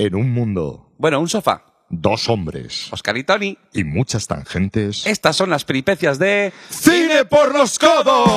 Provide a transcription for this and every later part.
En un mundo, Bueno, un sofá. dos hombres Oscar y Tony. y muchas tangentes. Estas son las peripecias de... ¡Cine por los codos!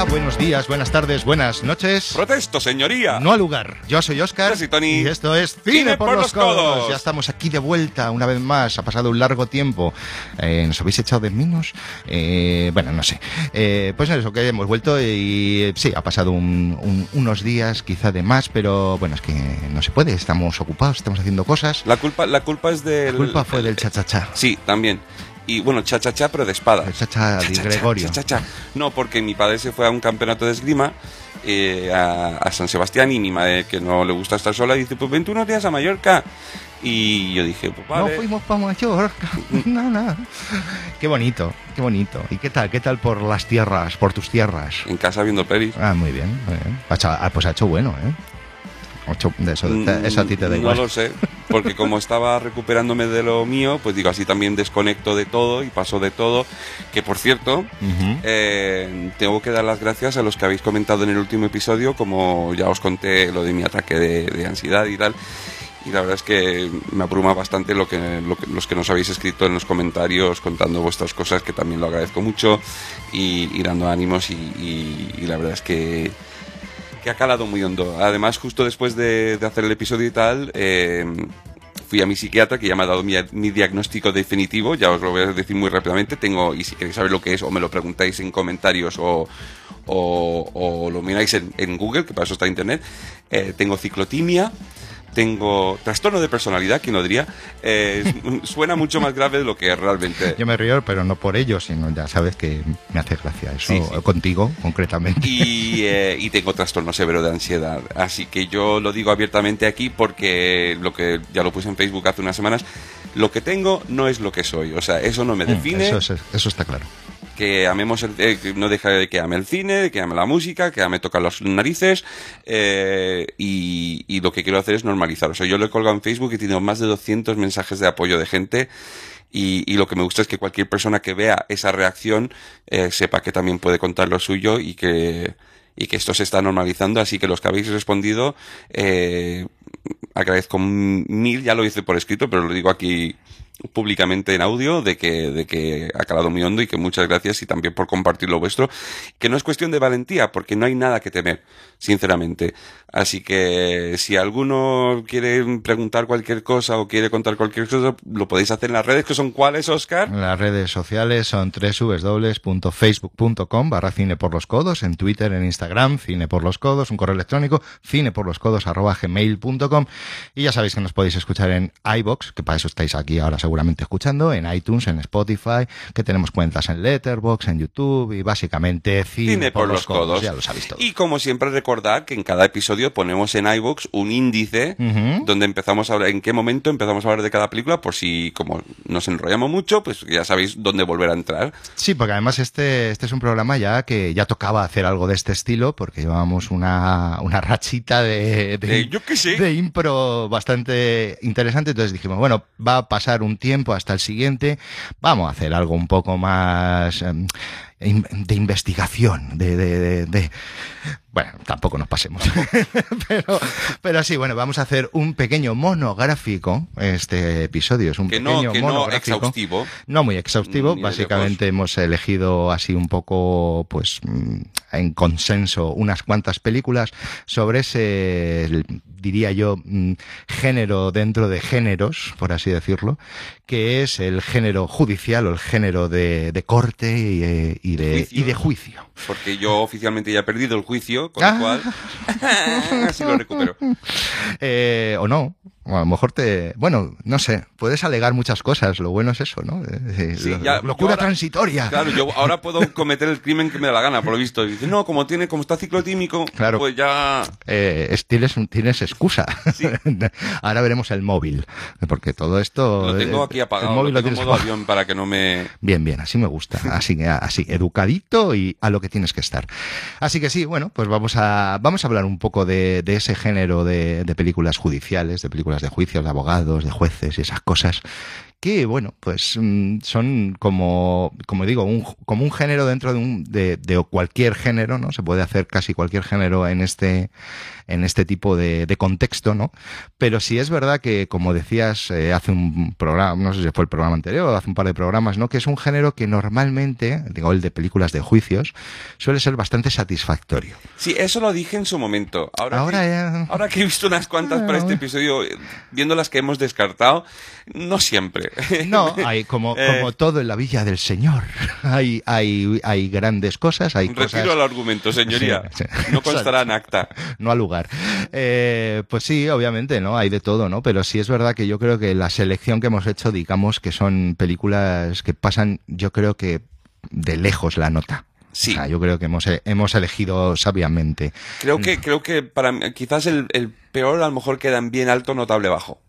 Hola, buenos días, buenas tardes, buenas noches. Protesto, señoría. No al lugar. Yo soy Oscar. Yo soy Tony. Y esto es Cine, por, los codos. Ya estamos aquí de vuelta una vez más. Ha pasado un largo tiempo. Eh, ¿Nos habéis echado de menos? Eh, bueno, no sé. Eh, pues eso, que hemos vuelto y sí, ha pasado un- un- unos días quizá de más, pero bueno, es que no se puede. Estamos ocupados, estamos haciendo cosas. La culpa, la culpa es del... La culpa fue del cha-cha-cha. Sí, también. Y bueno, cha-cha-cha, pero de espada. Cha-cha de Gregorio. No, porque mi padre se fue a un campeonato de esgrima eh, a, a San Sebastián y mi madre, que no le gusta estar sola, dice, pues vente unos días a Mallorca. Y yo dije, pues vale. No fuimos para Mallorca. no, no. Qué bonito, qué bonito. ¿Y qué tal? ¿Qué tal por las tierras, por tus tierras? En casa viendo pelis. Ah, muy bien, muy bien. Ah, pues ha hecho bueno, ¿eh? De eso, de- eso a ti te da Mm, igual. No lo sé, porque como estaba recuperándome de lo mío, pues digo, así también desconecto de todo y paso de todo. Que por cierto, Ujú. eh, tengo que dar las gracias a los que habéis comentado en el último episodio, como ya os conté lo de mi ataque de, de ansiedad y tal. Y la verdad es que me abruma bastante lo que, lo que- los que nos habéis escrito en los comentarios contando vuestras cosas, que también lo agradezco mucho, y, y dando ánimos y, y- y la verdad es que, que ha calado muy hondo. Además, justo después de, de hacer el episodio y tal, eh, fui a mi psiquiatra que ya me ha dado mi, mi diagnóstico definitivo, ya os lo voy a decir muy rápidamente. Tengo, y si queréis saber lo que es, o me lo preguntáis en comentarios o, o- o lo miráis en, en Google, que para eso está internet, eh, tengo ciclotimia. Tengo trastorno de personalidad, que no diría. Eh, suena mucho más grave de lo que realmente Yo me río, pero no por ello, sino ya sabes que me hace gracia eso, Sí, sí. contigo, concretamente. y, eh, y tengo trastorno severo de ansiedad. Así que yo lo digo abiertamente aquí porque lo que ya lo puse en Facebook hace unas semanas, lo que tengo no es lo que soy. O sea, eso no me define. Mm, Eso, es- eso está claro. Que amemos el, eh, que no deja de que ame el cine, que ame la música, que ame tocar las narices eh, y, y lo que quiero hacer es normalizar. O sea, yo lo he colgado en Facebook y he tenido más de 200 mensajes de apoyo de gente y, y lo que me gusta es que cualquier persona que vea esa reacción eh, sepa que también puede contar lo suyo y que, y que esto se está normalizando. Así que los que habéis respondido, eh, agradezco mil, ya lo hice por escrito, pero lo digo aquí públicamente en audio de que, de que ha calado muy hondo y que muchas gracias y también por compartir lo vuestro, que no es cuestión de valentía, porque no hay nada que temer, sinceramente. Así que si alguno quiere preguntar cualquier cosa o quiere contar cualquier cosa, lo podéis hacer en las redes, que son cuáles, Oscar. Las redes sociales son www.facebook.com barra cine por los codos, en Twitter, en Instagram, cine por los codos, un correo electrónico, cine por los codos arroba gmail.com y ya sabéis que nos podéis escuchar en iBox, que para eso estáis aquí ahora seguramente escuchando, en iTunes, en Spotify, que tenemos cuentas en Letterboxd, en YouTube y básicamente cine, Cine por los codos. ya lo sabéis todo. Y como siempre recordad que en cada episodio ponemos en iVoox un índice donde empezamos a hablar, en qué momento empezamos a hablar de cada película, por si como nos enrollamos mucho, pues ya sabéis dónde volver a entrar. Sí, porque además este, este es un programa ya que ya tocaba hacer algo de este estilo, porque llevábamos una, una rachita de, de, Eh, yo qué sé. de impro bastante interesante. Entonces dijimos, bueno, va a pasar un tiempo hasta el siguiente, vamos a hacer algo un poco más em, de investigación, de, de, de- de- Bueno, tampoco nos pasemos. pero, pero sí, bueno, vamos a hacer un pequeño monográfico. Este episodio es un Que no, pequeño que no monográfico. exhaustivo. No muy exhaustivo, básicamente hemos elegido así un poco, pues, mm, en consenso unas cuantas películas sobre ese, diría yo, mm, género dentro de géneros, por así decirlo, que es el género judicial o el género de, de corte y, eh, y de, Juicio. y de juicio. Porque yo oficialmente ya he perdido el juicio, con Ah. lo cual así lo recupero. Eh, o no, O a lo mejor te. Bueno, no sé, puedes alegar muchas cosas. Lo bueno es eso, ¿no? Eh, Sí, lo- ya- locura ahora- transitoria. Claro, yo ahora puedo cometer el crimen que me da la gana, por lo visto. Y dice, no, como tiene, como está ciclotímico, Claro. pues ya. Eh, es- tienes, tienes excusa. Ahora veremos el móvil. Porque todo esto. Lo tengo aquí apagado. El móvil lo lo tengo en tienes avión para que no me. Bien, bien, así me gusta. Así, así, educadito y a lo que tienes que estar. Así que sí, bueno, pues vamos a, vamos a hablar un poco de, de ese género de, de películas judiciales, de películas de juicios, de abogados, de jueces y esas cosas. Que, bueno, pues mm, son como, como digo, un, como un género dentro de, un, de, cualquier género, ¿no? Se puede hacer casi cualquier género en este, en este tipo de, de contexto, ¿no? Pero sí es verdad que, como decías eh, hace un programa, no sé si fue el programa anterior o hace un par de programas, ¿no? Que es un género que normalmente, digo, el de películas de juicios, suele ser bastante satisfactorio. Sí, eso lo dije en su momento. Ahora, Ahora que, ya- ahora que he visto unas cuantas para este episodio, eh, viendo las que hemos descartado, no siempre. No, hay como, Eh. como todo en la villa del Señor. Hay, hay, hay grandes cosas, hay Retiro cosas... el argumento, señoría. Sí, sí. No constará en acta. no al lugar. Eh, pues sí, obviamente, ¿no? Hay de todo, ¿no? Pero sí es verdad que yo creo que la selección que hemos hecho, digamos que son películas que pasan, yo creo que de lejos la nota. Sí. O sea, yo creo que hemos, hemos elegido sabiamente. Creo que, creo que para quizás el, el peor a lo mejor queda en bien alto, notable bajo.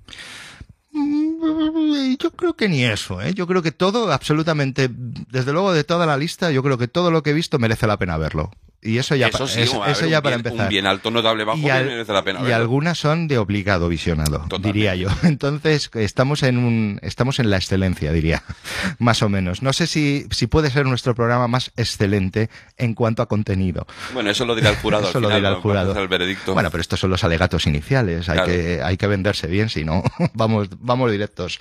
Mm, Yo creo que ni eso, ¿eh? Yo creo que todo, absolutamente, desde luego de toda la lista, yo creo que todo lo que he visto merece la pena verlo. Y eso ya, eso sí, eso, ya para empezar. Un bien alto, notable bajo, y, que merece la pena y algunas son de obligado visionado, Totalmente. diría yo. Entonces, estamos en un, estamos en la excelencia, diría. Más o menos. No sé si, si puede ser nuestro programa más excelente en cuanto a contenido. Bueno, eso lo dirá el jurado. al Eso lo dirá el jurado. el veredicto. Bueno, pero estos son los alegatos iniciales. Hay, que, hay que venderse bien, si no, vamos, vamos directos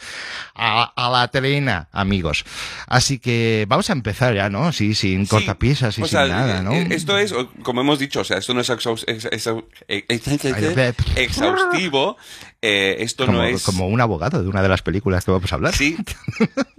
a, a la trena, amigos. Así que vamos a empezar ya, ¿no? Sí, sin Sí, cortapisas y sin sea, nada, ¿no? eh, Esto es, como hemos dicho, o sea, esto no es ve- exhaustivo. Eh, esto como, no es. como un abogado de una de las películas que vamos a hablar. Sí,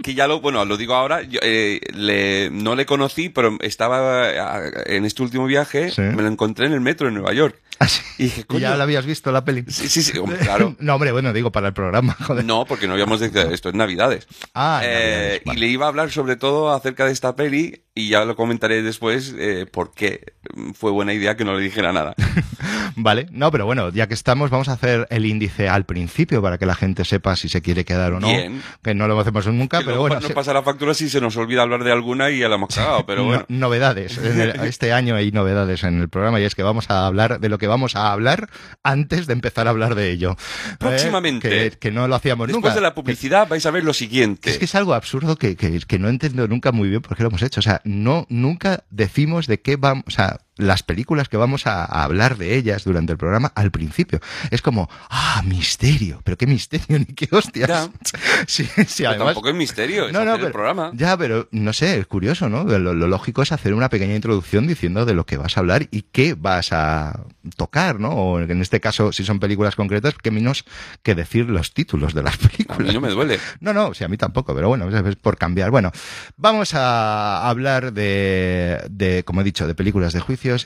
que ya lo, bueno, lo digo ahora, yo, eh, le- no le conocí, pero estaba eh, en este último viaje, Sí. me lo encontré en el metro en Nueva York. Así. Y dije, ¿Y ya la habías visto la peli? Sí, sí, sí, hombre, claro. no, hombre, bueno, digo para el programa, joder. No, porque no habíamos dicho esto, es Navidades. Ah, Eh, Navidades, vale. Y le iba a hablar sobre todo acerca de esta peli y ya lo comentaré después eh, por qué fue buena idea que no le dijera nada. Vale, no, pero bueno, ya que estamos, vamos a hacer el índice al principio para que la gente sepa si se quiere quedar o no. Bien. Que no lo hacemos nunca, Que pero bueno. nos se- pasa la factura si se nos olvida hablar de alguna y ya la hemos cagado, pero no- bueno. novedades. En el- este año hay novedades en el programa y es que vamos a hablar de lo que vamos a hablar antes de empezar a hablar de ello. ¿Eh? Próximamente. Que, que no lo hacíamos Después nunca. de la publicidad vais a ver lo siguiente. Es que es algo absurdo que, que, que no entiendo nunca muy bien por qué lo hemos hecho. O sea, no, nunca decimos de qué vamos, o sea, las películas que vamos a, a hablar de ellas durante el programa al principio. Es como, ah, misterio. Pero qué misterio, ni qué hostias. Ya. Sí, sí, Pero además. tampoco es misterio, es hacer el programa. Ya, pero no sé, es curioso, ¿no? Lo, lo lógico es hacer una pequeña introducción diciendo de lo que vas a hablar y qué vas a tocar, ¿no? O en este caso, si son películas concretas, qué menos que decir los títulos de las A películas. mí no me duele. No, no, sí, a mí tampoco, pero bueno, es por cambiar. Bueno, vamos a hablar de, de, como he dicho, de películas de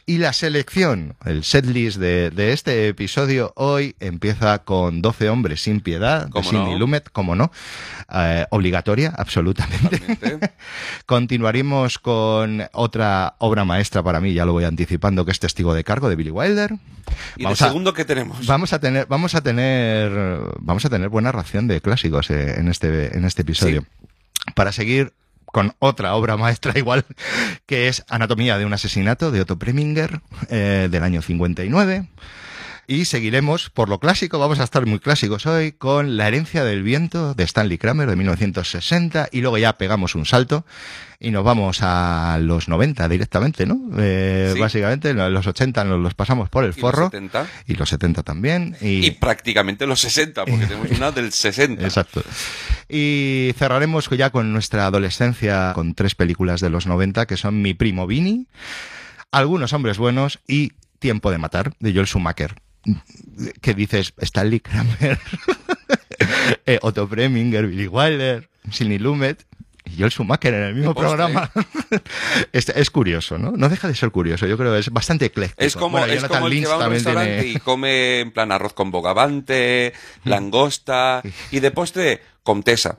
y la selección, el setlist de, de este episodio hoy empieza con 12 hombres sin piedad, de ¿Cómo Sidney no? Lumet, como no, Eh, obligatoria, absolutamente. Continuaremos con otra obra maestra para mí, ya lo voy anticipando, que es Testigo de Cargo de Billy Wilder. Y Vamos a- segundo que tenemos. Vamos a tener, vamos a tener, vamos a tener buena ración de clásicos eh, en este, en este episodio. Para seguir con otra obra maestra igual, que es Anatomía de un asesinato de Otto Preminger, eh, del año 59. Y seguiremos por lo clásico, vamos a estar muy clásicos hoy, con La herencia del viento de Stanley Kramer de 1960 y luego ya pegamos un salto y nos vamos a los 90 directamente, ¿no? Eh, Sí. Básicamente los 80 nos los pasamos por el Y los forro 70. y los 70 también. Y prácticamente los 60, porque tenemos una del 60. Exacto. Y cerraremos ya con nuestra adolescencia con tres películas de los 90 que son Mi primo Vini, Algunos hombres buenos y Tiempo de matar de Joel Schumacher. Que dices Stanley Kramer, eh, Otto Preminger, Billy Wilder, Sidney Lumet. y Joel Schumacher en el mismo programa. es, es curioso, ¿no? No deja de ser curioso. Yo creo que es bastante ecléctico. Es como, Bueno, es como el que va a un restaurante tiene- y come en plan arroz con bogavante, langosta y de postre comtesa.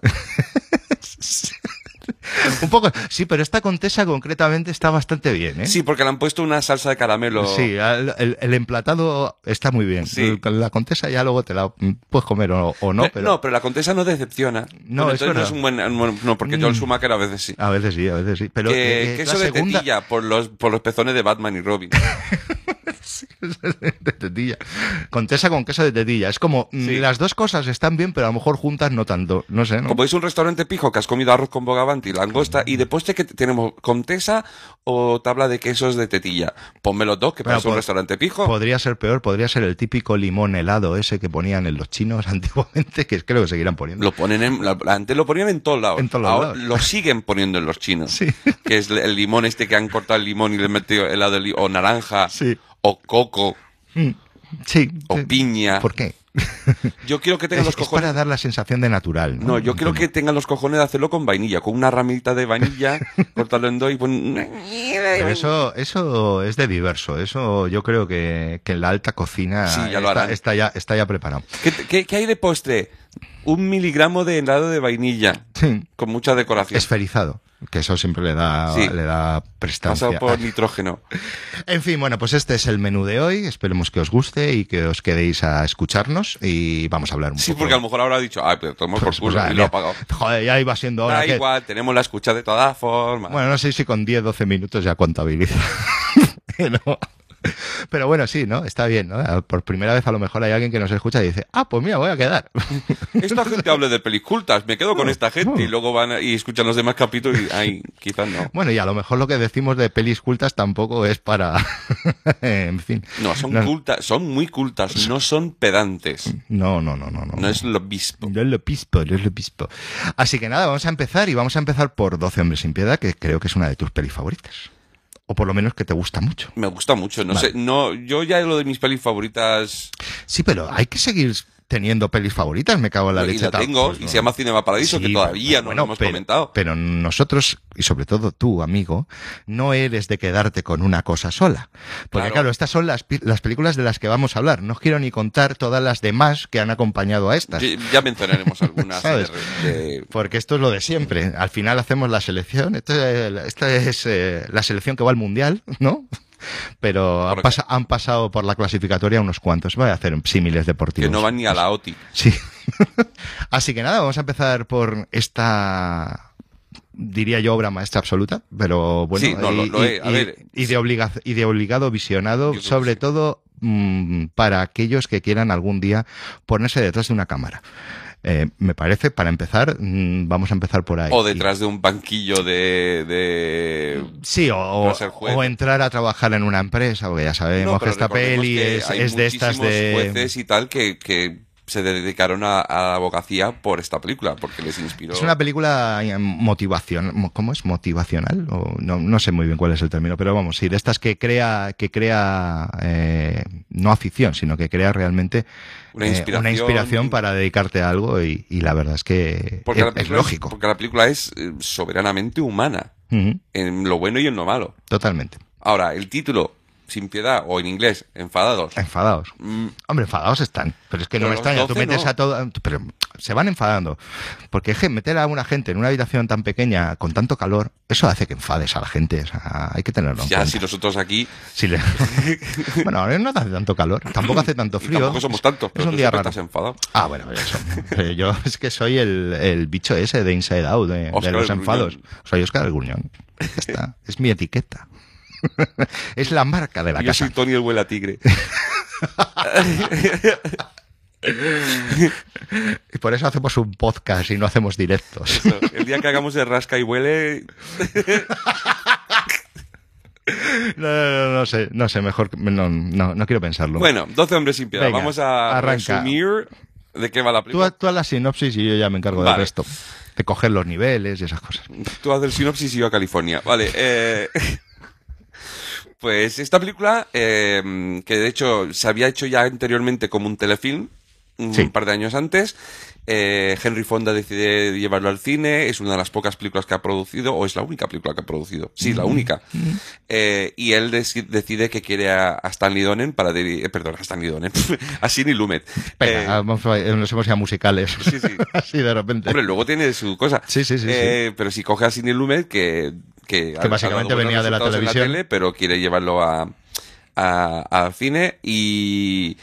Un poco, sí, pero esta contesa concretamente está bastante bien, ¿eh? Sí, porque le han puesto una salsa de caramelo. Sí, el, el- el emplatado está muy bien. Sí. La contesa ya luego te la puedes comer o, o no, Pe- pero la contesa no decepciona. No, Bueno, es entonces no es un buen, un no, porque Joel Mm. Schumacher a veces sí. a veces sí, a veces sí. Pero que, eh, que la eso de segunda tetilla por los, por los pezones de Batman y Robin. de tetilla. Contesa con queso de tetilla. Es como mm, Sí. las dos cosas están bien, pero a lo mejor juntas no tanto. No sé, ¿no? Como es un restaurante pijo que has comido arroz con bogavante y langosta y de postre que tenemos comtesa o tabla de quesos de tetilla. Ponme los dos, que Bueno, un restaurante pijo. Podría ser peor, podría ser el típico limón helado ese que ponían en los chinos antiguamente, que creo que seguirán poniendo. Lo ponen en, la- antes lo ponían en todos lados. En todos Ahora lados. Lo siguen poniendo en los chinos. Sí. Que es el limón este que han cortado el limón y le han metido helado o naranja. Sí. O coco. Mm, Sí. O sí. piña. ¿Por qué? Yo quiero que tengan Es, los es cojones. para dar la sensación de natural. No, No, yo quiero que tengan los cojones de hacerlo con vainilla, con una ramita de vainilla, cortarlo en dos y. Pero eso, eso es de diverso. Eso yo creo que, que en la alta cocina Sí, ya lo está, ya, está ya preparado. ¿Qué, qué, qué hay de postre? Un miligramo de helado de vainilla, Sí. con mucha decoración. Esferizado. Que eso siempre le da, Sí. le da prestancia. Pasado por nitrógeno. En fin, bueno, pues este es el menú de hoy. Esperemos que os guste y que os quedéis a escucharnos y vamos a hablar un Sí, poco. porque a lo mejor ahora ha dicho, ay, pero por Pues, pues, culo ah, y lo ha mira, apagado. Joder, ya iba siendo hora. Da que- igual, tenemos la escucha de todas formas. Bueno, no sé si con 10, 12 minutos ya contabiliza. Pero, pero bueno, sí, ¿no? Está bien, ¿no? Por primera vez a lo mejor hay alguien que nos escucha y dice, ah, pues mira, voy a quedar. Esta gente habla de pelicultas, me quedo con esta gente y luego van a- y escuchan los demás capítulos y, ay, quizás no. Bueno, y a lo mejor lo que decimos de pelis cultas tampoco es para... en fin. No, son no, cultas, son muy cultas, no son pedantes. No, no, no, no. No, No es lo obispo. No es lo pispo, no es lo pispo. Así que nada, vamos a empezar y vamos a empezar por 12 hombres sin piedad, que creo que es una de tus pelis favoritas. O por lo menos que te gusta mucho. Me gusta mucho, no Vale. sé, no, yo ya lo de mis pelis favoritas Sí, pero hay que seguir teniendo pelis favoritas, me cago en la y leche. la tal. tengo, Pues y no. se llama Cinema Paradiso, Sí, que todavía no lo hemos pero, comentado. Pero nosotros, y sobre todo tú, amigo, no eres de quedarte con una cosa sola. Porque Claro. claro, estas son las, las películas de las que vamos a hablar. No quiero ni contar todas las demás que han acompañado a estas. Ya- Ya mencionaremos algunas. ¿Sabes? de- de- Porque esto es lo de siempre. Al final hacemos la selección. Esto es, esta es eh, la selección que va al mundial, ¿no? Pero han, pasado por la clasificatoria unos cuantos. Voy a hacer símiles deportivos. que no van ni a la OTI. Sí. Así que nada, vamos a empezar por esta diría yo obra maestra absoluta, pero bueno, Sí, no, y, lo. A y- ver, y de obliga- y de obligado visionado, sobre sí. todo mm, para aquellos que quieran algún día ponerse detrás de una cámara. Eh, me parece, para empezar, mm, vamos a empezar por ahí. O detrás de un banquillo de... de... Sí, o, o- para ser juez. o entrar a trabajar en una empresa, porque ya sabemos No, que esta peli que es, es de estas de... jueces y tal que, que se dedicaron a, a la abogacía por esta película, porque les inspiró. Es una película eh, motivación, mo- ¿cómo es? Motivacional o no, no sé muy bien cuál es el término, pero vamos, sí, de estas que crea, que crea eh, no afición, sino que crea realmente Una eh, inspiración. una inspiración para dedicarte a algo y, y la verdad es que porque es, lógico, porque la película es soberanamente humana, en lo bueno y en lo malo. totalmente. Ahora, el título, Sin Piedad, o en inglés, Enfadados. Enfadados. Mm, Hombre, enfadados están, pero es que no me extraña. Tú 12 metes no. a todo. Pero se van enfadando. Porque es que meter a una gente en una habitación tan pequeña, con tanto calor, eso hace que enfades a la gente. O sea, hay que tenerlo en ya, cuenta. si nosotros aquí Si le- bueno, ahora no hace tanto calor, tampoco hace tanto y frío. tampoco somos tantos, Es pero un tú día raro. estás enfadado. Ah, bueno, eso. Eh, Yo es que soy el, el bicho ese de Inside Out, de, de los enfados. Gruñón. Soy Oscar el Gruñón. Está. Es mi etiqueta. es la marca de la Yo casa. soy Tony el Huela Tigre. Y por eso hacemos un podcast y no hacemos directos. Eso, el día que hagamos de rasca y huele, No, no, no, no sé, no sé, mejor, que- no, no, no quiero pensarlo. Bueno, 12 hombres sin piedad. Venga, Vamos a arranca. resumir de qué va la tú, película. haz- tú haz la sinopsis y yo ya me encargo del Vale. resto. De coger los niveles y esas cosas. Tú haces el sinopsis y yo a California. Vale. eh, pues esta película, eh, que de hecho se había hecho ya anteriormente como un telefilm, un Sí. par de años antes. Eh, Henry Fonda decide llevarlo al cine, es una de las pocas películas que ha producido, o es la única película que ha producido, sí, la única. Eh, y él deci- decide que quiere a, a Stanley Donen para, eh, perdón, a Stanley Donen, a Sidney Lumet. Venga, Eh, vamos a- nos hemos ido a musicales. Sí, sí. Así de repente. Hombre, luego tiene su cosa. Sí, sí, sí, Eh, Pero si coge a Sidney Lumet, que, que, ha- básicamente venía de la en televisión. tele, pero quiere llevarlo a, cine y,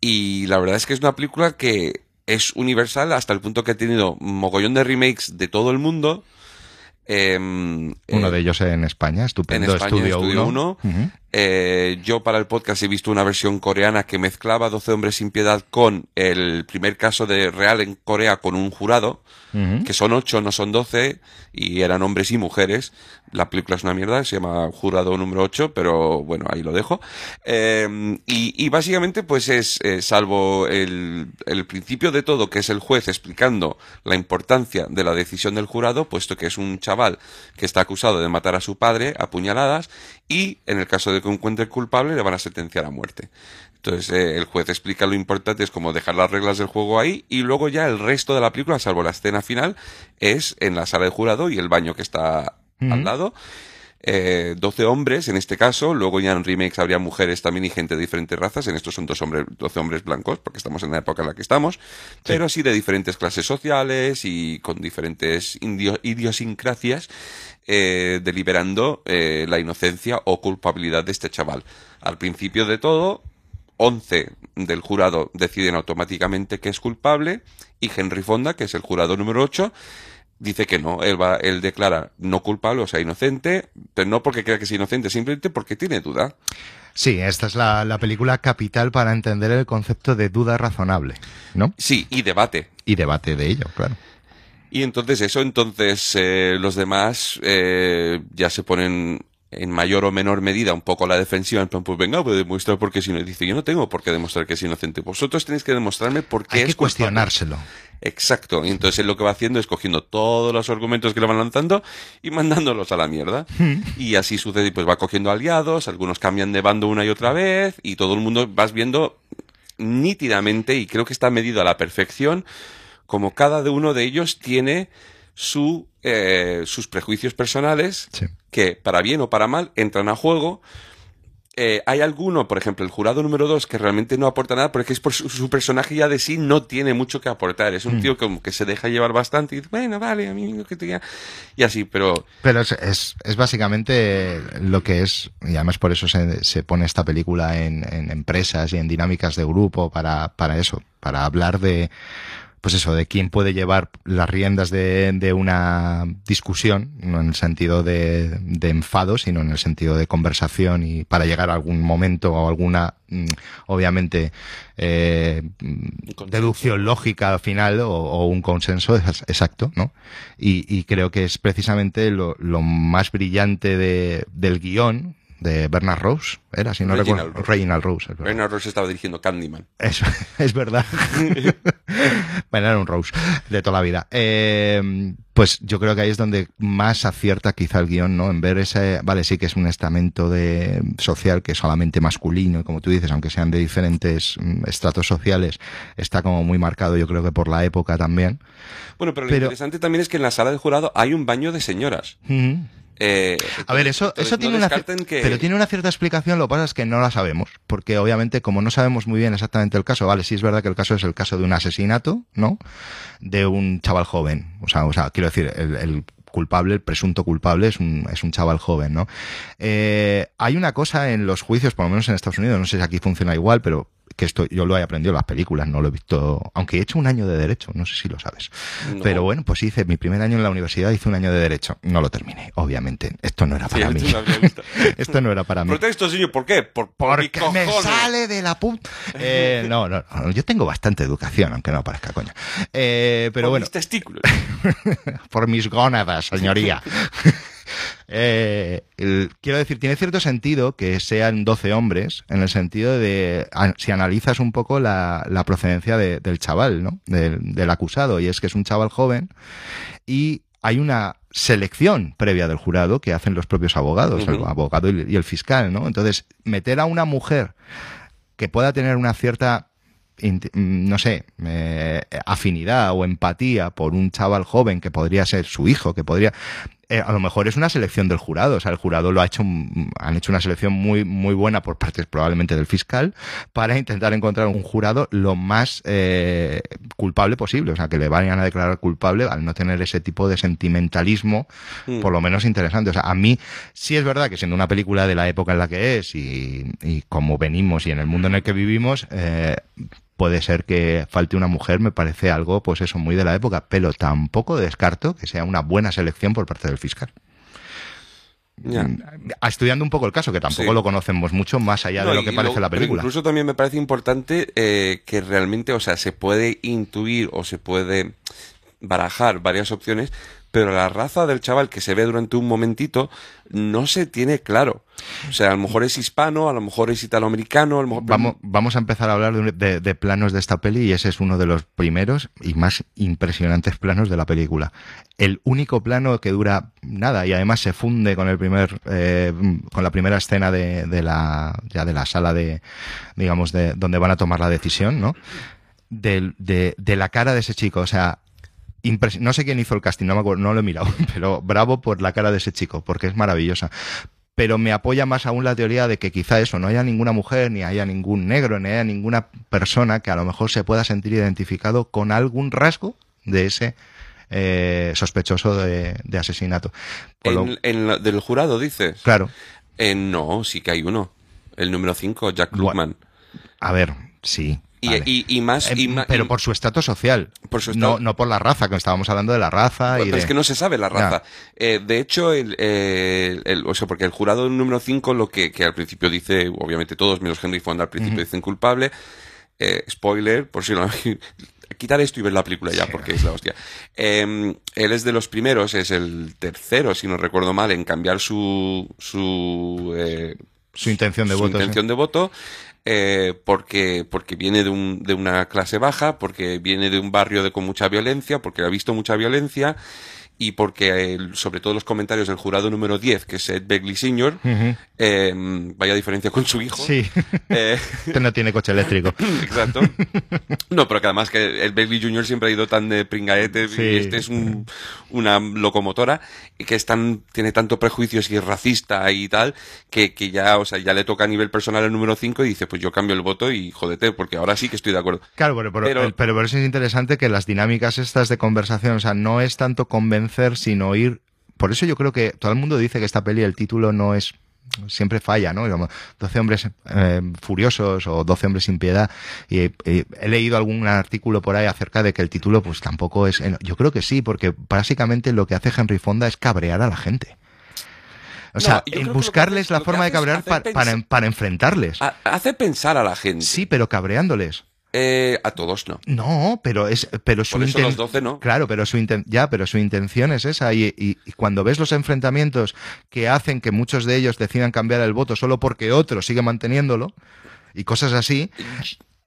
y la verdad es que es una película que es universal hasta el punto que ha tenido mogollón de remakes de todo el mundo. Em, Uno eh, de ellos en España, en estupendo España, Estudio Estudio 1. 1. Eh, yo para el podcast he visto una versión coreana que mezclaba 12 hombres sin piedad con el primer caso de real en Corea con un jurado, que son 8, no son 12, y eran hombres y mujeres. La película es una mierda, se llama Jurado número 8, pero bueno, ahí lo dejo. Eh, y, y básicamente pues es, eh, salvo el, el principio de todo, que es el juez explicando la importancia de la decisión del jurado, puesto que es un chaval que está acusado de matar a su padre a puñaladas y en el caso de que encuentre culpable le van a sentenciar a muerte. Entonces eh, el juez explica lo importante, es como dejar las reglas del juego ahí y luego ya el resto de la película, salvo la escena final, es en la sala de jurado y el baño que está al lado. Eh, 12 hombres en este caso, luego ya en remakes habría mujeres también y gente de diferentes razas, en estos son dos hombres, 12 hombres blancos, porque estamos en la época en la que estamos, pero sí de diferentes clases sociales y con diferentes idiosincrasias, eh, deliberando eh, la inocencia o culpabilidad de este chaval. Al principio de todo, 11 del jurado deciden automáticamente que es culpable y Henry Fonda, que es el jurado número 8, dice que no, él va, él declara no culpable, o sea, inocente, pero no porque crea que es inocente, simplemente porque tiene duda. Sí, esta es la, la película capital para entender el concepto de duda razonable, ¿no? Sí, y debate. Y debate de ello, claro. Y entonces eso, entonces eh, los demás eh, ya se ponen en mayor o menor medida un poco a la defensiva, en plan, pues venga, pues demostrar por qué es inocente. Dice, yo no tengo por qué demostrar que es inocente. Vosotros tenéis que demostrarme por qué Hay es que culpable". cuestionárselo. Exacto. Y entonces él lo que va haciendo es cogiendo todos los argumentos que le van lanzando y mandándolos a la mierda. Y así sucede, y pues va cogiendo aliados, algunos cambian de bando una y otra vez, y todo el mundo vas viendo nítidamente, y creo que está medido a la perfección, como cada uno de ellos tiene su, eh, sus prejuicios personales, Sí. que para bien o para mal entran a juego. Eh, hay alguno, por ejemplo, el jurado número 2, que realmente no aporta nada porque es por su, su personaje ya de sí no tiene mucho que aportar. Es un tío como que se deja llevar bastante y dice, bueno, vale, a mí que te diga. Y así, pero Pero es, es, es básicamente lo que es, y además por eso se, se pone esta película en, en empresas y en dinámicas de grupo para, para eso, para hablar de, pues eso, de quién puede llevar las riendas de, de una discusión, no en el sentido de, de enfado, sino en el sentido de conversación y para llegar a algún momento o alguna, mm, obviamente, eh, deducción lógica al final o, o un consenso ex- exacto, ¿no? Y, y creo que es precisamente lo, lo más brillante de, del guion de Bernard Rose, era, si no Reginald recuerdo, Rose. Reginald Rose. es Rose estaba dirigiendo Candyman. Eso, es verdad. bueno, era un Rose de toda la vida. Eh, pues yo creo que ahí es donde más acierta quizá el guion, ¿no? En ver ese, vale, sí que es un estamento de social que es solamente masculino, y como tú dices, aunque sean de diferentes mm, estratos sociales, está como muy marcado, yo creo que por la época también. Bueno, pero lo Pero- interesante también es que en la sala de jurado hay un baño de señoras. Eh, A ver, eso, eso no tiene una, que- pero tiene una cierta explicación, lo que pasa es que no la sabemos, porque obviamente como no sabemos muy bien exactamente el caso, vale, sí es verdad que el caso es el caso de un asesinato, ¿no? De un chaval joven, o sea, o sea, quiero decir, el, el culpable, el presunto culpable es un, es un chaval joven, ¿no? Eh, hay una cosa en los juicios, por lo menos en Estados Unidos, no sé si aquí funciona igual, pero que esto yo lo he aprendido en las películas, no lo he visto, aunque he hecho un año de derecho, no sé si lo sabes. No. Pero bueno, pues hice mi primer año en la universidad, hice un año de derecho, no lo terminé, obviamente. Esto no era para mí. Esto no era para mí. Protesto, señor, ¿por qué? Por, por Porque me sale de la puta. Eh, no, no, no, yo tengo bastante educación, aunque no parezca coña. Eh, pero Por bueno, mis testículos. por mis gónadas, señoría. Eh, el- quiero decir, tiene cierto sentido que sean 12 hombres, en el sentido de, a- si analizas un poco la, la procedencia de- del chaval, ¿no? Del, del acusado, y es que es un chaval joven y hay una selección previa del jurado que hacen los propios abogados, el abogado y, y el fiscal, ¿no? Entonces, meter a una mujer que pueda tener una cierta no sé, eh, afinidad o empatía por un chaval joven que podría ser su hijo, que podría eh, a lo mejor es una selección del jurado. O sea, el jurado lo ha hecho, han hecho una selección muy, muy buena por parte probablemente del fiscal para intentar encontrar un jurado lo más eh, culpable posible. O sea, que le vayan a declarar culpable al no tener ese tipo de sentimentalismo, mm. por lo menos interesante. O sea, a mí sí es verdad que siendo una película de la época en la que es y, y como venimos y en el mundo en el que vivimos, eh, puede ser que falte una mujer, me parece algo, pues eso, muy de la época, pero tampoco descarto que sea una buena selección por parte del fiscal. Mm, estudiando un poco el caso, que tampoco lo conocemos mucho más allá de lo que parece la película. incluso también me parece importante eh, que realmente, o sea, se puede intuir o se puede barajar varias opciones, pero la raza del chaval que se ve durante un momentito no se tiene claro. O sea, a lo mejor es hispano, a lo mejor es italoamericano, a lo mejor... Vamos, vamos a empezar a hablar de, planos de esta peli y ese es uno de los primeros y más impresionantes planos de la película. El único plano que dura nada y además se funde con el primer, eh, con la primera escena de, de, la, ya de la sala de, digamos, de donde van a tomar la decisión, ¿no? De, de, de, la cara de ese chico. O sea, no sé quién hizo el casting, no me acuerdo, no lo he mirado, pero bravo por la cara de ese chico, porque es maravillosa. Pero me apoya más aún la teoría de que quizá eso, no haya ninguna mujer, ni haya ningún negro, ni haya ninguna persona que a lo mejor se pueda sentir identificado con algún rasgo de ese eh, sospechoso de, asesinato. En, ¿Del jurado dices? Claro. Eh, no, sí que hay uno. El número 5, Jack Luckman. A ver, sí. Y, más, pero por su estatus social. Por su no, no por la raza, que estábamos hablando de la raza. pero es que no se sabe la raza. Eh, de hecho, el, el, o sea, porque el jurado número 5 lo que, que, al principio dice, obviamente todos, menos Henry Fonda, al principio dicen culpable. Eh, spoiler, por si no. quitar esto y ver la película ya, porque es la hostia. Em, él es de los primeros, es el tercero, si no recuerdo mal, en cambiar su. su eh, su intención de voto. intención de voto eh, porque, porque viene de, un, de una clase baja, porque viene de un barrio de, con mucha violencia, porque ha visto mucha violencia y porque sobre todo los comentarios del jurado número 10, que es Ed Begley Sr., eh, vaya diferencia con su hijo. Sí. Eh, no tiene coche eléctrico. Exacto. No, pero que además que Ed Begley Jr. siempre ha ido tan de pringaete y este es una locomotora y que es tan, tiene tanto prejuicios y es racista y tal, que, que ya, o sea, ya le toca a nivel personal el número 5 y dice, pues yo cambio el voto y jódete, porque ahora sí que estoy de acuerdo. Claro, pero, pero, pero por eso es interesante que las dinámicas estas de conversación, o sea, no es tanto convencer sino ir. Por eso yo creo que todo el mundo dice que esta peli, el título no es siempre falla, ¿no? Como 12 hombres eh, furiosos o 12 hombres sin piedad. Y, he leído algún artículo por ahí acerca de que el título pues tampoco es... Yo creo que sí, porque básicamente lo que hace Henry Fonda es cabrear a la gente. O sea, buscarles la forma de cabrear para, para, enfrentarles. Hace pensar a la gente. Sí, pero cabreándoles. Eh, a todos no. No, pero es, pero su intención. no. Claro, pero su ya, pero su intención es esa. Y, y, cuando ves los enfrentamientos que hacen que muchos de ellos decidan cambiar el voto solo porque otro sigue manteniéndolo y cosas así.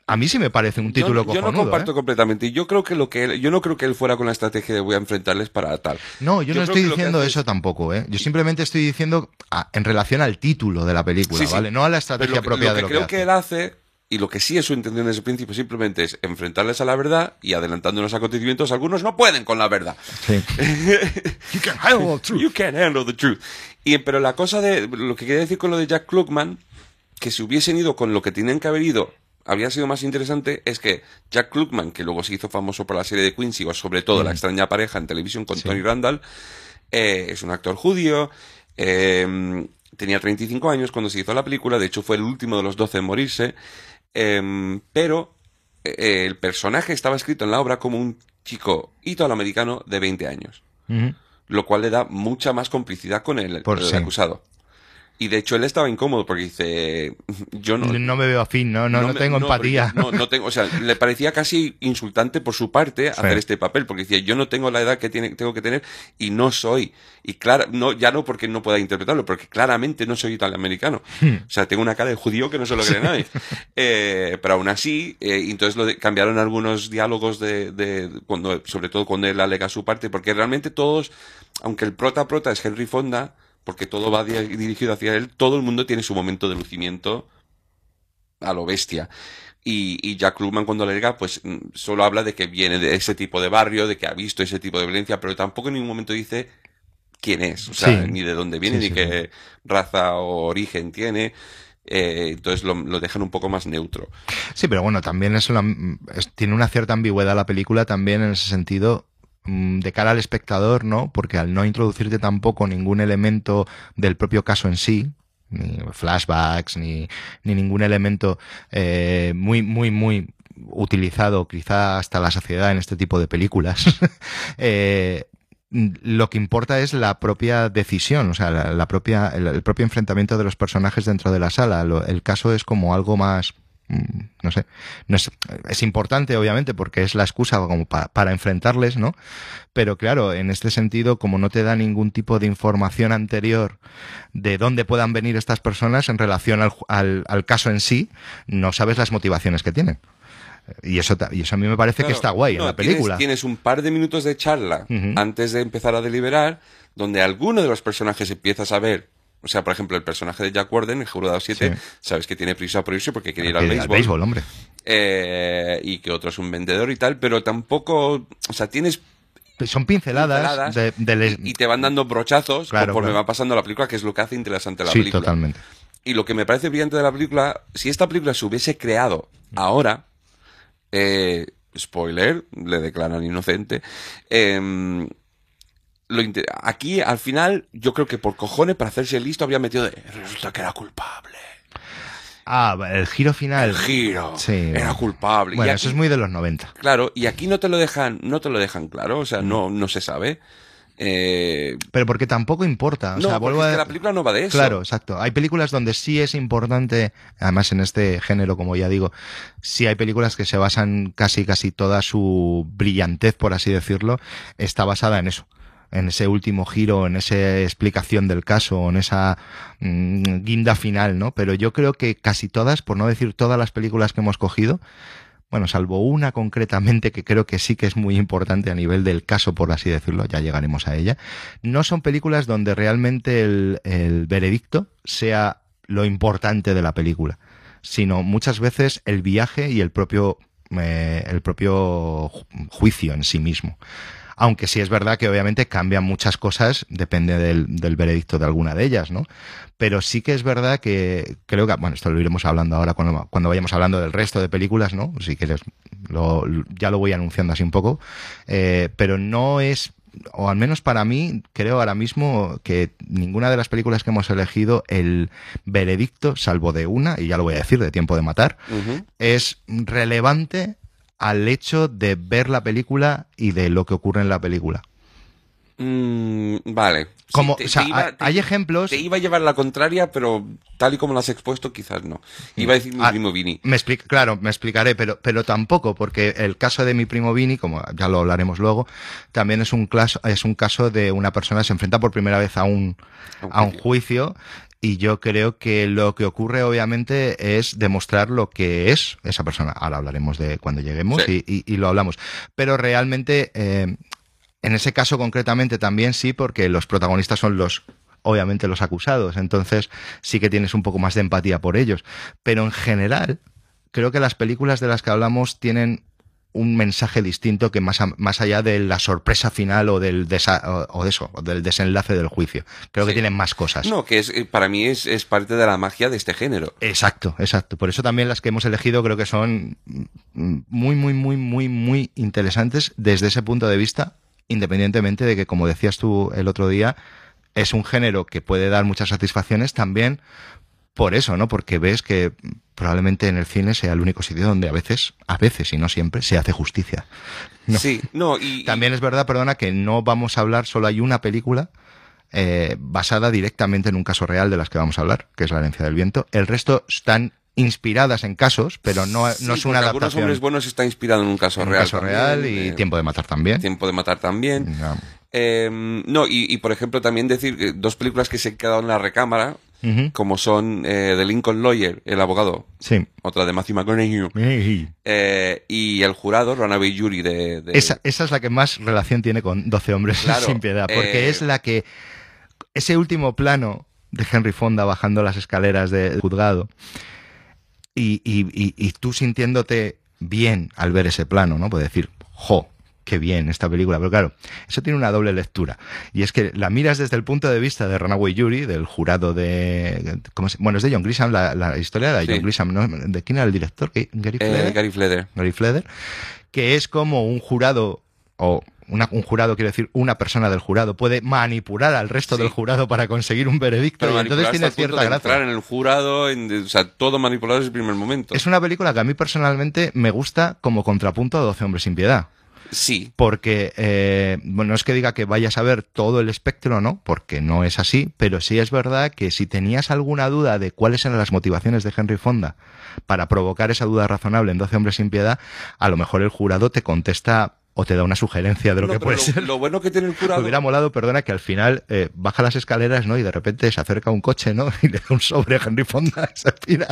A mí sí me parece un título yo, Yo no comparto ¿eh? completamente. Yo creo que lo que él, yo no creo que él fuera con la estrategia de voy a enfrentarles para tal. No, yo, no estoy diciendo eso tampoco, ¿eh? Yo simplemente estoy diciendo en relación al título de la película, ¿vale? No a la estrategia propia de lo que, creo que él hace y lo que sí es su intención desde el principio simplemente es enfrentarles a la verdad y adelantando los acontecimientos, algunos no pueden con la verdad. Sí. you can handle the truth. You can handle the truth. Y, pero la cosa de, lo que quería decir con lo de Jack Klugman, que si hubiesen ido con lo que tienen que haber ido, habría sido más interesante, es que Jack Klugman, que luego se hizo famoso por la serie de Quincy, o sobre todo La mm. extraña pareja en televisión con Tony Randall, eh, es un actor judío, eh, tenía 35 años cuando se hizo la película, de hecho fue el último de los 12 en morirse, Em, pero eh, el personaje estaba escrito en la obra como un chico italoamericano de 20 años. Lo cual le da mucha más complicidad con el, el acusado. Y de hecho él estaba incómodo porque dice, yo no... No me veo afín, no, no, no, tengo empatía. No, no tengo, o sea, le parecía casi insultante por su parte hacer este papel, porque decía, yo no tengo la edad que tiene, tengo que tener y no soy. Y claro, no, ya no porque no pueda interpretarlo, porque claramente no soy italoamericano. Hmm. O sea, tengo una cara de judío que no se lo cree nadie. Eh, pero aún así, eh, entonces lo cambiaron algunos diálogos de, de, cuando, sobre todo cuando él alega su parte, porque realmente todos, aunque el prota prota es Henry Fonda, porque todo va dirigido hacia él, todo el mundo tiene su momento de lucimiento a lo bestia. Y, y Jack Luman cuando le llega, pues mm, solo habla de que viene de ese tipo de barrio, de que ha visto ese tipo de violencia, pero tampoco en ningún momento dice quién es, o sea, Sí. ni de dónde viene, Sí, ni sí, qué raza o origen tiene. Eh, entonces lo, lo dejan un poco más neutro. Sí, pero bueno, también es una- es- tiene una cierta ambigüedad la película también en ese sentido de cara al espectador, ¿no? Porque al no introducirte tampoco ningún elemento del propio caso en sí, ni flashbacks, ni, ni ningún elemento eh, muy, muy, muy utilizado quizá hasta la saciedad en este tipo de películas, eh, lo que importa es la propia decisión, o sea, la, propia, el, propio enfrentamiento de los personajes dentro de la sala. El caso es como algo más, mm, no sé, no es, es importante obviamente porque es la excusa como pa- para enfrentarles, ¿no? Pero claro, en este sentido, como no te da ningún tipo de información anterior de dónde puedan venir estas personas en relación al, al- al caso en sí, no sabes las motivaciones que tienen. Y eso, y eso a mí me parece que está guay no, en la tienes- película. Tienes, un par de minutos de charla antes de empezar a deliberar, donde alguno de los personajes empiezas a ver. O sea, por ejemplo, el personaje de Jack Warden, el jurado 7, Sí. sabes que tiene prisa por irse porque quiere ir al béisbol. hombre. eh, y que otro es un vendedor y tal, pero tampoco. O sea, tienes. Son pinceladas, pinceladas de, de les- y te van dando brochazos Claro, conforme claro. va pasando la película, que es lo que hace interesante la Sí, película. totalmente. Y lo que me parece brillante de la película, si esta película se hubiese creado ahora, eh, spoiler, le declaran inocente, em, lo aquí al final yo creo que por cojones para hacerse listo había metido de resulta que era culpable. Ah, el giro final. El giro Sí. era culpable. Bueno, y eso es muy de los 90. claro, y aquí no te lo dejan, no te lo dejan claro, o sea, no, no se sabe. Eh, Pero porque tampoco importa. O no, sea, es que la película no va de eso. Claro, exacto. Hay películas donde sí es importante, además en este género, como ya digo, sí hay películas que se basan casi, casi toda su brillantez, por así decirlo, está basada en eso. En ese último giro, en esa explicación del caso, en esa mm, guinda final, ¿no? Pero yo creo que casi todas, por no decir todas las películas que hemos cogido, bueno, salvo una concretamente que creo que sí que es muy importante a nivel del caso, por así decirlo, ya llegaremos a ella, no son películas donde realmente el, veredicto sea lo importante de la película, sino muchas veces el viaje y el propio, eh, el propio ju- juicio en sí mismo. Aunque sí es verdad que obviamente cambian muchas cosas, depende del, del veredicto de alguna de ellas, ¿no? Pero sí que es verdad que creo que, bueno, esto lo iremos hablando ahora cuando, cuando vayamos hablando del resto de películas, ¿no? Si quieres, lo, ya lo voy anunciando así un poco, eh, pero no es, o al menos para mí, creo ahora mismo que ninguna de las películas que hemos elegido, el veredicto, salvo de una, y ya lo voy a decir, de Tiempo de Matar, es relevante al hecho de ver la película y de lo que ocurre en la película. Mm, vale. Sí, Como, te- o sea, te iba- hay- te- ejemplos. Te iba a llevar la contraria, pero tal y como lo has expuesto, quizás no. Iba a decir mi Ah, primo Vini. Me explica, claro, me explicaré, pero, pero tampoco, porque el caso de mi primo Vini, como ya lo hablaremos luego, también es un, caso, es un caso de una persona que se enfrenta por primera vez a un, A un a un juicio. Y yo creo que lo que ocurre obviamente es demostrar lo que es esa persona. Ahora hablaremos de cuando lleguemos Sí. y, y- y lo hablamos. Pero realmente, eh, en ese caso concretamente también sí, porque los protagonistas son los obviamente los acusados, entonces sí que tienes un poco más de empatía por ellos. Pero en general, creo que las películas de las que hablamos tienen un mensaje distinto que más, a- más allá de la sorpresa final o del, desa- o, o de eso, o del desenlace del juicio. Creo que tienen más cosas. No, que es, eh, para mí es, es parte de la magia de este género. Exacto, exacto. Por eso también las que hemos elegido creo que son muy, muy, muy, muy, muy interesantes desde ese punto de vista, independientemente de que, como decías tú el otro día, es un género que puede dar muchas satisfacciones también por eso, ¿no? Porque ves que probablemente en el cine sea el único sitio donde a veces, a veces y no siempre, se hace justicia. No. Sí, no, y, También es verdad, perdona, que no vamos a hablar, solo hay una película eh, basada directamente en un caso real de las que vamos a hablar, que es La herencia del viento. El resto están inspiradas en casos, pero no, sí, no es una Algunos adaptación. hombres buenos está inspirado en un caso en un real. caso también, real y eh, Tiempo de matar también. Tiempo de matar también. Eh, no, y, y, por ejemplo también decir que dos películas que se han quedado en la recámara, Como son eh, The Lincoln Lawyer, El abogado, Sí. otra de Matthew McConaughey, eh, y El jurado, Runaway Jury de... de- Esa, esa es la que más relación tiene con 12 hombres Claro, sin piedad, porque eh, es la que ese último plano de Henry Fonda bajando las escaleras del juzgado y, y, y, y tú sintiéndote bien al ver ese plano, ¿no? Puedes decir, jo, qué bien esta película. Pero claro, eso tiene una doble lectura. Y es que la miras desde el punto de vista de Runaway Yuri, del jurado de. ¿cómo se- Bueno, es de John Grisham, la, la historia de Sí. John Grisham, ¿no? ¿De quién era el director? ¿Gary Eh, Fleder? Gary Fleder. Gary Fleder, que es como un jurado, o una- un jurado, quiero decir, una persona del jurado, puede manipular al resto Sí. del jurado para conseguir un veredicto. Pero y entonces tiene cierta de entrar gracia. en el jurado, en- o sea, todo manipulado desde el primer momento. Es una película que a mí personalmente me gusta como contrapunto a 12 hombres sin piedad. Sí, porque eh, bueno, no es que diga que vayas a ver todo el espectro, ¿no? Porque no es así, pero sí es verdad que si tenías alguna duda de cuáles eran las motivaciones de Henry Fonda para provocar esa duda razonable en 12 hombres sin piedad, a lo mejor el jurado te contesta o te da una sugerencia de lo No, que puede lo, ser. lo bueno que tiene el Me jurado. hubiera molado, perdona, que al final eh, baja las escaleras, ¿no? Y de repente se acerca un coche, ¿no? Y le da un sobre a Henry Fonda se pira.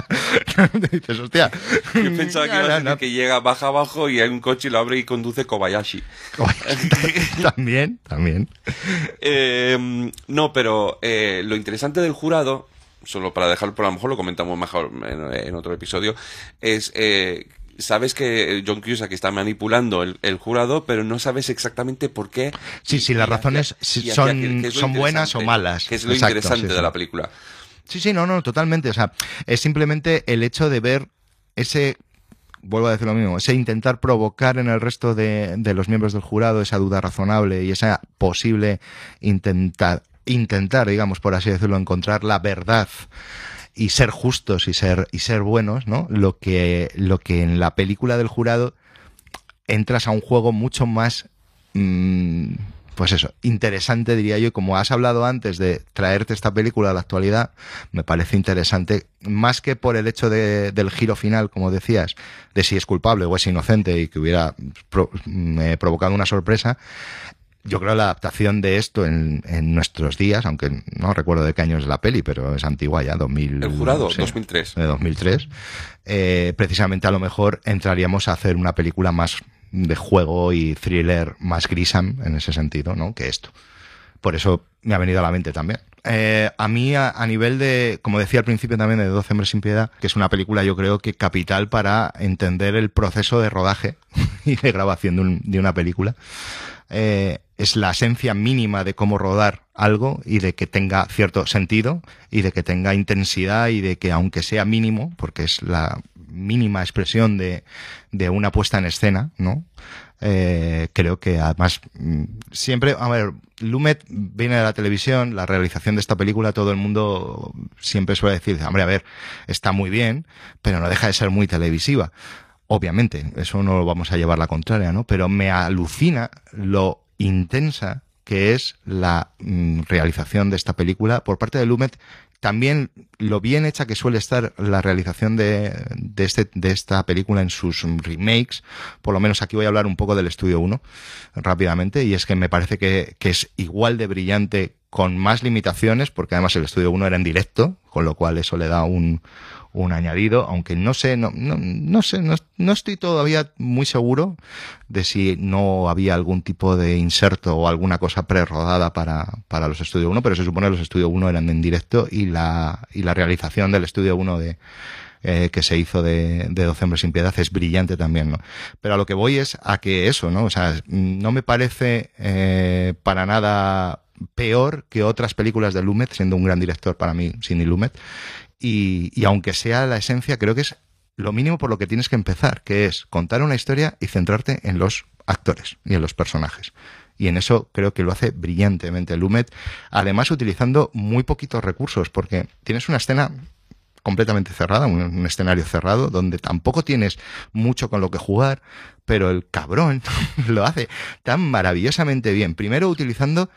y dices, hostia. Yo pensaba que, iba a no, que llega, baja abajo y hay un coche y lo abre y conduce Kobayashi. también, también. Eh, no, pero eh, lo interesante del jurado, solo para dejarlo, por a lo mejor lo comentamos mejor en, en otro episodio, es, eh, sabes que John Cusack está manipulando el, el jurado, pero no sabes exactamente por qué. Sí, sí, las razones hacia- hacia son- buenas o malas. Que es lo Exacto, interesante sí, de la película. Sí, sí, no, no, totalmente. O sea, es simplemente el hecho de ver ese, vuelvo a decir lo mismo, ese intentar provocar en el resto de, de los miembros del jurado esa duda razonable y esa posible intentar, intentar, digamos, por así decirlo, encontrar la verdad y ser justos y ser, y ser buenos, ¿no? Lo que, lo que en la película del jurado entras a un juego mucho más mm, pues eso, interesante diría yo, como has hablado antes de traerte esta película a la actualidad, me parece interesante, más que por el hecho de- del giro final, como decías, de si es culpable o es inocente y que hubiera mm, provocado una sorpresa, yo creo la adaptación de esto en, en nuestros días, aunque no recuerdo de qué año es la peli, pero es antigua ya, 2000. El jurado, sí, 2003. De 2003. Eh, precisamente a lo mejor entraríamos a hacer una película más de juego y thriller más grisam en ese sentido, ¿no? Que esto. Por eso me ha venido a la mente también. Eh, a mí, a, a nivel de, como decía al principio también, de 12 hombres sin piedad, que es una película yo creo que capital para entender el proceso de rodaje y de grabación de, un- de una película. Eh, es la esencia mínima de cómo rodar algo y de que tenga cierto sentido y de que tenga intensidad y de que aunque sea mínimo, porque es la mínima expresión de, de una puesta en escena, ¿no? Eh, creo que además mm, siempre, a ver, Lumet viene de la televisión, la realización de esta película, todo el mundo siempre suele decir, hombre, a ver, está muy bien, pero no deja de ser muy televisiva. Obviamente, eso no lo vamos a llevar la contraria, ¿no? Pero me alucina lo intensa que es la mm, realización de esta película por parte de Lumet. También lo bien hecha que suele estar la realización de, de, este, de esta película en sus remakes. Por lo menos aquí voy a hablar un poco del Estudio 1 rápidamente. Y es que me parece que, que es igual de brillante con más limitaciones, porque además el Estudio 1 era en directo, con lo cual eso le da un, un añadido, aunque no sé, no, no, no sé, no, no estoy todavía muy seguro de si no había algún tipo de inserto o alguna cosa prerodada para, para los Estudio 1, pero se supone que los Estudio 1 eran en directo y la, y la realización del Estudio 1 de, eh, que se hizo de, de 12 hombres sin piedad es brillante también, ¿no? Pero a lo que voy es a que eso, ¿no? O sea, no me parece eh, para nada peor que otras películas de Lumet, siendo un gran director para mí, Sidney Lumet, y, aunque sea la esencia, creo que es lo mínimo por lo que tienes que empezar, que es contar una historia y centrarte en los actores y en los personajes. Y en eso creo que lo hace brillantemente Lumet, además utilizando muy poquitos recursos, porque tienes una escena completamente cerrada, un, escenario cerrado, donde tampoco tienes mucho con lo que jugar, pero el cabrón lo hace tan maravillosamente bien. Primero utilizando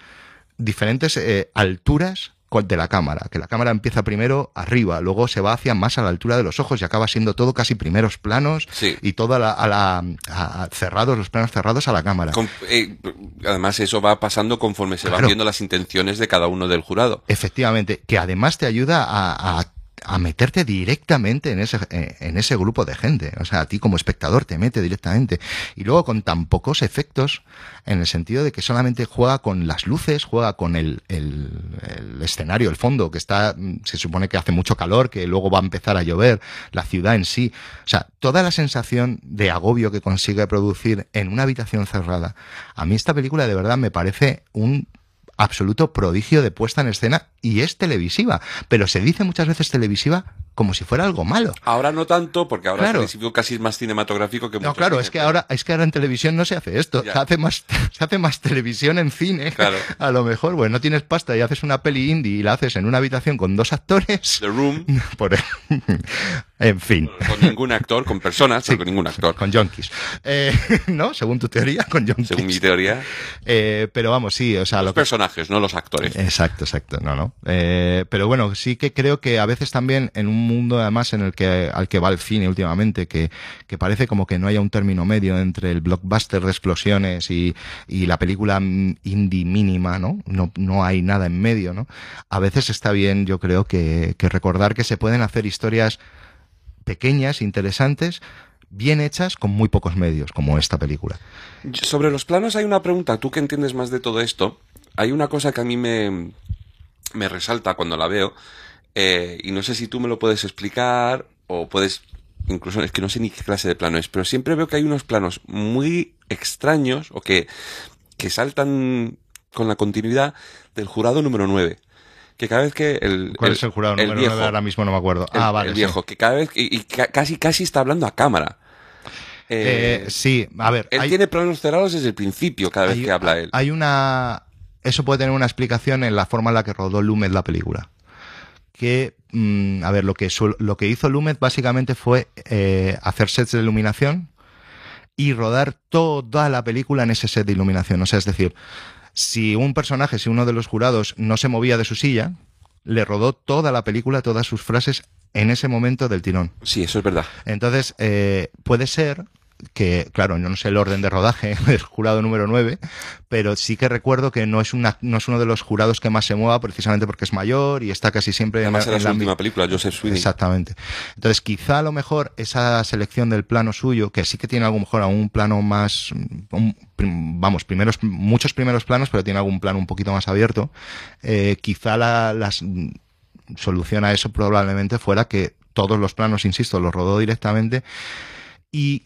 diferentes eh, alturas de la cámara, que la cámara empieza primero arriba, luego se va hacia más a la altura de los ojos y acaba siendo todo casi primeros planos Sí. y todo a la, a la- a- cerrados, los planos cerrados a la cámara. Con- eh, además, eso va pasando conforme se van Claro. viendo las intenciones de cada uno del jurado. Efectivamente, que además te ayuda a, a a meterte directamente en ese, eh, en ese grupo de gente. O sea, a ti como espectador te mete directamente. Y luego con tan pocos efectos, en el sentido de que solamente juega con las luces, juega con el, el, el escenario, el fondo, que está, mm, se supone que hace mucho calor, que luego va a empezar a llover, la ciudad en sí. O sea, toda la sensación de agobio que consigue producir en una habitación cerrada. A mí esta película de verdad me parece un absoluto prodigio de puesta en escena y es televisiva, pero se dice muchas veces televisiva como si fuera algo malo. Ahora no tanto, porque ahora Claro. televisivo casi es más cinematográfico que No, claro, es que pero- ahora es que ahora en televisión no se hace esto, Ya. se hace más se hace más televisión en cine. Claro. A lo mejor, bueno, no tienes pasta y haces una peli indie y la haces en una habitación con dos actores. The Room, Por- en fin. con ningún actor, con personas, pero con ningún actor. Con yonkis. Eh, ¿No? Según tu teoría, con yonkis. Según mi teoría, Eh, pero vamos, sí, o sea, los lo que personajes, no los actores. Exacto, exacto, no, no. Eh, pero bueno, sí que creo que a veces también en un mundo además en el que al que va el cine últimamente, que, que parece como que no haya un término medio entre el blockbuster de explosiones y, y la película indie mínima, ¿no? ¿no? No hay nada en medio, ¿no? A veces está bien, yo creo, que, que recordar que se pueden hacer historias pequeñas, interesantes, bien hechas con muy pocos medios, como esta película. Sobre los planos hay una pregunta, tú que entiendes más de todo esto, hay una cosa que a mí me, me resalta cuando la veo, eh, y no sé si tú me lo puedes explicar o puedes, incluso es que no sé ni qué clase de plano es, pero siempre veo que hay unos planos muy extraños o que, que saltan con la continuidad del jurado número 9. Que cada vez que el... ¿Cuál es el jurado número viejo, 9? Ahora mismo no me acuerdo. el, ah, vale. el sí. viejo, que cada vez... Y, y ca- casi, casi está hablando a cámara. Eh, sí, a ver. Él hay- tiene planos cerrados desde el principio, cada vez que habla él. Hay una. Eso puede tener una explicación en la forma en la que rodó Lumet la película. Que, mm, a ver, lo que, su- lo que hizo Lumet básicamente fue eh, hacer sets de iluminación y rodar toda la película en ese set de iluminación. O sea, es decir, si un personaje, si uno de los jurados no se movía de su silla, le rodó toda la película, todas sus frases en ese momento del tirón. Sí, eso es verdad. Entonces, eh, puede ser que, claro, yo no sé el orden de rodaje del jurado número 9, pero sí que recuerdo que no es, una, no es uno de los jurados que más se mueva precisamente porque es mayor y está casi siempre en, Además la- era en su la última película, Joseph Sweeney. Exactamente. Entonces, quizá a lo mejor esa selección del plano suyo, que sí que tiene a lo mejor a un plano más, un- vamos, primeros, muchos primeros planos, pero tiene algún plano un poquito más abierto, eh, quizá la, las, solución a eso probablemente fuera que todos los planos, insisto, los rodó directamente y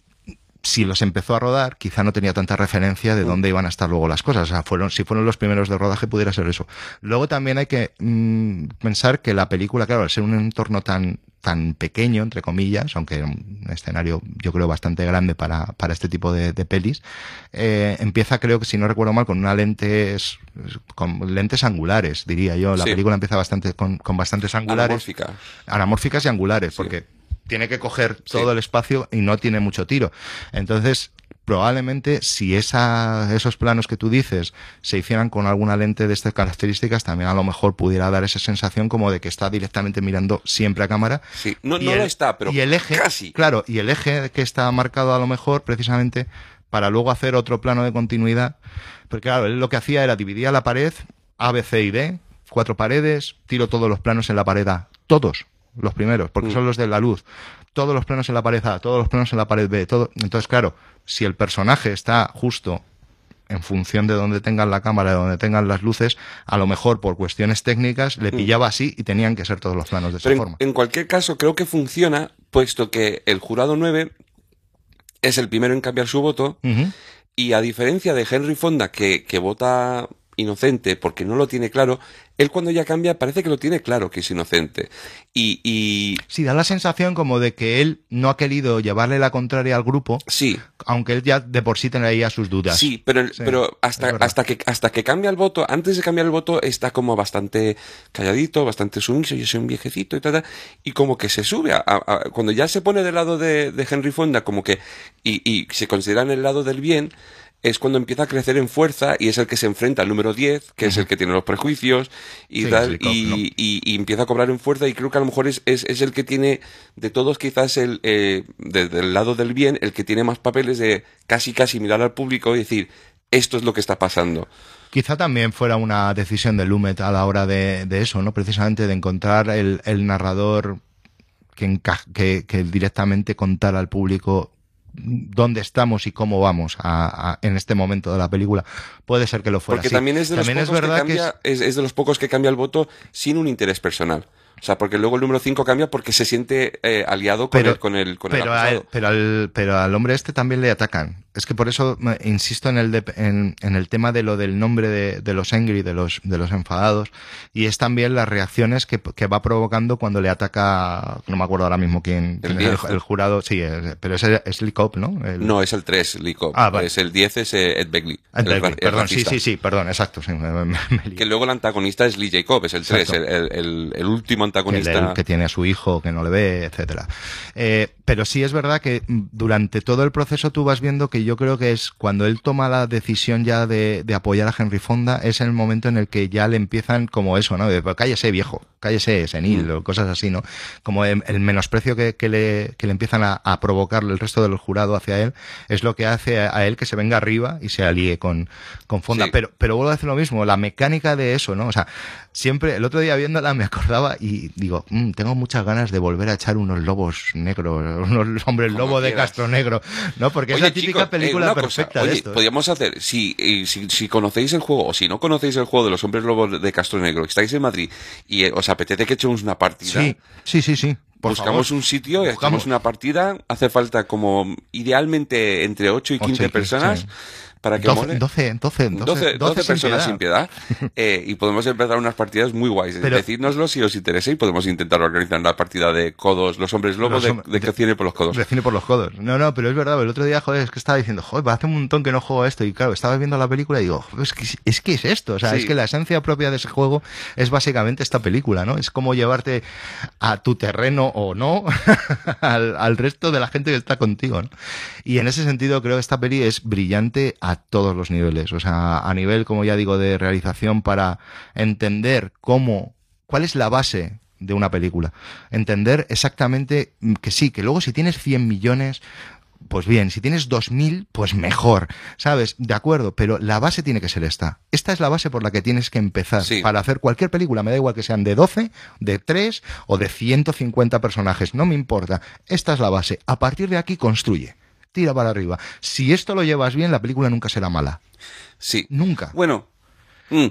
si los empezó a rodar, quizá no tenía tanta referencia de dónde iban a estar luego las cosas. O sea, fueron, si fueron los primeros de rodaje, pudiera ser eso. Luego también hay que mm, pensar que la película, claro, al ser un entorno tan, tan pequeño, entre comillas, aunque un escenario, yo creo, bastante grande para, para este tipo de, de pelis, eh, empieza, creo que si no recuerdo mal, con una lentes, con lentes angulares, diría yo. La Sí. película empieza bastante, con, con bastantes angulares Anamórfica. anamórficas y angulares, porque tiene que coger todo el espacio y no tiene mucho tiro. Entonces, probablemente si esa, esos planos que tú dices se hicieran con alguna lente de estas características, también a lo mejor pudiera dar esa sensación como de que está directamente mirando siempre a cámara. Sí, no, no el- lo está, pero y el eje, casi. Claro, y el eje que está marcado a lo mejor precisamente para luego hacer otro plano de continuidad. Porque claro, él lo que hacía era dividía la pared A, B, C y D, cuatro paredes, tiro todos los planos en la pared A, todos los primeros, porque Mm. son los de la luz. Todos los planos en la pared A, todos los planos en la pared B, todo. Entonces, claro, si el personaje está justo en función de donde tengan la cámara, de donde tengan las luces, a lo mejor por cuestiones técnicas le pillaba así y tenían que ser todos los planos de esa Mm. Pero en, forma. en cualquier caso, creo que funciona, puesto que el jurado 9 es el primero en cambiar su voto, y a diferencia de Henry Fonda, que, que vota inocente porque no lo tiene claro, él cuando ya cambia parece que lo tiene claro que es inocente. Y, y Sí, da la sensación como de que él no ha querido llevarle la contraria al grupo, sí, aunque él ya de por sí tenía sus dudas. Sí, pero, Sí, pero hasta, hasta, que, hasta que cambia el voto, antes de cambiar el voto, está como bastante calladito, bastante sumiso, yo soy un viejecito y tal, y como que se sube, a- a- a- cuando ya se pone del lado de, de Henry Fonda, como que, y, y se considera en el lado del bien, es cuando empieza a crecer en fuerza y es el que se enfrenta al número 10, que es el que tiene los prejuicios y Sí, tal, sí, y, no. y, y empieza a cobrar en fuerza y creo que a lo mejor es, es, es el que tiene, de todos quizás el, eh, de- del lado del bien, el que tiene más papeles de casi casi mirar al público y decir, esto es lo que está pasando. Quizá también fuera una decisión de Lumet a la hora de, de eso, ¿no? Precisamente de encontrar el, el narrador que, que, que directamente contar al público dónde estamos y cómo vamos a, a- en este momento de la película. Puede ser que lo fuera Porque así. también es de los También es pocos que es de los pocos que cambia el voto sin un interés personal. O sea, porque luego el número 5 cambia porque se siente eh, aliado con Pero- el, con el, con el pero, a él- pero, al, pero al hombre este también le atacan. Es que por eso insisto en el, de- en, en el tema de lo del nombre de, de los angry, de los, de los enfadados, y es también las reacciones que, que va provocando cuando le ataca, no me acuerdo ahora mismo quién, quién es diez. el, el jurado, sí, es- pero es, es Lee Cobb, ¿no? El- No, es el 3, Lico. Ah, vale. Es el 10, es eh, Ed Begley. El ra- Begley, el perdón, sí, sí, sí, perdón, exacto, sí, me- me- me. Que luego el antagonista es Lee Jacob, es el 3, el, el, el- el último el, antagonista. el que tiene a su hijo que no le ve, etcétera. Eh, pero sí es verdad que durante todo el proceso tú vas viendo que yo creo que es cuando él toma la decisión ya de, de apoyar a Henry Fonda, es el momento en el que ya le empiezan como eso, ¿no? De, "Pues cállese viejo, cállese senil, Mm. o cosas así, ¿no? Como el, el menosprecio que, que le, que le empiezan a, a provocar el resto del jurado hacia él, es lo que hace a, a él que se venga arriba y se alíe con, con Fonda. Sí. Pero, pero vuelvo a decir lo mismo, la mecánica de eso, ¿no? O sea, siempre, el otro día viéndola me acordaba y digo, "Mm, tengo muchas ganas de volver a echar unos lobos negros, unos hombres lobo de. Castro Negro, ¿no? Porque es la típica chicos, eh, película cosa, perfecta oye, de esto. ¿eh? podríamos hacer, si, eh, si, si conocéis el juego o si no conocéis el juego de los hombres lobos de Castro Negro, que estáis en Madrid y eh, os apetece que echemos una partida, Sí, sí, sí, sí. Por buscamos favor. un sitio y Buscamos. hacemos una partida, hace falta como idealmente entre 8 y Ocho 15 y quince, personas sí. Para que 12, mole. 12, 12, 12, 12 personas sin piedad, eh, y podemos empezar unas partidas muy guays. Pero- Decídnoslo si os interesa y podemos intentar organizar una partida de codos, los hombres lobos Los de, hom- de de- que cine por los codos. Define por los codos. No, no, pero es verdad. El otro día, joder, es que estaba diciendo, joder, hace un montón que no juego a esto. Y claro, estaba viendo la película y digo, es que es, que es esto. O sea, Sí. es que la esencia propia de ese juego es básicamente esta película, ¿no? Es como llevarte a tu terreno o no al, al resto de la gente que está contigo, ¿no? Y en ese sentido creo que esta peli es brillante a todos los niveles. O sea, a nivel, como ya digo, de realización para entender cómo, cuál es la base de una película. Entender exactamente que sí, que luego si tienes 100 millones, pues bien, si tienes 2000, pues mejor, ¿sabes? De acuerdo, pero la base tiene que ser esta. Esta es la base por la que tienes que empezar Sí. para hacer cualquier película, me da igual que sean de 12, de 3 o de 150 personajes, no me importa. Esta es la base. A partir de aquí construye. Tira para arriba. Si esto lo llevas bien, la película nunca será mala. Sí. Nunca. Bueno, mm,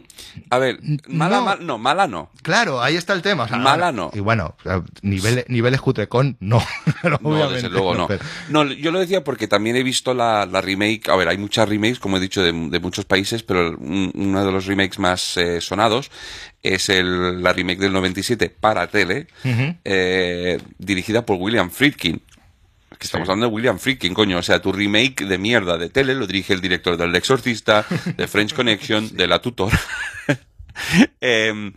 a ver, mala no. ma- no, mala no. Claro, ahí está el tema. o sea, Mala no. Y bueno, niveles, niveles cutrecón, no. No, Obviamente, desde luego no. pero- No, yo lo decía porque también he visto la, la remake. A ver, hay muchas remakes, como he dicho, de, de muchos países, pero un- uno de los remakes más eh, sonados es el, la remake del 97 para tele, eh, dirigida por William Friedkin. Que estamos hablando de William Friedkin, coño. O sea, tu remake de mierda de tele lo dirige el director del Exorcista, de French Connection, de La Tutor. Em,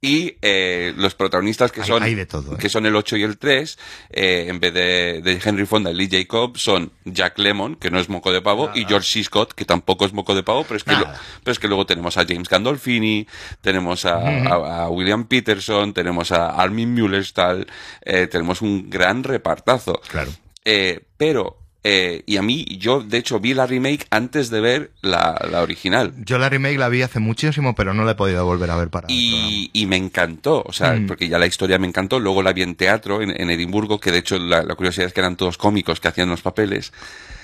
y eh, los protagonistas que Hay- son hay de todo, ¿eh? que son el 8 y el 3, eh, en vez de, de Henry Fonda y Lee Jacob, son Jack Lemmon, que no es moco de pavo, y George C. Scott, que tampoco es moco de pavo, pero es que, lo- pero es que luego tenemos a James Gandolfini, tenemos a, a- a William Peterson, tenemos a Armin Mueller-Stahl, eh, tenemos un gran repartazo. Claro. Eh, pero, eh, y a mí, yo de hecho vi la remake antes de ver la, la original. Yo la remake la vi hace muchísimo, pero no la he podido volver a ver para. Y, y me encantó, o sea, Mm. porque ya la historia me encantó. Luego la vi en teatro, en, en Edimburgo, que de hecho la, la curiosidad es que eran todos cómicos que hacían los papeles.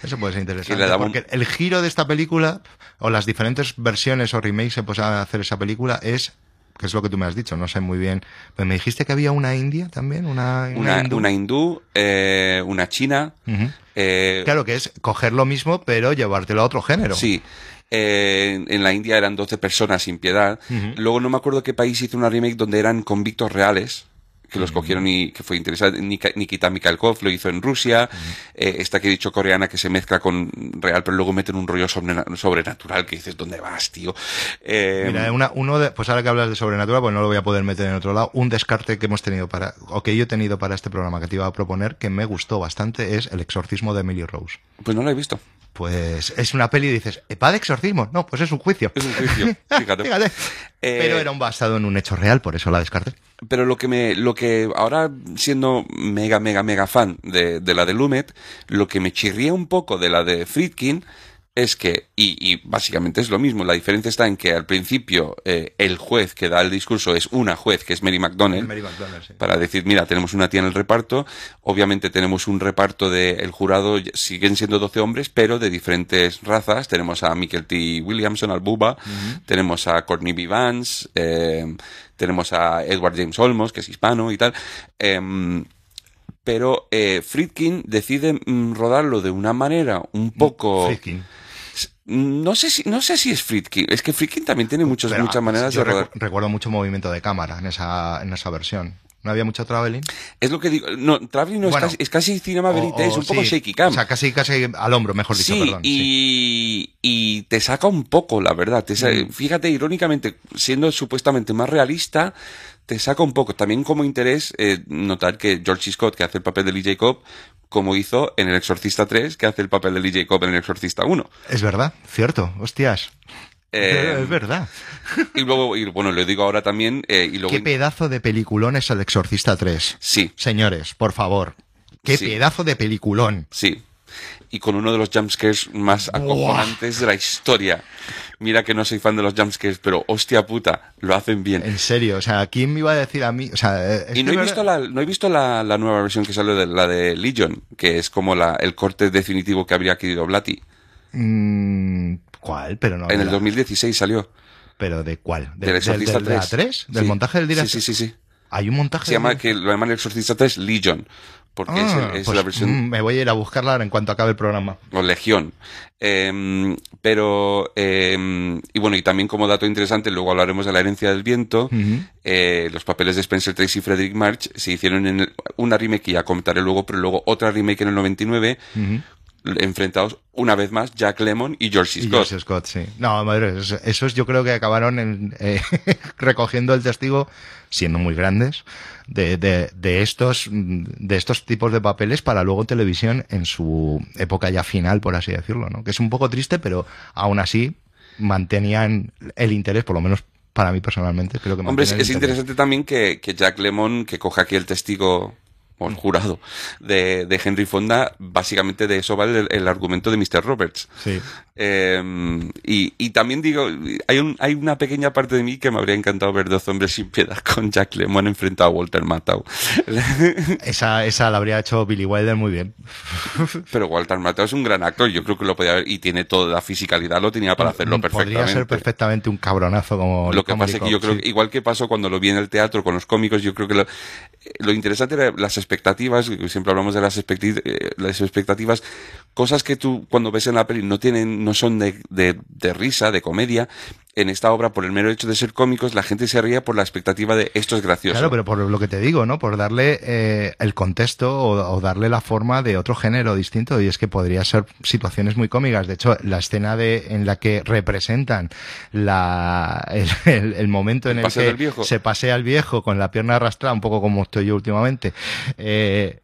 Eso puede ser interesante. Porque el giro de esta película, o las diferentes versiones o remakes que puedan hacer esa película, es, que es lo que tú me has dicho, no sé muy bien. Pero me dijiste que había una india también, una, Una, hindú. una hindú, eh, una china. Eh, Claro que es coger lo mismo, pero llevártelo a otro género. Sí. Eh, en- la India eran 12 personas sin piedad. Luego no me acuerdo qué país hizo una remake donde eran convictos reales que los cogieron y que fue interesante. Nikita Mikhalkov lo hizo en Rusia. Eh, esta que he dicho coreana que se mezcla con real, pero luego meten un rollo sobre- sobrenatural que dices, ¿dónde vas, tío? Eh, Mira, una, uno de, pues ahora que hablas de sobrenatural, pues no lo voy a poder meter en otro lado. Un descarte que hemos tenido para, o que yo he tenido para este programa que te iba a proponer, que me gustó bastante, es El exorcismo de Emily Rose. pues no lo he visto. Pues es una peli y dices, ¿va de exorcismo? No, pues es un juicio. Es un juicio, fíjate. Fíjate. Eh, Pero era un basado en un hecho real, por eso la descarté. Pero lo que me, lo que ahora siendo mega, mega, mega fan de, de la de Lumet, lo que me chirría un poco de la de Friedkin es que, y, y básicamente es lo mismo, la diferencia está en que al principio eh, el juez que da el discurso es una juez, que es Mary McDonnell, Mary McDonnell, sí. para decir, mira, tenemos una tía en el reparto, obviamente tenemos un reparto del jurado, siguen siendo 12 hombres, pero de diferentes razas, tenemos a Michael T. Williamson, al Bubba, tenemos a Courtney B. Vance, eh, tenemos a Edward James Olmos, que es hispano y tal, em, pero eh, Friedkin decide mm, rodarlo de una manera un poco... Friedkin. No sé si, no sé si es Friedkin. Es que Friedkin también tiene muchos, Pero, muchas maneras yo de rodar. recu- recuerdo mucho movimiento de cámara en esa, en esa versión. ¿No había mucho traveling? Es lo que digo. No, Traveling no Bueno, es, casi, es casi cinema verite, O- es un poco shaky cam. O sea, casi, casi al hombro, mejor dicho, sí, perdón. sí. y, y te saca un poco, la verdad. Te Mm. Fíjate, irónicamente, siendo supuestamente más realista, te saca un poco. También como interés eh, notar que George. Scott, que hace el papel de Lee Jacob, como hizo en El Exorcista 3, que hace el papel de Lee Jacob en El Exorcista 1. Es verdad, cierto, hostias. Eh, es verdad. y luego, y bueno, lo digo ahora también, eh, y luego... Qué pedazo de peliculón es El Exorcista 3. Sí, Señores, por favor. Qué Sí. pedazo de peliculón. Sí. Y con uno de los jumpscares más acojonantes de la historia. Mira que no soy fan de los jumpscares, pero hostia puta, lo hacen bien. En serio, o sea, ¿quién me iba a decir a mí? O sea, eh, es Y no he visto, la, no he visto la, la nueva versión que salió de la de Legion, que es como la, el corte definitivo que habría querido Blatty. Mm, ¿Cuál? Pero no. En el la- 2016 salió. ¿Pero de cuál? ¿De, Del Exorcista del- de la 3. 3? ¿Del Sí. montaje del director? Sí, sí, sí. sí. Hay un montaje. Se llama, del- que lo llaman el Exorcista 3 Legion. Porque es, Ah, el- es pues, la versión. mm, me voy a ir a buscarla ahora en cuanto acabe el programa. o Legión. Em, pero, em, y bueno, y también como dato interesante, luego hablaremos de la herencia del viento, Ujú. eh, los papeles de Spencer Tracy y Frederick March se hicieron en el- una remake que ya comentaré luego, pero luego otra remake en el 99, Ujú. enfrentados una vez más Jack Lemmon y George. Y Scott. George Scott, sí. No, madre, eso- esos yo creo que acabaron en, eh, recogiendo el testigo, siendo muy grandes, de, de, de estos, de estos tipos de papeles para luego televisión en su época ya final, por así decirlo, ¿no? Que es un poco triste, pero aún así mantenían el interés, por lo menos para mí personalmente, creo que Hombre, es, interesante también que, que Jack Lemmon, que coja aquí el testigo o el jurado de, de Henry Fonda, básicamente de eso va el, el argumento de Mr. Roberts. Sí. Eh, y, y también digo, hay, un, hay una pequeña parte de mí que me habría encantado ver dos hombres sin piedad con Jack Lemmon enfrentado a Walter Matthau. Esa, esa la habría hecho Billy Wilder muy bien. Pero Walter Matthau es un gran actor, yo creo que lo podía haber, y tiene toda la fisicalidad, lo tenía para hacerlo perfectamente. Podría ser perfectamente un cabronazo como Lo que como pasa es que yo creo sí. igual que pasó cuando lo vi en el teatro con los cómicos, yo creo que lo, lo interesante era las expectativas, siempre hablamos de las, expecti- eh, las expectativas, cosas que tú cuando ves en la peli no tienen, no son de, de risa, de comedia. En esta obra, por el mero hecho de ser cómicos, la gente se ría por la expectativa de esto es gracioso. Claro, pero por lo que te digo, ¿no? Por darle eh, el contexto o, o darle la forma de otro género distinto. Y es que podría ser situaciones muy cómicas. De hecho, la escena de en la que representan la, el, el- el momento en El el, que viejo. se pasea el viejo con la pierna arrastrada, un poco como estoy yo últimamente, eh,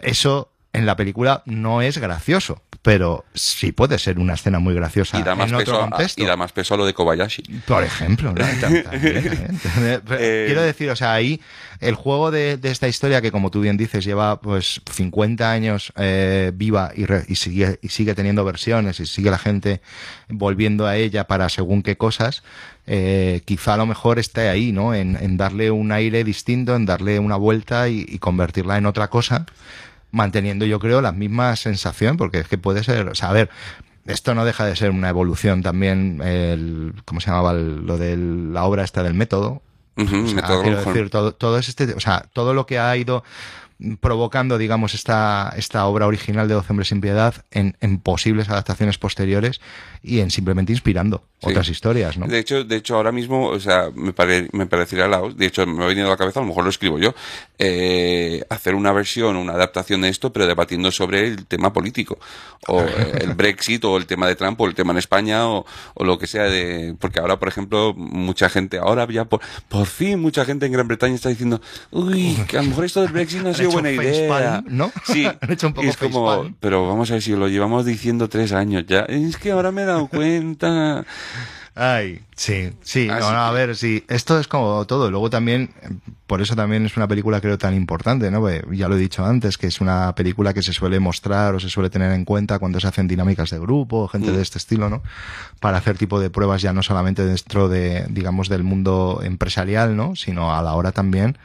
eso en la película no es gracioso. Pero sí puede ser una escena muy graciosa y da más en otro peso a, contexto. y da más peso a lo de Kobayashi. Por ejemplo, ¿no? También, también. Pero Eh, Quiero decir, o sea, ahí el juego de, de esta historia que, como tú bien dices, lleva pues 50 años eh, viva y, re- y sigue y sigue teniendo versiones y sigue la gente volviendo a ella para según qué cosas, eh, quizá a lo mejor esté ahí, ¿no? En, en darle un aire distinto, en darle una vuelta y, y convertirla en otra cosa, manteniendo yo creo la misma sensación, porque es que puede ser, o sea, a ver, esto no deja de ser una evolución también, el, ¿cómo se llamaba? El- lo de la obra esta del método. O sea, método quiero decir, todo, todo es este, o sea, todo lo que ha ido provocando, digamos, esta, esta obra original de Doce Hombres sin Piedad en, en posibles adaptaciones posteriores y en simplemente inspirando Sí. otras historias, ¿no? De hecho, de hecho, ahora mismo, o sea, me, pare- me parecería la de hecho, me ha venido a la cabeza, a lo mejor lo escribo yo, eh, hacer una versión, una adaptación de esto, pero debatiendo sobre el tema político, o el Brexit, o el tema de Trump, o el tema en España, o, o lo que sea de, porque ahora, por ejemplo, mucha gente, ahora ya por, por fin mucha gente en Gran Bretaña está diciendo, uy, que a lo mejor esto del Brexit no Han sido buena idea. ¿no? Sí, Han hecho un poco y es como, pero vamos a ver si lo llevamos diciendo tres años ya. Es que ahora me he dado cuenta. Ay, sí, sí, Así no, no, a ver, sí, esto es como todo. Luego también, por eso también es una película creo tan importante, ¿no? Porque ya lo he dicho antes, que es una película que se suele mostrar o se suele tener en cuenta cuando se hacen dinámicas de grupo, gente Mm. de este estilo, ¿no? Para hacer tipo de pruebas ya no solamente dentro de, digamos, del mundo empresarial, ¿no? Sino a la hora también,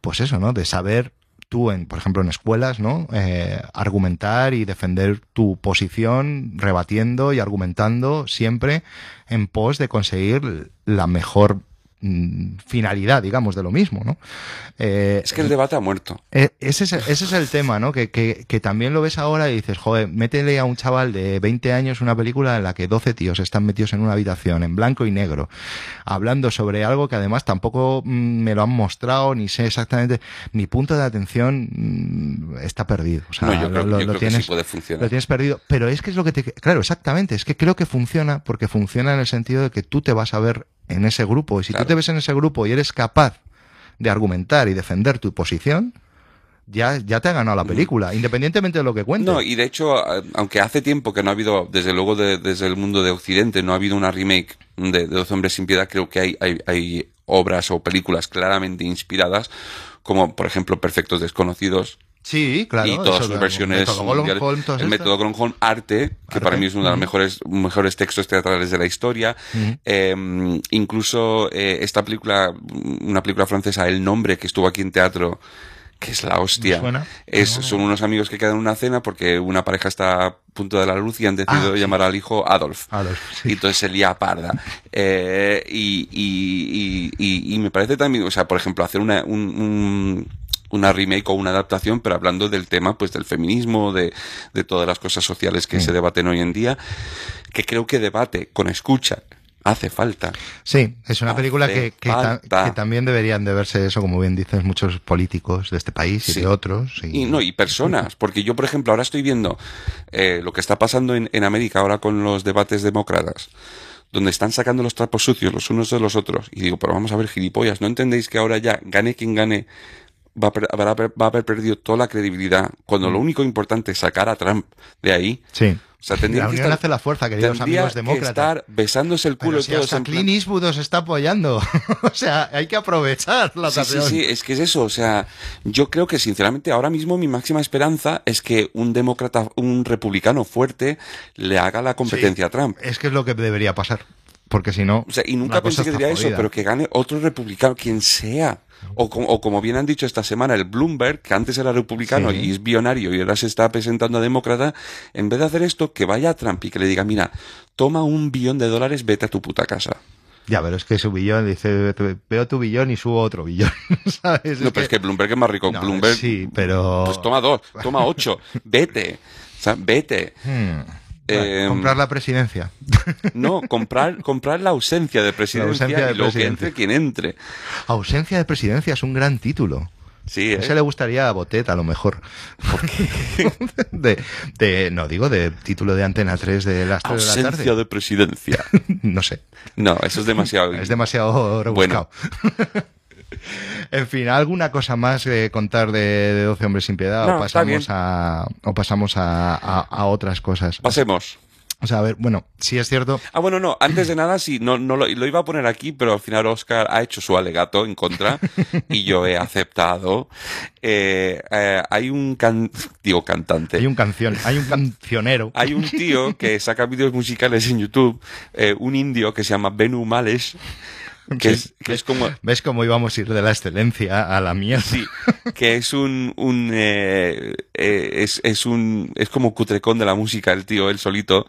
pues eso, ¿no? De saber tú, en, por ejemplo, en escuelas, ¿no? Eh, argumentar y defender tu posición, rebatiendo y argumentando siempre en pos de conseguir la mejor finalidad, digamos, de lo mismo, ¿no? Eh, Es que el debate ha muerto. eh, ese, es, ese es el tema, ¿no? Que, que, que también lo ves ahora y dices, joder, métele a un chaval de 20 años una película en la que 12 tíos están metidos en una habitación, en blanco y negro, hablando sobre algo que además tampoco mm, me lo han mostrado, ni sé exactamente, mi punto de atención mm, está perdido. O sea, no, yo creo, lo, yo lo creo tienes, que sí puede funcionar. lo tienes perdido. Pero es que es lo que te... Claro, exactamente. Es que creo que funciona porque funciona en el sentido de que tú te vas a ver en ese grupo. Y si Claro. tú te ves en ese grupo y eres capaz de argumentar y defender tu posición, ya, ya te ha ganado la película, independientemente de lo que cuente. No, y de hecho, aunque hace tiempo que no ha habido, desde luego de- desde el mundo de Occidente, no ha habido una remake de, Doce Hombres sin Piedad, creo que hay, hay, hay obras o películas claramente inspiradas, como por ejemplo Perfectos Desconocidos, sí, claro. y todas eso sus de- versiones Método todas el método Gronholm arte que Arte, para mí es uno de los mejores mejores textos teatrales de la historia. Eh, incluso eh, esta película una película francesa El nombre que estuvo aquí en teatro que es la hostia suena. es, No. son unos amigos que quedan en una cena porque una pareja está a punto de la luz y han decidido Ah, sí. llamar al hijo Adolf Adolf, sí. y entonces se lía parda. Eh, y, y, y, y- y me parece también, o sea, por ejemplo, hacer una, un, un- una remake o una adaptación, pero hablando del tema, pues del feminismo, de, de todas las cosas sociales que Sí. se debaten hoy en día, que creo que debate con escucha hace falta. Sí, es una Hace película que, que, ta- falta. que también deberían de verse eso, como bien dices, muchos políticos de este país y Sí. de otros. Y no, y personas, porque yo, por ejemplo, ahora estoy viendo eh, lo que está pasando en, en América ahora con los debates demócratas, donde están sacando los trapos sucios los unos de los otros. Y digo, pero vamos a ver, gilipollas, ¿no entendéis que ahora ya, gane quien gane, va a, va a haber- va a haber perdido toda la credibilidad, cuando Mm. lo único importante es sacar a Trump de ahí? Sí. O sea, tendría La que unión estar, hace la fuerza, queridos amigos que demócratas. estar besándose el culo Pero si todos hasta Clint Eastwood os está apoyando. o sea, hay que aprovechar la Sí, sí, ocasión. sí, es que es eso. O sea, yo creo que sinceramente ahora mismo mi máxima esperanza es que un demócrata, un republicano fuerte le haga la competencia a Trump. Es que es lo que debería pasar. Porque si no. O sea, y nunca pensé que diría eso, pero que gane otro republicano, quien sea. O, como- o como bien han dicho esta semana, el Bloomberg, que antes era republicano Sí. y es billonario y ahora se está presentando a demócrata, en vez de hacer esto, que vaya a Trump y que le diga, mira, toma un billón de dólares, vete a tu puta casa. Ya, pero es que su billón dice: veo tu billón y subo otro billón. ¿Sabes? No, pero es que Bloomberg es más rico. No, Bloomberg, Sí, pero. pues toma dos, toma ocho, vete. O sea, vete. Hmm. Eh, comprar la presidencia. No, comprar, comprar la ausencia de presidencia ausencia de y luego que presidencia. entre quien entre. Ausencia de presidencia es un gran título. Sí, ¿eh? Ese le gustaría a Botet, a lo mejor. de, de, no digo de título de Antena 3 de las 3 de la Ausencia tarde. de presidencia. No sé. No, eso es demasiado. Es demasiado rebuscado. En fin, ¿alguna cosa más que contar de, de 12 hombres sin piedad? No, o pasamos, a, o pasamos a, a- a otras cosas. Pasemos. O sea, a ver, bueno, sí es cierto. Ah, bueno, no, antes de nada, sí, no, no lo, lo iba a poner aquí, pero al final Oscar ha hecho su alegato en contra y yo he aceptado. Eh, eh, hay un can, digo cantante. Hay un canción, hay un cancionero. Hay un tío que saca vídeos musicales en YouTube, eh, un indio que se llama Benu Males, que es, que es como, ¿Ves cómo íbamos a ir de la excelencia a la mierda? Sí, que es un, un eh, eh, es, es un, es como cutrecón de la música, el tío, él solito.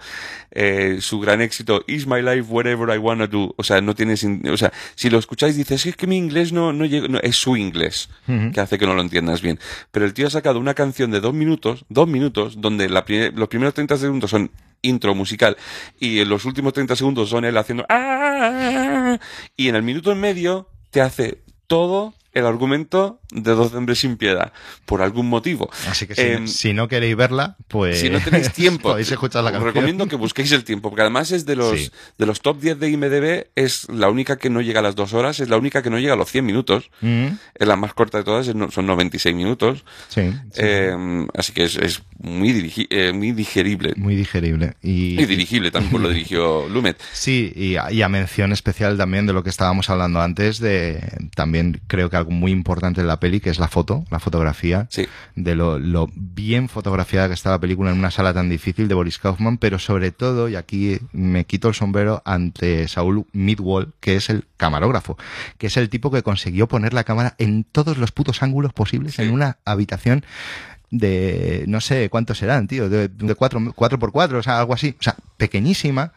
Eh, su gran éxito, Is My Life Whatever I Wanna Do. O sea, no tiene, sin- o sea, si lo escucháis dices, es que mi inglés no, no llega, no, es su inglés, que hace que no lo entiendas bien. Pero el tío ha sacado una canción de dos minutos, dos minutos, donde la los primeros 30 segundos son intro musical. Y en los últimos 30 segundos son él haciendo "Ah", y en el minuto en medio te hace todo el argumento de Dos hombres sin piedad, por algún motivo. Así que si, Em, si no queréis verla, pues... si no tenéis tiempo, podéis escuchar la os canción. recomiendo que busquéis el tiempo, porque además es de los, Sí. de los top 10 de IMDB, es la única que no llega a las dos horas, es la única que no llega a los 100 minutos, Mm, es la más corta de todas, son 96 minutos, sí, sí. Eh, así que es, es muy, dirigi- eh, muy digerible. muy digerible. Y, Y dirigible también, pues lo dirigió Lumet. Sí, y a, y a mención especial también de lo que estábamos hablando antes, de también creo que algo muy importante de la peli, que es la foto, la fotografía, Sí. de lo, lo bien fotografiada que está la película en una sala tan difícil de Boris Kaufman, pero sobre todo, y aquí me quito el sombrero ante Saul Midwall, que es el camarógrafo, que es el tipo que consiguió poner la cámara en todos los putos ángulos posibles Sí. en una habitación de no sé cuántos serán, tío, de, de cuatro, cuatro por cuatro, o sea, algo así, o sea, pequeñísima,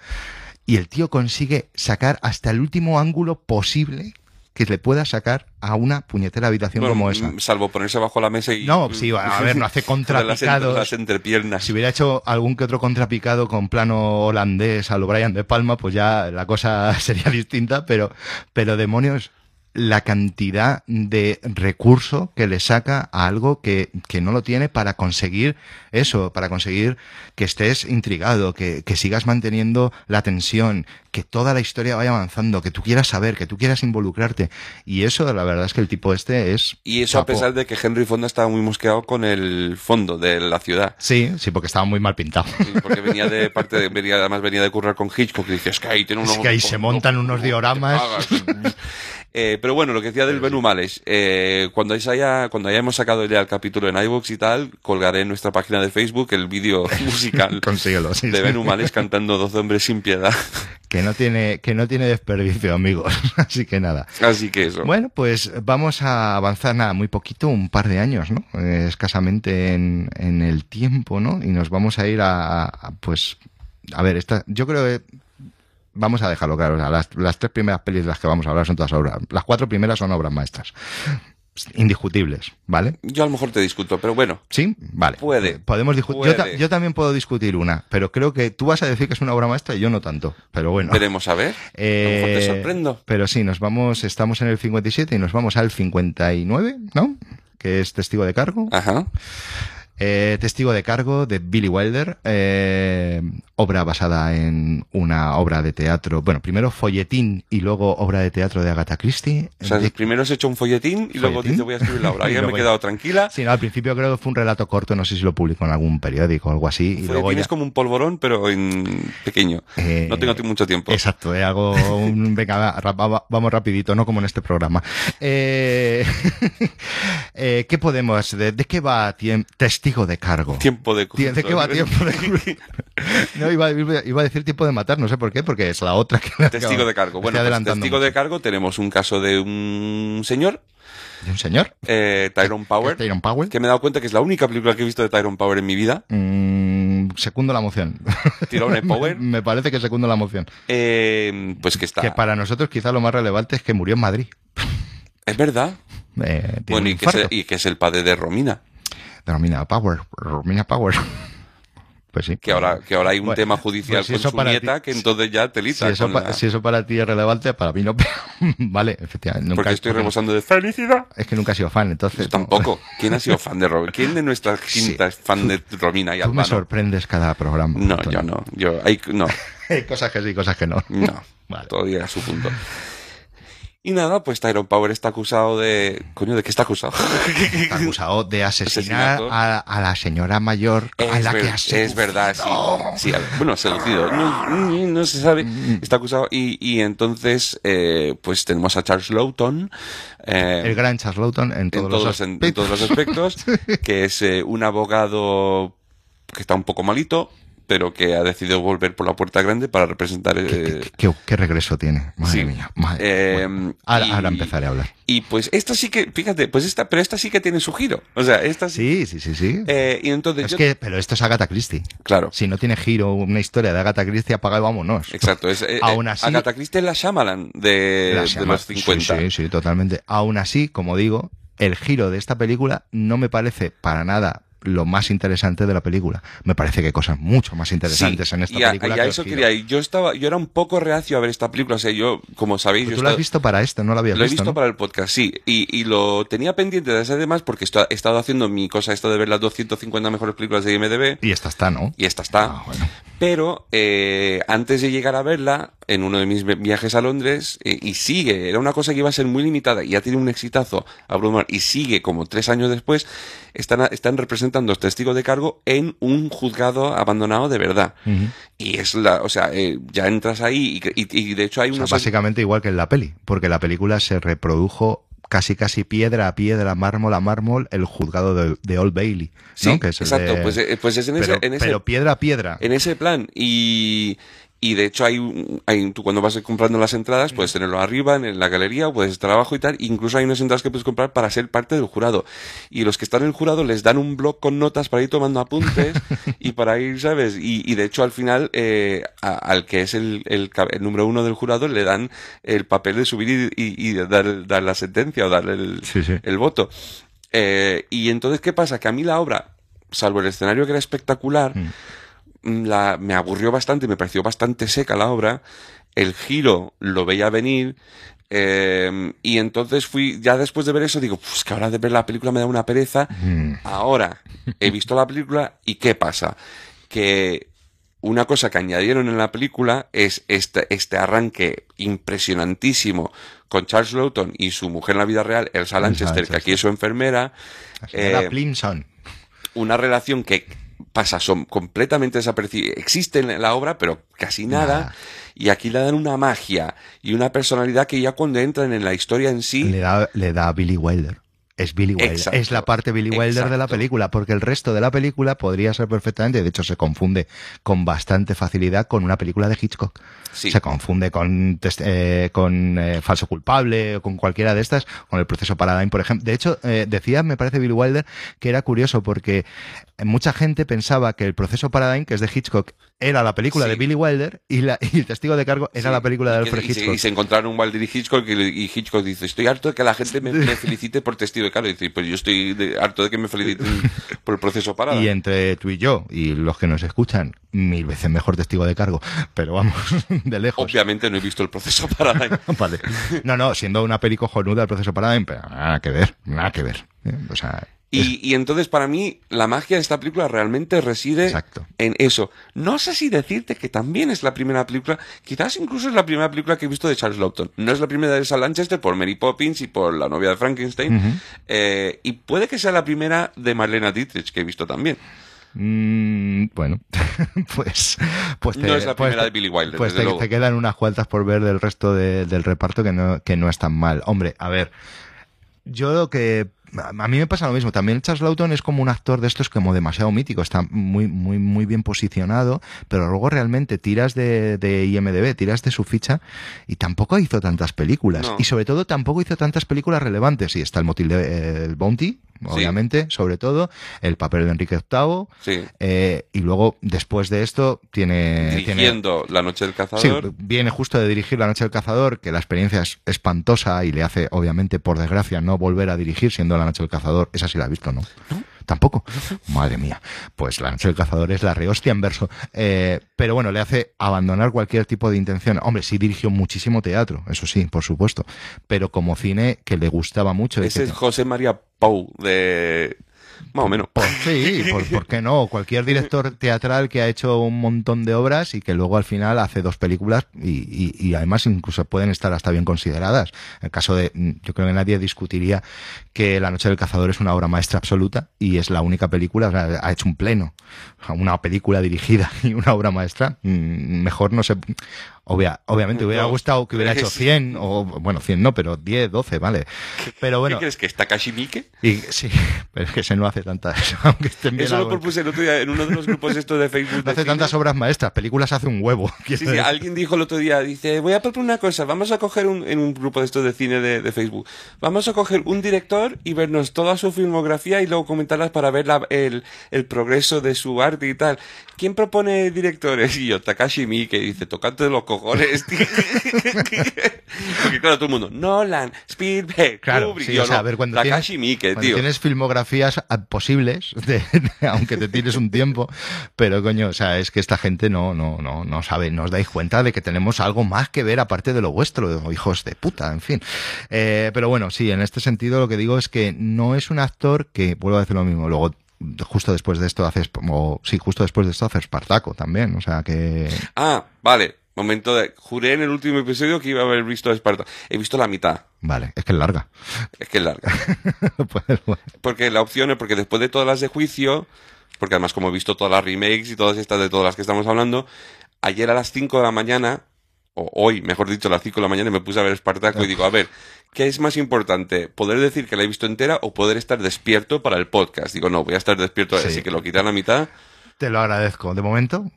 y el tío consigue sacar hasta el último ángulo posible que le pueda sacar a una puñetera habitación Bueno, como esa. mm, Salvo ponerse bajo la mesa y... No, sí, a ver, no hace contrapicados. las entrepiernas. Si hubiera hecho algún que otro contrapicado con plano holandés a lo Brian de Palma, pues ya la cosa sería distinta, pero, pero demonios, la cantidad de recurso que le saca a algo que, que no lo tiene para conseguir eso, para conseguir que estés intrigado, que, que sigas manteniendo la tensión, que toda la historia vaya avanzando, que tú quieras saber, que tú quieras involucrarte. Y eso, la verdad es que el tipo este es... Y eso a pesar de que Henry Fonda estaba muy mosqueado con el fondo de la ciudad. Sí, sí, porque estaba muy mal pintado. Sí, Porque venía de parte de, venía, además venía de currar con Hitchcock y dice, es que ahí tiene unos... Es que ahí se montan unos dioramas". te pagas". Eh, pero bueno, lo que decía del Benumales, eh, cuando, haya, cuando hayamos sacado ya el capítulo en iVoox y tal, colgaré en nuestra página de Facebook el vídeo musical Consíguelo, sí, de sí. Benumales cantando Dos hombres sin piedad. que no tiene que no tiene desperdicio amigos así que nada Así que eso. bueno pues vamos a avanzar nada muy poquito un par de años no Eh, escasamente en, en el tiempo no y nos vamos a ir a, a, pues a ver esta yo creo que vamos a dejarlo claro o sea, las, las tres primeras pelis de las que vamos a hablar son todas obras las cuatro primeras son obras maestras indiscutibles vale Yo a lo mejor te discuto, pero bueno. ¿Sí? Vale. Puede. Podemos discutir. Yo, ta- Puede. yo también puedo discutir una, pero creo que tú vas a decir que es una obra maestra y yo no tanto. Pero bueno. Veremos a ver. a lo mejor te Eh, sorprendo. Pero sí, nos vamos, estamos en el 57 y nos vamos al 59, ¿no? Que es testigo de cargo. Ajá. Eh, testigo de cargo de Billy Wilder, eh, obra basada en una obra de teatro, bueno, primero folletín y luego obra de teatro de Agatha Christie. O sea, De- primero has hecho un folletín y luego ¿Folletín? dice voy a escribir la obra. Ya me he quedado tranquila. Sí, no, al principio creo que fue un relato corto, no sé si lo publicó en algún periódico o algo así. Y luego Folletín ya- es como un polvorón, pero en pequeño. Eh, no tengo mucho tiempo. Exacto, es algo, un- venga, va, ra- va- vamos rapidito, no como en este programa. Eh, eh, ¿Qué podemos, de, de qué va tiem- testigo de cargo? Tiempo de Tie- ¿De qué va tiempo de No, iba, a decir tiempo de matar, no sé por qué, porque es la otra que me Testigo acabo- de cargo. Bueno, pues testigo de cargo tenemos un caso de un señor, ¿De un señor? eh, Tyrone Power, Tyrone Powell. que me he dado cuenta que es la única película que he visto de Tyrone Power en mi vida. Mm, secundo la moción. Tyrone Power. me parece que secundo la moción. Eh, pues que está. Que para nosotros quizá lo más relevante es que murió en Madrid. Es verdad. Eh, Bueno, que, es y que es el padre de Romina. De Romina Power. Romina Power. Pues sí. Que ahora, que ahora hay un Bueno, tema judicial pues si con su para nieta ti- que entonces ya te Si lita eso, con pa- la- si eso para ti es relevante, para mí no. vale, efectivamente. Nunca, Porque estoy porque- rebosando de felicidad. Es que nunca he sido fan, entonces. Yo tampoco. ¿Quién ha sido fan de Romina? ¿Quién de nuestra quinta es fan de Romina y Tú me sorprendes cada programa. No, yo no. Yo, hay, no, Hay cosas que sí, cosas que no. no. Vale. Todo llega a su punto. Y nada, pues Tyrone Power está acusado de... Coño, ¿de qué está acusado? Está acusado de asesinar a, a la señora mayor a Es, la ver- que ha es verdad, sí. Sí, a ver, bueno, seducido. No, no se sabe. Está acusado. Y, y entonces, eh, pues tenemos a Charles Lawton. eh, El gran Charles Lawton en todos, en todos, los los, en- en aspectos. todos los aspectos, que es eh, un abogado que está un poco malito, pero que ha decidido volver por la puerta grande para representar... ¿Qué, eh, qué- qué- qué regreso tiene? Madre sí. mía. Madre Eh, bueno, ahora, y- ahora empezaré a hablar. Y pues esta sí que, fíjate, pues esta, pero esta sí que tiene su giro. O sea, esta sí. Sí, sí, sí, sí. Eh, y entonces es yo- que, pero esto es Agatha Christie. claro. Si no tiene giro una historia de Agatha Christie, apaga y vámonos. Exacto, es, eh, Aún eh, así- Agatha Christie es la Shyamalan de, La de los 50. Sí, sí, sí, totalmente. Aún así, como digo, el giro de esta película no me parece para nada lo más interesante de la película. Me parece que hay cosas mucho más interesantes en esta y a, película. y a que eso quería ir. Yo estaba, yo era un poco reacio a ver esta película. O sea, yo, como sabéis, yo Tú lo has visto para esto, no lo habías lo he visto, visto ¿no? para el podcast, sí. Y, y lo tenía pendiente de hacer además porque he estado haciendo mi cosa esto de ver las 250 mejores películas de IMDb. Y esta está, ¿no? Y esta está. Ah, bueno. Pero eh, antes de llegar a verla, en uno de mis vi- viajes a Londres, eh, y sigue, era una cosa que iba a ser muy limitada, y ya tiene un exitazo abrumador, y sigue como tres años después, están, están representando los testigos de cargo en un juzgado abandonado de verdad. Y es la, o sea, eh, ya entras ahí, y, y- y de hecho hay O sea, unos... básicamente igual que en la peli, porque la película se reprodujo casi casi piedra a piedra, mármol a mármol, el juzgado de, de Old Bailey, ¿no? Sí, Que es exacto, de- pues, eh, pues es en ese, en ese pero piedra a piedra. en ese plan y y de hecho hay, un- hay tú cuando vas comprando las entradas puedes tenerlo arriba en la galería o puedes estar abajo y tal. Incluso hay unas entradas que puedes comprar para ser parte del jurado. Y los que están en el jurado les dan un blog con notas para ir tomando apuntes y para ir sabes y, y de hecho al final eh, a- al que es el, el, número uno del jurado le dan el papel de subir y, y- y dar, dar la sentencia o dar el, Sí, sí. el voto. Eh, y entonces qué pasa que a mí la obra salvo el escenario que era espectacular Mm. Mm, la, me aburrió bastante, me pareció bastante seca la obra, el giro lo veía venir, eh, y entonces fui, ya después de ver eso, digo, pues que ahora de ver la película me da una pereza, Mm. ahora he visto la película y ¿qué pasa? Que una cosa que añadieron en la película es este, este arranque impresionantísimo con Charles Lawton y su mujer en la vida real, Elsa Lanchester, que aquí es su enfermera. La señora eh, Plimson. una relación que pasa son completamente desapercibida. Existe en la obra, pero casi nada. Nada. Y aquí le dan una magia y una personalidad que ya cuando entran en la historia en sí, Le da, le da a Billy Wilder. Es Billy Wilder. Exacto. Es la parte Billy Wilder de la película, porque el resto de la película podría ser perfectamente, de hecho se confunde con bastante facilidad con una película de Hitchcock. Sí. Se confunde con, eh, con eh, Falso Culpable o con cualquiera de estas, con el proceso Paradigm, por ejemplo. De hecho, eh, decía, me parece Billy Wilder, que era curioso porque mucha gente pensaba que el proceso Paradigm, que es de Hitchcock, era la película Sí. de Billy Wilder y, la, y el testigo de cargo era Sí, la película de y Alfred y se, Hitchcock. y se encontraron un Wilder y Hitchcock y, y Hitchcock dice, estoy harto de que la gente me, me felicite por testigo dice, pues yo estoy de- harto de que me feliciten por el proceso parada. Y entre tú y yo y los que nos escuchan, mil veces mejor testigo de cargo, pero vamos, de lejos. Obviamente no he visto el proceso parada. Vale. No, no, siendo una peli cojonuda el proceso Paradigm, pero nada que ver, nada que ver. O sea, Y, y entonces para mí la magia de esta película realmente reside Exacto. en eso. No sé si decirte que también es la primera película, quizás incluso es la primera película que he visto de Charles Lawton. No es la primera de Elsa Lanchester por Mary Poppins y por La novia de Frankenstein. Eh, y puede que sea la primera de Marlena Dietrich que he visto también. mm, bueno, pues, pues No es la pues primera te- de Billy Wilder, Pues desde te, luego. te quedan unas cuantas por ver del resto de- del reparto que no, que no están mal. Hombre, a ver, yo lo que a mí me pasa lo mismo. También Charles Lawton es como un actor de estos como demasiado mítico. Está muy, muy, muy bien posicionado, pero luego realmente tiras de, de IMDB, tiras de su ficha y tampoco hizo tantas películas. No. Y sobre todo tampoco hizo tantas películas relevantes. Y está el motil de eh, el Bounty, obviamente, sobre todo, el papel de Enrique VIII. Sí. eh, y luego, después de esto, tiene... tiene Dirigiendo La noche del Sí, cazador. viene justo de dirigir La Noche del Cazador, que la experiencia es espantosa y le hace, obviamente, por desgracia, no volver a dirigir siendo La Noche del Cazador. Esa sí la ha visto, ¿no? Tampoco. Madre mía. Pues La Noche del Cazador es la rehostia en verso. Eh, pero bueno, le hace abandonar cualquier tipo de intención. Hombre, sí dirigió muchísimo teatro, eso sí, por supuesto. Pero como cine que le gustaba mucho. Ese es José María Pau de... Más o menos. Sí, por, ¿por qué no? Cualquier director teatral que ha hecho un montón de obras y que luego al final hace dos películas y, además incluso pueden estar hasta bien consideradas. En el caso de, yo creo que nadie discutiría que La Noche del Cazador es una obra maestra absoluta y es la única película, ha hecho un pleno, una película dirigida y una obra maestra. Mm, Mejor no sé. Obvia, obviamente hubiera gustado que hubiera hecho tres. 100 o, bueno, 100 no, pero 10, 12, vale. Pero bueno, ¿Qué crees que es Takashi Miike? y sí, pero es que se no hace tantas, aunque estén bien Eso lo propuse el otro día en uno de los grupos estos de Facebook. No hace cine. tantas obras maestras, películas hace un huevo. Sí, sí, alguien dijo el otro día, dice, voy a proponer una cosa, vamos a coger un, en un grupo de estos de cine de, de Facebook, vamos a coger un director y vernos toda su filmografía y luego comentarlas para ver la- el, el progreso de su arte y tal. ¿Quién propone directores? Y yo, Takashi Miike, dice, tocante los cojones, tío. Porque claro, todo el mundo, Nolan, Spielberg, Claro, Kubrick, sí, o sea, no, a ver, cuando Takashi tienes, Miike, cuando tío. tienes filmografías ah, posibles, de- de- aunque te tienes un tiempo, pero coño, o sea, es que esta gente no, no, no, no sabe, no os dais cuenta de que tenemos algo más que ver aparte de lo vuestro, hijos de puta, en fin. Eh, pero bueno, sí, en este sentido lo que digo es que no es un actor que, vuelvo a decir lo mismo, luego justo después de esto haces, o, sí, justo después de esto haces Spartaco también, o sea que... Ah, vale. Momento de... Juré en el último episodio que iba a haber visto Esparta. He visto la mitad. Vale, es que es larga. Es que es larga. Pues, bueno. Porque la opción es porque después de todas las de juicio, porque además como he visto todas las remakes y todas estas de todas las que estamos hablando, ayer a las 5 de la mañana, o hoy, mejor dicho, a las 5 de la mañana me puse a ver Espartaco y digo, a ver, ¿qué es más importante? ¿Poder decir que la he visto entera o poder estar despierto para el podcast? Digo, no, voy a estar despierto, Sí. así que lo quité a la mitad. Te lo agradezco. De momento,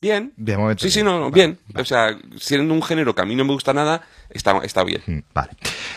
Bien. de momento. Sí, sí, no, no, Vale, bien. O sea, siendo un género que a mí no me gusta nada, está, está bien. Mm, Vale.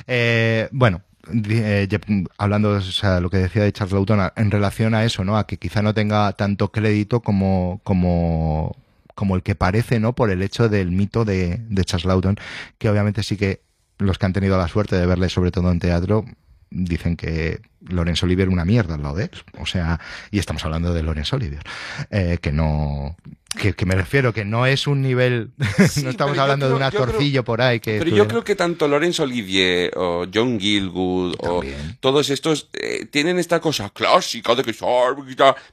Eh, bueno, eh, ye- hablando, o sea, lo que decía de Charles Lawton en relación a eso, ¿no? A que quizá no tenga tanto crédito como, como, como el que parece, ¿no? Por el hecho del mito de, de Charles Lawton, que obviamente sí que los que han tenido la suerte de verle sobre todo en teatro dicen que Lorenzo Olivier una mierda al lado de él. O sea, y estamos hablando de Lorenzo Olivier, eh, que no, que, que me refiero que no es un nivel, Sí, no estamos hablando de un actorcillo por ahí que Pero yo creo que tanto Laurence Olivier o John Gilgood o todos estos eh, tienen esta cosa clásica de que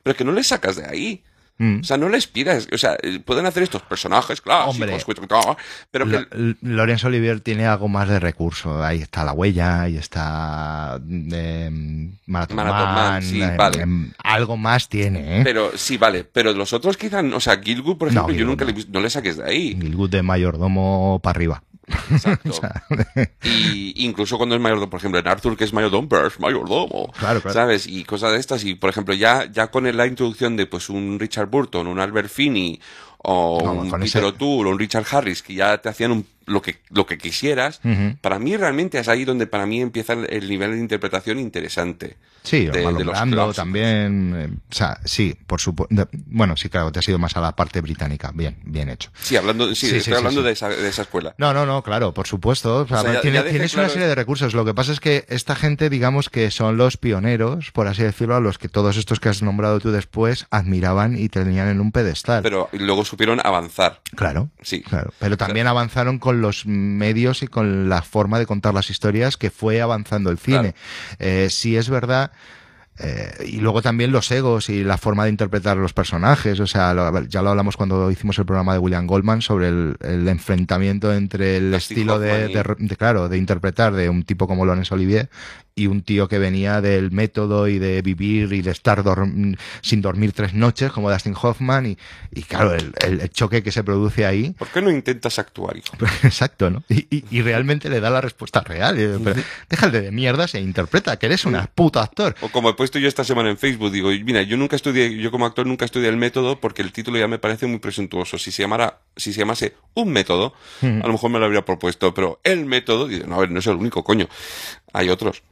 pero que no les sacas de ahí. Mm. O sea, no les pidas, o sea, eh, pueden hacer estos personajes clásicos, Hombre. pero que L- Lorenzo Olivier tiene algo más de recurso. Ahí está la huella, ahí está eh, Marathon, Marathon Man, Man, sí, eh, vale. em, algo más tiene, ¿eh? pero sí, vale, pero los otros quizás, o sea, Gilgood, por No, ejemplo, yo nunca no. le no le saques de ahí. Gilgood de mayordomo para arriba. Exacto. y incluso cuando es mayordomo, por ejemplo, en Arthur, que es mayordomo, pero es mayordomo. Claro, claro. ¿Sabes? Y cosas de estas. Y, por ejemplo, ya, ya con la introducción de pues un Richard Burton, un Albert Finney, o No, un Peter ese- O'Toole, o un Richard Harris, que ya te hacían un- lo, que, lo que quisieras, para mí realmente es ahí donde para mí empieza el, el nivel de interpretación interesante. Sí, de- los también. eh, o sea, sí, por supuesto. Bueno, sí, claro, te has ido más a la parte británica. Bien, bien hecho. Sí, hablando, sí, Sí, estoy sí, hablando sí. De, esa, de esa escuela. No, no, no, claro, por supuesto. O sea, O sea, ya- tiene- ya dejé tienes una serie de recursos. Lo que pasa es que esta gente, digamos que son los pioneros, por así decirlo, a los que todos estos que has nombrado tú después admiraban y tenían en un pedestal. Pero luego supieron avanzar. claro. Sí. Claro, pero también avanzaron con los medios y con la forma de contar las historias que fue avanzando el cine. Eh, sí es verdad, eh, y luego también los egos y la forma de interpretar los personajes. O sea, lo- ya lo hablamos cuando hicimos el programa de William Goldman sobre el, el enfrentamiento entre el estilo de, de- de, claro, de interpretar de un tipo como Laurence Olivier y un tío que venía del método y de vivir y de estar dorm- sin dormir tres noches como Dustin Hoffman y, y claro, el, choque que se produce ahí. ¿Por qué no intentas actuar, hijo? Exacto, ¿no? Y, y- y realmente le da la respuesta real. Pero, déjale de mierdas e interpreta, que eres un puto actor. O como he puesto yo esta semana en Facebook, digo, mira, yo nunca estudié, yo como actor nunca estudié el método porque el título ya me parece muy presuntuoso. Si se llamara, si se llamase un método, a lo mejor me lo habría propuesto, pero el método, digo, no, a ver, no es el único, coño. Hay otros.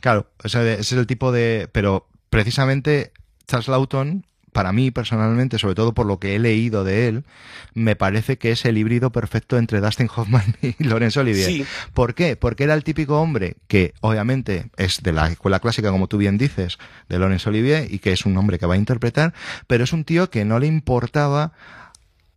Claro, o sea, ese es el tipo de... Pero precisamente Charles Lawton, para mí personalmente, sobre todo por lo que he leído de él, me parece que es el híbrido perfecto entre Dustin Hoffman y Laurence Olivier. Sí. ¿Por qué? Porque era el típico hombre que obviamente es de la escuela clásica, como tú bien dices, de Laurence Olivier, y que es un hombre que va a interpretar, pero es un tío que no le importaba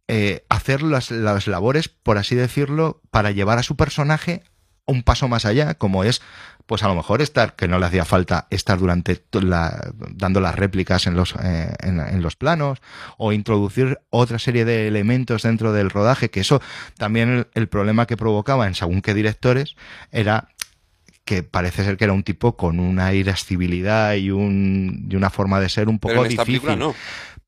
eh, hacer las, las labores, por así decirlo, para llevar a su personaje un paso más allá, como es, pues a lo mejor estar, que no le hacía falta estar durante la, dando las réplicas en los, eh, en, en los planos, o introducir otra serie de elementos dentro del rodaje, que eso también el, el problema que provocaba en según qué directores era que parece ser que era un tipo con una irascibilidad y, un, y una forma de ser un poco Pero en esta difícil. película no.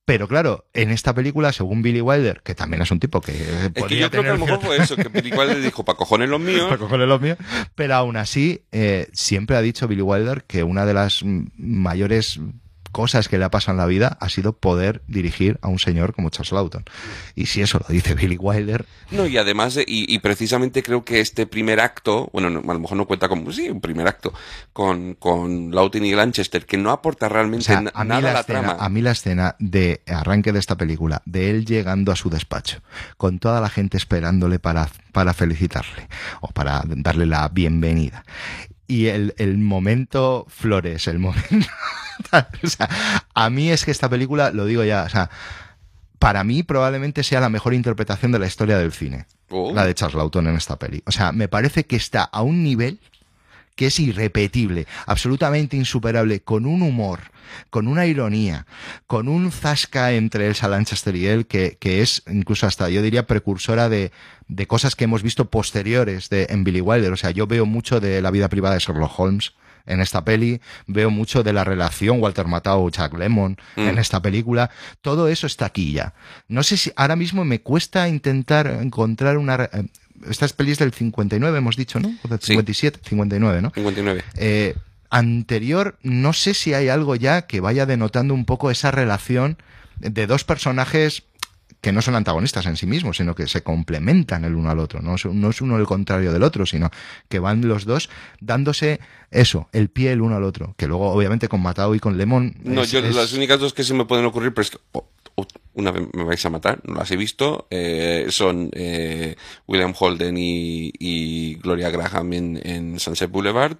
Pero claro, en esta película, según Billy Wilder, que también es un tipo que Es que yo creo que a lo mejor fue eso, que Billy Wilder dijo, para cojones los míos, para cogerle los míos. Pero aún así, eh, siempre ha dicho Billy Wilder que una de las mayores cosas que le ha pasado en la vida ha sido poder dirigir a un señor como Charles Lawton. Y si eso lo dice Billy Wilder. No, y además, de, y, y, precisamente creo que este primer acto, bueno, no, a lo mejor no cuenta como, sí, un primer acto, con, con Lawton y Lanchester, que no aporta realmente O sea, a nada la a la escena, trama. a mí la escena de arranque de esta película, de él llegando a su despacho, con toda la gente esperándole para, para felicitarle o para darle la bienvenida. Y el, el momento Flores, el momento... o sea, a mí es que esta película, lo digo ya, o sea, para mí probablemente sea la mejor interpretación de la historia del cine. Oh. La de Charles Lawton en esta peli. O sea, me parece que está a un nivel que es irrepetible, absolutamente insuperable, con un humor, con una ironía, con un zasca entre Elsa Lanchester y él, que, que es incluso hasta, yo diría, precursora de, de cosas que hemos visto posteriores de, en Billy Wilder. O sea, yo veo mucho de la vida privada de Sherlock Holmes en esta peli, veo mucho de la relación Walter Matthau Chuck Lemon Mm. en esta película, todo eso está aquí ya. No sé si ahora mismo me cuesta intentar encontrar una eh, estas pelis del 59 hemos dicho, ¿no? O del Sí. 57, 59, ¿no? 59. Eh, anterior, no sé si hay algo ya que vaya denotando un poco esa relación de dos personajes que no son antagonistas en sí mismos, sino que se complementan el uno al otro. No es, no es uno el contrario del otro, sino que van los dos dándose eso, el pie el uno al otro. Que luego, obviamente, con Matao y con Lemon. No, es- yo es- las únicas dos que se me pueden ocurrir, pero es que oh, oh, una vez me vais a matar, no las he visto, eh, son eh, William Holden y, y Gloria Graham en, en Sunset Boulevard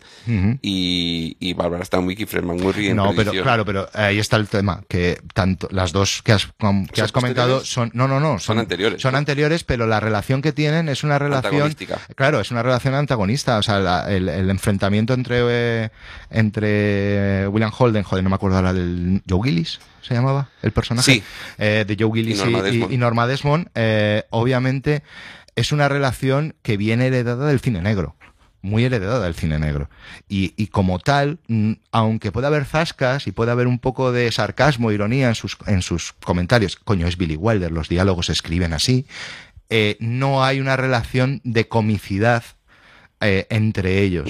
y, y Barbara Stanwyck y Fred McMurray en No, pero claro, pero ahí está el tema, que tanto las dos que has, com- que ¿Son has comentado son, no, no, no, Son anteriores, Son ¿no? anteriores, pero la relación que tienen es una relación, Antagonística. claro, es una relación antagonista, o sea, la- el, el enfrentamiento entre eh, entre William Holden, joder, no me acuerdo ahora del Joe Gillis, se llamaba el personaje, Sí. Eh, de Joe Gillis Y Norma Desmond. y Norma Desmond, eh, obviamente es una relación que viene heredada del cine negro muy heredada del cine negro. Y, y como tal, mm, aunque pueda haber zascas y pueda haber un poco de sarcasmo, ironía en sus, en sus comentarios, coño, es Billy Wilder, los diálogos se escriben así, eh, no hay una relación de comicidad eh, entre ellos.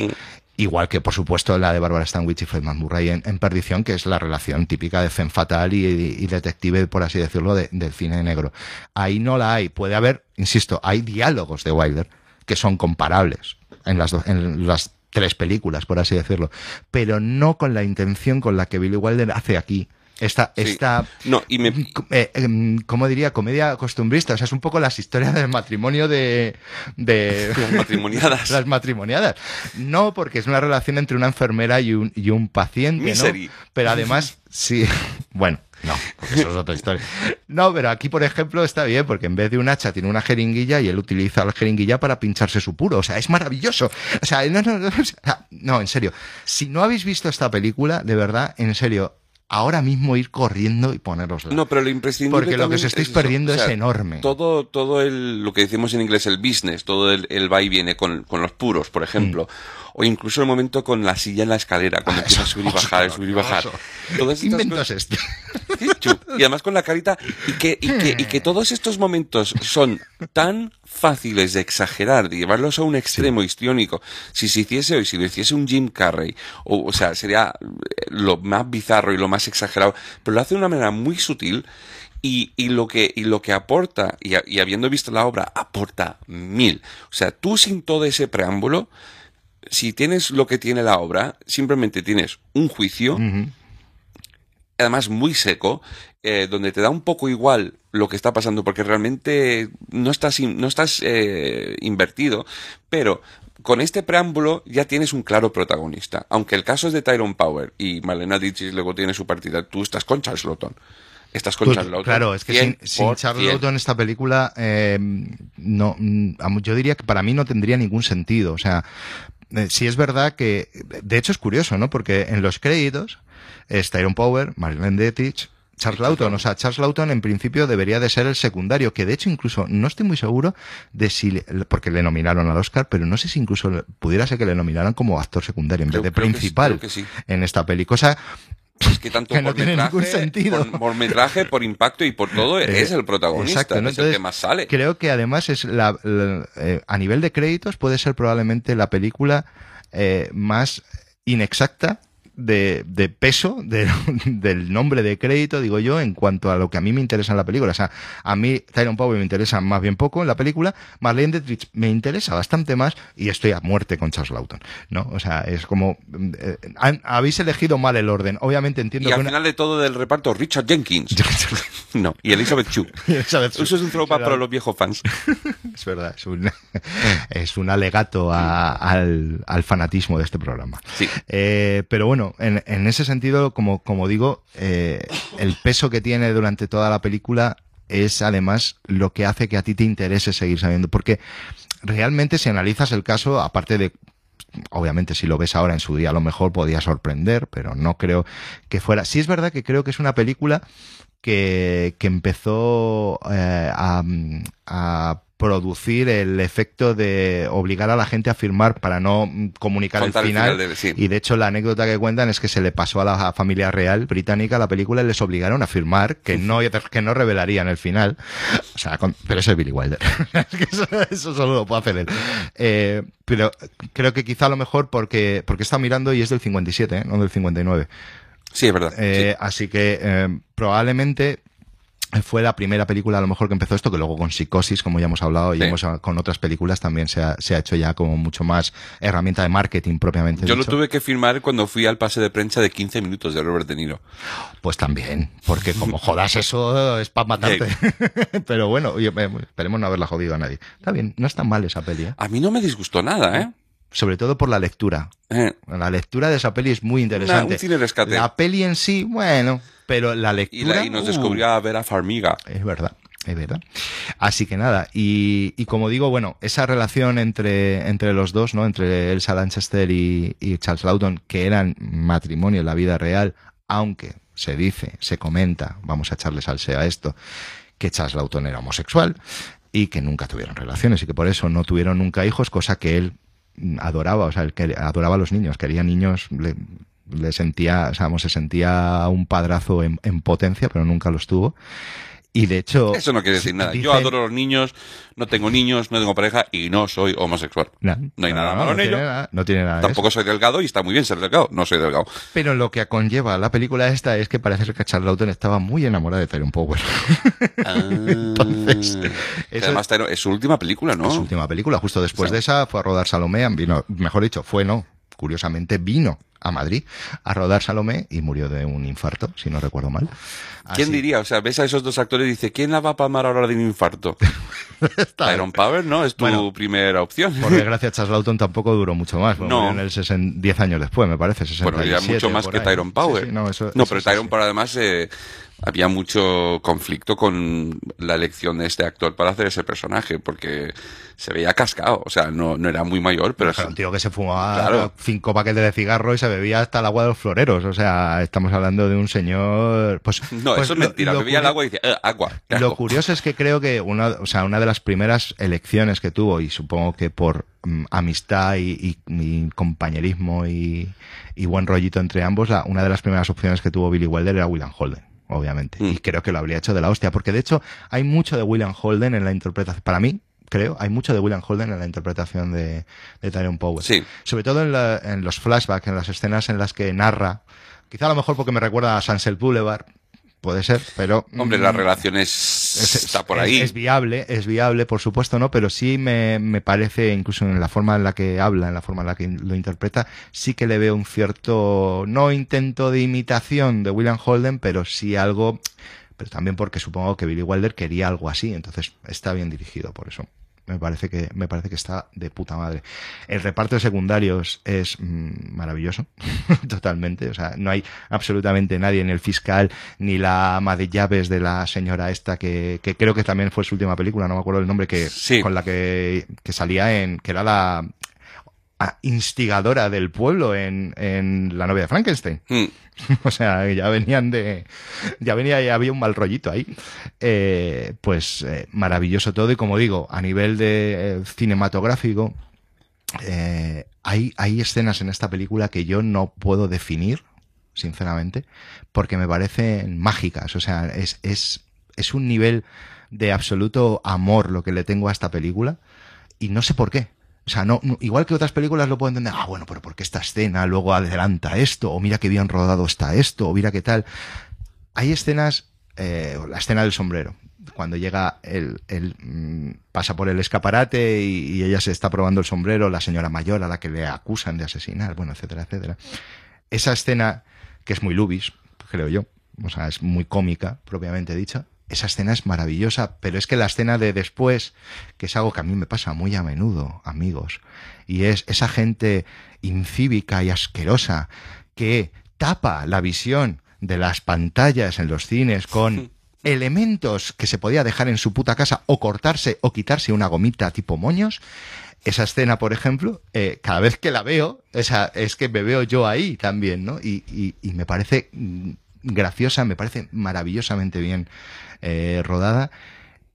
Igual que, por supuesto, la de Barbara Stanwyck y Fred McMurray en, Perdición, que es la relación típica de Femme Fatal y, detective, por así decirlo, de- del cine negro. Ahí no la hay. Puede haber, insisto, hay diálogos de Wilder que son comparables en las, en las tres películas, por así decirlo, pero no con la intención con la que Billy Wilder hace aquí. Esta, Sí. esta No, y me, eh, em, ¿cómo diría? Comedia costumbrista. O sea, es un poco las historias del matrimonio de... de Las matrimoniadas. las matrimoniadas. No, porque es una relación entre una enfermera y un, y un paciente, ¿no? Misery. Pero además, sí... Bueno, no, porque eso es otra historia. No, pero aquí, por ejemplo, está bien, porque en vez de un hacha tiene una jeringuilla y él utiliza la jeringuilla para pincharse su puro. O sea, es maravilloso. O sea, no, no, no, no, en serio. Si no habéis visto esta película, de verdad, en serio, ahora mismo ir corriendo y ponerosla. No, pero lo imprescindible Porque lo que os estáis perdiendo O sea, es enorme. Todo, todo el, lo que decimos en inglés, el business, todo el, el va y viene con, con los puros, por ejemplo. O incluso el momento con la silla en la escalera, cuando. Ah, empieza a subir y bajar, subir y bajar. Todas ¿Qué estas cosas- este? Sí. Y además con la carita. Y que, y, que, y que todos estos momentos son tan fáciles de exagerar, de llevarlos a un extremo histriónico. Si se hiciese hoy, si lo hiciese un Jim Carrey, o, o sea, sería eh, lo más bizarro y lo más exagerado, pero lo hace de una manera muy sutil. Y, y lo que y lo que aporta y, y habiendo visto la obra aporta mil o sea tú sin todo ese preámbulo si tienes lo que tiene la obra simplemente tienes un juicio además muy seco, eh, donde te da un poco igual lo que está pasando, porque realmente no estás, in- no estás eh, invertido, pero con este preámbulo ya tienes un claro protagonista. Aunque el caso es de Tyrone Power y Malena Ditchis luego tiene su partida, tú estás con Charles Lawton. Estás con Pues, Charles Lawton. claro, es que sin, sin 100%. Charles Lawton esta película, eh, no, mm, yo diría que para mí no tendría ningún sentido. O sea, eh, sí es verdad que, de hecho es curioso, ¿no? Porque en los créditos es Tyrone Power, Marlene Dietrich, Charles Lawton. O sea, Charles Lawton en principio debería de ser el secundario, que de hecho incluso no estoy muy seguro de si, le- porque le nominaron al Oscar, pero no sé si incluso pudiera ser que le nominaran como actor secundario en Creo- vez de que principal creo que sí. en esta peli. Cosa Es que tanto que no por tiene metraje, ningún sentido. Por, por metraje, por impacto y por todo, Eh, es el protagonista, exacto, ¿no? es el Entonces, que más sale. Creo que además es la, la- eh, a nivel de créditos puede ser probablemente la película eh, más inexacta de, de peso de- del nombre de crédito, digo yo, en cuanto a lo que a mí me interesa en la película. O sea, a mí Tyrone Power me interesa más bien poco en la película, Marlene Dietrich me interesa bastante más y estoy a muerte con Charles Lawton, ¿no? O sea, es como... eh, han- habéis elegido mal el orden. Obviamente entiendo Y que al una- final de todo del reparto, Richard Jenkins. no, y Elizabeth Chu. Elizabeth. Eso es un throwback para los viejos fans. Es verdad, es un, es un alegato a- al, al fanatismo de este programa. Sí. Eh, pero bueno, en, ese sentido, como, digo, eh, el peso que tiene durante toda la película es además lo que hace que a ti te interese seguir sabiendo. Porque realmente si analizas el caso, aparte de obviamente si lo ves ahora en su día a lo mejor podía sorprender, pero no creo que fuera. Sí es verdad que creo que es una película que, que empezó eh, a producir el efecto de obligar a la gente a firmar para no mm, comunicar Contar el el final. final de- sí. Y de hecho la anécdota que cuentan es que se le pasó a la familia real británica la película y les obligaron a firmar que no, que no revelarían el final. O sea, con- pero eso es Billy Wilder. Eso solo lo puede hacer él. Eh, pero creo que quizá a lo mejor porque, porque está mirando y es del 57, ¿eh? no del 59. Sí, es verdad. Eh, Así que eh, probablemente fue la primera película a lo mejor que empezó esto, que luego con Psicosis, como ya hemos hablado, y hemos, con otras películas también se ha, se ha hecho ya como mucho más herramienta de marketing propiamente. Yo lo tuve que firmar cuando fui al pase de prensa de 15 minutos de Robert De Niro. Pues también, porque como jodas eso es para matarte. Pero bueno, eh, esperemos no haberla jodido a nadie. Está bien, no es tan mal esa peli, ¿eh? A mí no me disgustó nada, ¿eh? sobre todo por la lectura. Eh, La lectura de esa peli es muy interesante. un cine rescate. La peli en sí, bueno, pero la lectura... y nos uh, descubrió a Vera Farmiga. Es verdad, es verdad. Así que nada, y, y como digo, bueno, esa relación entre, entre los dos, ¿no? Entre Elsa Lanchester y, y Charles Lawton, que eran matrimonio en la vida real, aunque se dice, se comenta, vamos a echarle salseo a esto, que Charles Lawton era homosexual y que nunca tuvieron relaciones y que por eso no tuvieron nunca hijos, cosa que él adoraba, o sea, él adoraba a los niños, quería niños, le, le sentía, o sea, se sentía un padrazo en, en potencia, pero nunca los tuvo. Y de hecho... Eso no quiere decir nada. Yo adoro a los niños, no tengo niños, no tengo pareja y no soy homosexual. No, No hay nada malo en tiene ello. nada- no tiene nada Tampoco soy delgado y está muy bien ser delgado. No soy delgado. Pero lo que conlleva la película esta es que parece ser que Charles Lawton estaba muy enamorada de Tyrone Power. Entonces, Que eso- además es su última película, ¿no? Es su última película. Justo después de esa fue a rodar Salomé, vino, mejor dicho, fue no, curiosamente vino a Madrid a rodar Salomé y murió de un infarto, si no recuerdo mal. ¿Quién diría? O sea, ves a esos dos actores y dice, ¿quién la va a palmar ahora de un infarto? Tyrone Power, ¿no? Es tu Bueno, primera opción. Por desgracia, Charles Lawton tampoco duró mucho más. No. en el 60 10 años después, me parece. 67, Bueno, ya mucho más que ahí. Tyrone Power. Sí, sí, no, eso- No, eso pero así. Power además eh, había mucho conflicto con la elección de este actor para hacer ese personaje, porque se veía cascado. O sea, no, no era muy mayor, pero... Era un tío que se fumaba Claro. cinco paquetes de cigarro y se bebía hasta el agua de los floreros. O sea, estamos hablando de un señor. Pues, No, pues eso es mentira. lo Bebía el agua y decía, "Eh, agua. Lo asco". curioso es que creo que una, o sea, una de las primeras elecciones que tuvo, y supongo que por mm, amistad y, y- y compañerismo y, y buen rollito entre ambos, la- una de las primeras opciones que tuvo Billy Wilder era William Holden, obviamente. Mm. Y creo que lo habría hecho de la hostia, porque de hecho hay mucho de William Holden en la interpretación. Para mí, creo, hay mucho de William Holden en la interpretación de, de Tyrone Power. Sí. Sobre todo en, la- en los flashbacks, en las escenas en las que narra. Quizá a lo mejor porque me recuerda a Sunset Boulevard, puede ser, pero... Hombre, mm, la relación es, es- está por es- ahí. Es, viable, es viable, por supuesto, ¿no? Pero sí me, me parece, incluso en la forma en la que habla, en la forma en la que lo interpreta, sí que le veo un cierto, no intento de imitación de William Holden, pero sí algo, pero también porque supongo que Billy Wilder quería algo así, entonces está bien dirigido por eso. Me parece que, me parece que está de puta madre. El reparto de secundarios es mm, maravilloso, totalmente. O sea, no hay absolutamente nadie en el fiscal, ni la ama de llaves de la señora esta que, que creo que también fue su última película, no me acuerdo el nombre, que, Sí. con la que, que salía en, que era la instigadora del pueblo en, en La novia de Frankenstein. Mm. O sea, ya venían de. Ya venía, ya había un mal rollito ahí. Eh, pues eh, maravilloso todo. Y como digo, a nivel de eh, cinematográfico, eh, hay, hay escenas en esta película que yo no puedo definir, sinceramente, porque me parecen mágicas. O sea, es, es, es un nivel de absoluto amor lo que le tengo a esta película. Y no sé por qué. O sea, no, igual que otras películas lo puedo entender, ah, bueno, pero ¿por qué esta escena luego adelanta esto? O mira qué bien rodado está esto, o mira qué tal. Hay escenas, eh, la escena del sombrero, cuando llega el, el, mm, pasa por el escaparate y, y ella se está probando el sombrero, la señora mayor a la que le acusan de asesinar, bueno, etcétera, etcétera. Esa escena, que es muy lubis, creo yo, o sea, es muy cómica, propiamente dicha, esa escena es maravillosa, pero es que la escena de después, que es algo que a mí me pasa muy a menudo, amigos, y es esa gente incívica y asquerosa que tapa la visión de las pantallas en los cines con elementos que se podía dejar en su puta casa o cortarse o quitarse una gomita tipo moños. Esa escena, por ejemplo, eh, cada vez que la veo, esa, es que me veo yo ahí también, ¿no? Y, y- y me parece mm, graciosa, me parece maravillosamente bien eh, rodada.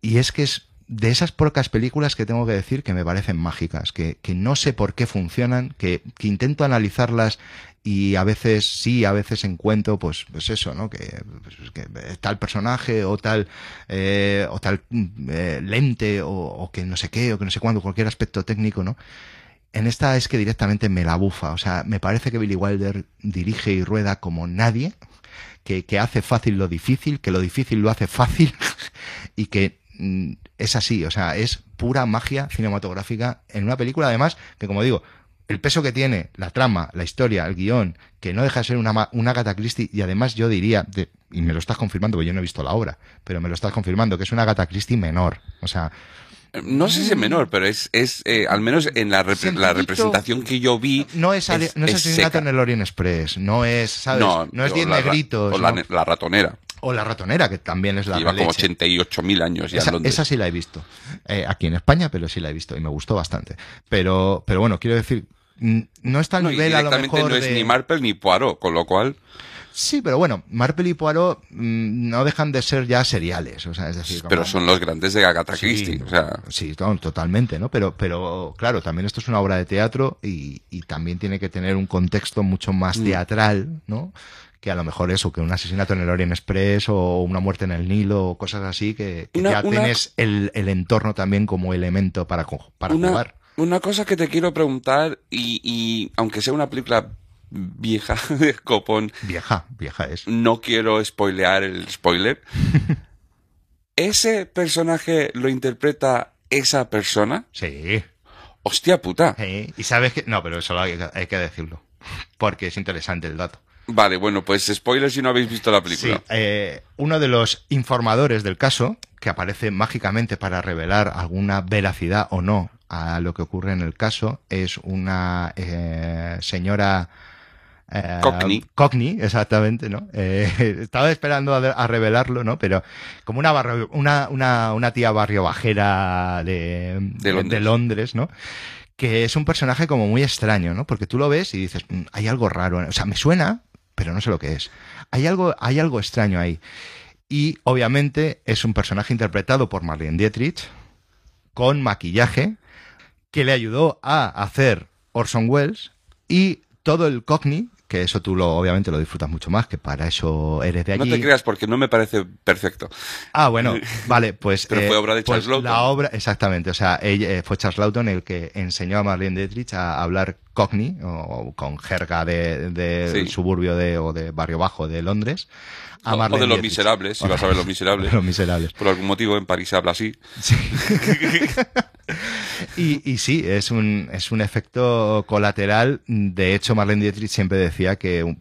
Y es que es de esas pocas películas que tengo que decir que me parecen mágicas, que, que no sé por qué funcionan, que, que intento analizarlas y a veces sí, a veces encuentro, pues, pues eso, ¿no? Que, pues, tal personaje o tal, eh, o tal mm, eh, lente o, o que no sé qué o que no sé cuándo, cualquier aspecto técnico, ¿no? En esta es que directamente me la bufa. O sea, me parece que Billy Wilder dirige y rueda como nadie, que, que hace fácil lo difícil, que lo difícil lo hace fácil y que mm, es así. O sea, es pura magia cinematográfica en una película, además, que como digo, el peso que tiene, la trama, la historia, el guion, que no deja de ser una, una Christie, y además yo diría, y me lo estás confirmando, porque yo no he visto la obra, pero me lo estás confirmando, que es una Agatha Christie menor. O sea, No sé si es menor, pero es, es eh, al menos en la, Sencillito. la representación que yo vi. no es, no es, asesinato en el Orient Express, no es, ¿sabes? No, No, es o Diez la ra- Negritos. O la, ratonera. O la ratonera, que también es la Lleva como leche. 88.000 años ya Esa, en Londres. esa sí la he visto. Eh, aquí en España, pero sí la he visto y me gustó bastante. Pero, pero bueno, quiero decir, no está al No, nivel a lo mejor no es de- ni Marple ni Poirot, con lo cual. Sí, pero bueno, Marple y Poirot mm, no dejan de ser ya seriales, o sea, es decir, como- Pero son los grandes de Agatha Sí, Christie. O sea, sí, to- totalmente, ¿no? Pero, pero claro, también esto es una obra de teatro y, y también tiene que tener un contexto mucho más Mm. teatral, ¿no? Que a lo mejor eso, que un asesinato en el Orient Express o una muerte en el Nilo o cosas así, que, que Una- ya una- tienes el, el entorno también como elemento para, para una, jugar. una cosa que te quiero preguntar, y, y aunque sea una película vieja de copón, Vieja, vieja es. no quiero spoilear el spoiler. ¿Ese personaje lo interpreta esa persona? Sí. Hostia puta. sí. Y sabes que... No, pero eso hay que, hay que decirlo. Porque es interesante el dato. Vale, bueno, pues spoiler si no habéis visto la Sí, película. eh, uno de los informadores del caso, que aparece mágicamente para revelar alguna veracidad o no a lo que ocurre en el caso, es una eh, señora... eh, Cockney. Cockney, exactamente, ¿no? Eh, estaba esperando a, a revelarlo, ¿no? Pero como una, barrio- una, una, una tía barrio bajera de, De Londres. Londres, ¿no? que es un personaje como muy extraño, ¿no? Porque tú lo ves y dices, "Mm, hay algo raro, o sea, me suena, pero no sé lo que es. Hay algo, hay algo extraño ahí. Y obviamente es un personaje interpretado por Marlene Dietrich con maquillaje que le ayudó a hacer Orson Welles y todo el Cockney, que eso tú lo obviamente lo disfrutas mucho más, que para eso eres de No allí. te creas porque no me parece perfecto. Ah, bueno, vale, pues. Pero fue obra de pues Charles Lawton. La obra, exactamente, o sea, ella, eh, fue Charles Lawton el que enseñó a Marlene Dietrich a hablar Cockney, o, con jerga de, de Sí. del suburbio de, o de barrio bajo de Londres. A O- o Marlene de Los Dietrich. Miserables, si vas a ver Los Miserables. Los Miserables. Por algún motivo en París se habla así. Y, y sí, es un, es un efecto colateral. De hecho, Marlene Dietrich siempre decía que un-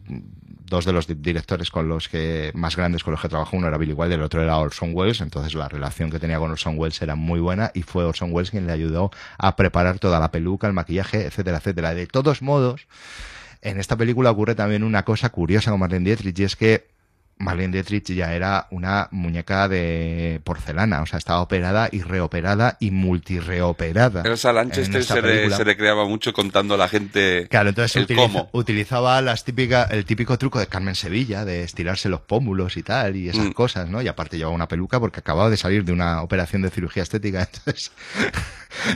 dos de los di- directores con los que más grandes con los que trabajó, uno era Billy Wilder, el otro era Orson Welles, entonces la relación que tenía con Orson Welles era muy buena y fue Orson Welles quien le ayudó a preparar toda la peluca, el maquillaje, etcétera, etcétera. De todos modos, en esta película ocurre también una cosa curiosa con Marlene Dietrich y es que Marlene Dietrich ya era una muñeca de porcelana, o sea, estaba operada y reoperada y multireoperada. Elsa en Lanchester esta se, recreaba mucho contando a la gente Claro, entonces el utiliza- cómo. utilizaba las típicas, el típico truco de Carmen Sevilla, de estirarse los pómulos y tal, y esas Mm. cosas, ¿no? Y aparte llevaba una peluca porque acababa de salir de una operación de cirugía estética, entonces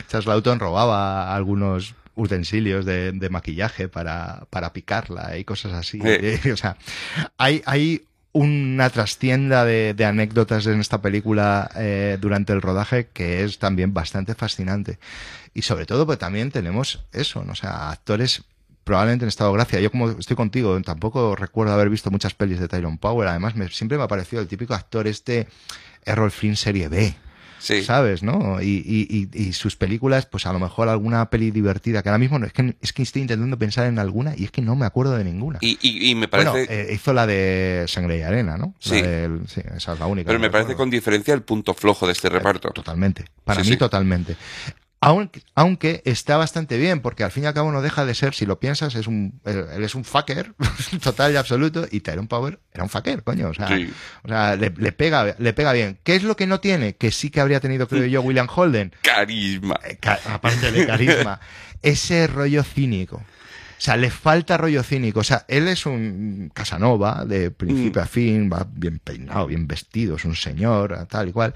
Charles Lawton robaba algunos utensilios de, de maquillaje para, para picarla y cosas así. O sea, hay, hay una trastienda de, anécdotas en esta película eh, durante el rodaje que es también bastante fascinante. Y sobre todo, pues también tenemos eso, ¿no? Sea, actores probablemente en estado de gracia. Yo como estoy contigo, tampoco recuerdo haber visto muchas pelis de Tyrone Power. Además, me- siempre me ha parecido el típico actor este Errol Flynn serie B. Sí. ¿Sabes? ¿No? Y, y- y- sus películas, pues a lo mejor alguna peli divertida, que ahora mismo no, es que, es que estoy intentando pensar en alguna y es que no me acuerdo de ninguna. Y, y- me parece... Bueno, eh, hizo la de Sangre y Arena, ¿no? La Sí. del- sí, esa es la única. pero me parece con diferencia el punto flojo de este reparto. Totalmente. Para Sí, mí, totalmente. Aunque, aunque está bastante bien, porque al fin y al cabo no deja de ser, si lo piensas, es un, él él es un fucker, total y absoluto, y Tyrone Power era un fucker, coño. O sea, Sí. o sea le, le pega, le pega bien. ¿Qué es lo que no tiene? Que sí que habría tenido, creo yo, William Holden. Carisma. Eh, aparte de carisma, ese rollo cínico. O sea, le falta rollo cínico. O sea, él es un Casanova de principio Mm. a fin, va bien peinado, bien vestido, es un señor, tal y cual.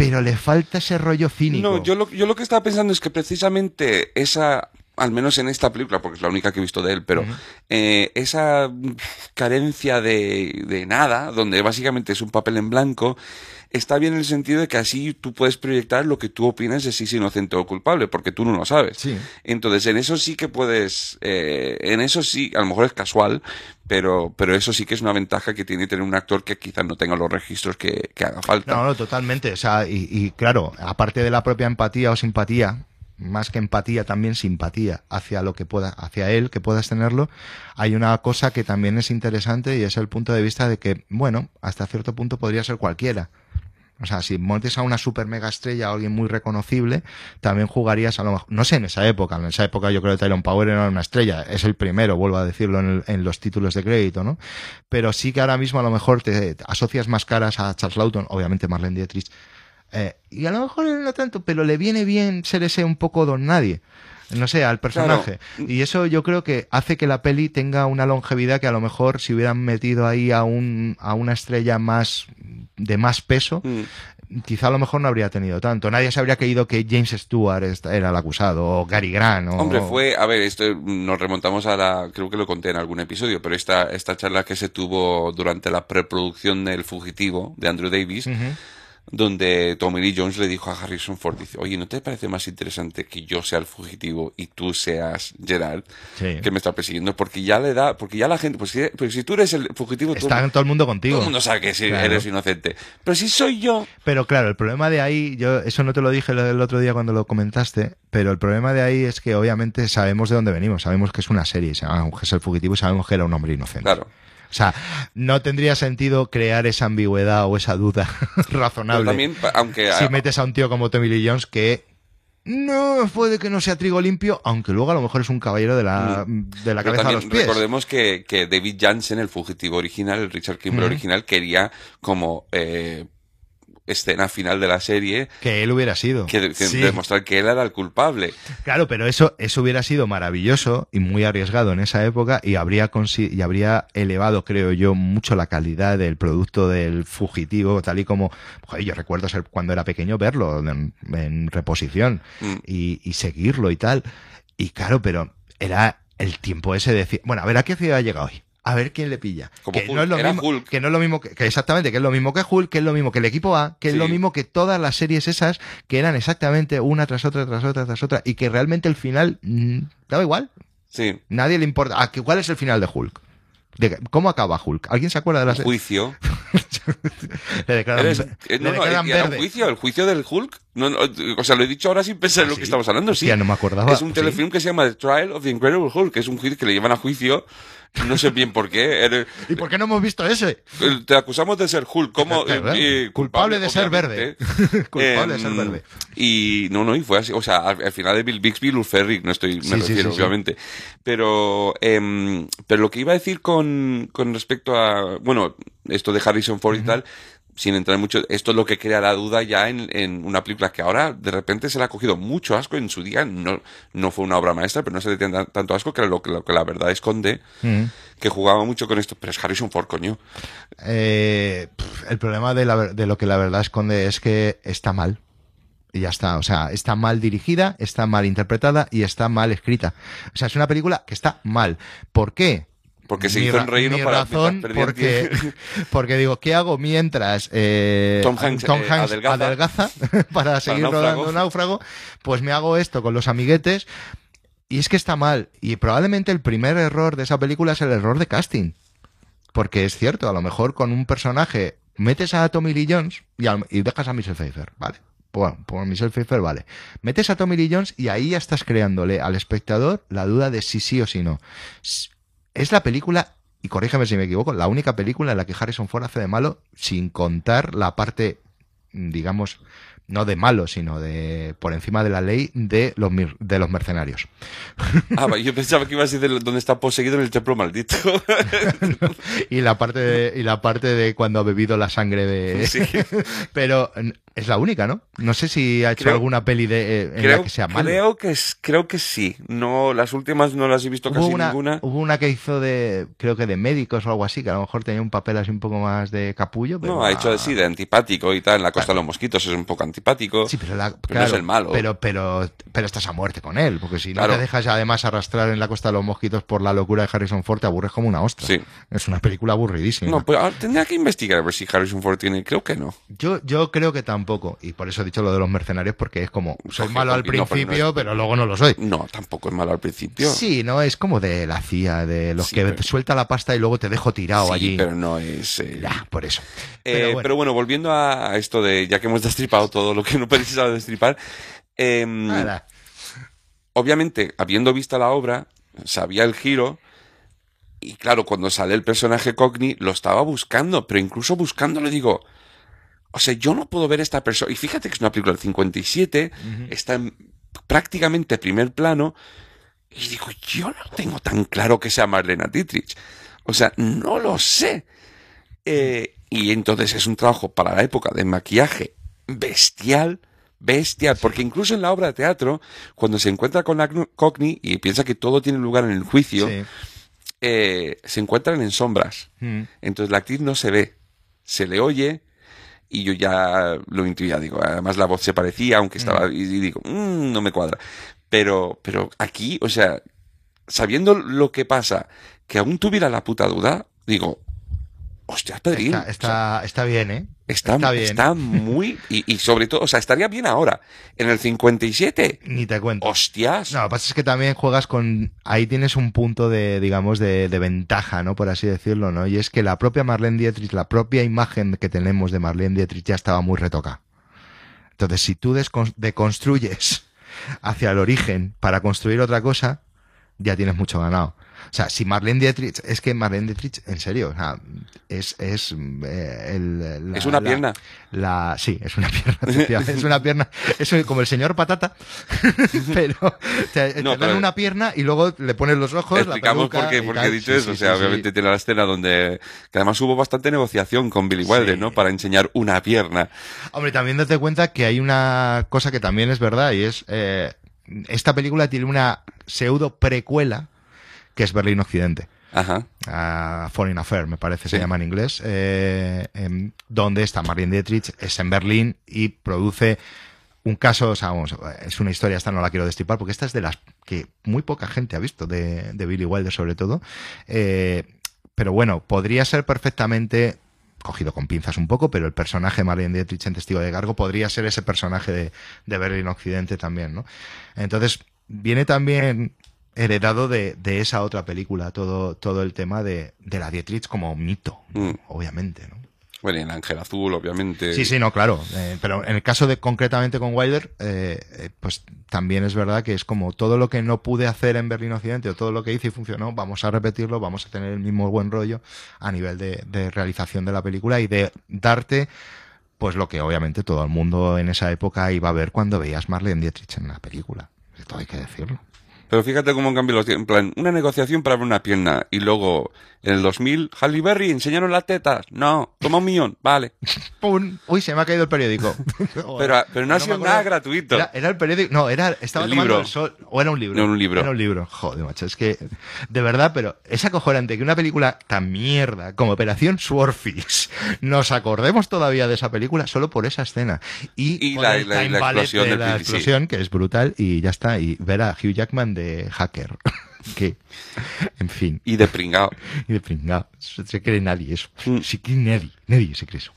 Pero le falta ese rollo cínico. No, yo lo, yo lo que estaba pensando es que precisamente esa, al menos en esta película, porque es la única que he visto de él, pero eh, esa carencia de, de nada, donde básicamente es un papel en blanco, está bien en el sentido de que así tú puedes proyectar lo que tú opinas de si es inocente o culpable, porque tú no lo sabes. Sí. Entonces, en eso sí que puedes, eh, en eso sí, a lo mejor es casual, pero, pero eso sí que es una ventaja que tiene tener un actor que quizás no tenga los registros que, que haga falta. No, no, totalmente. O sea, y, y claro, aparte de la propia empatía o simpatía, más que empatía, también simpatía hacia lo que pueda, hacia él, que puedas tenerlo, hay una cosa que también es interesante y es el punto de vista de que, bueno, hasta cierto punto podría ser cualquiera. O sea, si montes a una super mega estrella o alguien muy reconocible, también jugarías a lo mejor, no sé, en esa época, en esa época yo creo que Tyrone Power era una estrella, es el primero, vuelvo a decirlo en, el- en los títulos de crédito, ¿no? Pero sí que ahora mismo a lo mejor te, te asocias más caras a Charles Lawton, obviamente Marlene Dietrich, eh, y a lo mejor no tanto, pero le viene bien ser ese un poco don nadie. No sé, al personaje. Y eso yo creo que hace que la peli tenga una longevidad que a lo mejor si hubieran metido ahí a un, a una estrella más, de más peso, Mm. quizá a lo mejor no habría tenido tanto. Nadie se habría creído que James Stewart era el acusado, o Gary Grant, o... Hombre, fue, a ver, esto nos remontamos a la, creo que lo conté en algún episodio, pero esta, esta charla que se tuvo durante la preproducción del Fugitivo de Andrew Davis. Donde Tommy Lee Jones le dijo a Harrison Ford, dice, oye, ¿no te parece más interesante que yo sea el fugitivo y tú seas Gerard, Sí. que me está persiguiendo? Porque ya le da, porque ya la gente, pues si, pues si tú eres el fugitivo, todo, Está todo el mundo contigo. todo el mundo sabe que Claro. eres inocente. Pero si soy yo, Pero claro, el problema de ahí, yo eso no te lo dije el, el otro día cuando lo comentaste, pero el problema de ahí es que obviamente sabemos de dónde venimos, sabemos que es una serie, sabemos que es el fugitivo y sabemos que era un hombre inocente. claro. O sea, no tendría sentido crear esa ambigüedad o esa duda razonable Pero también, aunque... si metes a un tío como Tommy Lee Jones que no puede que no sea trigo limpio, aunque luego a lo mejor es un caballero de la, de la cabeza a los pies. recordemos que, que David Jansen, el fugitivo original, el Richard Kimber original, quería como eh, escena final de la serie Que él hubiera sido. que, que Sí. demostrar que él era el culpable. Claro, pero eso, eso hubiera sido maravilloso y muy arriesgado en esa época y habría, y habría elevado, creo yo, mucho la calidad del producto del fugitivo, tal y como, joder, yo recuerdo ser cuando era pequeño verlo en, en reposición Mm. y, y seguirlo y tal. Y claro, pero era el tiempo ese de decir, bueno, a ver, ¿a qué ciudad llega hoy? A ver quién le pilla. Como que Hulk, no es lo mismo, Hulk. que no es lo mismo que, que exactamente, que es lo mismo que Hulk, que es lo mismo que el equipo A, que es Sí. lo mismo que todas las series esas que eran exactamente una tras otra, tras otra, tras otra, y que realmente el final mm, daba igual. Sí, Nadie le importa. Ah, ¿qué- ¿Cuál es el final de Hulk? De- ¿Cómo acaba Hulk? ¿Alguien se acuerda de la el serie? juicio. Le declaran, Eres- eh, no, le no, declaran era un verde. juicio, el juicio del Hulk. No, no, o sea, lo he dicho ahora sin pensar en ¿Ah, lo sí? que estamos hablando. Sí, Hostia, no me acordaba. Es un Sí. telefilm que se llama The Trial of the Incredible Hulk, que es un juicio que le llevan a juicio. No sé bien por qué. Eres- ¿Y por qué no hemos visto ese? Eh, Te acusamos de ser Hulk, eh, culpable de ser obviamente. Culpable de ser Em, verde. Y no, no, y fue así. O sea, al, al final de Bill Bixby, Ferrick, no estoy, me Sí, refiero, sí, sí. obviamente. Pero, em, pero lo que iba a decir con, con respecto a, bueno, esto de Harrison Ford y tal, sin entrar mucho, esto es lo que crea la duda ya en, en una película que ahora de repente se le ha cogido mucho asco en su día. No, no fue una obra maestra, pero no se le tiene tan- tanto asco que lo, que lo que la verdad esconde, Mm. que jugaba mucho con esto. Pero es Harrison Ford, coño. Eh, el problema de, la de lo que la verdad esconde es que está mal. Y ya está. O sea, está mal dirigida, está mal interpretada y está mal escrita. O sea, es una película que está mal. ¿Por qué? Porque se Mi hizo ra- en reino mi para razón, porque, porque digo, ¿qué hago mientras eh, Tom Hanks, eh, adelgaza. adelgaza para seguir Náufrago. rodando Náufrago? Pues me hago esto con los amiguetes y es que está mal. Y probablemente el primer error de esa película es el error de casting. Porque es cierto, a lo mejor con un personaje metes a Tommy Lee Jones y, al- y dejas a Michelle Pfeiffer, ¿vale? Bueno, por Michelle Pfeiffer, vale. Metes a Tommy Lee Jones y ahí ya estás creándole al espectador la duda de si sí o si no. Es la película, y corrígeme si me equivoco, la única película en la que Harrison Ford hace de malo sin contar la parte, digamos, no de malo, sino de por encima de la ley de los, de los mercenarios. Ah, yo pensaba que ibas a decir dónde está poseído en el templo maldito. y la parte de, y la parte de cuando ha bebido la sangre de Sí. pero es la única no no sé si ha hecho Creo- alguna peli de eh, en creo, la que sea malo creo que es- creo que sí. No, las últimas no las he visto hubo casi una, ninguna. hubo una que hizo de creo que de médicos o algo así que a lo mejor tenía un papel así un poco más de capullo pero No, ha hecho así de antipático y tal. En la costa de los mosquitos es un poco antipático. Sí, pero, la- no claro, es el malo. Pero, pero, pero estás a muerte con él, porque si no Claro. te dejas además arrastrar en la costa de los mosquitos por la locura de Harrison Ford, te aburres como una ostra. Sí. Es una película aburridísima. No, pues ah, tendría que investigar a ver si Harrison Ford tiene. Creo que no. Yo, yo creo que tampoco, y por eso he dicho lo de los mercenarios, porque es como, soy malo al no, pero no principio, es- pero luego no lo soy. No, tampoco es malo al principio. Sí, no, es como de la CIA, de los Sí, que pero- te suelta la pasta y luego te dejo tirado Sí, allí. pero no es. eh, Ya, por eso. Eh, pero, bueno. volviendo a esto de, ya que hemos destripado todo lo que no precisaba destripar, Nada. obviamente, habiendo visto la obra, sabía el giro, y claro, cuando sale el personaje Cockney, lo estaba buscando, pero incluso buscando le digo, o sea, yo no puedo ver esta persona, y fíjate que es una película del 57, está en prácticamente primer plano, y digo, yo no tengo tan claro que sea Marlena Dietrich. O sea, no lo sé. Eh, y entonces es un trabajo para la época de maquillaje bestial, bestial, porque incluso en la obra de teatro, cuando se encuentra con la Cockney y piensa que todo tiene lugar en el juicio, Sí. eh, se encuentran en sombras. Mm. Entonces la actriz no se ve, se le oye y yo ya lo intuía, digo, además la voz se parecía, aunque estaba, y, digo, "Mm, no me cuadra. Pero, pero aquí, o sea, sabiendo lo que pasa, que aún tuviera la puta duda, digo, hostia, Pedrín, Está, está, está bien, ¿eh? Está, está está, bien. muy. Y, y sobre todo, o sea, estaría bien ahora. En el 57. Ni te cuento. Hostias. No, lo que pasa es que también juegas con. Ahí tienes un punto de, digamos, de, de ventaja, ¿no? Por así decirlo, ¿no? Y es que la propia Marlene Dietrich, la propia imagen que tenemos de Marlene Dietrich ya estaba muy retocada. Entonces, si tú deconstruyes hacia el origen para construir otra cosa, ya tienes mucho ganado. O sea, si Marlene Dietrich, es que Marlene Dietrich, en serio, o sea, es, es, eh, el, la- Es una la- pierna. La, sí, es una pierna, es una pierna, es como el señor patata, pero te, dan una pierna y luego le pones los ojos, la Explicamos peluca por qué, y por qué tal. he dicho Sí, eso. sí, o sea, sí, obviamente tiene la escena donde. Que además hubo bastante negociación con Billy Wilder. ¿no? Para enseñar una pierna. Hombre, también date cuenta que hay una cosa que también es verdad y es eh, esta película tiene una pseudo precuela que es Berlín Occidente. Ajá. a Foreign Affair, me parece, se llama en inglés, eh, donde está Marlene Dietrich, es en Berlín y produce un caso, o sea, vamos, es una historia, esta no la quiero destipar, porque esta es de las que muy poca gente ha visto, de, de Billy Wilder sobre todo, eh, pero bueno, podría ser perfectamente cogido con pinzas un poco, pero el personaje de Marlene Dietrich en Testigo de Cargo podría ser ese personaje de, de Berlín Occidente también, ¿no? Entonces, viene también heredado de, de esa otra película, todo, todo el tema de, de la Dietrich como mito, Mm. obviamente, ¿no? Bueno, y el ángel azul, obviamente. Sí, sí, no, claro. eh, pero en el caso de concretamente con Wilder, eh, eh, pues también es verdad que es como todo lo que no pude hacer en Berlín Occidente o todo lo que hice y funcionó, vamos a repetirlo, vamos a tener el mismo buen rollo a nivel de, de realización de la película y de darte pues lo que obviamente todo el mundo en esa época iba a ver cuando veías Marlene Dietrich en la película. Esto hay que decirlo. Pero fíjate cómo han cambiado los tiempos. En plan, una negociación para ver una pierna. Y luego, en el 2000, Halle Berry, enseñaron las tetas. No, toma un millón. Vale. ¡Pum! Uy, se me ha caído el periódico. Pero, pero no ha sido nada gratuito. Era, era el periódico. No, era. Estaba El tomando libro. el sol. O era un libro. No, era un libro. Era un libro. Joder, macho. Es que. De verdad, pero es acojonante que una película tan mierda como Operación Swordfish nos acordemos todavía de esa película solo por esa escena. Y, la- explosión de la sí. explosión, que es brutal, y ya está. Y ver a Hugh Jackman de hacker. que, en fin, Y de pringao. y de pringao. Se, se cree nadie eso. Mm. Sí que nadie, nadie se cree eso.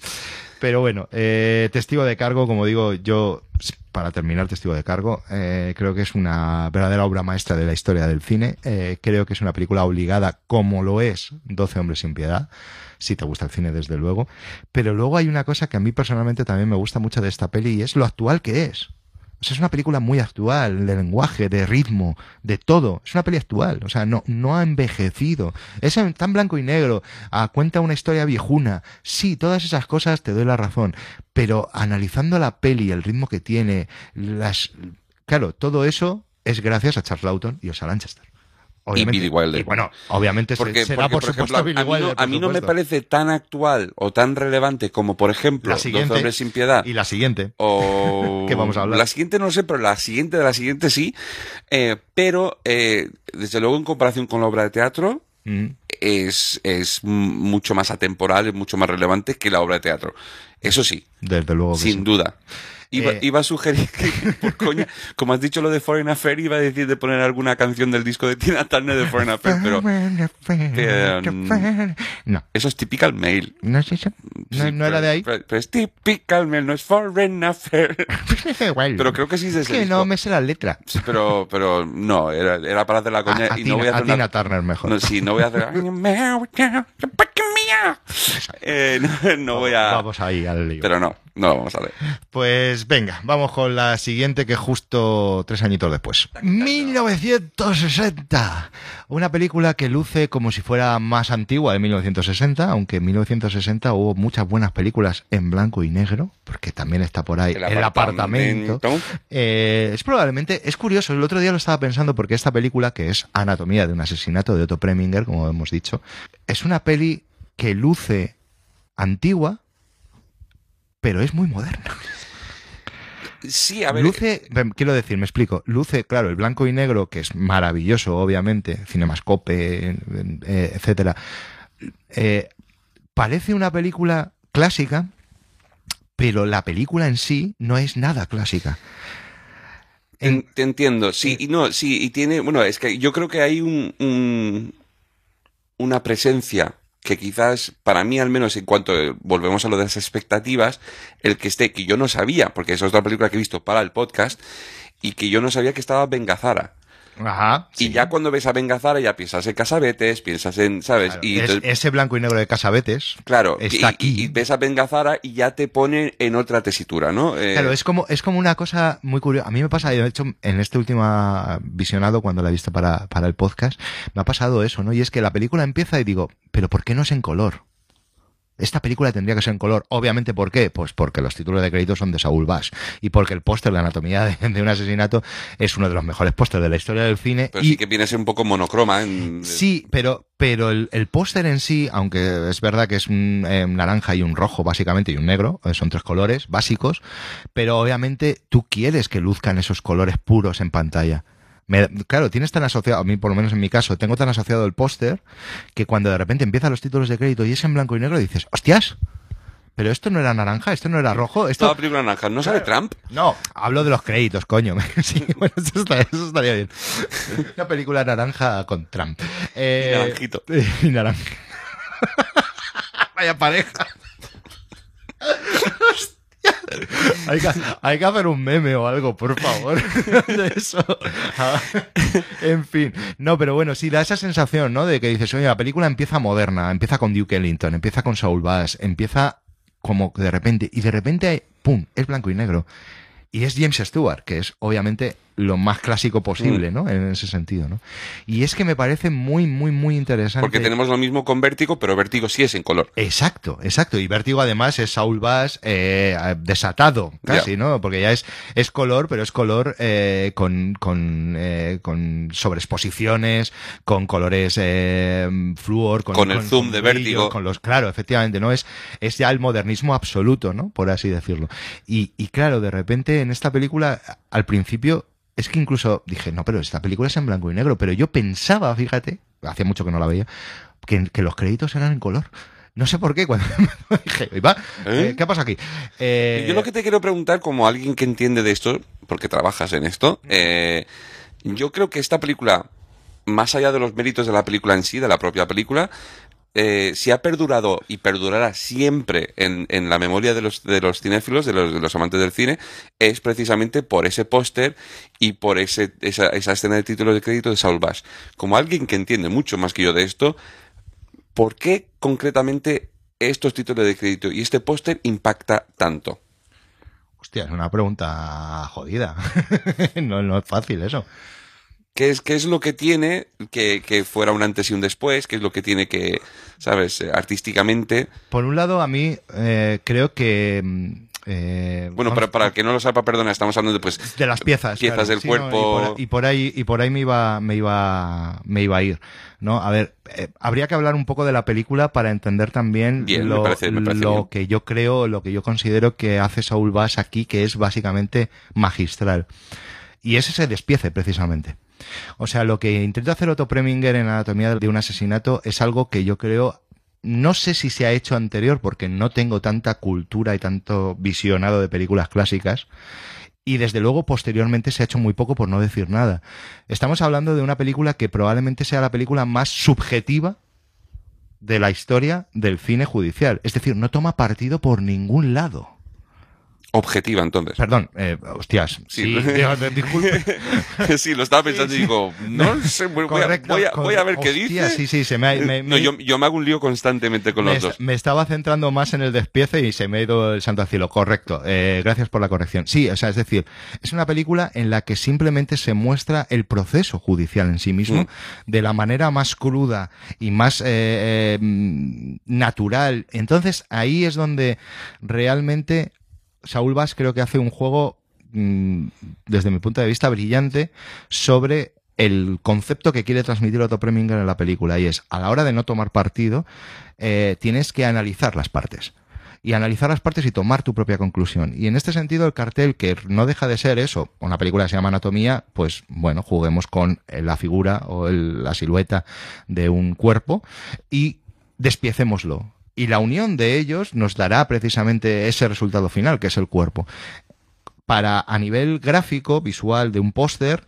Pero bueno, eh, Testigo de Cargo, como digo, yo, para terminar, Testigo de Cargo, eh, creo que es una verdadera obra maestra de la historia del cine. Eh, creo que es una película obligada, como lo es 12 Hombres sin Piedad, si te gusta el cine, desde luego. Pero luego hay una cosa que a mí personalmente también me gusta mucho de esta peli y es lo actual que es. O sea, es una película muy actual, de lenguaje, de ritmo, de todo. Es una peli actual. O sea, no, no ha envejecido. Es tan blanco y negro. ah, cuenta una historia viejuna. Sí, todas esas cosas te doy la razón. Pero analizando la peli, el ritmo que tiene, las. Claro, todo eso es gracias a Charles Lawton y Osa Lanchester. Billy Wilder. y bueno, obviamente Porque, será porque, por, por supuesto ejemplo, Billy a mí, no, por a mí no me parece tan actual o tan relevante como, por ejemplo, La 12 siguiente. hombres sin piedad. Y la siguiente. O ¿Qué vamos a hablar? La siguiente no sé, pero la siguiente de la siguiente sí. Eh, pero, eh, desde luego, en comparación con la obra de teatro, Mm. es, es mucho más atemporal, es mucho más relevante que la obra de teatro. Eso sí, Desde luego que sin sí. duda. Iba, Eh. iba a sugerir que, por coña, como has dicho lo de Foreign Affair, iba a decir de poner alguna canción del disco de Tina Turner de Foreign Affair, pero Pero, No, eso es typical mail. no es eso. No, Sí, no era pero- de ahí. Pero, pero es typical mail, no es Foreign Affair. Igual. Pero creo que sí es ese que disco. no me sé la letra. Sí, pero, pero no, era, era para hacer la coña A, a y Tina, no voy a a hacer Tina una- Turner mejor. No, sí, no voy a hacer. Eh, no, no voy a. Vamos ahí al lío. Pero no, no lo vamos a ver. Pues venga, vamos con la siguiente que justo tres añitos después. 1960. Una película que luce como si fuera más antigua de 1960, aunque en 1960 hubo muchas buenas películas en blanco y negro, porque también está por ahí el, apartamento. Eh, es probablemente, es curioso, el otro día lo estaba pensando porque esta película, que es Anatomía de un asesinato de Otto Preminger, como hemos dicho, es una peli que luce antigua, pero es muy moderna. Sí, a ver. Luce, em, quiero decir, me explico, luce, claro, el blanco y negro, que es maravilloso, obviamente, cinemascope, eh, etcétera, eh, parece una película clásica, pero la película en sí no es nada clásica. Te, te entiendo, sí, y no, sí, y tiene, bueno, es que yo creo que hay un, un- una presencia que quizás, para mí al menos, en cuanto volvemos a lo de las expectativas, el que esté, que yo no sabía, porque esa es otra película que he visto para el podcast, y que yo no sabía que estaba Bengazara. Ajá. Y ya cuando ves a Bengazara ya piensas en Casabetes, piensas en, ¿sabes? Claro, y es- entonces- ese blanco y negro de Casabetes. Claro, está y, aquí. y- y ves a Bengazara y ya te pone en otra tesitura, ¿no? Eh, Claro, es como, es como una cosa muy curiosa. A mí me pasa, de hecho, en este último visionado, cuando la he visto para, para el podcast, me ha pasado eso, ¿no? Y es que la película empieza y digo, ¿pero por qué no es en color? Esta película tendría que ser en color. Obviamente, ¿por qué? Pues porque los títulos de crédito son de Saúl Bass. Y porque el póster de Anatomía de, de un asesinato es uno de los mejores pósters de la historia del cine. pero y, sí que viene a ser un poco monocroma. En, Sí, pero, pero el, el póster en sí, aunque es verdad que es un eh, naranja y un rojo básicamente y un negro, eh, son tres colores básicos, pero obviamente tú quieres que luzcan esos colores puros en pantalla. Me- claro, tienes tan asociado, a mí por lo menos en mi caso, tengo tan asociado el póster que cuando de repente empiezan los títulos de crédito y es en blanco y negro dices, hostias, pero esto no era naranja, esto no era rojo, esto... Toda película naranja. ¿No sale Trump? No, hablo de los créditos, coño. Sí, bueno, eso estaría, eso estaría bien. Una película naranja con Trump. Eh, Y naranjito. Y naranja. Vaya pareja. Hay que, hacer un meme o algo, por favor. Ah, En fin, no, pero bueno, sí, da esa sensación, ¿no? De que dices, oye, la película empieza moderna, empieza con Duke Ellington, empieza con Saul Bass, empieza como de repente, y de repente, ¡pum!, es blanco y negro. Y es James Stewart, que es obviamente lo más clásico posible, Mm. ¿no? En ese sentido, ¿no? Y es que me parece muy, muy, muy interesante. Porque tenemos lo mismo con Vértigo, pero Vértigo sí es en color. Exacto, exacto. Y Vértigo además es Saul Bass eh, desatado, casi. ¿no? Porque ya es, es color, pero es color eh, con, con, eh, con sobreexposiciones, con colores eh, flúor, con, Con el zoom de brillo, Vértigo. Con los, claro, efectivamente, ¿no? Es, es ya el modernismo absoluto, ¿no? Por así decirlo. Y, y claro, de repente en esta película, al principio, es que incluso dije, no, pero esta película es en blanco y negro, pero yo pensaba, fíjate, hacía mucho que no la veía, que, que los créditos eran en color. No sé por qué, cuando dije, "Oye, va, ¿Eh? eh, ¿qué pasa aquí? Eh, Yo lo que te quiero preguntar, como alguien que entiende de esto, porque trabajas en esto, eh, yo creo que esta película más allá de los méritos de la película en sí, de la propia película, eh, si ha perdurado y perdurará siempre en, en la memoria de los, de los cinéfilos, de los, de los amantes del cine, es precisamente por ese póster y por ese, esa, esa escena de título de crédito de Saul Bass. Como alguien que entiende mucho más que yo de esto, ¿por qué concretamente estos títulos de crédito y este póster impacta tanto? Hostia, es una pregunta jodida. no, no es fácil eso. ¿Qué es, qué es lo que tiene que, que fuera un antes y un después? ¿Qué es lo que tiene que, sabes, eh, artísticamente? Por un lado, a mí eh, creo que... mm, eh, Bueno, para, para el que no lo sepa, perdona, estamos hablando de pues de las piezas piezas claro. del Sí, no, cuerpo. y, por, y por ahí y por ahí me iba me iba me iba a ir no a ver eh, habría que hablar un poco de la película para entender también Bien, me lo, parece- me parece lo bien. que yo creo lo que yo considero que hace Saul Bass aquí que es básicamente magistral y es ese despiece precisamente o sea lo que intenta hacer Otto Preminger en Anatomía de un asesinato es algo que yo creo no sé si se ha hecho anterior porque no tengo tanta cultura y tanto visionado de películas clásicas. Y desde luego posteriormente se ha hecho muy poco por no decir nada. Estamos hablando de una película que probablemente sea la película más subjetiva de la historia del cine judicial. Es decir, no toma partido por ningún lado. Objetiva, entonces. Perdón, eh, hostias. Sí. Disculpe. sí, lo estaba pensando y digo, no sé, voy, Correcto, voy a- voy a ver qué dice. Sí, sí, se me ha- me- No, me- yo, yo me hago un lío constantemente con los dos. me estaba centrando más en el despiece y se me ha ido el santo al cielo. Correcto. Eh, gracias por la corrección. Sí, o sea, es decir, es una película en la que simplemente se muestra el proceso judicial en sí mismo Mm. de la manera más cruda y más eh, eh, mm, natural. Entonces ahí es donde realmente Saúl Bass creo que hace un juego mm, desde mi punto de vista brillante sobre el concepto que quiere transmitir Otto Preminger en la película y es a la hora de no tomar partido eh, tienes que analizar las partes y analizar las partes y tomar tu propia conclusión. Y en este sentido, el cartel, que no deja de ser eso, una película que se llama Anatomía, pues bueno, juguemos con eh, la figura o el- la silueta de un cuerpo y despiecémoslo. Y la unión de ellos nos dará precisamente ese resultado final, que es el cuerpo. Para, a nivel gráfico, visual de un póster,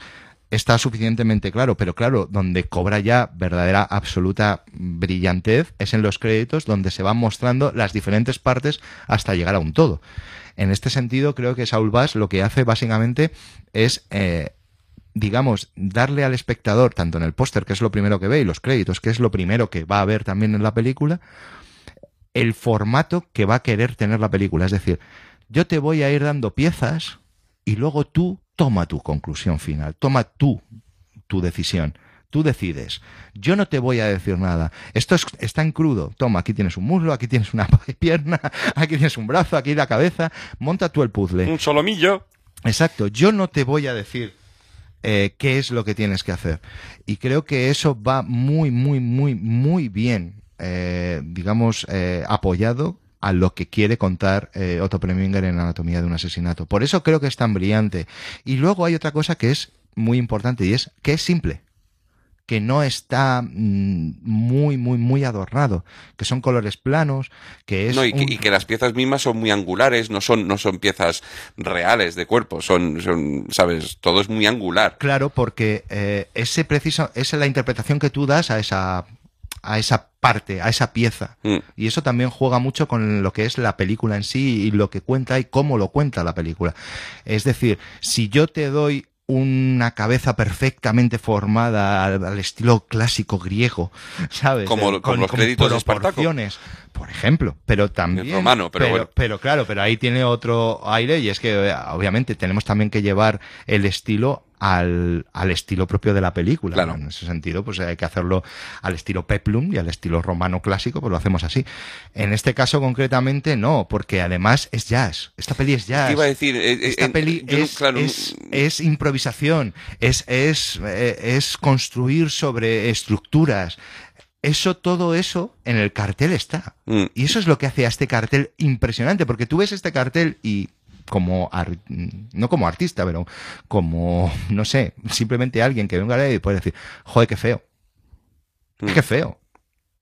está suficientemente claro, pero claro, donde cobra ya verdadera, absoluta brillantez es en los créditos, donde se van mostrando las diferentes partes hasta llegar a un todo. En este sentido, creo que Saul Bass lo que hace básicamente es, eh, digamos, darle al espectador, tanto en el póster, que es lo primero que ve, y los créditos, que es lo primero que va a ver también en la película, el formato que va a querer tener la película. Es decir, yo te voy a ir dando piezas y luego tú toma tu conclusión final, toma tú tu decisión. Tú decides. Yo no te voy a decir nada. Esto es- está en crudo. Toma, aquí tienes un muslo, aquí tienes una pierna, aquí tienes un brazo, aquí la cabeza. Monta tú el puzzle. Un solomillo. Exacto, yo no te voy a decir eh, qué es lo que tienes que hacer. Y creo que eso va muy, muy, muy, muy bien, eh, digamos, eh, apoyado a lo que quiere contar eh, Otto Preminger en Anatomía de un asesinato. Por eso creo que es tan brillante. Y luego hay otra cosa que es muy importante y es que es simple que no está mm, muy, muy, muy adornado, que son colores planos, que es No, y, que, un- y que las piezas mismas son muy angulares, no son, no son piezas reales de cuerpo, son, son, sabes, todo es muy angular. Claro, porque eh, ese preciso, esa es la interpretación que tú das a esa, a esa parte, a esa pieza. Mm. Y eso también juega mucho con lo que es la película en sí y lo que cuenta y cómo lo cuenta la película. Es decir, si yo te doy una cabeza perfectamente formada al, al estilo clásico griego, ¿sabes? Como- como los créditos de Espartaco. por ejemplo, pero también El romano, pero bueno. pero claro, pero ahí tiene otro aire y es que obviamente tenemos también que llevar el estilo al, al estilo propio de la película. En ese sentido, pues hay que hacerlo al estilo peplum y al estilo romano clásico, pues lo hacemos así. En este caso concretamente no, porque además es jazz. Esta peli es jazz. Te iba a decir, eh, eh, Esta en- peli yo no- es, claro, es, no- es improvisación, es, es, eh, es construir sobre estructuras. Eso, todo eso en el cartel está. Mm. Y eso es lo que hace a este cartel impresionante, porque tú ves este cartel y como ar- no como artista, pero como no sé, simplemente alguien que venga y puede decir, joder, qué feo. Mm. Es que feo.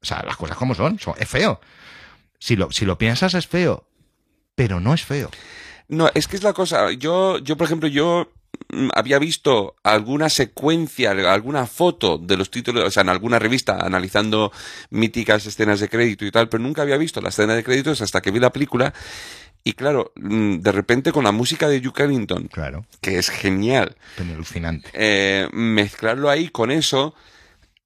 O sea, las cosas como son, son- es feo. Si lo, si lo piensas es feo, pero no es feo. No, es que es la cosa. Yo, yo por ejemplo, yo mm, había visto alguna secuencia, alguna foto de los títulos, o sea, en alguna revista analizando míticas escenas de crédito y tal, pero nunca había visto la escena de créditos hasta que vi la película. Y claro, mm, de repente con la música de Duke Ellington, Claro, que es genial, alucinante. eh, mezclarlo ahí con eso,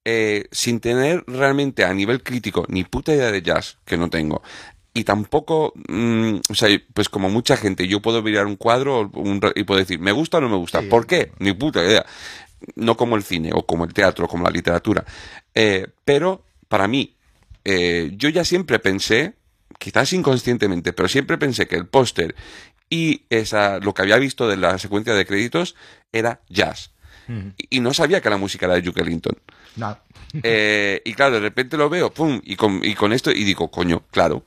eh, sin tener realmente a nivel crítico ni puta idea de jazz, que no tengo. Y tampoco, mm, o sea, pues como mucha gente, yo puedo mirar un cuadro o un y puedo decir, ¿me gusta o no me gusta? Sí. ¿Por qué? Ni puta idea. No como el cine o como el teatro, como la literatura. Eh, pero para mí, eh, yo ya siempre pensé, quizás inconscientemente, pero siempre pensé que el póster y esa, lo que había visto de la secuencia de créditos era jazz. Y y no sabía que la música era de Duke Ellington. No. Eh, y claro, de repente lo veo, pum, y con, y con esto, y digo, coño, claro.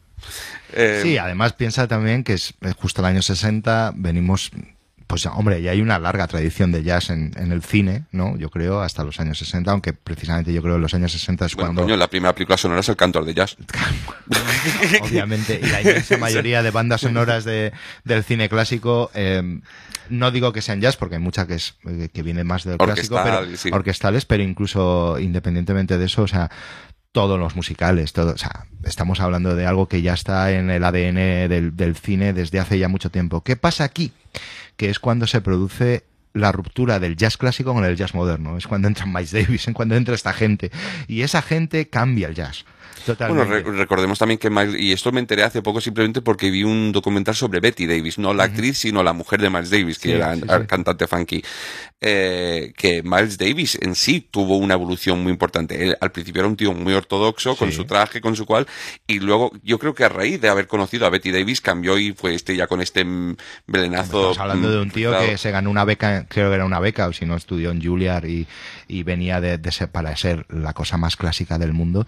Eh, Sí, además piensa también que es eh, justo el año 60, venimos, pues hombre, ya hay una larga tradición de jazz en, en el cine, ¿no? Yo creo, hasta los años 60, aunque precisamente yo creo que los años 60 es bueno, cuando... coño, la primera película sonora es el cantor de jazz. obviamente, y la inmensa mayoría de bandas sonoras de, del cine clásico, eh, no digo que sean jazz, porque hay mucha que es eh, que viene más del clásico, pero, sí. orquestales, pero incluso independientemente de eso, o sea, todos los musicales, todo, o sea, estamos hablando de algo que ya está en el ADN del, del cine desde hace ya mucho tiempo. ¿Qué pasa aquí? Que es cuando se produce la ruptura del jazz clásico con el jazz moderno. Es cuando entra Miles Davis, es cuando entra esta gente. Y esa gente cambia el jazz. Totalmente. Bueno, re- recordemos también que Miles, y esto me enteré hace poco simplemente porque vi un documental sobre Betty Davis, no la actriz, sino la mujer de Miles Davis, que Sí, era sí, el sí. cantante funky. Eh, que Miles Davis en sí tuvo una evolución muy importante. Él, al principio era un tío muy ortodoxo, con su traje, con su cual, y luego yo creo que a raíz de haber conocido a Betty Davis cambió y fue este ya con este melenazo. Estamos hablando de un tío que se ganó una beca, creo que era una beca, o si no estudió en Juilliard y, y venía de, de ser, para ser la cosa más clásica del mundo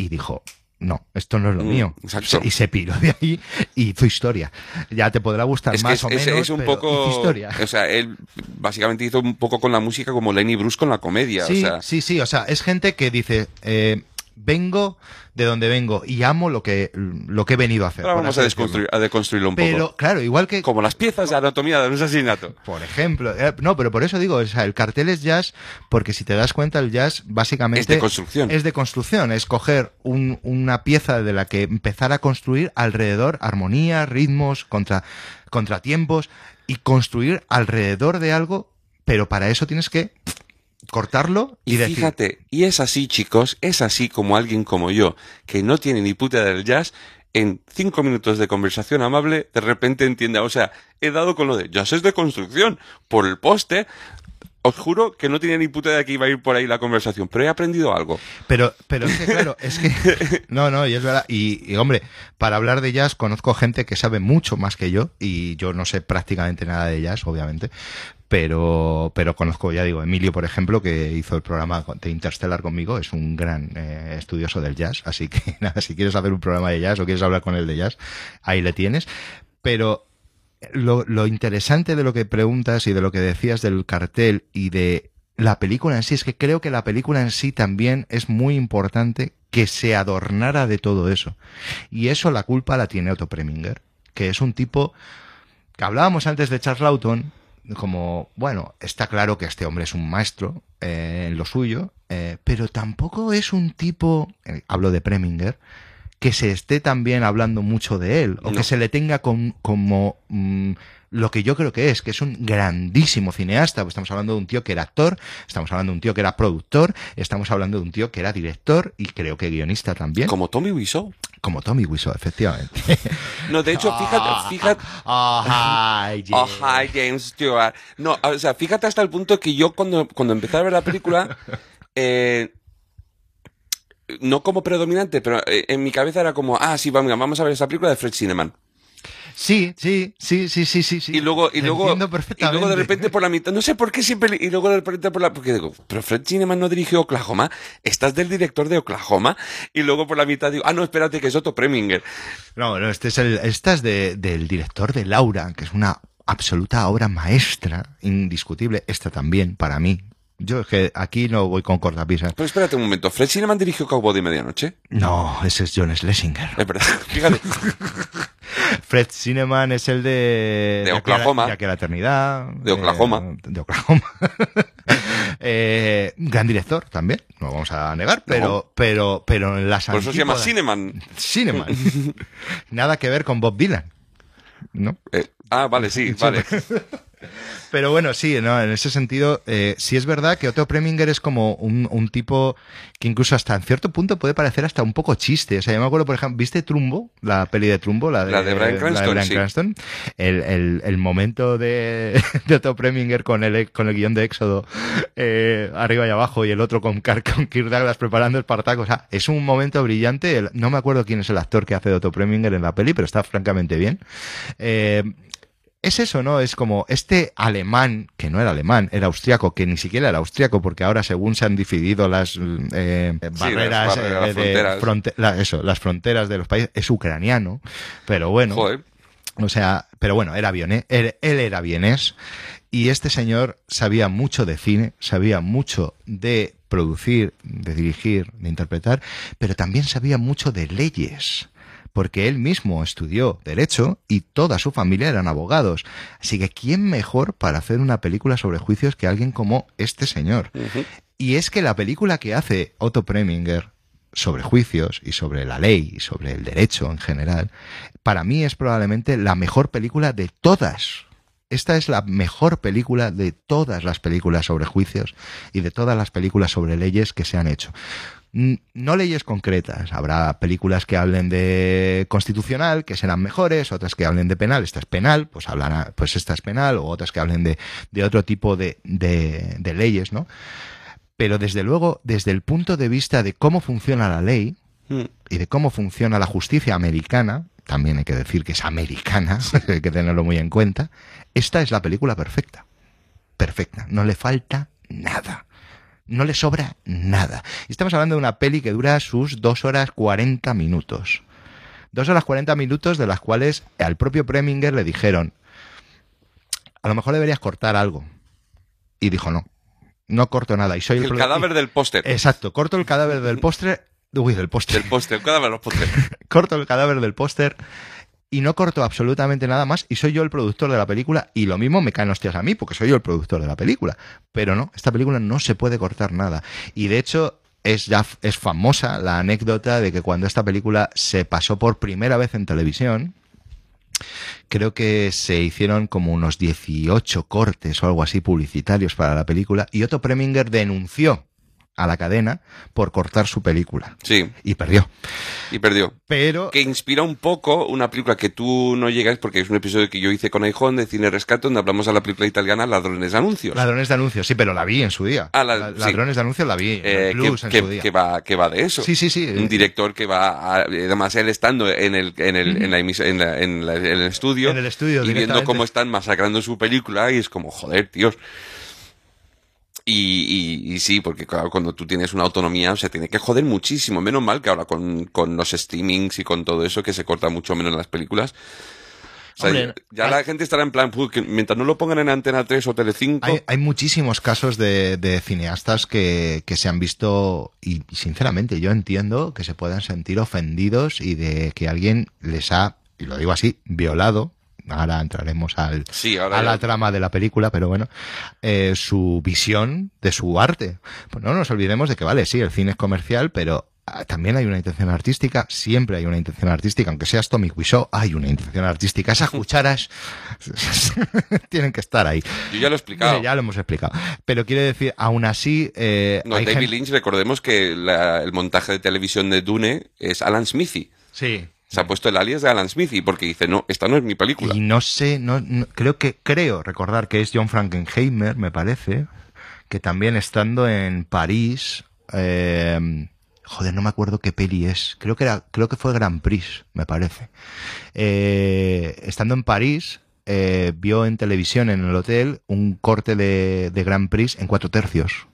y dijo, no, esto no es lo Mm, mío. exacto. Y se piró de ahí y hizo historia. Ya te podrá gustar Es que más es, o es- menos, es un pero poco. historia. O sea, él básicamente hizo un poco con la música como Lenny Bruce con la comedia. Sí, o sea, sí, sí, o sea, es gente que dice, eh, vengo de donde vengo y amo lo que, lo que he venido a hacer. ahora vamos a, desconstruir, a deconstruirlo un Pero, poco. claro, igual que, Como las piezas de anatomía de un asesinato. Por ejemplo, eh, no, pero por eso digo, o sea, el cartel es jazz, porque si te das cuenta, el jazz básicamente Es de construcción. Es de construcción, es coger un- una pieza de la que empezar a construir alrededor armonía, ritmos, contra, contratiempos y construir alrededor de algo, pero para eso tienes que cortarlo y, Y decir, fíjate, y es así, chicos, es así como alguien como yo, que no tiene ni puta del jazz, en cinco minutos de conversación amable, de repente entiende, o sea, he dado con lo de jazz es de construcción, por el poste, os juro que no tenía ni puta idea que iba a ir por ahí la conversación, pero he aprendido algo. Pero, pero es que claro, es que. No, no, y es verdad. Y, y, hombre, para hablar de jazz conozco gente que sabe mucho más que yo, y yo no sé prácticamente nada de jazz, obviamente. Pero, pero conozco, ya digo, Emilio, por ejemplo, que hizo el programa de Interstellar conmigo, es un gran eh, estudioso del jazz. Así que nada, si quieres hacer un programa de jazz o quieres hablar con él de jazz, ahí le tienes. Pero lo, lo interesante de lo que preguntas y de lo que decías del cartel y de la película en sí es que creo que la película en sí también es muy importante que se adornara de todo eso. Y eso la culpa la tiene Otto Preminger, que es un tipo que hablábamos antes de Charles Lawton, como, bueno, está claro que este hombre es un maestro eh, en lo suyo, eh, pero tampoco es un tipo, eh, hablo de Preminger, que se esté también hablando mucho de él, o No. que se le tenga con- como mm, lo que yo creo que es, que es un grandísimo cineasta. Estamos hablando de un tío que era actor, estamos hablando de un tío que era productor, estamos hablando de un tío que era director y creo que guionista también, como, Como Tommy Wiseau. Tommy Wiseau, efectivamente. No, de hecho, fíjate, fíjate, Oh, hi, Oh, yeah. hi, James Stewart. No, o sea, fíjate hasta el punto que yo cuando, cuando empecé a ver la película, eh, no como predominante, pero eh, en mi cabeza era como, ah, sí, vamos, vamos a ver esa película de Fred Cineman. Sí, sí, sí, sí, sí, sí, sí. y luego, y luego, y luego de repente por la mitad, no sé por qué siempre, y luego de repente por la, porque digo, pero Fred Cineman no dirigió Oklahoma, estás del director de Oklahoma, y luego por la mitad digo, ah, no, espérate, que es Otto Preminger. No, no, este es el, esta es de, del director de Laura, que es una absoluta obra maestra, indiscutible. Esta también, para mí. Yo es que aquí no voy con cortapisas. Pero espérate un momento, Fred Cineman dirigió Cowboy de Medianoche. No, ese es John Schlesinger. Es verdad, fíjate. Fred Cineman es el de... De Oklahoma. De aquí a la eternidad. De Oklahoma. eh, de Oklahoma. Eh, gran director también, no lo vamos a negar, pero, No. pero, pero en las Por eso se llama Cineman. Cineman. Nada que ver con Bob Dylan. ¿No? Eh, ah, vale, sí, vale. Pero bueno, sí, ¿no? en ese sentido, eh, sí es verdad que Otto Preminger es como un, un tipo que incluso hasta en cierto punto puede parecer hasta un poco chiste. O sea, yo me acuerdo, por ejemplo, ¿viste Trumbo? La peli de Trumbo, la de, La de Bryan Cranston, Bryan sí. Cranston. El, el- el momento de, de Otto Preminger con el, con el guion de Éxodo eh, arriba y abajo y el otro con, Car- con Kirk Douglas preparando Espartaco. O sea, es un momento brillante. No me acuerdo quién es el actor que hace de Otto Preminger en la peli, pero está francamente bien. Eh, es eso, ¿no? Es como este alemán, que no era alemán, era austriaco, que ni siquiera era austriaco, porque ahora según se han dividido las eh, barreras, las barreras, eh, las de fronteras. fronte- la- eso, las fronteras de los países, es ucraniano, pero bueno, Joder. o sea, pero bueno, era vienés, él, él era vienés, y este señor sabía mucho de cine, sabía mucho de producir, de dirigir, de interpretar, pero también sabía mucho de leyes porque él mismo estudió derecho y toda su familia eran abogados. Así que ¿quién mejor para hacer una película sobre juicios que alguien como este señor? Y es que la película que hace Otto Preminger sobre juicios y sobre la ley y sobre el derecho en general, para mí es probablemente la mejor película de todas. Esta es la mejor película de todas las películas sobre juicios y de todas las películas sobre leyes que se han hecho. No leyes concretas. Habrá películas que hablen de constitucional, que serán mejores, otras que hablen de penal. Esta es penal, pues hablará, pues esta es penal, o otras que hablen de, de otro tipo de, de, de leyes, ¿no? Pero desde luego, desde el punto de vista de cómo funciona la ley Mm. y de cómo funciona la justicia americana, también hay que decir que es americana, hay que tenerlo muy en cuenta, esta es la película perfecta. Perfecta. No le falta nada. No le sobra nada. Y Estamos hablando de una peli que dura sus dos horas 40 minutos. Dos horas 40 minutos de las cuales al propio Preminger le dijeron, a lo mejor deberías cortar algo. Y dijo, no, no corto nada. Y soy El cadáver del póster. Exacto, corto el cadáver del póster. Uy, del póster. Del póster, el cadáver del póster. corto el cadáver del póster y no corto absolutamente nada más y soy yo el productor de la película y lo mismo me caen hostias a mí porque soy yo el productor de la película. Pero no, esta película no se puede cortar nada. Y de hecho es ya es famosa la anécdota de que cuando esta película se pasó por primera vez en televisión, creo que se hicieron como unos 18 cortes o algo así publicitarios para la película y Otto Preminger denunció a la cadena por cortar su película Sí, y perdió. y perdió. Pero Que inspira un poco una película que tú no llegas, porque es un episodio que yo hice con Aijón de Cine Rescate, donde hablamos de la película italiana Ladrones de Anuncios. Ladrones de anuncios, sí, pero la vi en su día. Ah, la- sí. Ladrones de anuncios la vi en Eh, Plus que, en que- su día. que va, que va de eso. Sí, sí, sí. Un director que va, a- además él estando en el, en el, en la en la- en la- en el estudio, En el estudio, y viendo cómo están masacrando su película, y es como, joder, tíos. Y, y, y sí, porque claro, cuando tú tienes una autonomía, o sea, tiene que joder muchísimo. Menos mal que ahora con, con los streamings y con todo eso, que se corta mucho menos las películas. O sea, Hombre, ya hay- la gente estará en plan, "Puh, que mientras no lo pongan en Antena 3 o Telecinco, Hay, hay muchísimos casos de, de cineastas que, que se han visto y sinceramente yo entiendo que se puedan sentir ofendidos y de que alguien les ha, y lo digo así, violado. Ahora entraremos al, Sí, ahora a ya- la trama de la película, pero bueno, eh, su visión de su arte. Pues no nos olvidemos de que, vale, sí, el cine es comercial, pero ah, también hay una intención artística, siempre hay una intención artística, aunque seas Tommy Wiseau, hay una intención artística. Esas cucharas tienen que estar ahí. yo ya lo he explicado. Ya lo hemos explicado. Pero quiere decir, aún así, eh, No, hay David gente- Lynch, recordemos que la- el montaje de televisión de Dune es Alan Smithy. Sí. Se ha puesto el alias de Alan Smithy porque dice, no, esta no es mi película. Y no sé, no, no- creo que creo recordar que es John Frankenheimer, me parece, que también estando en París, eh, joder, no me acuerdo qué peli es. Creo que era, creo que fue Grand Prix, me parece. Eh, estando en París, eh, vio en televisión en el hotel un corte de, de Grand Prix en cuatro tercios.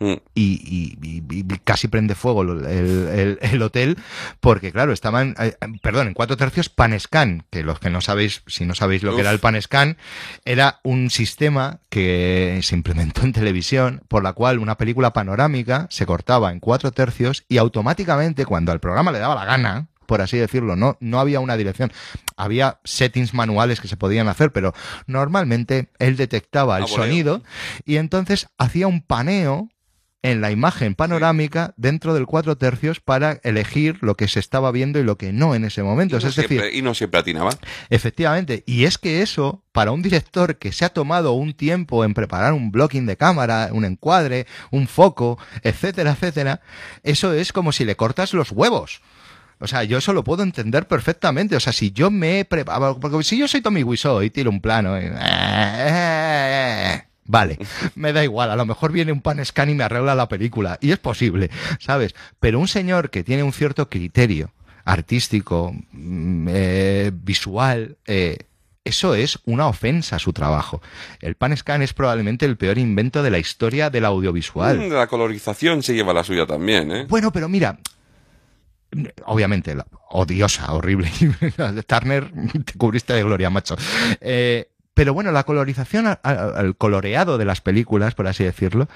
Mm. y, y- y- y casi prende fuego el, el- el hotel porque claro estaban eh, perdón en cuatro tercios panescan que los que no sabéis si no sabéis lo Uf. que era el panescan era un sistema que se implementó en televisión por la cual una película panorámica se cortaba en cuatro tercios y automáticamente cuando al programa le daba la gana por así decirlo, no, no había una dirección. Había settings manuales que se podían hacer, pero normalmente él detectaba el Ah, sonido y entonces hacía un paneo en la imagen panorámica dentro del cuatro tercios para elegir lo que se estaba viendo y lo que no en ese momento. Y no, es decir, siempre, y no siempre atinaba. Efectivamente, y es que eso, para un director que se ha tomado un tiempo en preparar un blocking de cámara, un encuadre, un foco, etcétera, etcétera, eso es como si le cortas los huevos. O sea, yo eso lo puedo entender perfectamente. O sea, si yo me he preparado, porque si yo soy Tommy Wiseau y tiro un plano, y- vale, me da igual. A lo mejor viene un pan scan y me arregla la película. Y es posible, ¿sabes? Pero un señor que tiene un cierto criterio artístico, mm, eh, visual, eh, eso es una ofensa a su trabajo. El pan scan es probablemente el peor invento de la historia del audiovisual. Mm, La colorización se lleva la suya también, ¿eh? Bueno, pero mira, obviamente, la- odiosa, horrible. Turner, te cubriste de gloria, macho. Eh, pero bueno, la colorización, el coloreado de las películas, por así decirlo,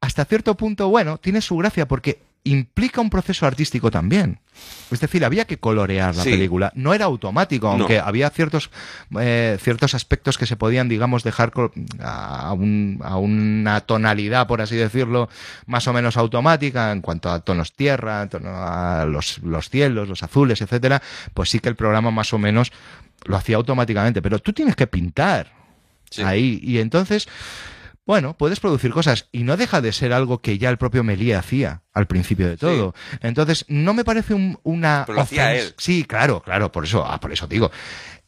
hasta cierto punto, bueno, tiene su gracia porque implica un proceso artístico también. Es decir, había que colorear la Sí. película. No era automático, No. aunque había ciertos, eh, ciertos aspectos que se podían, digamos, dejar a, un- a una tonalidad, por así decirlo, más o menos automática en cuanto a tonos tierra, tono a los, los cielos, los azules, etcétera, pues sí que el programa más o menos lo hacía automáticamente. Pero tú tienes que pintar Sí. ahí. Y entonces, bueno, puedes producir cosas y no deja de ser algo que ya el propio Melie hacía al principio de todo. Entonces, no me parece un- una... Pero lo hacía ofens- él. Sí, claro, claro, por eso, ah, por eso digo.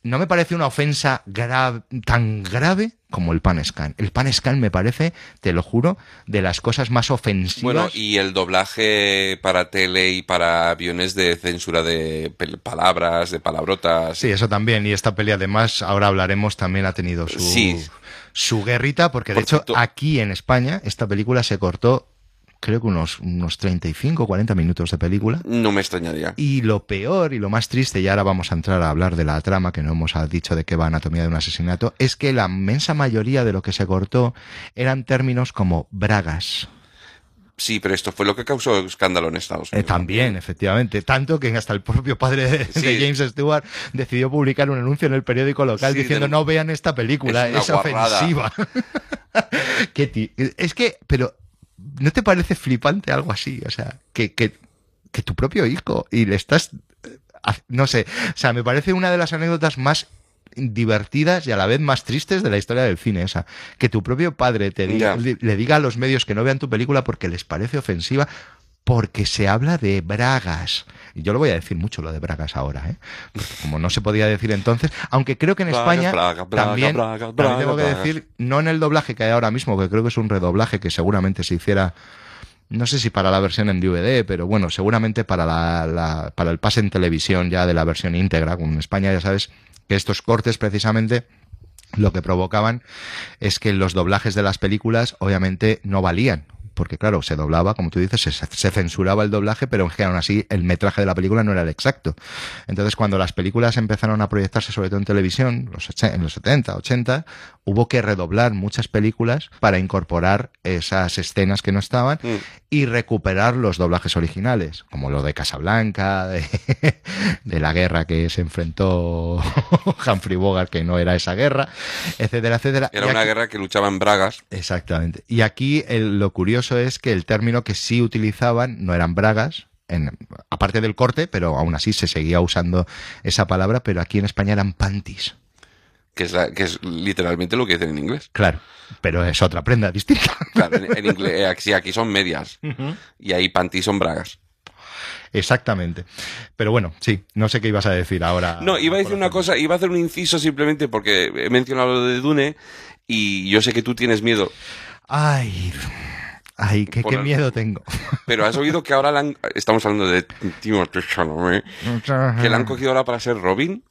No me parece una ofensa gra- tan grave como el pan scan. El pan scan me parece, te lo juro, de las cosas más ofensivas. Bueno, y el doblaje para tele y para aviones de censura de palabras, de palabrotas. Sí, eso también. Y esta peli, además, ahora hablaremos, también ha tenido su, Sí. Su guerrita, porque de Por hecho, aquí en España, esta película se cortó, creo que unos, unos 35 o 40 minutos de película. No me extrañaría. Y lo peor y lo más triste, y ahora vamos a entrar a hablar de la trama, que no hemos dicho de qué va Anatomía de un asesinato, es que la inmensa mayoría de lo que se cortó eran términos como bragas. Sí, pero esto fue lo que causó escándalo en Estados Eh, Unidos. también, efectivamente. Tanto que hasta el propio padre de, Sí. de James Stewart decidió publicar un anuncio en el periódico local Sí, diciendo no vean esta película, Es es, una guarrada". ofensiva. Es que, pero, ¿no te parece flipante algo así? O sea, que, que, que tu propio hijo y le estás... eh, No sé, o sea, me parece una de las anécdotas más divertidas y a la vez más tristes de la historia del cine esa que tu propio padre te diga, le, diga a los medios que no vean tu película porque les parece ofensiva porque se habla de bragas. Y yo lo voy a decir mucho lo de bragas ahora, ¿eh? Porque como no se podía decir entonces, aunque creo que en España braga, braga, también, tengo que decir, no en el doblaje que hay ahora mismo, que creo que es un redoblaje que seguramente se hiciera no sé si para la versión en DVD, pero bueno, seguramente para, la, la- para el pase en televisión ya de la versión íntegra. Como en España ya sabes que estos cortes precisamente lo que provocaban es que los doblajes de las películas obviamente no valían. Porque claro, se doblaba, como tú dices, se, se censuraba el doblaje, pero que aún así el metraje de la película no era el exacto. Entonces cuando las películas empezaron a proyectarse sobre todo en televisión, los en los 70, 80, hubo que redoblar muchas películas para incorporar esas escenas que no estaban Mm. y recuperar los doblajes originales, como lo de Casablanca, de, de la guerra que se enfrentó Humphrey Bogart, que no era esa guerra, etcétera, etcétera. Era Y una aquí- guerra que luchaba en bragas. Exactamente. Y aquí el- lo curioso es que el término que sí utilizaban no eran bragas, en, aparte del corte, pero aún así se seguía usando esa palabra, pero aquí en España eran panties. Que es, la- que es literalmente lo que dicen en inglés. Claro, pero es otra prenda distinta. Claro, en, en inglés, eh, aquí, aquí son medias. Y ahí panty son bragas. Exactamente. Pero bueno, sí, no sé qué ibas a decir ahora. No, iba a decir una cosa, iba a hacer un inciso simplemente porque he mencionado lo de Dune y yo sé que tú tienes miedo, Ay, ay, qué, qué el- miedo tengo. pero has oído que ahora la han- estamos hablando de Timothée Chalamet, que la han cogido ahora para ser Robin.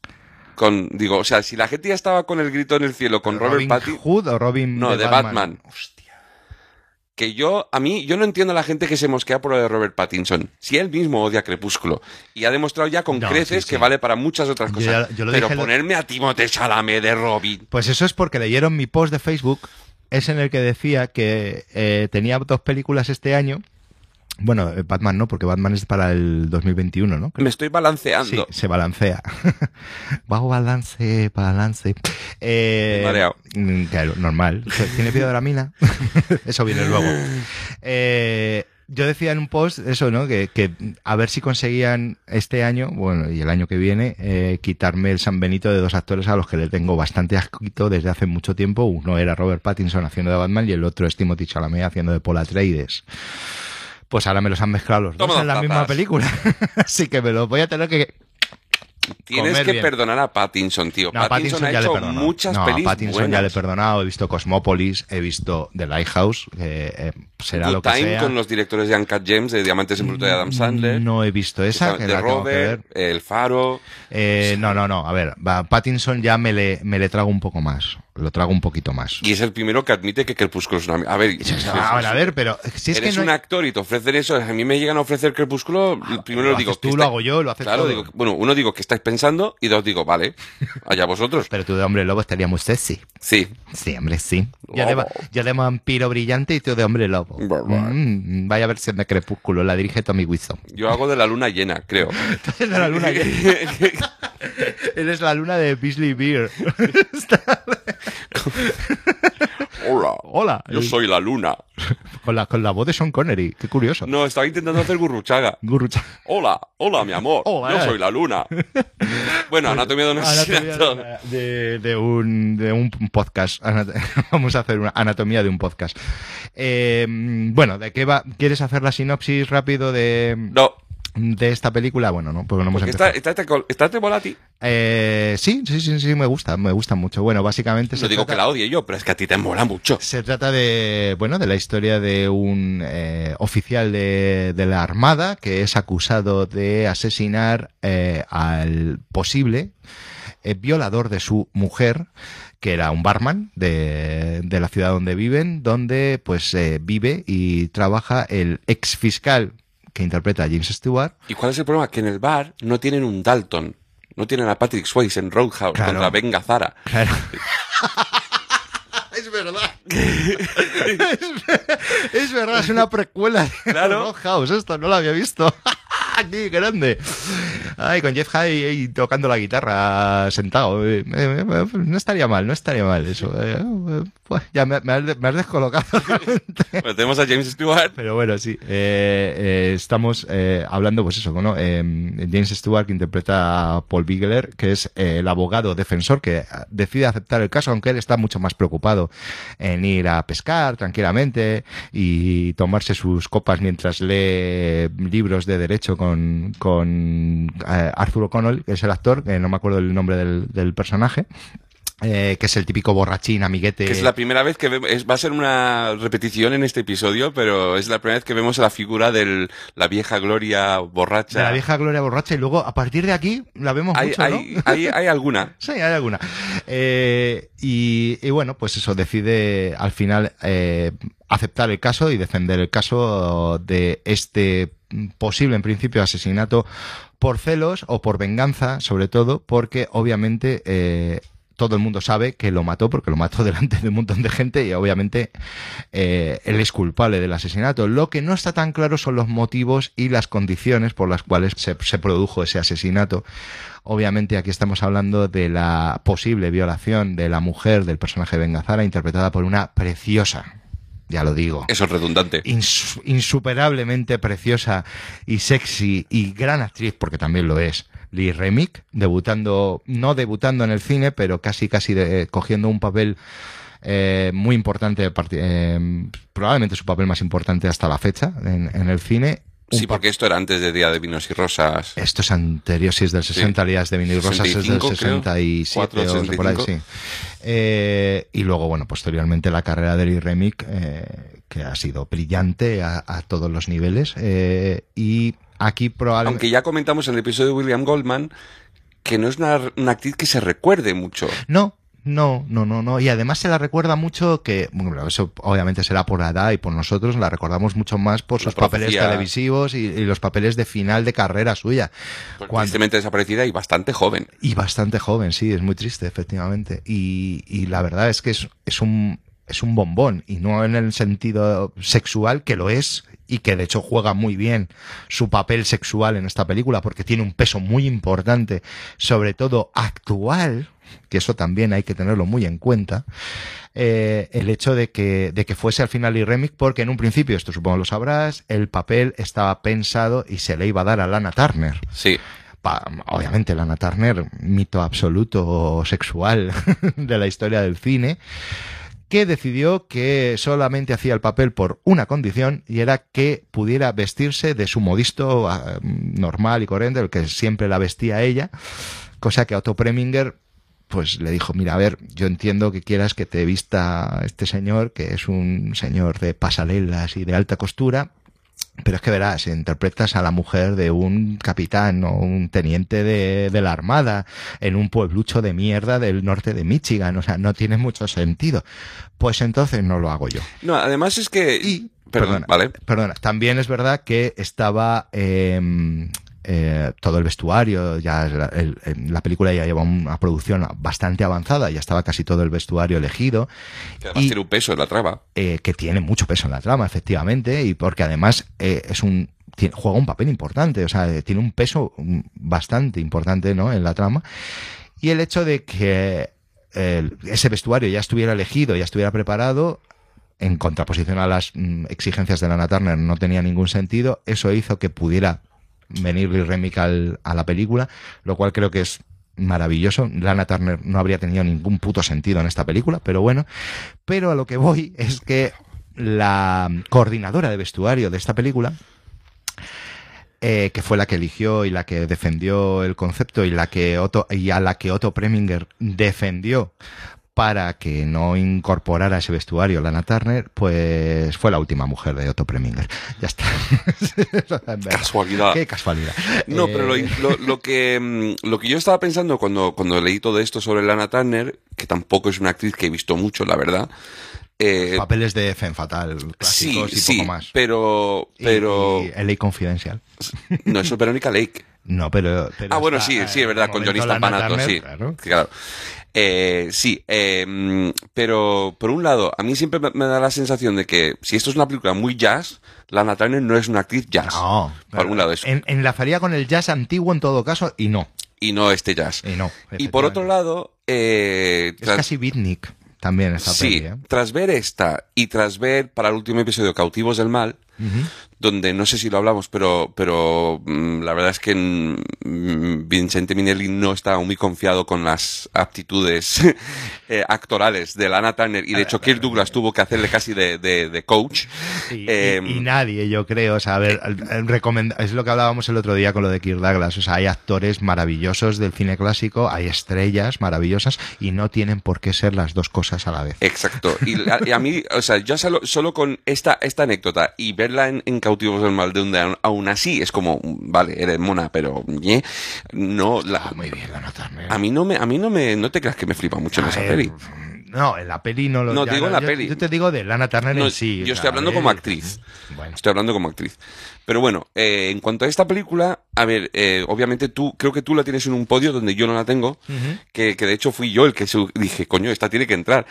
Con, digo, o sea, si la gente ya estaba con el grito en el cielo con Robert Robin Pattinson, Hood o Robin no, de, Batman. Que yo, a mí, yo no entiendo a la gente que se mosquea por lo de Robert Pattinson. Si él mismo odia Crepúsculo y ha demostrado ya con No, creces sí, que vale para muchas otras cosas. yo lo pero dije el- ponerme a Timothée Chalamet de Robin. Pues eso es porque leyeron mi post de Facebook, es en el que decía que eh, tenía dos películas este año Bueno, eh, Batman no, porque Batman es para el 2021, ¿no? Me estoy Sí, balanceando. se balancea. Bajo balance, balance. Eh, Mareado. mm, Claro, normal. ¿Tiene la mina? eso viene luego. Eh, yo decía en un post eso, ¿no? Que, que a ver si conseguían este año, bueno, y el año que viene, eh, quitarme el San Benito de dos actores a los que le tengo bastante asquito desde hace mucho tiempo. Uno era Robert Pattinson haciendo de Batman y el otro es Timothy Chalamet haciendo de Paul Atreides. Pues ahora me los han mezclado los Toma dos en la misma película. Así que me los voy a tener que Tienes que bien. perdonar a Pattinson, tío. No, Pattinson, ha ya le hecho muchas no, a pelis Pattinson buenas. ya le he perdonado. He visto Cosmópolis, he visto The Lighthouse, que eh, será Good lo que Time sea. con los directores de Uncut Gems, de Diamantes en Bruto de Adam Sandler. No he visto esa, que de la tengo que ver. Robert, El Faro. Eh, no, no, no. A ver, va, Pattinson ya me le, me le trago un poco más. Lo trago un poquito más. Y es el primero que admite que Crepúsculo es una... A ver, A ver, a ver, pero si es eres que no un hay- actor y te ofrecen eso, a mí me llegan a ofrecer Crepúsculo, primero lo digo... haces ¿qué tú, lo hago yo, lo haces Claro, todo. digo, bueno, uno digo que estáis pensando y dos digo, vale, allá vosotros. Pero tú de hombre lobo estaría muy sexy. Sí, Sí, hombre, sí. Yo de, yo de vampiro brillante y tú de hombre lobo. Mm, vaya versión de Crepúsculo, la dirige Tommy Wiseau. yo hago de la luna llena, creo. De la luna Eres la luna de Beasley Beer. Hola. Hola. Yo soy la luna. Con la, con la voz de Sean Connery. Qué curioso. No, estaba intentando hacer gurruchaga. Gurrucha. Hola, hola, mi amor. Hola, Yo eh. soy la luna. Bueno, anatomía de un asesinato. de, de un, de un podcast. Vamos a hacer una anatomía de un podcast. Eh, bueno, ¿de qué va? ¿Quieres hacer la sinopsis rápido de, No, de esta película? Bueno, no, porque no hemos porque empezado. está, está, está Trevolati. Eh, sí, sí, sí, sí, me gusta, me gusta mucho. Bueno, básicamente No se digo trata- que la odie yo, pero es que a ti te mola mucho. Se trata de, bueno, de la historia de un eh, oficial de, de la Armada que es acusado de asesinar eh, al posible eh, violador de su mujer, que era un barman de, de la ciudad donde viven, donde pues eh, vive y trabaja el ex fiscal que interpreta a James Stewart. ¿Y cuál es el problema? Que en el bar no tienen un Dalton. No tienen a Patrick Swayze en Roadhouse Claro. contra Ben Gazzara. Claro. es verdad. es, es verdad, es una precuela de Claro. House, esto no lo había visto. ¡Qué grande! Ay, con Jeff High ahí tocando la guitarra sentado. Eh, eh, No estaría mal, no estaría mal eso. Eh, pues, ya me, me has, de- me has descolocado. Bueno, tenemos a James Stewart. Pero bueno, sí. eh, eh, estamos eh, hablando, pues eso, ¿no? James Stewart, que interpreta a Paul Bigler, que es el abogado defensor que decide aceptar el caso, aunque él está mucho más preocupado en ir a pescar tranquilamente y tomarse sus copas mientras lee libros de derecho con, con eh, Arthur O'Connell, que es el actor, que no me acuerdo el nombre del, del personaje. eh, que es el típico borrachín, amiguete. Que es la primera vez que vemos, va a ser una repetición en este episodio, pero es la primera vez que vemos a la figura de la vieja gloria borracha. de la vieja Gloria borracha y luego a partir de aquí la vemos hay, mucho, ¿no? hay, hay, hay alguna. Sí, hay alguna. Eh, y, bueno, pues eso, decide al final eh, aceptar el caso y defender el caso de este posible, en principio, asesinato por celos o por venganza, sobre todo, porque obviamente eh, todo el mundo sabe que lo mató, porque lo mató delante de un montón de gente y obviamente él es culpable del asesinato. Lo que no está tan claro son los motivos y las condiciones por las cuales se produjo ese asesinato. Obviamente aquí estamos hablando de la posible violación de la mujer del personaje de Bengazara, interpretada por una preciosa, ya lo digo, Eso es redundante. ins- insuperablemente preciosa y sexy y gran actriz, porque también lo es. Lee Remick, debutando, no debutando en el cine, pero casi, casi de- cogiendo un papel eh, muy importante, eh, probablemente su papel más importante hasta la fecha en, en el cine. Sí, porque esto era antes de Día de Vinos y Rosas. esto es anterior, sí, es del 60, días de Vinil Rosas es del 65, creo. 67 Cuatro, o por ahí, 65. sí. Eh, y luego, bueno, posteriormente la carrera de Lee Remick, eh, que ha sido brillante a, a todos los niveles. eh, y aquí probablemente... Aunque ya comentamos en el episodio de William Goldman que no es una, una actriz que se recuerde mucho. No, no, no, no, no. Y además se la recuerda mucho que, bueno, eso obviamente será por la edad y por nosotros, la recordamos mucho más por La sus papeles televisivos y, y los papeles de final de carrera suya. Pues Cuando- tristemente desaparecida y bastante joven. Y bastante joven, sí, es muy triste, efectivamente. Y, y la verdad es que es, es un es un bombón, y no en el sentido sexual, que lo es, y que de hecho juega muy bien su papel sexual en esta película porque tiene un peso muy importante, sobre todo actual, que eso también hay que tenerlo muy en cuenta, eh, el hecho de que, de que fuese al final y remix, porque en un principio, esto supongo lo sabrás, el papel estaba pensado y se le iba a dar a Lana Turner. Sí. Obviamente Lana Turner, mito absoluto sexual de la historia del cine, que decidió que solamente hacía el papel por una condición y era que pudiera vestirse de su modisto ah, normal y corriente, el que siempre la vestía ella, cosa que Otto Preminger pues le dijo, mira, a ver, yo entiendo que quieras que te vista este señor, que es un señor de pasarelas y de alta costura, pero es que verás, interpretas a la mujer de un capitán o un teniente de, de la armada en un pueblucho de mierda del norte de Michigan, o sea, no tiene mucho sentido. Pues entonces no lo hago yo. No, además es que... Y, Perdón, perdona, vale. perdona, también es verdad que estaba eh, eh, todo el vestuario, ya la, el- el- la película ya lleva una producción bastante avanzada, ya estaba casi todo el vestuario elegido Que además y- tiene un peso en la trama. eh, que tiene mucho peso en la trama, efectivamente, y porque además eh, es un tiene- juega un papel importante, o sea, tiene un peso mm, bastante importante, ¿no? En la trama. Y el hecho de que ese vestuario ya estuviera elegido, ya estuviera preparado, en contraposición a las mm, exigencias de Lana Turner, no tenía ningún sentido. Eso hizo que pudiera venir Lee Remick a la película, lo cual creo que es maravilloso. Lana Turner no habría tenido ningún puto sentido en esta película, pero bueno. Pero a lo que voy es que la coordinadora de vestuario de esta película, eh, que fue la que eligió y la que defendió el concepto y la que Otto, y a la que Otto Preminger defendió para que no incorporara ese vestuario Lana Turner, pues fue la última mujer de Otto Preminger. Ya está. Casualidad. Qué casualidad. No, Eh, pero lo, lo- lo que, mm, lo que yo estaba pensando cuando, cuando leí todo esto sobre Lana Turner, que tampoco es una actriz que he visto mucho, la verdad. eh, papeles de Femme Fatal, sí, clásicos y sí, poco más. pero, pero, y LA Confidencial. no, eso es Verónica Lake. No, pero. pero Ah, bueno, está, sí, eh, sí, es verdad, con Johnny Stampanato, sí. claro. Claro. Eh, sí, eh, pero por un lado, a mí siempre me, me da la sensación de que si esto es una película muy jazz, Lana Turner no es una actriz jazz. No. Por un lado eso. En, enlazaría con el jazz antiguo en todo caso y no. Y no este jazz. Y no. Y por otro lado, eh, Es casi beatnik también esta sí, peli, ¿eh? tras ver esta y tras ver para el último episodio Cautivos del Mal, donde no sé si lo hablamos, pero, pero mm, la verdad es que mm, Vincente Minelli no estaba muy confiado con las aptitudes eh, actorales de Lana Turner y de hecho Kirk Douglas tuvo que hacerle casi de, de- de coach. Y, Eh, y- y nadie, yo creo, o sea, a ver, recomenda- es lo que hablábamos el otro día con lo de Kirk Douglas, o sea, hay actores maravillosos del cine clásico, hay estrellas maravillosas y no tienen por qué ser las dos cosas a la vez. Exacto. Y, la- y a mí, o sea, yo solo, solo con esta, esta anécdota y verla en, en Cautivos del Mal, de donde aún, aún así es como, vale, eres mona, pero no, la, muy bien, Lana Turner. a mí no me, a mí no me, no te creas que me flipa mucho en esa ver, peli. No, en la peli no lo No, ya te digo en la yo- peli. Yo te digo de Lana Turner No, en sí. yo estoy hablando a como actriz. Bueno. Estoy hablando como actriz. Pero bueno, eh, en cuanto a esta película, a ver, eh, obviamente tú, creo que tú la tienes en un podio donde yo no la tengo, que, que de hecho fui yo el que su- dije, coño, esta tiene que entrar.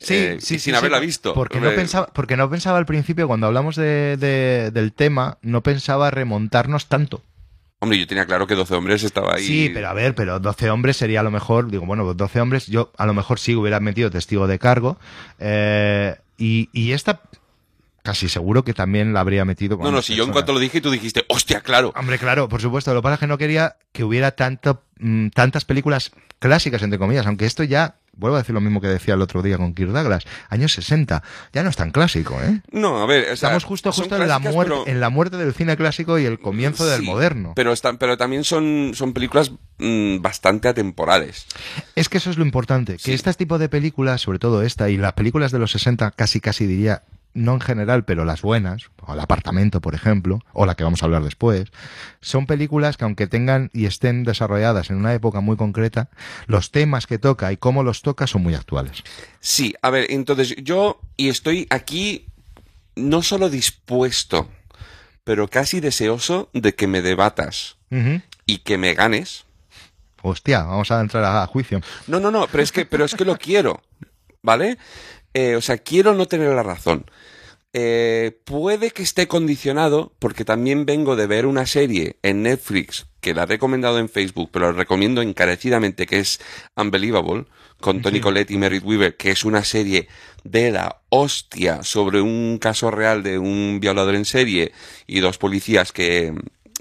Sí, Eh, sí, sin sí, haberla sí, visto. Porque no, Eh, pensaba, porque no pensaba al principio, cuando hablamos de, de- del tema, no pensaba remontarnos tanto. Hombre, yo tenía claro que 12 hombres estaba ahí. Sí, pero a ver, pero 12 hombres sería a lo mejor, digo, bueno, 12 hombres, yo a lo mejor sí hubiera metido testigo de cargo. eh, y, y esta casi seguro que también la habría metido. No, no, si yo en cuanto lo dije, tú dijiste, hostia, claro. Hombre, claro, por supuesto. Lo que pasa es que no quería que hubiera tanto, mm, tantas películas clásicas, entre comillas, aunque esto ya, vuelvo a decir lo mismo que decía el otro día con Kirk Douglas, años 60, ya no es tan clásico, ¿eh? No, a ver, o sea, Estamos justo, justo en, la muerte, pero- en la muerte del cine clásico y el comienzo del moderno. Pero, están, pero también son, son películas mm, bastante atemporales. Es que eso es lo importante, que Sí. este tipo de películas, sobre todo esta, y las películas de los 60, casi casi diría, no en general, pero las buenas, o El apartamento, por ejemplo, o la que vamos a hablar después, son películas que aunque tengan y estén desarrolladas en una época muy concreta, los temas que toca y cómo los toca son muy actuales. Sí, a ver, entonces yo, y estoy aquí no solo dispuesto, pero casi deseoso de que me debatas y que me ganes. Hostia, vamos a entrar a juicio. No, no, no, pero es que, pero es que lo quiero, ¿vale? Eh, o sea, quiero no tener la razón. Eh, puede que esté condicionado porque también vengo de ver una serie en Netflix que la he recomendado en Facebook, pero la recomiendo encarecidamente, que es Unbelievable, con Tony Collette y Merritt Weaver, que es una serie de la hostia sobre un caso real de un violador en serie y dos policías que,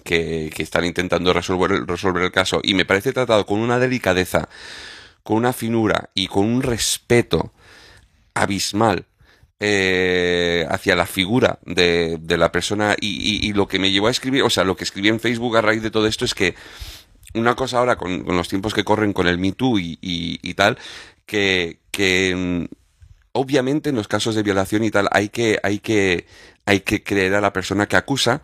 que, que están intentando resolver, resolver el caso. Y me parece tratado con una delicadeza, con una finura y con un respeto abismal eh, hacia la figura de, de la persona y, y- y lo que me llevó a escribir, o sea, lo que escribí en Facebook a raíz de todo esto es que una cosa ahora con, con los tiempos que corren con el Me Too y, tal, que, que mm, obviamente en los casos de violación y tal hay que, hay que, hay que creer a la persona que acusa,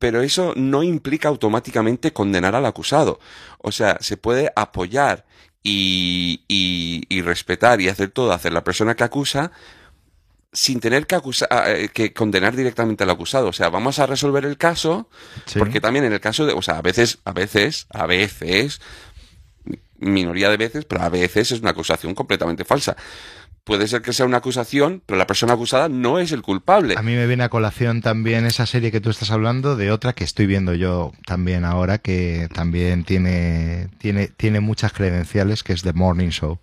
pero eso no implica automáticamente condenar al acusado. O sea, se puede apoyar y, y, y respetar y hacer todo, hacer la persona que acusa sin tener que, acusar, que condenar directamente al acusado. O sea, vamos a resolver el caso, Sí. porque también en el caso de, o sea, a veces, a veces, a veces, minoría de veces, pero a veces es una acusación completamente falsa. Puede ser que sea una acusación, pero la persona acusada no es el culpable. A mí me viene a colación también esa serie que tú estás hablando de otra que estoy viendo yo también ahora que también tiene tiene tiene muchas credenciales que es The Morning Show.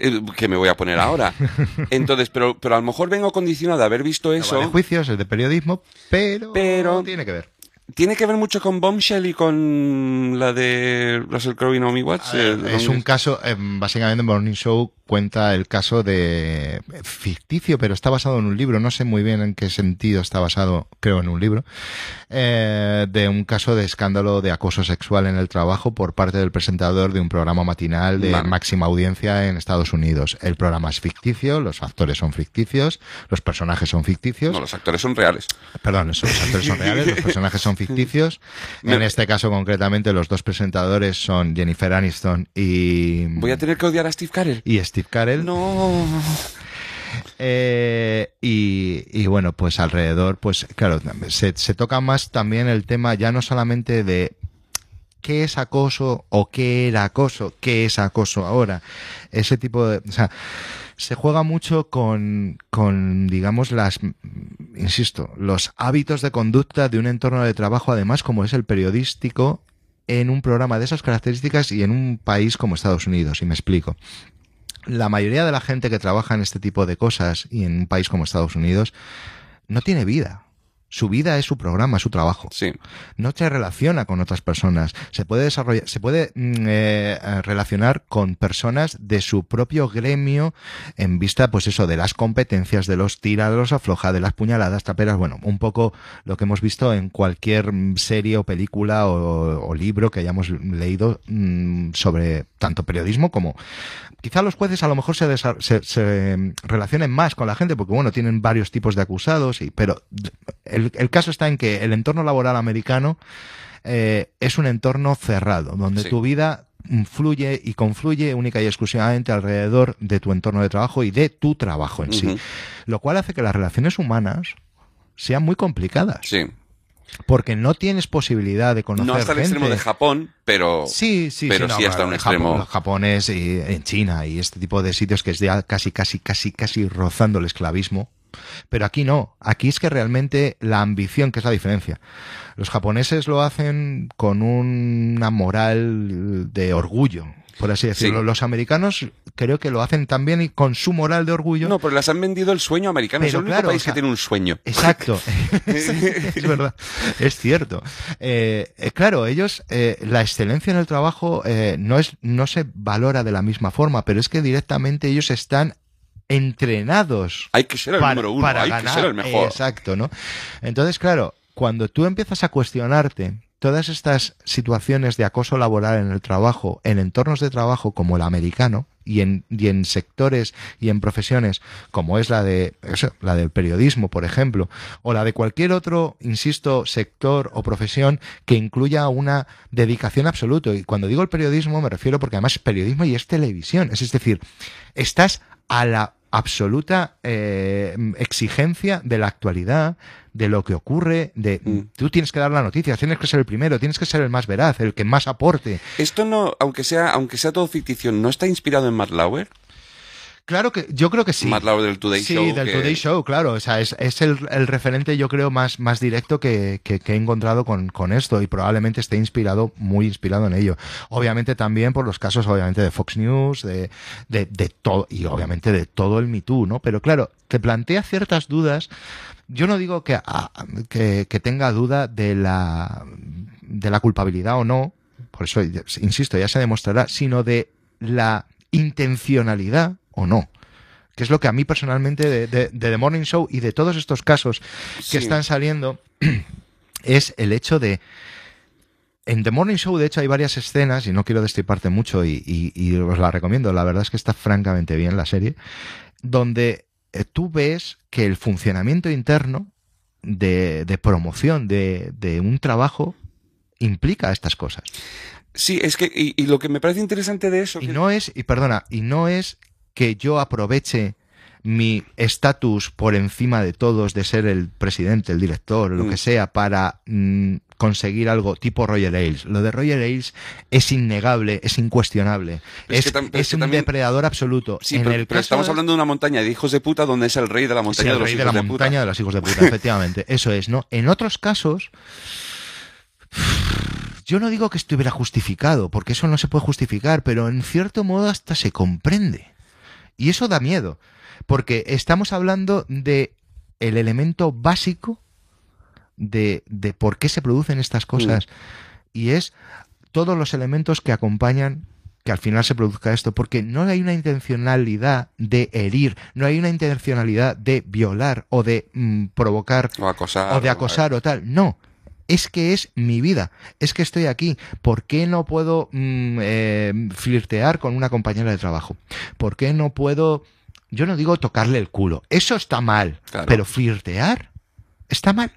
Eh, que me voy a poner ahora. Entonces, pero, pero a lo mejor vengo condicionado de haber visto No va de eso. juicios, es de periodismo, pero, Pero- tiene que ver. Tiene que ver mucho con Bombshell y con la de Russell Crowe y Naomi Watts. eh, Es un caso, eh, básicamente Morning Show cuenta el caso de ficticio, pero está basado en un libro. No sé muy bien en qué sentido está basado, creo en un libro, eh, de un caso de escándalo de acoso sexual en el trabajo por parte del presentador de un programa matinal de máxima audiencia en Estados Unidos. El programa es ficticio, los actores son ficticios, los personajes son ficticios. No, los actores son reales. Perdón, los actores son reales, los personajes son ficticios. Me- En este caso concretamente los dos presentadores son Jennifer Aniston y, Voy a tener que odiar a Steve Carell. y Steve Carell. No. Eh, y, y bueno, pues alrededor, pues claro, se, se toca más también el tema ya no solamente de qué es acoso o qué era acoso, qué es acoso ahora. Ese tipo de... O sea, se juega mucho con, con, digamos, las, insisto, los hábitos de conducta de un entorno de trabajo, además, como es el periodístico, en un programa de esas características y en un país como Estados Unidos, y me explico. La mayoría de la gente que trabaja en este tipo de cosas y en un país como Estados Unidos no tiene vida. Su vida es su programa, su trabajo Sí. no se relaciona con otras personas. Se puede desarrollar, se puede mm, eh, eh, relacionar con personas de su propio gremio en vista, pues eso, de las competencias, de los tira, de los afloja, de las puñaladas, taperas, bueno, un poco lo que hemos visto en cualquier mm, serie o película o, o libro que hayamos leído mm, sobre tanto periodismo como quizá los jueces a lo mejor se, se, se, relacionen más con la gente porque bueno tienen varios tipos de acusados y pero el, el caso está en que el entorno laboral americano eh, es un entorno cerrado donde Sí. tu vida fluye y confluye única y exclusivamente alrededor de tu entorno de trabajo y de tu trabajo en sí lo cual hace que las relaciones humanas sean muy complicadas Sí. porque no tienes posibilidad de conocer No hasta el gente. extremo de Japón, pero. Sí, sí, pero sí, no, hasta un Japón, extremo. los japones y en China y este tipo de sitios que es ya casi, casi, casi, casi rozando el esclavismo. Pero aquí no. Aquí es que realmente la ambición, que es la diferencia. Los japoneses lo hacen con una moral de orgullo, por así decirlo. Sí. Los americanos creo que lo hacen también y con su moral de orgullo. No, pero las han vendido el sueño americano. es Pero el único claro, país o sea, que tiene un sueño. Exacto, es verdad, es cierto. Eh, eh, claro, ellos, eh, la excelencia en el trabajo no es, no se valora de la misma forma, pero es que directamente ellos están entrenados Hay que ser el para, número uno, para hay ganar. que ser el mejor. Exacto, ¿no? Entonces, claro, cuando tú empiezas a cuestionarte todas estas situaciones de acoso laboral en el trabajo, en entornos de trabajo como el americano, y en, y en sectores y en profesiones como es la de eso, la del periodismo, por ejemplo, o la de cualquier otro, insisto, sector o profesión que incluya una dedicación absoluta. Y cuando digo el periodismo me refiero porque además es periodismo y es televisión. Es, es decir, estás a la absoluta eh, exigencia de la actualidad, de lo que ocurre, de Mm. tú tienes que dar la noticia, tienes que ser el primero, tienes que ser el más veraz, el que más aporte. Esto no, aunque sea, aunque sea todo ficticio, ¿no está inspirado en Matt Lauer? Claro que yo creo que sí. Más lado del Today sí, Show. del que- Today Show, claro. O sea, es, es el, el referente, yo creo, más, más directo que, que- que he encontrado con, con esto y probablemente esté inspirado, muy inspirado en ello. Obviamente también por los casos, obviamente, de Fox News, de, de, de todo, y obviamente de todo el Me Too, ¿no? Pero claro, te plantea ciertas dudas. Yo no digo que, ah, que, que tenga duda de la, de la culpabilidad o no, por eso, insisto, ya se demostrará, sino de la intencionalidad o no. Que es lo que a mí personalmente de, de- de The Morning Show y de todos estos casos que Sí. están saliendo es el hecho de... En The Morning Show, de hecho, hay varias escenas, y no quiero destriparte mucho, y, y- y os la recomiendo, la verdad es que está francamente bien la serie, donde eh, tú ves que el funcionamiento interno de, de promoción de, de un trabajo implica estas cosas. Sí, es que, y, y lo que me parece interesante de eso. Y que- no es, y perdona, y no es que yo aproveche mi estatus por encima de todos de ser el presidente, el director, lo Mm. que sea, para mm, conseguir algo tipo Roger Ailes. Lo de Roger Ailes es innegable, es incuestionable. Pero es Es, que tam- pero es es que un también- depredador absoluto. Sí, en pero, el pero caso estamos hablando de una montaña de hijos de puta donde es el rey de la Sí, montaña el de los rey hijos de la de, montaña puta. de los hijos de puta, efectivamente. Eso es, ¿no? En otros casos, yo no digo que estuviera justificado, porque eso no se puede justificar, pero en cierto modo hasta se comprende. Y eso da miedo, porque estamos hablando de el elemento básico de, de por qué se producen estas cosas. Y es todos los elementos que acompañan que al final se produzca esto, porque no hay una intencionalidad de herir, no hay una intencionalidad de violar o de mm, provocar O acosar. o de acosar o tal. No. Es que es mi vida. Es que estoy aquí. ¿Por qué no puedo mm, eh, flirtear con una compañera de trabajo? ¿Por qué no puedo... Yo no digo tocarle el culo. Eso está mal. Claro. Pero flirtear está mal.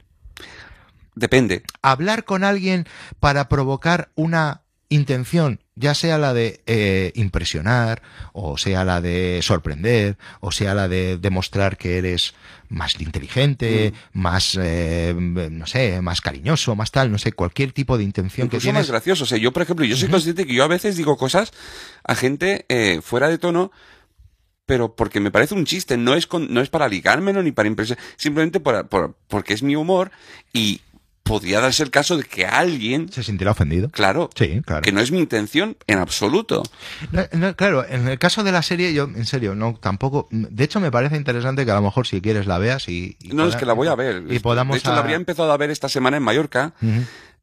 Depende. Hablar con alguien para provocar una intención, ya sea la de eh, impresionar, o sea la de sorprender, o sea la de demostrar que eres más inteligente, más, eh, no sé, más cariñoso, más tal, no sé, cualquier tipo de intención que Incluso más tienes. gracioso. O sea, yo, por ejemplo, yo soy consciente que yo a veces digo cosas a gente eh, fuera de tono, pero porque me parece un chiste. No es, con- no es para ligármelo ni para impresionar. Simplemente por, por- porque es mi humor y podría darse el caso de que alguien, ¿Se sentirá ofendido? claro, Sí, claro. que no es mi intención en absoluto. No, no, claro, en el caso de la serie, yo, en serio, no, tampoco. De hecho, me parece interesante que a lo mejor si quieres la veas y. y No, es que la voy a ver. Y podamos. de hecho, a- la habría empezado a ver esta semana en Mallorca.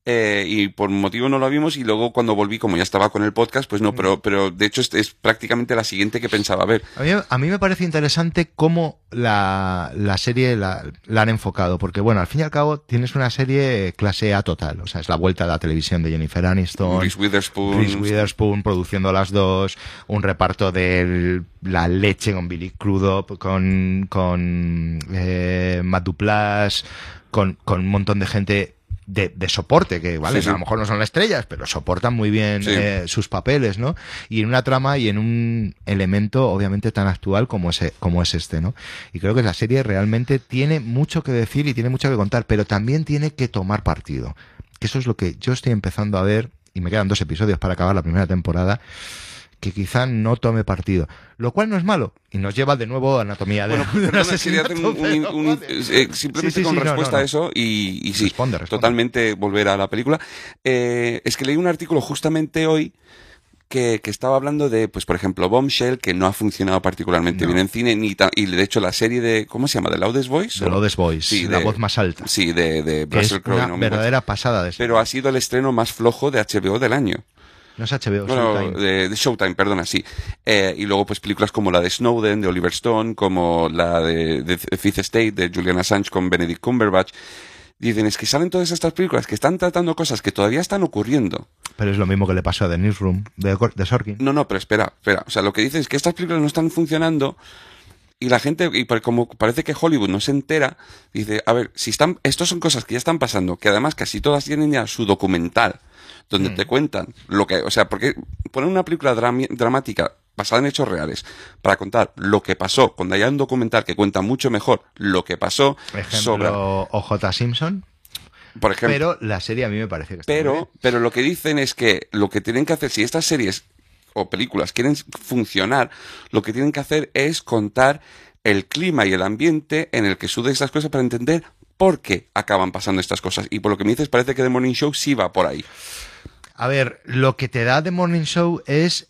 Eh, y por motivo no la vimos y luego cuando volví, como ya estaba con el podcast, pues no, pero, pero de hecho es, es prácticamente la siguiente que pensaba ver. A mí, a mí me parece interesante cómo la, la serie la, la han enfocado, porque bueno, al fin y al cabo tienes una serie clase A total, o sea, es la vuelta a la televisión de Jennifer Aniston, Reese Witherspoon. Reese Witherspoon produciendo las dos, un reparto de la leche con Billy Crudup, con, con eh, Matt Duplass, con, con un montón de gente de, de soporte, que vale, Sí, sí. a lo mejor no son estrellas, pero soportan muy bien Sí. eh, sus papeles, ¿no? Y en una trama y en un elemento obviamente tan actual como ese, como es este, ¿no? Y creo que la serie realmente tiene mucho que decir y tiene mucho que contar, pero también tiene que tomar partido. Que eso es lo que yo estoy empezando a ver, y me quedan dos episodios para acabar la primera temporada, que quizá no tome partido. Lo cual no es malo, y nos lleva de nuevo a anatomía de, simplemente con respuesta a eso y, y sí, Responde, responde. totalmente volver a la película. Eh, es que leí un artículo justamente hoy que, que estaba hablando de, pues por ejemplo, Bombshell, que no ha funcionado particularmente No. bien en cine, ni y de hecho la serie de, ¿cómo se llama? ¿The Loudest Voice? The Loudest Voice, Sí, la de- voz más alta. Sí, de, de Russell Crowe. una ¿no? Verdadera pasada de Pero ha sido el estreno más flojo de HBO del año. No es HBO, Bueno, Showtime. de, de Showtime, perdona, sí. Eh, y luego, pues películas como la de Snowden, de Oliver Stone, como la de, de Fifth Estate, de Julian Assange con Benedict Cumberbatch. Dicen, es que salen todas estas películas que están tratando cosas que todavía están ocurriendo. Pero es lo mismo que le pasó a The Newsroom de, de Sorkin. No, no, pero espera, espera. O sea, lo que dicen es que estas películas no están funcionando y la gente, y como parece que Hollywood no se entera, dice, a ver, si están, estos son cosas que ya están pasando, que además casi todas tienen ya su documental, donde te cuentan lo que, o sea, porque poner una película dramática basada en hechos reales para contar lo que pasó, cuando haya un documental que cuenta mucho mejor lo que pasó, sobra. Ejemplo, OJ Simpson. Por ejemplo, Pero la serie a mí me parece que está muy pero, bien. pero lo que dicen es que lo que tienen que hacer, si estas series o películas quieren funcionar, lo que tienen que hacer es contar el clima y el ambiente en el que suceden estas cosas para entender por qué acaban pasando estas cosas. Y por lo que me dices, parece que The Morning Show sí va por ahí. A ver, lo que te da The Morning Show es.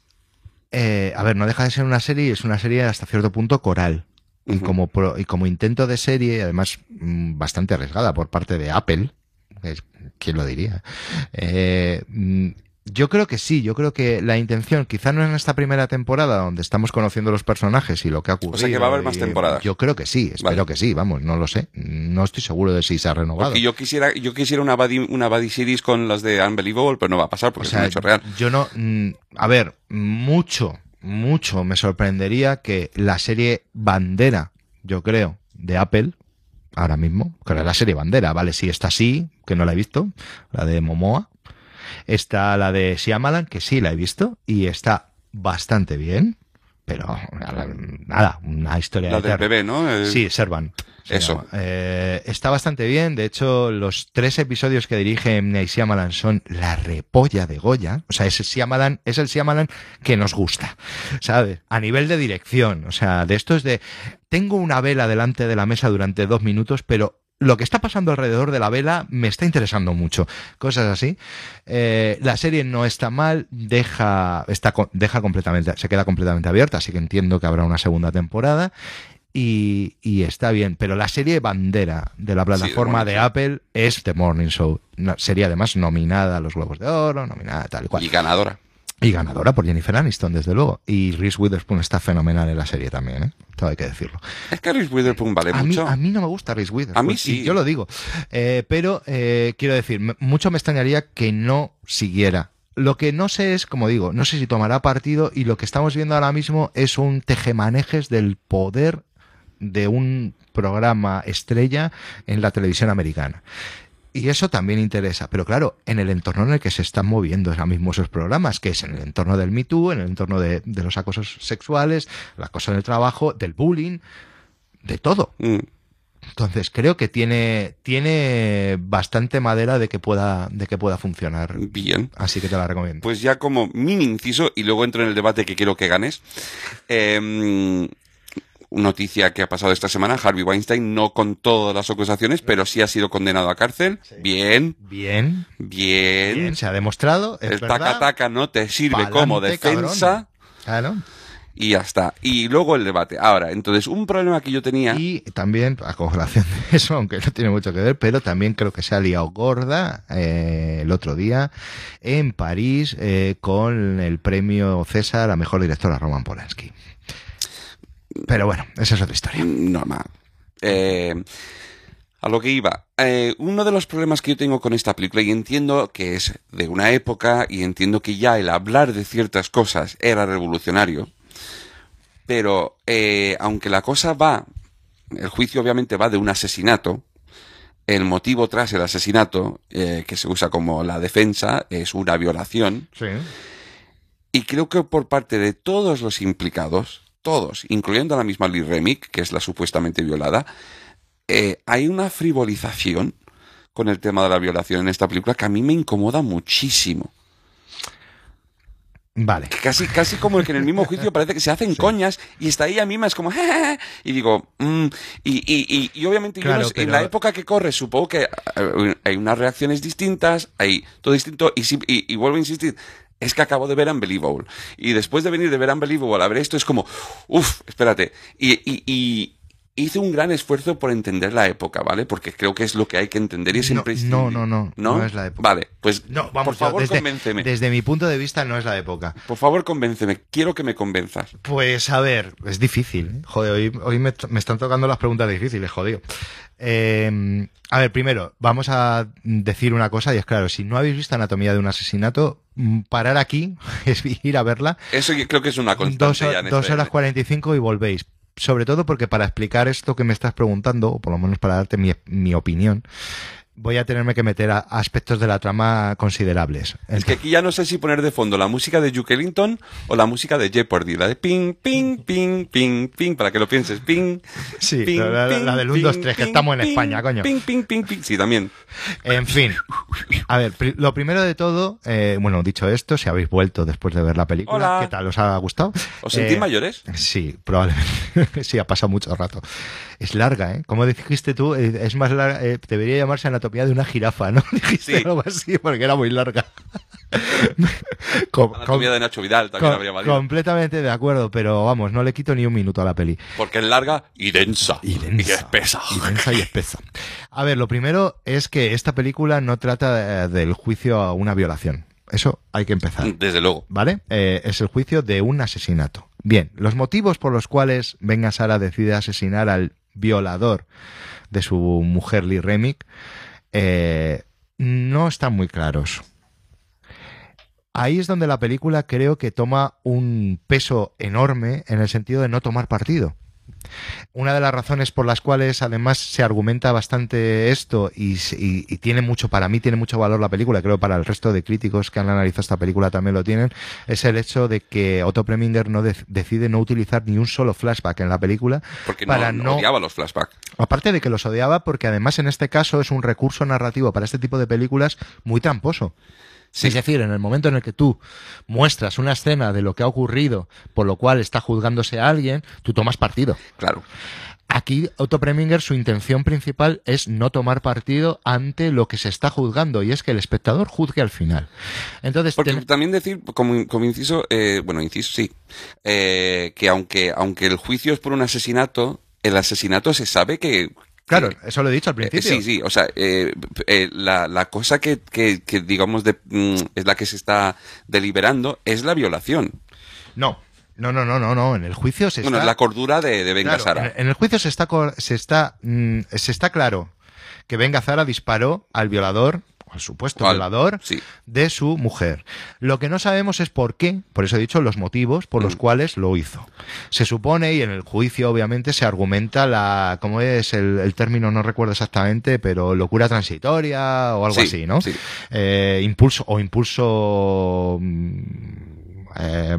eh, a ver, no deja de ser una serie, es una serie hasta cierto punto coral. Y, como pro- y como intento de serie, además mm, bastante arriesgada por parte de Apple, es- ¿quién lo diría? Eh, mm, yo creo que sí, yo creo que la intención, quizá no en esta primera temporada donde estamos conociendo los personajes y lo que ha ocurrido. O sea que va a haber más temporadas. Yo creo que sí, espero Vale. que sí, vamos, no lo sé. No estoy seguro de si se ha renovado. Porque yo quisiera, yo quisiera una buddy, una buddy series con las de Unbelievable, pero no va a pasar porque O sea, es un hecho real. yo no. mm, A ver, mucho, mucho me sorprendería que la serie Bandera, yo creo, de Apple, ahora mismo, que era la serie Bandera, vale, sí está así, que no la he visto, la de Momoa. Está la de Shyamalan, que sí la he visto, y está bastante bien, pero nada, una historia La de del bebé, ¿no? Sí, Servan. se Eso. Eh, está bastante bien. De hecho, los tres episodios que dirige M. Night Shyamalan son la repolla de Goya. O sea, ese Shyamalan es el Shyamalan que nos gusta, ¿sabes? A nivel de dirección. O sea, de esto es de... Tengo una vela delante de la mesa durante dos minutos, pero lo que está pasando alrededor de la vela me está interesando mucho. Cosas así. Eh, la serie no está mal, deja, está, deja completamente, se queda completamente abierta, así que entiendo que habrá una segunda temporada. Y, y está bien, pero la serie bandera de la plataforma de Apple es The Morning Show. Una serie además nominada a los Globos de Oro, nominada tal y cual. Y ganadora. Y ganadora por Jennifer Aniston, desde luego. Y Reese Witherspoon está fenomenal en la serie también, ¿eh? Todo hay que decirlo. Es que Reese Witherspoon vale A mí, mucho. a mí no me gusta Reese Witherspoon. A mí sí. yo lo digo. Eh, pero eh, quiero decir, mucho me extrañaría que no siguiera. Lo que no sé es, como digo, no sé si tomará partido y lo que estamos viendo ahora mismo es un tejemanejes del poder de un programa estrella en la televisión americana. Y eso también interesa, pero claro, en el entorno en el que se están moviendo ahora mismo esos programas, que es en el entorno del Me Too, en el entorno de, de los acosos sexuales, el acoso en el trabajo, del bullying, de todo. Mm. Entonces creo que tiene, tiene bastante madera de que pueda, de que pueda funcionar. Bien. Así que te la recomiendo. Pues ya como mini inciso, y luego entro en el debate que quiero que ganes. eh, noticia que ha pasado esta semana, Harvey Weinstein no con todas las acusaciones, pero sí ha sido condenado a cárcel. Bien, Bien, bien. bien, se ha demostrado. Es el taca-taca no te sirve Pa'lante, como defensa. Claro. Y ya está. Y luego el debate. Ahora, entonces, un problema que yo tenía. Y también, a colación de eso, aunque no tiene mucho que ver, pero también creo que se ha liado gorda eh, el otro día en París eh, con el premio César a mejor directora Roman Polanski. Pero bueno, esa es otra historia. normal. Eh, a lo que iba. Eh, uno de los problemas que yo tengo con esta película, y entiendo que es de una época, y entiendo que ya el hablar de ciertas cosas era revolucionario, pero eh, aunque la cosa va, el juicio obviamente va de un asesinato, el motivo tras el asesinato, eh, que se usa como la defensa, es una violación, Sí. y creo que por parte de todos los implicados, todos, incluyendo a la misma Lee Remick, que es la supuestamente violada, eh, hay una frivolización con el tema de la violación en esta película que a mí me incomoda muchísimo. Vale. Casi, casi como que en el mismo juicio parece que se hacen coñas y está ella misma es como y digo mm", y, y, y, y obviamente yo Claro, no sé, en la época que corre supongo que eh, hay unas reacciones distintas hay todo distinto y, sí- y, y vuelvo a insistir es que acabo de ver Unbelievable y después de venir de ver Unbelievable a ver esto es como uff espérate y, y, y hice un gran esfuerzo por entender la época ¿vale? porque creo que es lo que hay que entender y es No, no, no, no, no es la época. vale pues No, vamos, por favor desde, convénceme desde mi punto de vista no es la época. por favor, convénceme. Quiero que me convenzas. Pues a ver, es difícil. ¿eh? Joder, hoy, hoy me, me están tocando las preguntas difíciles, jodido. Eh, a ver, primero, vamos a decir una cosa y es claro, si no habéis visto Anatomía de un asesinato, parar aquí, es ir a verla, Eso yo creo que es una constante dos, ya en dos este- horas 45 y volvéis. Sobre todo porque para explicar esto que me estás preguntando, o por lo menos para darte mi, mi opinión, voy a tenerme que meter a aspectos de la trama considerables. Es que aquí ya no sé si poner de fondo la música de Duke Ellington o la música de Jeopardy, la de ping, ping, ping, ping, ping, para que lo pienses, ping. Sí, ping, la, la- la del 1, 2, 3, que estamos en España, coño. Ping, ping, ping, ping. Sí, también. En fin, a ver, pri- lo primero de todo, eh, bueno, dicho esto, si habéis vuelto después de ver la película, Hola. ¿qué tal? ¿Os ha gustado? ¿Os sentís Eh, mayores? Sí, probablemente. sí, ha pasado mucho rato. Es larga, ¿eh? Como dijiste tú, eh, es más larga, eh, debería llamarse anatomía de una jirafa, ¿no? Dijiste Sí. algo así porque era muy larga. Com- Anatomía com- de Nacho Vidal también com- habría valido. completamente de acuerdo, pero vamos, no le quito ni un minuto a la peli. Porque es larga y densa. Y densa. espesa. Y densa y espesa. A ver, lo primero es que esta película no trata eh, del juicio a una violación. Eso hay que empezar. Desde luego. ¿Vale? Eh, es el juicio de un asesinato. Bien, los motivos por los cuales Venga Sara decide asesinar al violador de su mujer Lee Remick eh, no están muy claros. Ahí es donde la película creo que toma un peso enorme en el sentido de no tomar partido. Una de las razones por las cuales además se argumenta bastante esto y, s- y- y tiene mucho, para mí tiene mucho valor la película, creo para el resto de críticos que han analizado esta película también lo tienen, es el hecho de que Otto Preminger no de- decide no utilizar ni un solo flashback en la película Porque para no no odiaba los flashbacks. Aparte de que los odiaba, porque además en este caso es un recurso narrativo para este tipo de películas muy tramposo. Sí. Es decir, en el momento en el que tú muestras una escena de lo que ha ocurrido, por lo cual está juzgándose a alguien, tú tomas partido. Claro. Aquí Otto Preminger su intención principal es no tomar partido ante lo que se está juzgando y es que el espectador juzgue al final. Entonces, Porque ten- también decir, como, como inciso, eh, bueno, inciso sí, eh, que aunque, aunque el juicio es por un asesinato, el asesinato se sabe que... claro, eso lo he dicho al eh, principio. sí, sí, o sea, eh, eh, la, la cosa que, que, que, digamos, de, mm, es la que se está deliberando es la violación. No, no, no, no, no, no. En el juicio se bueno, está... es la cordura de, de Venga Claro, Sara. En, el juicio se está, se está, mm, se está claro que Venga Zara disparó al violador, al supuesto violador, sí. de su mujer. Lo que no sabemos es por qué, por eso he dicho los motivos por los Mm. cuales lo hizo. Se supone, y en el juicio obviamente se argumenta la, ¿cómo es el, el término? No recuerdo exactamente, pero locura transitoria o algo Sí, así, ¿no? sí. Eh, impulso o impulso... mm, eh,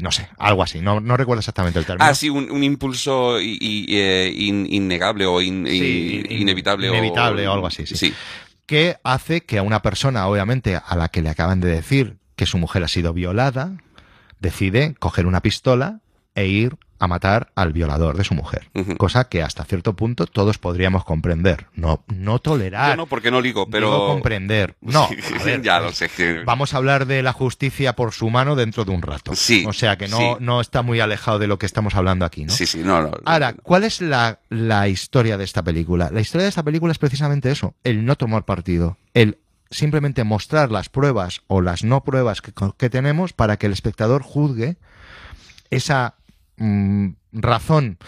no sé, algo así, no, no recuerdo exactamente el término. Ah, sí, un, un impulso eh, in- innegable o in- Sí, y- in- inevitable. inevitable o algo así, sí. Que hace que a una persona, obviamente, a la que le acaban de decir que su mujer ha sido violada, decide coger una pistola e ir a matar al violador de su mujer. Cosa que hasta cierto punto todos podríamos comprender. No, no tolerar. Yo no, porque no ligo, pero... comprender. No, a ver, ya lo sé. Vamos a hablar de la justicia por su mano dentro de un rato. Sí, O sea que no, sí. no está muy alejado de lo que estamos hablando aquí, ¿no? Sí, sí, no, no. Ahora, ¿cuál es la, la historia de esta película? La historia de esta película es precisamente eso, el no tomar partido, el simplemente mostrar las pruebas o las no pruebas que, que tenemos para que el espectador juzgue esa mm, razón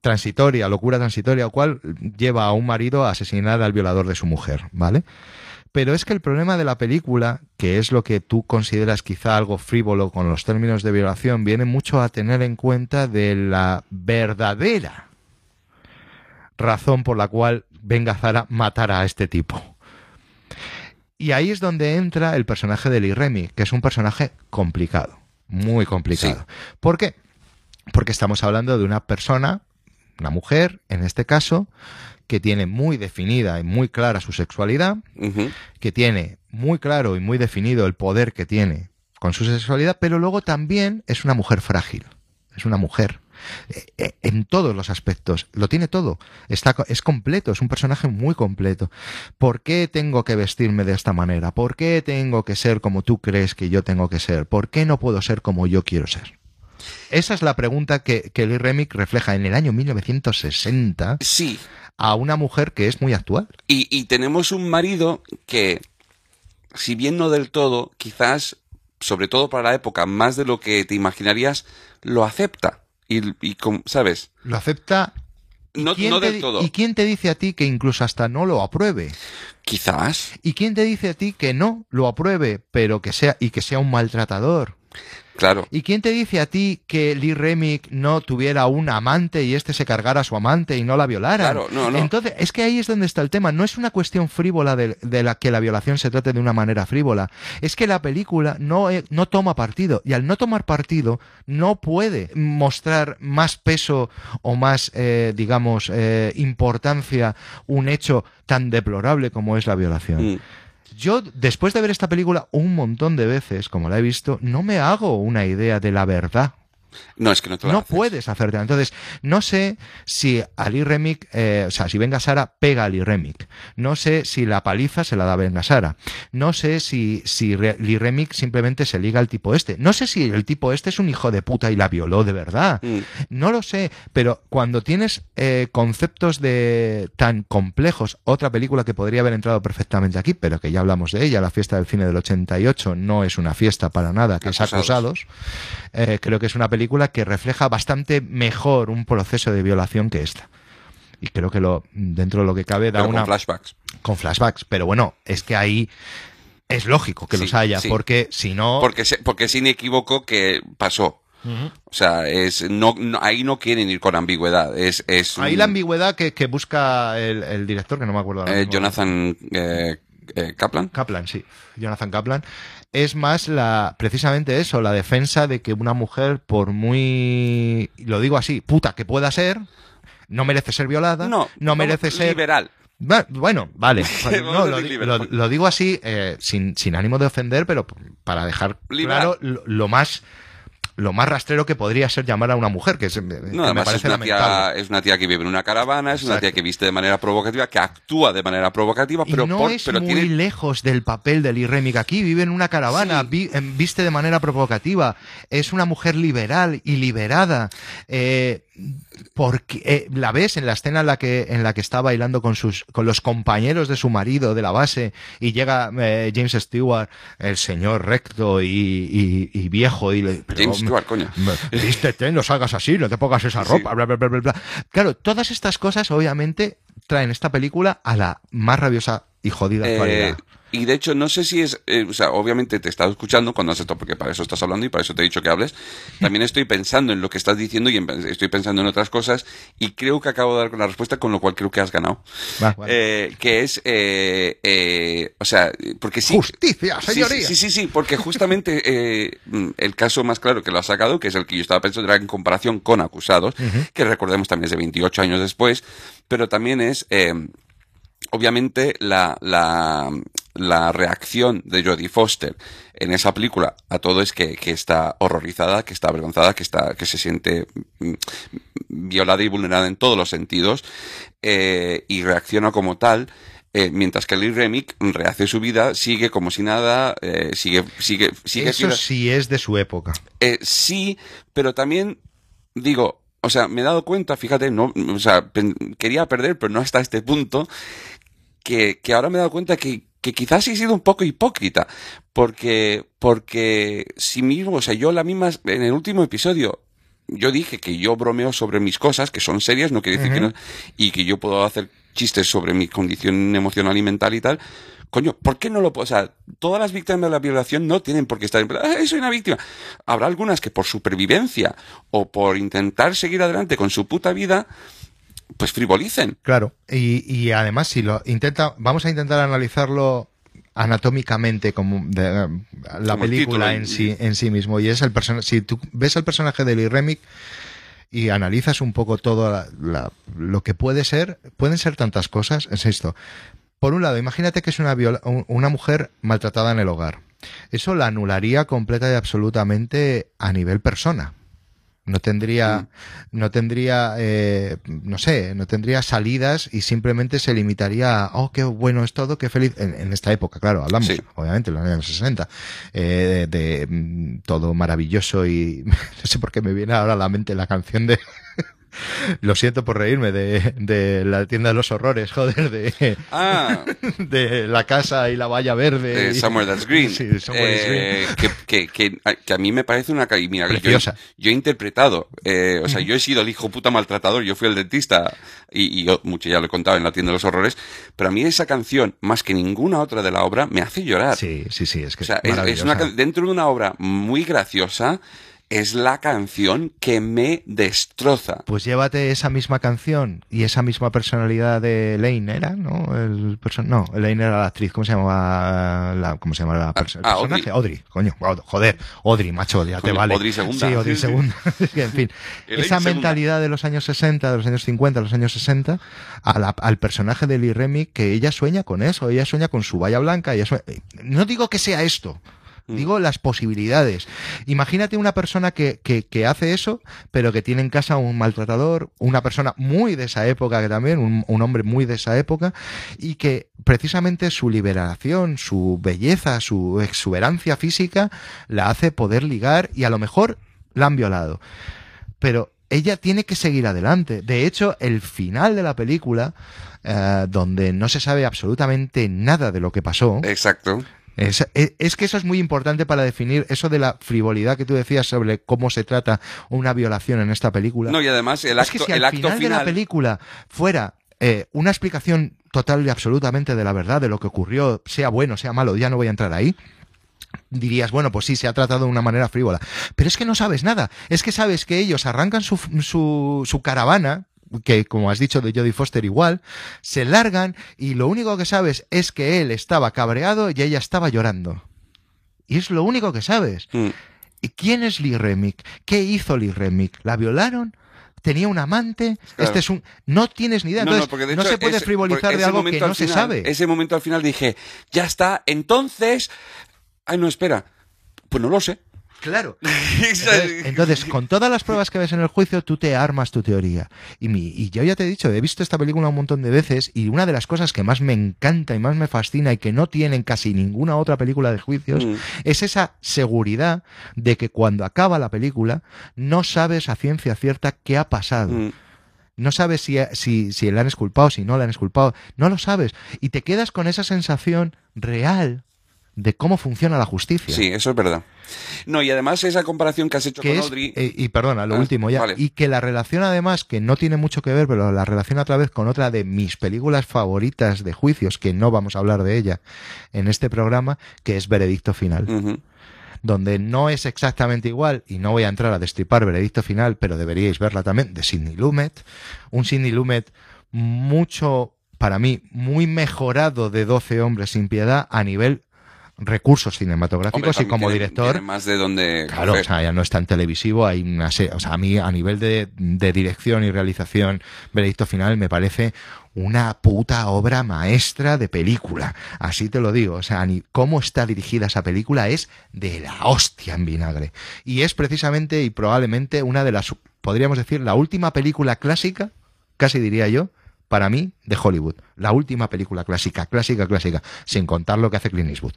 transitoria, locura transitoria, o cual lleva a un marido a asesinar al violador de su mujer, ¿vale? Pero es que el problema de la película, que es lo que tú consideras quizá algo frívolo con los términos de violación, viene mucho a tener en cuenta de la verdadera razón por la cual Venga Zara matara a este tipo. Y ahí es donde entra el personaje de Lee Remy, que es un personaje complicado, muy complicado. ¿Por qué? Porque estamos hablando de una persona, una mujer, en este caso, que tiene muy definida y muy clara su sexualidad, que tiene muy claro y muy definido el poder que tiene con su sexualidad, pero luego también es una mujer frágil, es una mujer. eh, eh, En todos los aspectos, lo tiene todo, está, es completo, es un personaje muy completo. ¿Por qué tengo que vestirme de esta manera? ¿Por qué tengo que ser como tú crees que yo tengo que ser? ¿Por qué no puedo ser como yo quiero ser? Esa es la pregunta que, que Lee Remick refleja en el año 1960 Sí, a una mujer que es muy actual. y, y tenemos un marido que, si bien no del todo, quizás, sobre todo para la época, más de lo que te imaginarías, lo acepta. Y, y ¿sabes? Lo acepta No, ¿Quién no del todo. ¿Y quién te dice a ti que incluso hasta no lo apruebe? Quizás. ¿Y quién te dice a ti que no lo apruebe, pero que sea y que sea un maltratador? Claro. ¿Y quién te dice a ti que Lee Remick no tuviera un amante y este se cargara a su amante y no la violara? Claro, no, no. Entonces, es que ahí es donde está el tema. No es una cuestión frívola de, de la que la violación se trate de una manera frívola. Es que la película no, eh, no toma partido. Y al no tomar partido, no puede mostrar más peso o más, eh, digamos, eh, importancia un hecho tan deplorable como es la violación. Mm. Yo, después de ver esta película un montón de veces, como la he visto, no me hago una idea de la verdad. No, es que no te No haces. puedes hacerte. Entonces, no sé si Ali Remick, eh, o sea, si Venga Sara pega a Ali Remick. No sé si la paliza se la da Venga Sara. No sé si, si Lee Remick simplemente se liga al tipo este. No sé si el tipo este es un hijo de puta y la violó de verdad. Mm. No lo sé, pero cuando tienes eh, conceptos de tan complejos, otra película que podría haber entrado perfectamente aquí, pero que ya hablamos de ella, la fiesta del cine del 88, no es una fiesta para nada, que es Acusados. Acusados, eh, creo que es una película que refleja bastante mejor un proceso de violación que esta. Y creo que lo dentro de lo que cabe da Pero una con flashbacks. con flashbacks, pero bueno, es que ahí es lógico que Sí, los haya, sí. porque si no Porque, se- porque es inequívoco que pasó. O sea, es, no, no- ahí no quieren ir con ambigüedad. Es, es ahí un- la ambigüedad que, que busca el, el director, que no me acuerdo ahora eh. Jonathan eh, eh, Kaplan. Kaplan, sí, Jonathan Kaplan, es más la precisamente eso, la defensa de que una mujer, por muy, lo digo así, puta que pueda ser, no merece ser violada, No, no merece ser liberal. Bueno, vale. No, lo, digo así eh, sin, sin ánimo de ofender, pero para dejar Liberal. claro lo, lo más lo más rastrero que podría ser llamar a una mujer, que, es, que No, me además es una, tía, es una tía que vive en una caravana, es una tía que viste de manera provocativa, que actúa de manera provocativa, Y pero, no por- es pero muy tiene lejos del papel de Lee Remick. Aquí vive en una caravana, Sí. vi- em, viste de manera provocativa. Es una mujer liberal y liberada. Eh, porque eh, la ves en la escena en la que en la que está bailando con sus con los compañeros de su marido de la base y llega eh, James Stewart, el señor recto y, y- y viejo y le, pero, James Stewart, coño. me- Vístete, no salgas así, no te pongas esa Sí. ropa, bla, bla, bla, bla, bla. Claro, todas estas cosas obviamente traen esta película a la más rabiosa y jodida Eh, actualidad. y de hecho, no sé si es, eh, o sea, obviamente te he estado escuchando cuando has estado, porque para eso estás hablando y para eso te he dicho que hables. También estoy pensando en lo que estás diciendo y en- estoy pensando en otras cosas y creo que acabo de dar con la respuesta, con lo cual creo que has ganado. Va, vale. Eh, que es, eh, eh, o sea, porque sí. Justicia, Sí, señoría. Sí, sí, sí, porque justamente eh, mm, el caso más claro que lo ha sacado, que es el que yo estaba pensando, era en comparación con acusados, que recordemos también es de 28 años después, pero también es, eh, obviamente, la, la, la reacción de Jodie Foster en esa película a todo es que, que está horrorizada, que está avergonzada, que, está, que se siente mm, violada y vulnerada en todos los sentidos eh, y reacciona como tal. eh, mientras que Lee Remick rehace su vida, sigue como si nada, eh, sigue, sigue, sigue Eso sí es de su época. eh, sí, pero también digo, o sea, me he dado cuenta, fíjate, no, o sea, quería perder, pero no hasta este punto, que, que ahora me he dado cuenta que, que quizás he sido un poco hipócrita, porque, porque sí mismo, o sea, yo la misma, en el último episodio, yo dije que yo bromeo sobre mis cosas, que son serias, no quiere decir que no, y que yo puedo hacer chistes sobre mi condición emocional y mental y tal. Coño, ¿por qué no lo puedo? O sea, todas las víctimas de la violación no tienen por qué estar en plan, "Ay, soy una víctima. Habrá algunas que por supervivencia o por intentar seguir adelante con su puta vida, pues frivolicen. Claro. Y, y además, si lo intenta, vamos a intentar analizarlo anatómicamente como de, eh, la Como película en sí, en sí mismo. Y es el personaje. Si tú ves el personaje de Lee Remick y analizas un poco todo la- la- lo que puede ser, pueden ser tantas cosas. Es esto. Por un lado, imagínate que es una, viola- un- una mujer maltratada en el hogar. Eso la anularía completa y absolutamente a nivel persona. No tendría, no tendría, eh, no sé, no tendría salidas y simplemente se limitaría a, oh, qué bueno es todo, qué feliz. En, en esta época, claro, hablamos, Sí. obviamente, en los años 60, eh, de, de, mm, todo maravilloso y no sé por qué me viene ahora a la mente la canción de, Lo siento por reírme de, de la tienda de los horrores, joder, de, Ah, de la casa y la valla verde. de y- Somewhere That's Green. Sí, de Somewhere That's Eh, que, que, que, que a mí me parece una... Mira, yo, Preciosa. yo he interpretado, eh, o sea, yo he sido el hijo puta maltratador, yo fui el dentista y, y yo, mucho ya lo he contado en la tienda de los horrores, pero a mí esa canción, más que ninguna otra de la obra, me hace llorar. Sí, sí, sí, es que O sea, es, es, una, dentro de una obra muy graciosa, es la canción que me destroza. Pues llévate esa misma canción y esa misma personalidad de Elaine, ¿era? ¿No? El perso- no, Elaine era la actriz. ¿Cómo se llamaba la, cómo se llama la perso- el ah, personaje? Audrey. Coño, joder. Audrey, macho, ya te vale. Audrey segunda. Sí, Audrey Sí, segunda. En fin, Elaine esa segunda. mentalidad de los años 60, de los años 50, de los años 60, a la- al personaje de Lee Remick, que ella sueña con eso, ella sueña con su valla blanca. Ella sueña- No digo que sea esto. Mm. Digo las posibilidades. Imagínate una persona que, que, que hace eso, pero que tiene en casa un maltratador, una persona muy de esa época que también, un, un hombre muy de esa época, y que precisamente su liberación, su belleza, su exuberancia física, la hace poder ligar y a lo mejor la han violado. Pero ella tiene que seguir adelante. De hecho, el final de la película, eh, donde no se sabe absolutamente nada de lo que pasó, Exacto. Es, es- es que eso es muy importante para definir eso de la frivolidad que tú decías sobre cómo se trata una violación en esta película. No, y además el es acto, que si el al acto final, de la película fuera eh, una explicación total y absolutamente de la verdad, de lo que ocurrió, sea bueno, sea malo, ya no voy a entrar ahí, dirías, bueno, pues sí, se ha tratado de una manera frívola. Pero es que no sabes nada. Es que sabes que ellos arrancan su, su, su caravana, que como has dicho de Jodie Foster igual, se largan y lo único que sabes es que él estaba cabreado y ella estaba llorando. Y es lo único que sabes. Mm. ¿Y quién es Lee Remick? ¿Qué hizo Lee Remick? ¿La violaron? ¿Tenía un amante? Claro. Este es un... No tienes ni idea. No, Entonces, se puede ese- frivolizar de algo que no se sabe. Ese momento al final dije, ya está, entonces... Ay, no, espera. Pues no lo sé. Claro. Entonces, entonces, con todas las pruebas que ves en el juicio, tú te armas tu teoría. Y, mi, y yo ya te he dicho, he visto esta película un montón de veces y una de las cosas que más me encanta y más me fascina y que no tienen casi ninguna otra película de juicios Mm. es esa seguridad de que cuando acaba la película no sabes a ciencia cierta qué ha pasado. Mm. No sabes si, si, si le han esculpado, si no le han esculpado. No lo sabes. Y te quedas con esa sensación real de cómo funciona la justicia. Sí, eso es verdad. No, y además esa comparación que has hecho que con es, Audrey... eh, y perdona, lo Ah, último ya, vale. y que la relación además, que no tiene mucho que ver, pero la relación otra vez con otra de mis películas favoritas de juicios, que no vamos a hablar de ella en este programa, que es Veredicto Final, donde no es exactamente igual, y no voy a entrar a destripar Veredicto Final, pero deberíais verla también, de Sidney Lumet, un Sidney Lumet mucho, para mí, muy mejorado de 12 hombres sin piedad a nivel recursos Hombre, cinematográficos y como tiene- director tiene más de donde... Claro, o sea, ya no es tan televisivo, hay una o sea, a mí a nivel de, de dirección y realización, Veredicto Final me parece una puta obra maestra de película, así te lo digo, o sea, ni cómo está dirigida esa película es de la hostia en vinagre. Y es precisamente y probablemente una de las, podríamos decir, la última película clásica, casi diría yo, para mí, de Hollywood. La última película clásica, clásica, clásica, sin contar lo que hace Clint Eastwood,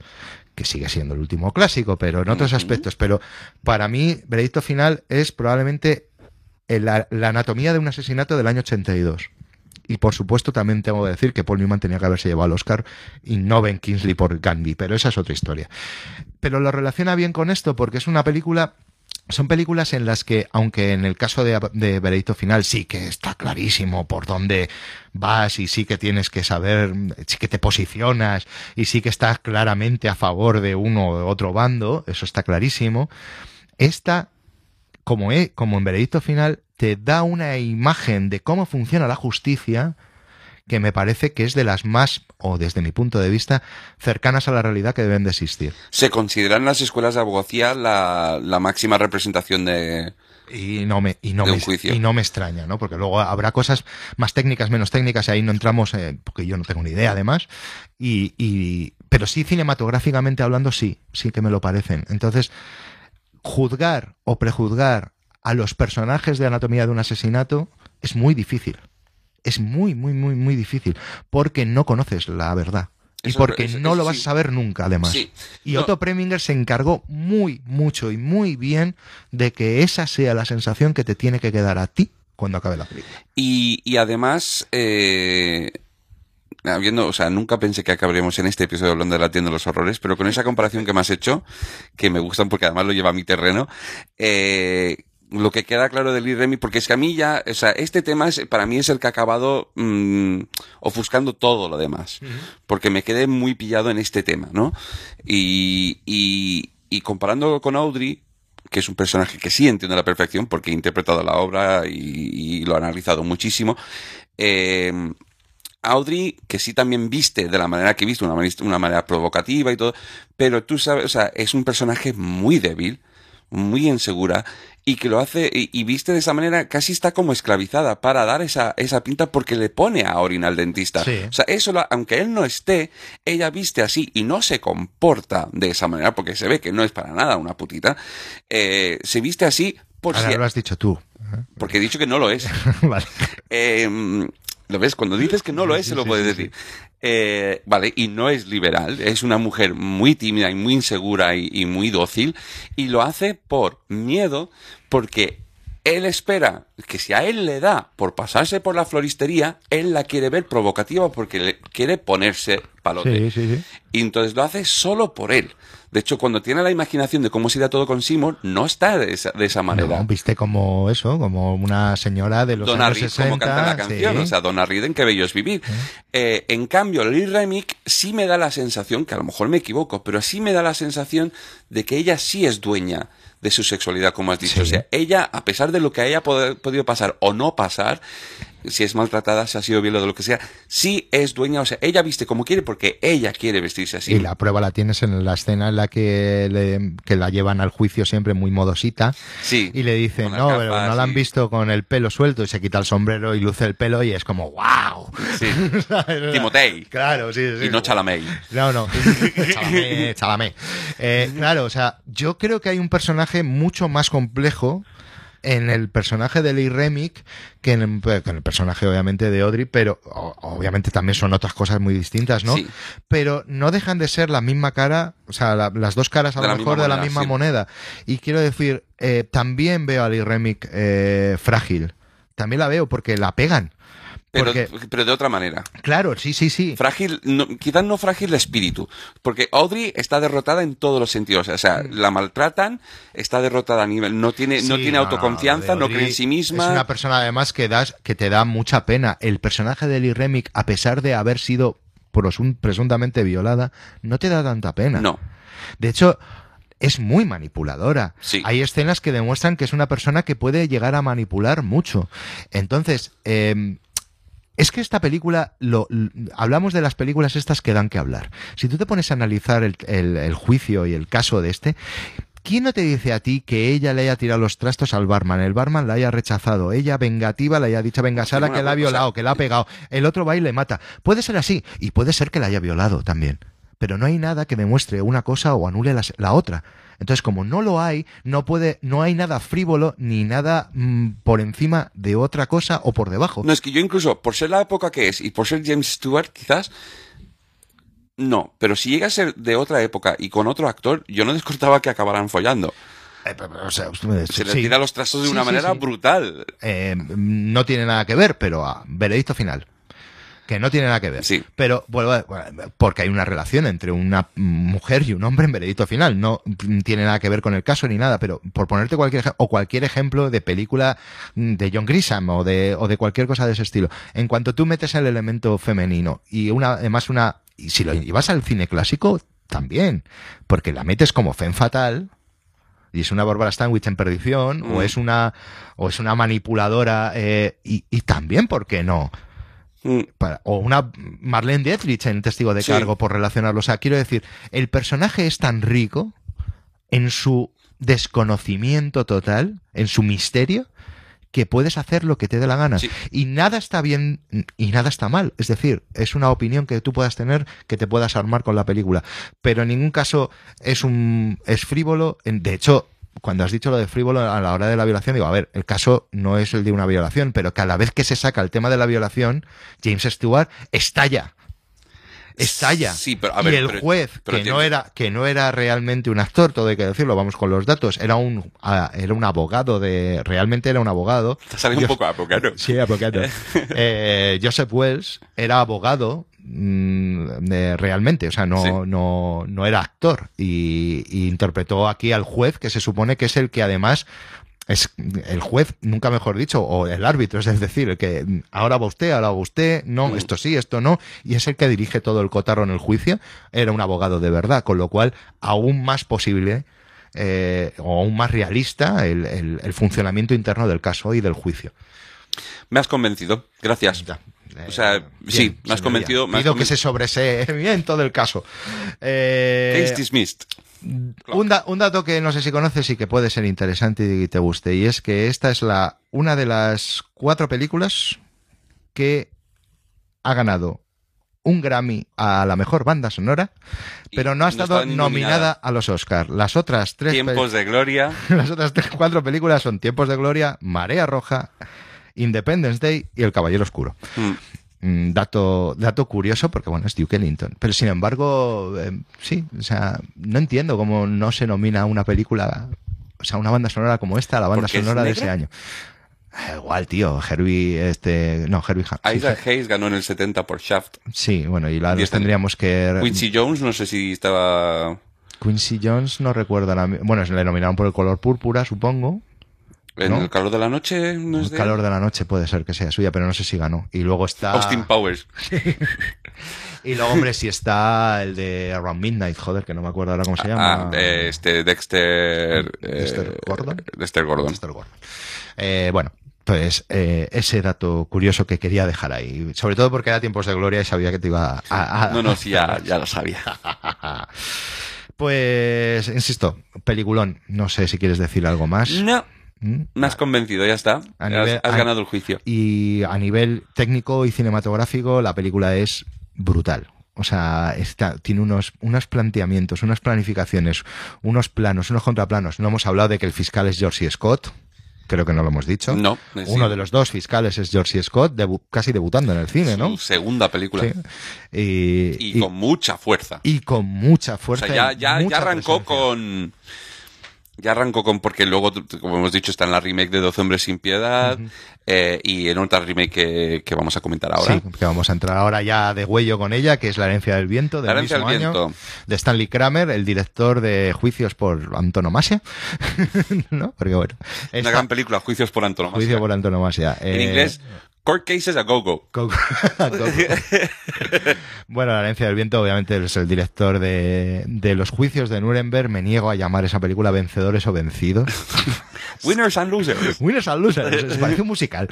que sigue siendo el último clásico, pero en otros aspectos. Pero para mí, Veredicto Final es probablemente el- la, la anatomía de un asesinato del año 82. Y por supuesto también tengo que decir que Paul Newman tenía que haberse llevado al Oscar y no Ben Kingsley por Gandhi, pero esa es otra historia. Pero lo relaciona bien con esto porque es una película son películas en las que, aunque en el caso de, de Veredicto Final sí que está clarísimo por dónde vas y sí que tienes que saber, sí que te posicionas y sí que estás claramente a favor de uno o otro bando, eso está clarísimo, esta, como, como en Veredicto Final, te da una imagen de cómo funciona la justicia que me parece que es de las más, o desde mi punto de vista, cercanas a la realidad que deben de existir. Se consideran las escuelas de abogacía la, la máxima representación de... Y no me, y no me, juicio. y no me extraña, ¿no? Porque luego habrá cosas más técnicas, menos técnicas, y ahí no entramos, eh, porque yo no tengo ni idea además. Y, y, pero sí, cinematográficamente hablando, sí, sí que me lo parecen. Entonces, juzgar o prejuzgar a los personajes de Anatomía de un asesinato es muy difícil. Es muy, muy, muy, muy difícil. Porque no conoces la verdad. Y Eso- porque eso- no lo vas sí. a saber nunca, además. Sí. Y No. Otto Preminger se encargó muy, mucho y muy bien de que esa sea la sensación que te tiene que quedar a ti cuando acabe la película. Y, y además, eh, habiendo, o sea, nunca pensé que acabaríamos en este episodio hablando de la tienda de los horrores, pero con esa comparación que me has hecho, que me gustan porque además lo lleva a mi terreno, eh, lo que queda claro del Lee porque es que a mí ya, o sea, este tema es, para mí es el que ha acabado mm, ofuscando todo lo demás, porque me quedé muy pillado en este tema, ¿no? Y, y, y comparando con Audrey, que es un personaje que sí entiendo a la perfección porque he interpretado la obra y, y lo he analizado muchísimo, eh, Audrey, que sí también viste de la manera que viste, una, una manera provocativa y todo, pero tú sabes, o sea, es un personaje muy débil, muy insegura, y que lo hace, y, viste de esa manera, casi está como esclavizada para dar esa, esa pinta porque le pone a orina al dentista. O sea, eso, aunque él no esté, ella viste así y no se comporta de esa manera, porque se ve que no es para nada una putita, eh, se viste así por Ahora lo has dicho tú. Porque he dicho que no lo es. vale. Eh, ¿Lo ves? Cuando dices que no lo es, se lo puedes decir. Eh, vale, y no es liberal, es una mujer muy tímida y muy insegura y, muy dócil, y lo hace por miedo, porque él espera que si a él le da por pasarse por la floristería, él la quiere ver provocativa porque le quiere ponerse palote. y entonces lo hace solo por él. De hecho, cuando tiene la imaginación de cómo sería todo con Simon, no está de esa, de esa manera. No, viste como eso, como una señora de los Donna años Reed, 60. como canta la canción, o sea, Donna Reed en Qué bello es vivir. Eh, en cambio, Lee Remick sí me da la sensación, que a lo mejor me equivoco, pero sí me da la sensación de que ella sí es dueña de su sexualidad, como has dicho. O sea, ella, a pesar de lo que haya podido pasar o no pasar, si es maltratada, si ha sido violada, lo que sea, sí es dueña, o sea, ella viste como quiere porque ella quiere vestirse así. Y la prueba la tienes en la escena en la que, le, que la llevan al juicio siempre muy modosita. Sí. Y le dicen, no, pero no la han visto con el pelo suelto y se quita el sombrero y luce el pelo y es como, wow. Sí. Timotei. Claro, sí, sí. Y no Chalamey. No, no. Chalamé, Chalamé. Eh, claro, o sea, yo creo que hay un personaje mucho más complejo en el personaje de Lee Remick que en, el personaje obviamente de Audrey, pero obviamente también son otras cosas muy distintas, ¿no? Pero no dejan de ser la misma cara, o sea, las dos caras a lo mejor de la misma moneda. Y quiero decir, eh, también veo a Lee Remick eh, frágil. También la veo porque la pegan. Pero, pero, de otra manera. Claro, sí, sí, sí. Frágil, quizás no frágil de espíritu, porque Audrey está derrotada en todos los sentidos. O sea, mm. la maltratan, está derrotada a nivel, no tiene, no tiene autoconfianza, no, cree en sí misma. Es una persona además que das, que te da mucha pena. El personaje de Lee Remick, a pesar de haber sido presuntamente violada, no te da tanta pena. No. De hecho, es muy manipuladora. Sí. Hay escenas que demuestran que es una persona que puede llegar a manipular mucho. Entonces, eh, es que esta película, lo, hablamos de las películas estas que dan que hablar. Si tú te pones a analizar el, juicio y el caso de este, ¿Quién no te dice a ti que ella le haya tirado los trastos al barman? El barman la haya rechazado. Ella, vengativa, le haya dicho venga, Sara, que la ha violado, que la ha pegado. El otro va y le mata. Puede ser así. Y puede ser que la haya violado también. Pero no hay nada que demuestre una cosa o anule la otra. Entonces, como no lo hay, no puede, no hay nada frívolo ni nada mm, por encima de otra cosa o por debajo. No, es que yo incluso, por ser la época que es y por ser James Stewart, quizás, no, pero si llega a ser de otra época y con otro actor, yo no descortaba que acabaran follando. Eh, se le tira los trastos de una manera brutal. Eh, no tiene nada que ver, pero a veredicto final que no tiene nada que ver. Sí. Pero, bueno, porque hay una relación entre una mujer y un hombre en veredicto final. No tiene nada que ver con el caso ni nada, pero por ponerte cualquier o cualquier ejemplo de película de John Grisham o de, o de cualquier cosa de ese estilo. En cuanto tú metes el elemento femenino y una, además una, y si lo llevas al cine clásico, también, porque la metes como fen fatal, y es una Bárbara Stanwyck en perdición, o mm. es una, o es una manipuladora, eh, y, y también, ¿por qué no? Mm. o una Marlene Dietrich en Testigo de Cargo por relacionarlo. O sea, quiero decir, el personaje es tan rico en su desconocimiento total, en su misterio, que puedes hacer lo que te dé la gana. Y nada está bien y nada está mal. Es decir, es una opinión que tú puedas tener, que te puedas armar con la película. Pero en ningún caso es un es frívolo. De hecho, cuando has dicho lo de frívolo a la hora de la violación, digo, a ver, el caso no es el de una violación, pero cada vez que se saca el tema de la violación, James Stewart estalla. Estalla. Sí, pero a ver, y el pero- juez, pero que tiene- no era que no era realmente un actor, todo hay que decirlo, vamos con los datos, era un ah, era un abogado de realmente era un abogado. Sale un poco abogado. Sí, abogado. Eh, Joseph Wells era abogado mm, de- realmente, o sea, no, Sí. no, no era actor y, y interpretó aquí al juez que se supone que es el que además es el juez, nunca mejor dicho, o el árbitro, es decir, el que ahora va usted, ahora va usted, no, Mm. esto sí, esto no, y es el que dirige todo el cotarro en el juicio, era un abogado de verdad, con lo cual aún más posible eh, o aún más realista el, el- el funcionamiento interno del caso y del juicio. Me has convencido. Gracias. Ya. O sea, Eh, sí, me has convencido. Me has Pido que se sobresee bien todo el caso. Eh, Case dismissed. Un, da- un dato que no sé si conoces y que puede ser interesante y te guste, y es que esta es la una de las cuatro películas que ha ganado un Grammy a la mejor banda sonora, pero no ha estado nominada. nominada. a los Oscars. Las otras tres Tiempos de gloria. las otras tres, cuatro películas son Tiempos de Gloria, Marea Roja, Independence Day y El Caballero Oscuro. Mm. Mm, dato, dato curioso porque bueno, es Duke Ellington. Pero sin embargo, eh, sí, o sea, no entiendo cómo no se nomina una película, o sea, una banda sonora como esta, la banda ¿Porque es sonora de ese año. Eh, Igual, tío, Herbie, este, no, Herbie sí, Isaac Hayes ganó en el 70 por Shaft. Sí, bueno, y la Y este- tendríamos que... Quincy Jones, no sé si estaba Quincy Jones no recuerdo la... Bueno, se le nominaron por el color púrpura, supongo. En ¿No? el calor de la noche. ¿no es El de calor de la noche puede ser que sea suya, pero no sé si ganó. Y luego está... Austin Powers. Y luego, hombre, si está el de Around Midnight, joder, que no me acuerdo ahora cómo se llama. Ah, este Dexter. eh, Dexter Gordon. Dexter Gordon. Dexter Gordon. Eh, bueno, pues eh, ese dato curioso que quería dejar ahí. Sobre todo porque era tiempos de gloria y sabía que te iba a... a- No, no, sí, ya, ya lo sabía. Pues, insisto, peliculón. No sé si quieres decir algo más. No. Me has convencido, ya está. Has, nivel- has a- ganado el juicio. Y a nivel técnico y cinematográfico, la película es brutal. O sea, está, tiene unos, unos planteamientos, unas planificaciones, unos planos, unos contraplanos. No hemos hablado de que el fiscal es George C. Scott. Creo que no lo hemos dicho. No, eh, sí. Uno de los dos fiscales es George C. Scott, debu- casi debutando en el cine, ¿no? Segunda película. Sí. Y, Y, y- con mucha fuerza. y con mucha O fuerza. sea, ya, ya, ya arrancó presencia. con. Ya arrancó con. Porque luego, como hemos dicho, está en la remake de 12 Hombres sin Piedad. eh, y en otra remake que, que vamos a comentar ahora. Sí, que vamos a entrar ahora ya de huello con ella, que es La herencia del viento, del La herencia mismo del año, viento. de Stanley Kramer, el director de Juicios por antonomasia, ¿no? Porque bueno, Una esta- gran película, Juicios por Antonomasia. Juicio por antonomasia. En Eh, inglés, Court Cases a Go-Go. Bueno, La herencia del viento obviamente es el director de, de los juicios de Nuremberg. Me niego a llamar esa película Vencedores o Vencidos. Winners and Losers. Winners and Losers, es- parece un musical.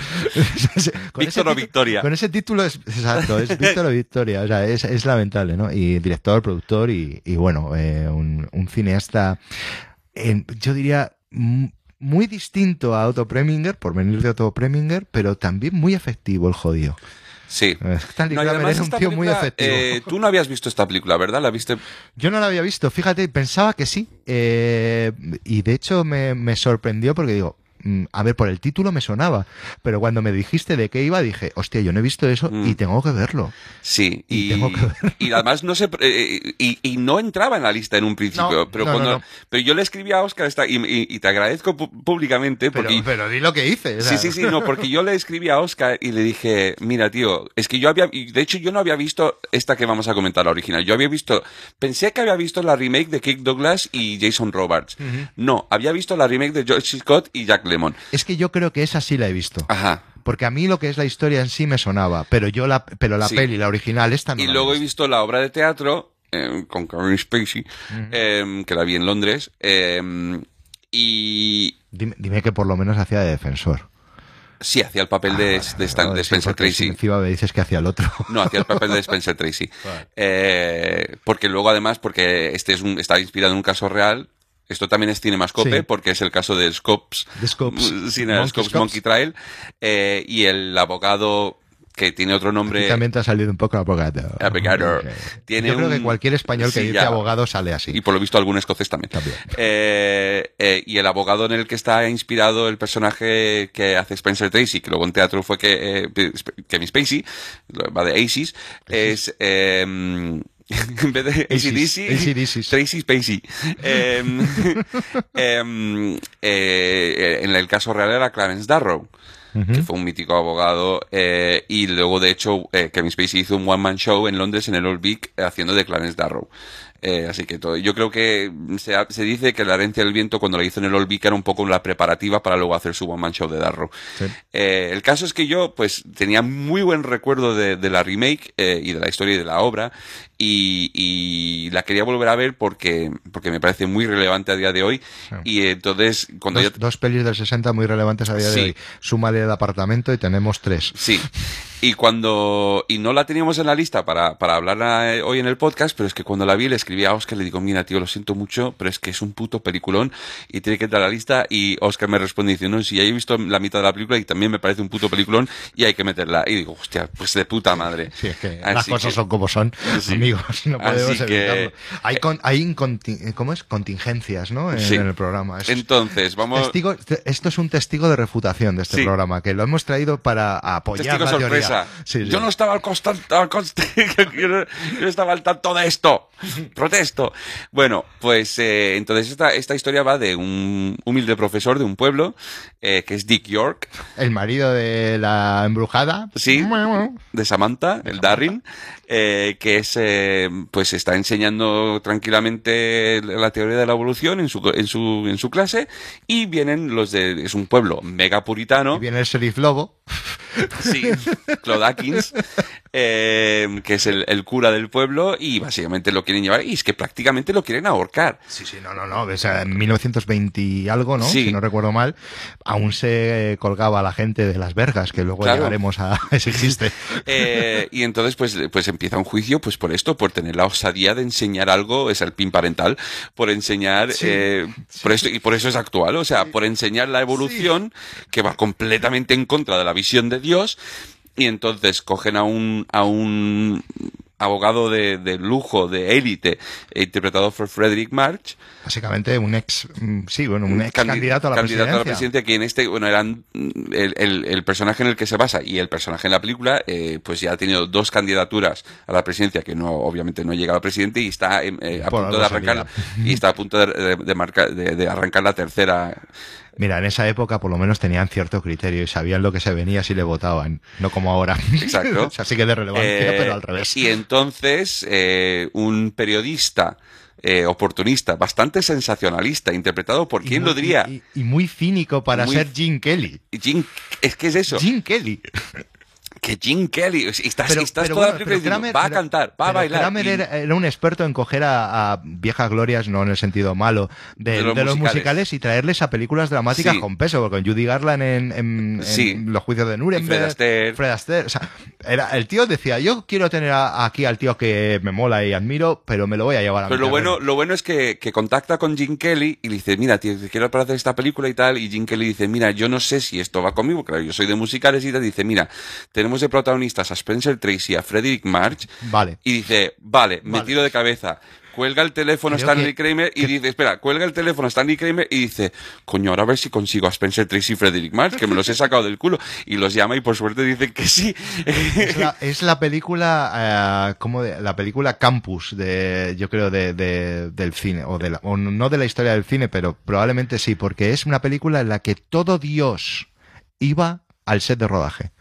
Víctor o Victoria. Con ese título es exacto, es Víctor o Victoria, o sea, es, es lamentable, ¿no? Y director, productor y, y bueno, eh, un, un cineasta, en- yo diría, m- muy distinto a Otto Preminger, por venir de Otto Preminger, pero también muy efectivo el jodido. Sí. Eh, Stanley No, y Kramer además era un esta tío muy efectivo. eh, tú no habías visto esta película, ¿verdad? ¿La viste? Yo no la había visto, fíjate, pensaba que sí. eh, y de hecho me, me sorprendió porque digo, a ver, por el título me sonaba, pero cuando me dijiste de qué iba, dije, hostia, yo no he visto eso Mm. y tengo que verlo. Sí. Y Y, tengo que verlo. y además no sé, eh, y, y no entraba en la lista en un principio, No, pero no, cuando, no. pero yo le escribí a Oscar esta, y, te agradezco públicamente Pero, porque pero di lo que hice. o Sí, sea. sí, sí, no, porque yo le escribí a Oscar y le dije, mira, tío, es que yo había, y de hecho yo no había visto esta que vamos a comentar, la original. Yo había visto, pensé que había visto la remake de Kirk Douglas y Jason Roberts. No, había visto la remake de George. Scott y Jack Es que yo creo que esa sí la he visto. Ajá. Porque a mí lo que es la historia en sí me sonaba, pero yo la, pero la Sí. peli, la original, esta no y la luego he visto. la obra de teatro eh, con Karen Spacey, eh, que la vi en Londres, eh, y Dime, dime que por lo menos hacía de defensor. sí, hacía el papel de, de Stan- de Ah, Sí, Spencer si Tracy. encima me dices que hacía el otro. No, hacía el papel de Spencer Tracy. Vale. Eh, porque luego, además, porque este es un, está inspirado en un caso real. Esto también es Cinemascope, Sí. porque es el caso de Scopes. De Scopes. Monkey Scopes. Monkey Trial. Eh, y el abogado que tiene otro nombre. También te ha salido un poco abogado. Abogado. Tiene Yo creo un- que cualquier español que Sí, dice ya. abogado sale así. Y por lo visto algún escocés también. También. Eh, eh, y el abogado en el que está inspirado el personaje que hace Spencer Tracy, que luego en teatro fue que, eh, Kevin Spacey, va de Aces, es... en vez de ACDC. Tracy Spacey. Eh, em, eh, en el caso real era Clarence Darrow que fue un mítico abogado, eh, y luego, de hecho, eh, Kevin Spacey hizo un one-man show en Londres, en el Old Vic, haciendo de Clarence Darrow. Eh, así que todo. Yo creo que se, se dice que la herencia del viento, cuando la hizo en el Old Vic, era un poco la preparativa para luego hacer su one-man show de Darrow. Sí. Eh, el caso es que yo, pues, tenía muy buen recuerdo de, de la remake eh, y de la historia y de la obra, y, y la quería volver a ver porque, porque me parece muy relevante a día de hoy. Y entonces, cuando Dos, yo dos pelis del 60 muy relevantes a día Sí. de hoy. Súmale el apartamento y tenemos tres. Sí. Y cuando, y no la teníamos en la lista para, para hablarla eh, hoy en el podcast, pero es que cuando la vi le escribí a Oscar, le digo, mira tío, lo siento mucho, pero es que es un puto peliculón y tiene que entrar a la lista y Oscar me responde diciendo, no, si ya he visto la mitad de la película y también me parece un puto peliculón y hay que meterla. Y digo, hostia, pues de puta madre. Sí, es que Así las cosas que- son como son, Sí. amigos, no podemos Así que- evitarlo. Hay, con- hay inconti- ¿cómo es? contingencias, ¿no? En, Sí. en el programa. Es- Entonces, vamos... testigo- te- esto es un testigo de refutación de este Sí. programa, que lo hemos traído para apoyar Testigo la sorpresa. teoría. Yo no estaba al constante, al const- yo, no, yo no estaba al tanto de esto. Protesto. Bueno, pues eh, entonces esta, esta historia va de un humilde profesor de un pueblo eh, que es Dick York, El marido de la embrujada. sí, de Samantha, el Darrin, eh, que es eh, pues está enseñando tranquilamente la teoría de la evolución en su en su en su clase y vienen los de es un pueblo mega puritano. Y viene el sheriff lobo. Sí, Claude Atkins, eh, que es el, el cura del pueblo, y básicamente lo quieren llevar, y es que prácticamente lo quieren ahorcar. Sí, sí, no, no, no. O sea, en 1920 y algo, ¿no? Sí. Si no recuerdo mal, aún se colgaba la gente de las vergas, que luego Claro. llegaremos a ese chiste. Y entonces, pues, pues empieza un juicio, pues por esto, por tener la osadía de enseñar algo, es el pin parental, por enseñar, Sí. eh, por esto, y por eso es actual, o sea, por enseñar la evolución, que va completamente en contra de la visión de Dios, y entonces cogen a un, a un abogado de, de lujo, de élite, eh, interpretado por Frederick March, Básicamente un ex, mm, sí, bueno, un ex Candi- candidato a la presidencia. presidencia, que en este, bueno, eran mm, el, el- el personaje en el que se basa y el personaje en la película, eh, pues ya ha tenido dos candidaturas a la presidencia, que no, obviamente no llega al presidente y está eh, a Por punto de arrancar, y está a punto de, de- de marcar- de- de arrancar la tercera. Mira, en esa época por lo menos tenían cierto criterio y sabían lo que se venía si le votaban, no como ahora. Exacto. o sea, sí que de relevancia, Eh, pero al revés. Y entonces, eh, un periodista eh, oportunista, bastante sensacionalista, interpretado por, ¿quién muy- lo diría? Y, y muy cínico para Muy- ser Jim Kelly. Jim, es que es eso. Jim Kelly. Que Jim Kelly, estás, Pero, estás pero toda bueno, pero Kramer- va a cantar, va a bailar. Kramer y- era, era un experto en coger a, a viejas glorias, no en el sentido malo, de, De de los los, musicales. y traerles a películas dramáticas Sí. con peso, porque con Judy Garland en, en- en Sí. los juicios de Nuremberg, Fred Astaire. Fred Astaire, o sea, era, el tío decía, yo quiero tener a- aquí al tío que me mola y admiro, pero me lo voy a llevar a Pero mi lo bueno, terreno". lo bueno es que, que contacta con Jim Kelly y le dice, mira, tío, quiero para hacer esta película y tal. Y Jim Kelly dice, mira, yo no sé si esto va conmigo, claro, yo soy de musicales y tal. Dice, mira, tenemos de protagonistas a Spencer Tracy, a Frederick March. Vale. Y dice, vale, me Vale. tiro de cabeza. Cuelga el teléfono Creo Stanley que- Kramer y dice, espera, cuelga el teléfono Stanley Kramer y dice, coño, ahora a ver si consigo a Spencer Tracy y Frederick March, que me los he sacado del culo. Y los llama y por suerte dicen que sí. Es la, es la película, eh, como de, la película Campus de, yo creo, de, de- del cine, o, de la- o no de la historia del cine, pero probablemente sí, porque es una película en la que todo Dios iba al set de rodaje.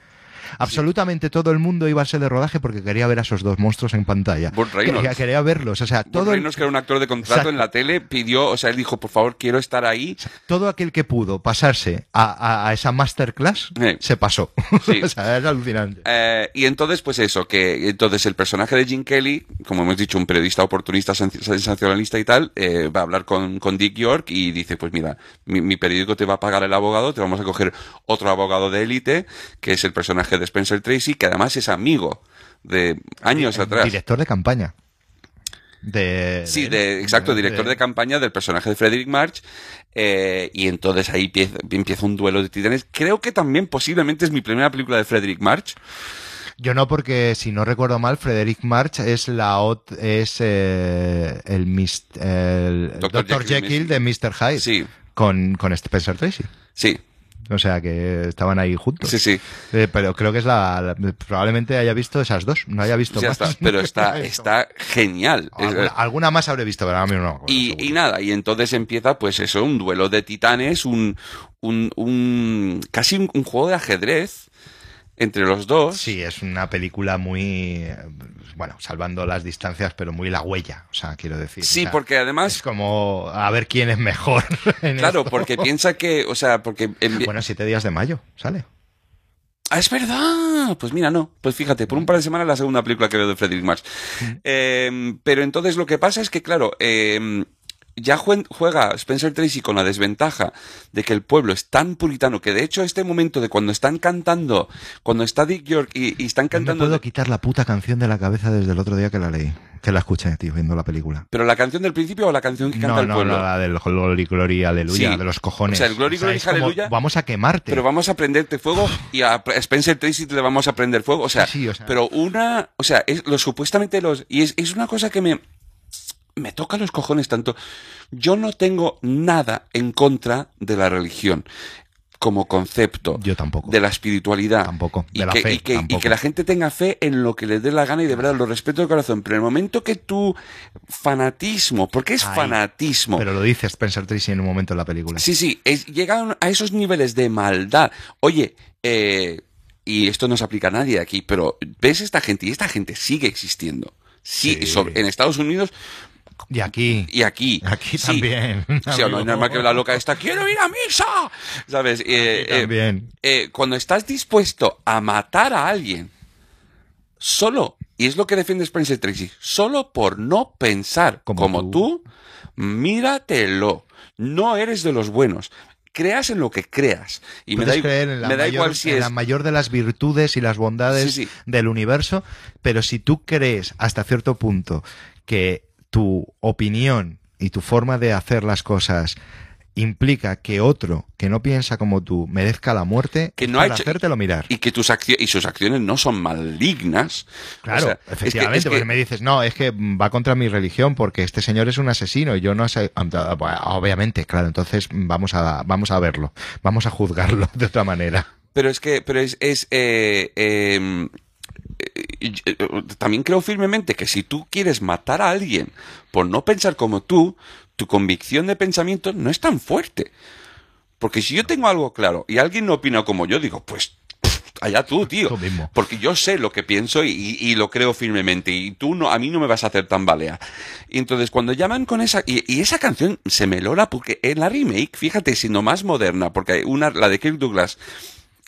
Absolutamente todo el mundo iba al set de rodaje porque quería ver a esos dos monstruos en pantalla. Burt Reynolds. Quería, quería verlos, o sea, Burt todo, el- Reynolds, que era un actor de contrato en la tele, pidió, o sea, él dijo, por favor, quiero estar ahí. todo aquel que pudo pasarse a, a- a esa masterclass se pasó. Sí. o sea, es alucinante. Eh, y entonces, pues eso, que entonces el personaje de Jim Kelly, como hemos dicho, un periodista oportunista, sen- sensacionalista y tal, eh, va a hablar con, con Dick York y dice, pues mira, mi, mi periódico te va a pagar el abogado, te vamos a coger otro abogado de élite, que es el personaje de Spencer Tracy, que además es amigo de años El atrás. Director de campaña. De, Sí, de, exacto, director de campaña del personaje de Frederick March. eh, y entonces ahí empieza, empieza un duelo de titanes. Creo que también posiblemente es mi primera película de Frederick March. Yo no, porque si no recuerdo mal, Frederick March es la ot- es eh, el, el Dr. Dr. Jekyll Jekyll de Mr. Hyde Sí, con, con Spencer Tracy. sí, O sea que estaban ahí juntos. sí, sí. Eh, pero creo que es la, la- probablemente haya visto esas dos, no haya visto Ya más. está, pero está, está genial. más. Alguna, alguna más habré visto, pero a mí no. Y, seguro. y nada, y entonces empieza pues eso, un duelo de titanes, un, un, un casi un, un juego de ajedrez entre los dos. Sí, es una película muy, eh, bueno, salvando las distancias, pero muy la huella, o sea, quiero decir. Sí, o sea, porque además, Es como a ver quién es mejor. claro, esto. porque piensa que, o sea, porque... en- Bueno, siete días de mayo, sale. Ah, es verdad. Pues mira, no. Pues fíjate, por un par de semanas la segunda película que veo de Frederick Marx. Eh, pero entonces lo que pasa es que, claro, eh, ya jue- juega Spencer Tracy con la desventaja de que el pueblo es tan puritano que de hecho este momento de cuando están cantando, cuando está Dick York y, y están No cantando... puedo de- quitar la puta canción de la cabeza desde el otro día que la leí, que la escuché, tío, viendo la película. ¿Pero la canción del principio o la canción que canta No, el no, pueblo? no, la del Glory, Glory, Aleluya, Sí. de los cojones. O sea, el Glory, Glory, es como, Aleluya- Vamos a quemarte. Pero vamos a prenderte fuego y a Spencer Tracy le vamos a prender fuego. O sea, Sí, sí, o sea. pero una, o sea, es lo supuestamente los y es, es una cosa que me me toca los cojones tanto. Yo no tengo nada en contra de la religión como concepto. Yo tampoco. De la espiritualidad. Tampoco. Y, la que, fe, y, que, y tampoco. que la gente tenga fe en lo que le dé la gana y de verdad lo respeto de corazón. Pero en el momento que tu fanatismo, porque es fanatismo, Pero lo dice Spencer Tracy en un momento en la película. Sí, sí, es, llegan a esos niveles de maldad. Oye, eh, y esto no se aplica a nadie aquí, pero ves esta gente y esta gente sigue existiendo. Sí, Sí. sobre- en Estados Unidos Y aquí. y aquí. Aquí Sí. también. Sí, o no, más que la loca esta, quiero ir a misa, ¿sabes? Eh, Aquí eh, también. eh, cuando estás dispuesto a matar a alguien, solo, y es lo que defiende Spencer Tracy, solo por no pensar Como como, tú. tú. míratelo. No eres de los buenos. Creas en lo que creas. Y me da, creer en la, me da mayor, igual si en es. la mayor de las virtudes y las bondades Sí, sí. del universo, pero si tú crees hasta cierto punto que tu opinión y tu forma de hacer las cosas implica que otro que no piensa como tú merezca la muerte, Que no ha para hecho- hacértelo mirar. Y que tus acciones, y sus acciones no son malignas. Claro, O sea, es que- efectivamente, es que- me dices, no, es que va contra mi religión porque este señor es un asesino y yo no sé, obviamente, claro, entonces vamos a, vamos a verlo, vamos a juzgarlo de otra manera. Pero es que, pero es, es eh, eh, también creo firmemente que si tú quieres matar a alguien por no pensar como tú, tu convicción de pensamiento no es tan fuerte. Porque si yo tengo algo claro y alguien no opina como yo, digo, pues allá tú, tío. Mismo. Porque yo sé lo que pienso y, y- y lo creo firmemente. Y tú no, a mí no me vas a hacer tambalear. Y entonces cuando llaman con esa, y, y esa canción se me lola porque en la remake, fíjate, siendo más moderna, porque hay una, la de Kirk Douglas,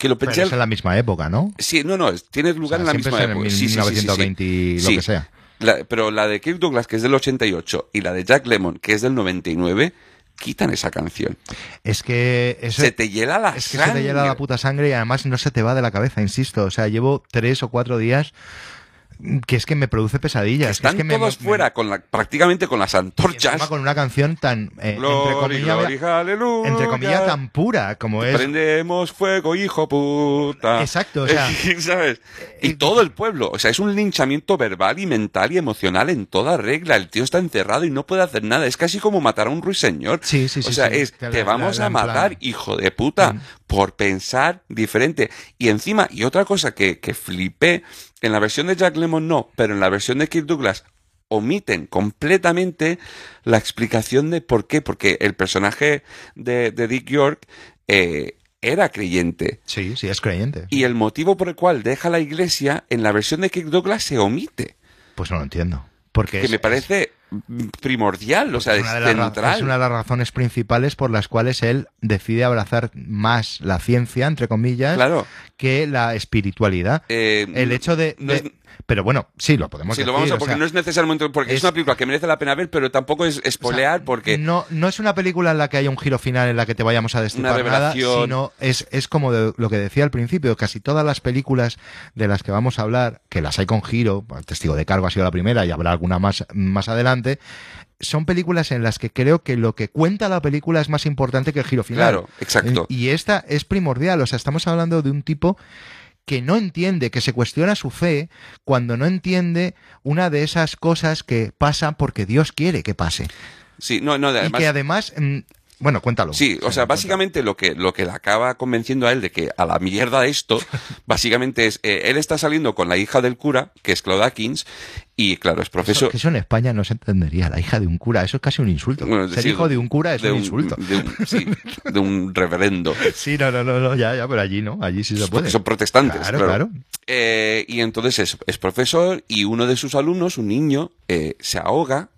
que lo Pero pensé. es en la misma época, ¿no? Sí, no, no, tiene lugar O sea, en la misma en época. Sí, sí, sí, sí, sí. 1920 y lo Sí. que sea. La- pero la de Kirk Douglas, que es del 88, y la de Jack Lemmon, que es del 99, quitan esa canción. Es que eso, se te hiela la es que se sangre. te hiela la puta sangre y además no se te va de la cabeza, insisto. O sea, llevo tres o cuatro días que es que me produce pesadillas. que Están es que me- todos me- fuera, con la, prácticamente con las antorchas. con una canción tan, eh, entre comillas, glory, aleluya. entre comillas, tan pura como es. Prendemos fuego, hijo puta. Exacto, o sea, ¿Sabes? Y todo el pueblo. O sea, es un linchamiento verbal y mental y emocional en toda regla. El tío está encerrado y no puede hacer nada. Es casi como matar a un ruiseñor. Sí, sí, sí, O sea, sí. es, Te te la- vamos la- la a plan- matar, hijo de puta. Por pensar diferente. Y encima, y otra cosa que, que flipé, en la versión de Jack Lemmon no, pero en la versión de Kirk Douglas omiten completamente la explicación de por qué. Porque el personaje de, de Dick York eh, era creyente. Sí, sí, es creyente. Y el motivo por el cual deja la iglesia en la versión de Kirk Douglas se omite. Pues no lo entiendo. Porque Que es- me parece primordial, o sea, es una, central. es una de las razones principales por las cuales él decide abrazar más la ciencia, entre comillas, Claro. que la espiritualidad. Eh, El hecho de... no de- es- Pero bueno, sí, lo podemos Sí, decir. lo vamos a, o porque sea, no es necesariamente, porque es, es- una película que merece la pena ver, pero tampoco es spoilear porque No, no es una película en la que haya un giro final en la que te vayamos a destripar Una nada, sino es, es como de- lo que decía al principio, casi todas las películas de las que vamos a hablar, que las hay con giro, el Testigo de Cargo ha sido la primera y habrá alguna más, más adelante, son películas en las que creo que lo que cuenta la película es más importante que el giro final. Claro, exacto. Y esta es primordial, o sea, estamos hablando de un tipo que no entiende, que se cuestiona su fe cuando no entiende una de esas cosas que pasan porque Dios quiere que pase. Sí, no, no, y que además... bueno, cuéntalo. Sí, o sea, básicamente lo que, lo que le acaba convenciendo a él de que a la mierda esto, básicamente es, eh, él está saliendo con la hija del cura, que es Claude Atkins, y claro, es Eso, profesor... que eso en España no se entendería, la hija de un cura, eso es casi un insulto. Bueno, Ser hijo de un cura es un, insulto. de un- sí, de un reverendo. Sí, no, no, no, no, ya, ya, pero allí no, allí sí se puede. Porque son protestantes, Claro, claro. claro. Eh, y entonces es, es profesor y uno de sus alumnos, un niño, eh, se ahoga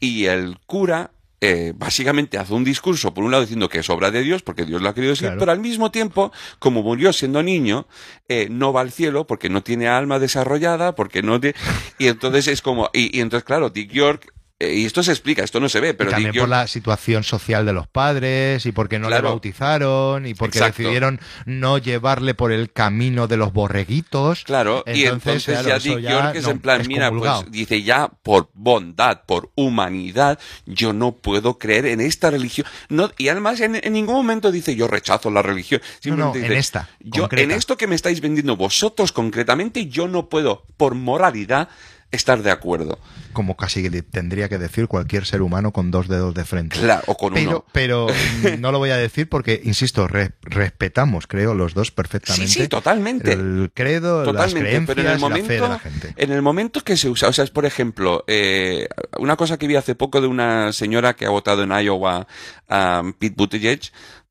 y el cura eh, básicamente hace un discurso, por un lado diciendo que es obra de Dios, porque Dios lo ha querido decir, Claro. pero al mismo tiempo, como murió siendo niño, eh, no va al cielo porque no tiene alma desarrollada, porque no tiene... Y entonces es como... Y, y entonces, claro, Dick York... eh, y esto se explica, esto no se ve, pero y también por la situación social de los padres y porque no Claro. le bautizaron y porque Exacto. decidieron no llevarle por el camino de los borreguitos. Claro, y entonces claro, ya Dick York es no, en plan, mira, pues dice ya por bondad, por humanidad, yo no puedo creer en esta religión. No, y además en, en ningún momento dice yo rechazo la religión. Simplemente no, en dice, esta, Yo, concreta. en esto que me estáis vendiendo vosotros concretamente, yo no puedo, por moralidad, estar de acuerdo. Como casi tendría que decir cualquier ser humano con dos dedos de frente. Claro, o con pero, uno. pero no lo voy a decir porque, insisto, re- respetamos, creo, los dos perfectamente. Sí, sí, totalmente. El credo, las Totalmente, creencias pero en el y la fe de momento, la gente. en el momento que se usa, o sea, es por ejemplo, eh, una cosa que vi hace poco de una señora que ha votado en Iowa a Pete Buttigieg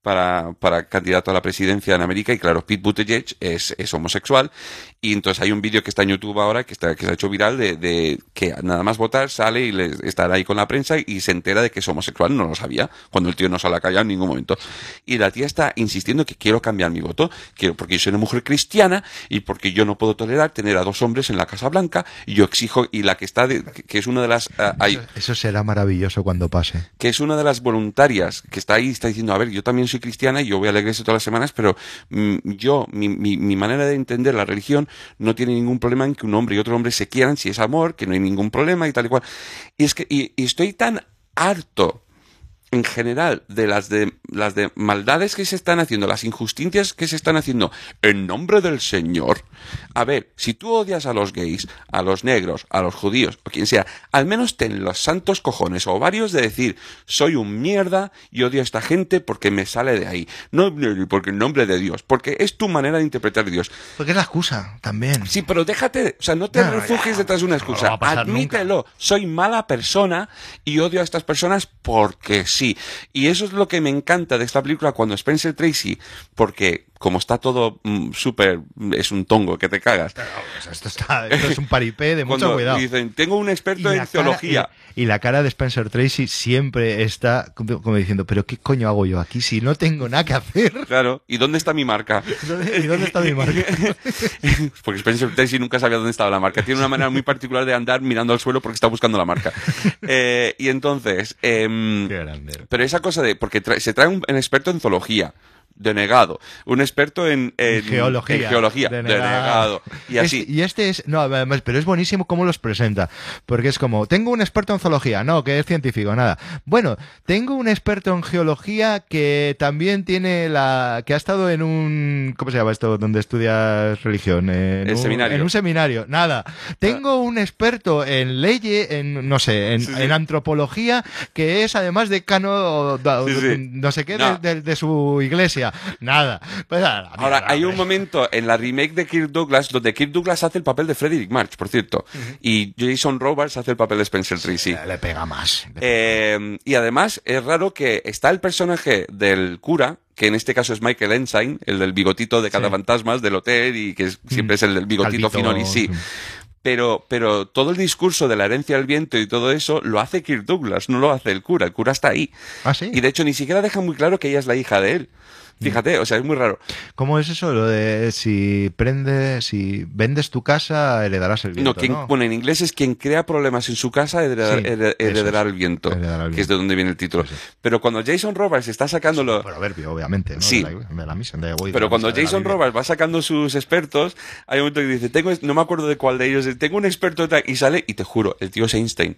para, para candidato a la presidencia en América y claro, Pete Buttigieg es, es homosexual y entonces hay un vídeo que está en YouTube ahora que está que se ha hecho viral de, de que nada más votar sale y le, estará ahí con la prensa y se entera de que es homosexual, no lo sabía, cuando el tío no sale a callar en ningún momento. Y la tía está insistiendo que quiero cambiar mi voto, quiero porque yo soy una mujer cristiana y porque yo no puedo tolerar tener a dos hombres en la Casa Blanca y yo exijo y la que está de- que es una de las ah, hay- Eso, eso será maravilloso cuando pase. que es una de las voluntarias que está ahí, está diciendo, a ver, yo también soy cristiana y yo voy a la iglesia todas las semanas, pero mm, yo, mi, mi, mi manera de entender la religión no tiene ningún problema en que un hombre y otro hombre se quieran, si es amor, que no hay ningún problema y tal y cual. Y es que, y, y estoy tan harto en general de las de las de maldades que se están haciendo, las injusticias que se están haciendo en nombre del Señor. A ver, si tú odias a los gays, a los negros, a los judíos o quien sea, al menos ten los santos cojones o varios de decir, soy un mierda y odio a esta gente porque me sale de ahí. No porque en nombre de Dios, porque es tu manera de interpretar a Dios. Porque es la excusa también. Sí, pero déjate, o sea, no te No, refugies ya, detrás de una excusa. Admítelo, soy mala persona y odio a estas personas porque sí. Y eso es lo que me encanta de esta película cuando Spencer Tracy, porque como está todo mm, súper, es un tongo que te cagas. Esto, está- esto es un paripé de mucho cuidado. dicen, tengo un experto en cara- teología. y, y la cara de Spencer Tracy siempre está como como diciendo, pero ¿qué coño hago yo aquí si no tengo nada que hacer? Claro, ¿y dónde está mi marca? ¿Y dónde está mi marca? porque Spencer Tracy nunca sabía dónde estaba la marca. Tiene una manera muy particular de andar mirando al suelo porque está buscando la marca. Eh, y entonces, em, Qué grande. Pero esa cosa de, porque trae- se trae un experto en zoología, denegado, un experto en, en- geología. en geología, denegado, y así. Este- y este es, no, además, pero es buenísimo cómo los presenta. Porque es como, tengo un experto en zoología, no, que es científico, nada. Bueno, tengo un experto en geología que también tiene la, que ha estado en un, ¿cómo se llama esto? Donde estudias religión. En El un, seminario. En un seminario, nada. Tengo un experto en leyes, en, no sé, en, Sí, sí. en antropología, que es además decano, sí. no sé qué, No. de, de- de su iglesia. Nada. Pues, Ahora, mierda, hay un momento en la remake de Kirk Douglas donde Kirk Douglas hace el papel de Frederick March, por cierto, y Jason Robards hace el papel de Spencer Tracy. Le pega más. Eh, y además es raro que está el personaje del cura, que en este caso es Michael Ensign, el del bigotito de cada Sí. fantasmas del hotel y que es- siempre es el del bigotito Calvito, finoli, sí. sí. Pero, pero todo el discurso de la herencia del viento y todo eso lo hace Kirk Douglas, no lo hace el cura. El cura está ahí. Ah, sí. Y de hecho ni siquiera deja muy claro que ella es la hija de él. Fíjate, o sea, es muy raro. ¿Cómo es eso? Lo de si prendes, si vendes tu casa, heredarás el viento. No, quien, ¿no? bueno, en inglés es quien crea problemas en su casa heredar- Sí, hered- eso heredará el viento, el que es de donde viene el título. Pero cuando Jason Robards está sacándolo... Proverbio, obviamente, ¿no? Sí. De la, de la misa, de- uy, de Pero la cuando misa, Jason. Robards va sacando sus expertos, hay un momento que dice, tengo, no me acuerdo de cuál de ellos, tengo un experto tal", y sale, y te juro, el tío es Einstein.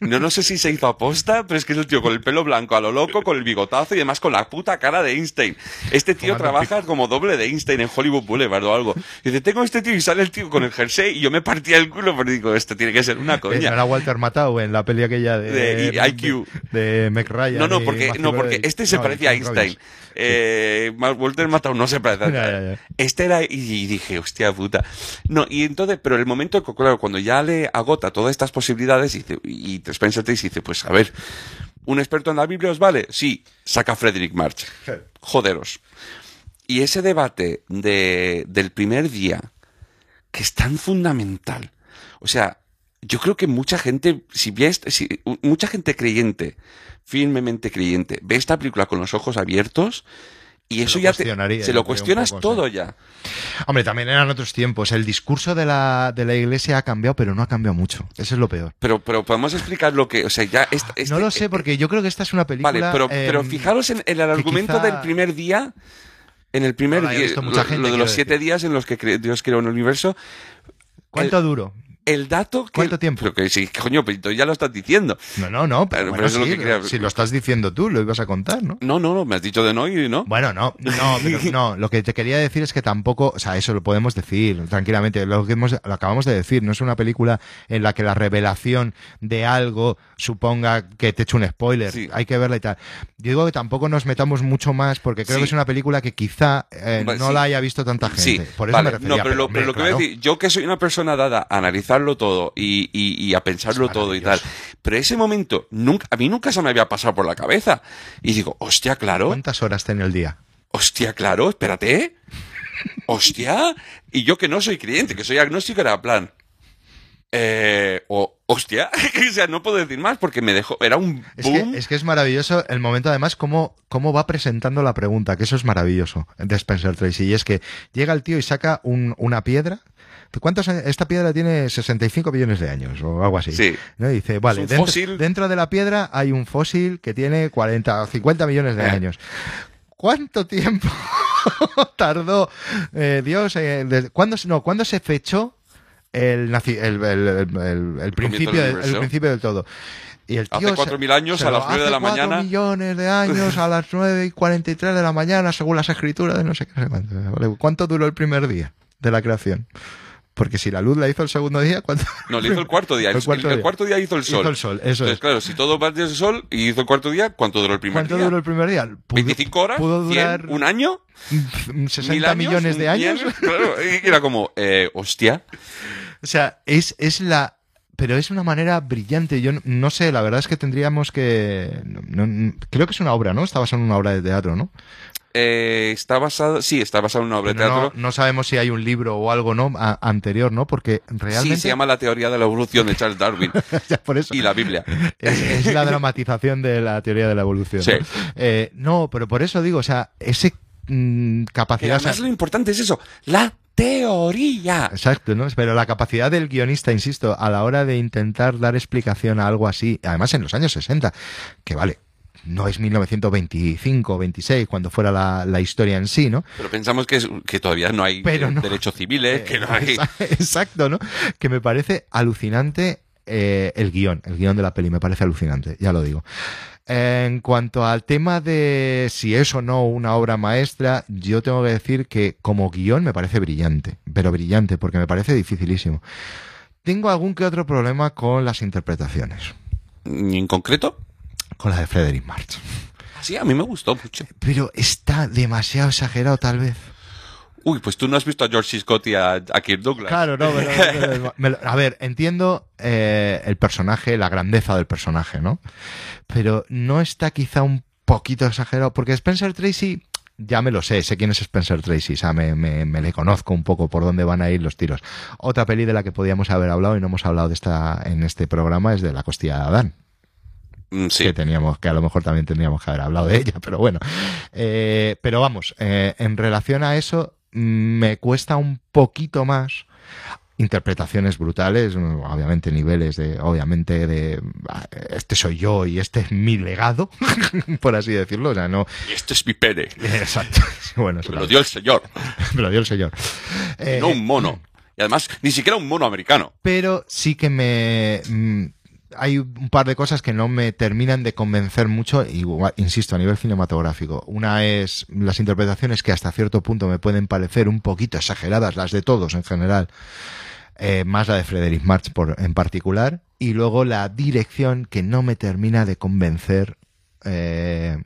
No, no sé si se hizo aposta, pero es que es el tío con el pelo blanco a lo loco, con el bigotazo y además con la puta cara de Einstein. Este tío trabaja como doble de Einstein en Hollywood Boulevard o algo. Y dice, tengo este tío y sale el tío con el jersey y yo me partía el culo, pero digo, esto tiene que ser una Eh, ¿No coña. era Walter Matthau en la peli aquella de, De IQ. De, de Ryan No, no, porque, no, porque este se No, parecía a Einstein. Robbins. Eh, Walter Matthau no se parece a Ya, ya, ya. Este era, y, y dije, hostia puta. No, y entonces, pero el momento, claro, cuando ya le agota todas estas posibilidades, y, dice- y Spencer Tracy dice, pues a ver, ¿un experto en la Biblia os vale? Sí, saca Frederick March. Joderos. Y ese debate de, del primer día, que es tan fundamental. O sea, yo creo que mucha gente, si ve si, mucha gente creyente, firmemente creyente, ve esta película con los ojos abiertos y eso ya te, se lo cuestionas un poco, todo sí. ya. Hombre, también eran otros tiempos. El discurso de la, de la iglesia ha cambiado, pero no ha cambiado mucho. Eso es lo peor. Pero, pero podemos explicar lo que, o sea, ya esta- este- no lo sé, porque yo creo que esta es una película. Vale, pero, eh, pero fijaros en, en el argumento quizá- del primer día. En el primer No día, lo, gente, lo de los siete decir. días en los que Dios creó el universo, ¿Cuánto duro? El dato que... ¿Cuánto tiempo? Pero que sí, coño, pero ya lo estás diciendo. No, no, no. Pero, Pero- bueno, pero eso es lo sí, que quería- Si lo estás diciendo tú, lo ibas a contar, ¿no? No, no, no, me has dicho de no y no. Bueno, no, no, pero no. Lo que te quería decir es que tampoco, o sea, eso lo podemos decir tranquilamente. Lo que hemos, lo acabamos de decir, no es una película en la que la revelación de algo suponga que te eche un spoiler. Sí. Hay que verla y tal. Yo digo que tampoco nos metamos mucho más porque creo Sí. que es una película que quizá eh, Vale, no sí. la haya visto tanta gente. Sí, Por eso vale, me refería. no, pero, lo, hombre, pero lo que voy a decir, yo que soy una persona dada a analizarlo todo y, y- y a pensarlo todo y tal, pero ese momento nunca, a mí nunca se me había pasado por la cabeza. Y digo, hostia, claro, ¿Cuántas horas tiene el día? hostia, claro, espérate, hostia, y yo que no soy creyente, que soy agnóstico, era plan, eh, o, hostia, o sea, no puedo decir más porque me dejó, era un Es boom. que, es que es maravilloso el momento, además, cómo, cómo va presentando la pregunta, que eso es maravilloso de Spencer Tracy. Y es que llega el tío y saca un- una piedra. ¿Cuántos años? Esta piedra tiene 65 millones de años o algo así. Sí. ¿no? Y dice, vale, dentro, fósil. dentro de la piedra hay un fósil que tiene 40 o 50 millones de Eh. años. ¿Cuánto tiempo tardó eh, Dios? eh, desde- ¿cuándo, se- no, ¿Cuándo se fechó el, el, el- el- principio, del principio del todo? Y el Hace tío cuatro se- mil años, se a las nueve de hace la mañana. millones de años a las 9 y 43 de la mañana, según las escrituras de no sé qué. ¿Cuánto duró el primer día de la creación? Porque si la luz la hizo el segundo día, ¿cuánto? No, le hizo el cuarto día. El, El cuarto el día. cuarto día hizo el sol. Hizo el sol, eso Entonces, es. claro, si todo va desde el sol y hizo el cuarto día, ¿cuánto duró el primer ¿Cuánto día? duró el primer día? Pudo- 25 horas, Pudo 100, durar un año, 60 mil años, millones de años. claro, y era como, eh, hostia. O sea, es, es la. Pero es una manera brillante. Yo no, no sé, la verdad es que tendríamos que. no- no- creo que es una obra, ¿no? Está basada en una obra de teatro, ¿no? Eh, está basado, sí, está basado en una obra de Pero no, teatro. no sabemos si hay un libro o algo, ¿no? A- anterior, ¿no? Porque realmente. Sí, se llama La teoría de la evolución de Charles Darwin Ya, por eso. y la Biblia. Es, es la dramatización de la teoría de la evolución. Sí. ¿no? Eh, no, pero por eso digo, o sea, ese mm, capacidad. además lo importante es eso, la teoría. Exacto, ¿no? Pero la capacidad del guionista, insisto, a la hora de intentar dar explicación a algo así, además en los años 60, que vale, no es 1925 o 26 cuando fuera la, la historia en sí, ¿no? Pero pensamos que, es- que todavía no hay Pero no. derechos civiles, que no hay... Exacto, ¿no? Que me parece alucinante eh, el guion, el guion de la peli, me parece alucinante, ya lo digo. En cuanto al tema de si es o no una obra maestra, yo tengo que decir que como guion me parece brillante, pero brillante, porque me parece dificilísimo. Tengo algún que otro problema con las interpretaciones, ¿Y en concreto? Con la de Frederick March. Sí, a mí me gustó mucho. Pero está demasiado exagerado tal vez. Uy, pues tú no has visto a George. Scott y a, a Kirk Douglas. Claro, no, me lo- lo- a ver, entiendo eh, el personaje, la grandeza del personaje, ¿no? Pero no está quizá un poquito exagerado, porque Spencer Tracy, ya me lo sé, sé quién es Spencer Tracy, o sea, me, me- me le conozco un poco por dónde van a ir los tiros. Otra peli de la que podíamos haber hablado y no hemos hablado de esta en este programa es de La costilla de Adán sí. que teníamos, que a lo mejor también tendríamos que haber hablado de ella, pero bueno. Eh, pero vamos, eh, en relación a eso, mm, me cuesta un poquito más interpretaciones brutales, mm, obviamente niveles de, obviamente de, ah, este soy yo y este es mi legado, por así decirlo, o sea, no, Y este es mi pene. exacto, bueno, Me lo dio el señor, me lo dio el señor. y Eh, no un mono. Y además, ni siquiera un mono americano. pero sí que me... hay un par de cosas que no me terminan de convencer mucho, y insisto, a nivel cinematográfico. Una es las interpretaciones que hasta cierto punto me pueden parecer un poquito exageradas, las de todos en general, eh, más la de Frederick March por, en particular, y luego la dirección que no me termina de convencer. Eh,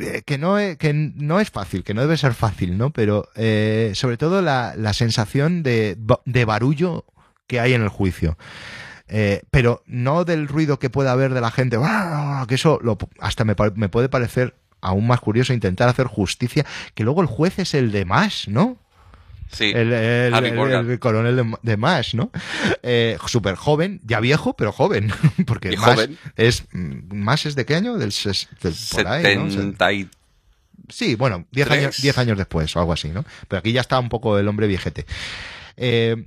eh, que no, es, que no es fácil, que no debe ser fácil, ¿no? Pero eh, sobre todo la, sensación de, barullo que hay en el juicio. Eh, pero no del ruido que pueda haber de la gente, que eso lo, hasta me, me, puede parecer aún más curioso intentar hacer justicia, que luego el juez es el de más, ¿no? Sí, el, el, el, coronel de, de MASH, ¿no? Eh, Súper joven, ya viejo, pero joven. Porque MASH joven. es. ¿MASH es de qué año? Del, del por ahí, ¿no? Sí, bueno, 10 años, diez años después o algo así, ¿no? Pero aquí ya está un poco el hombre viejete. Eh,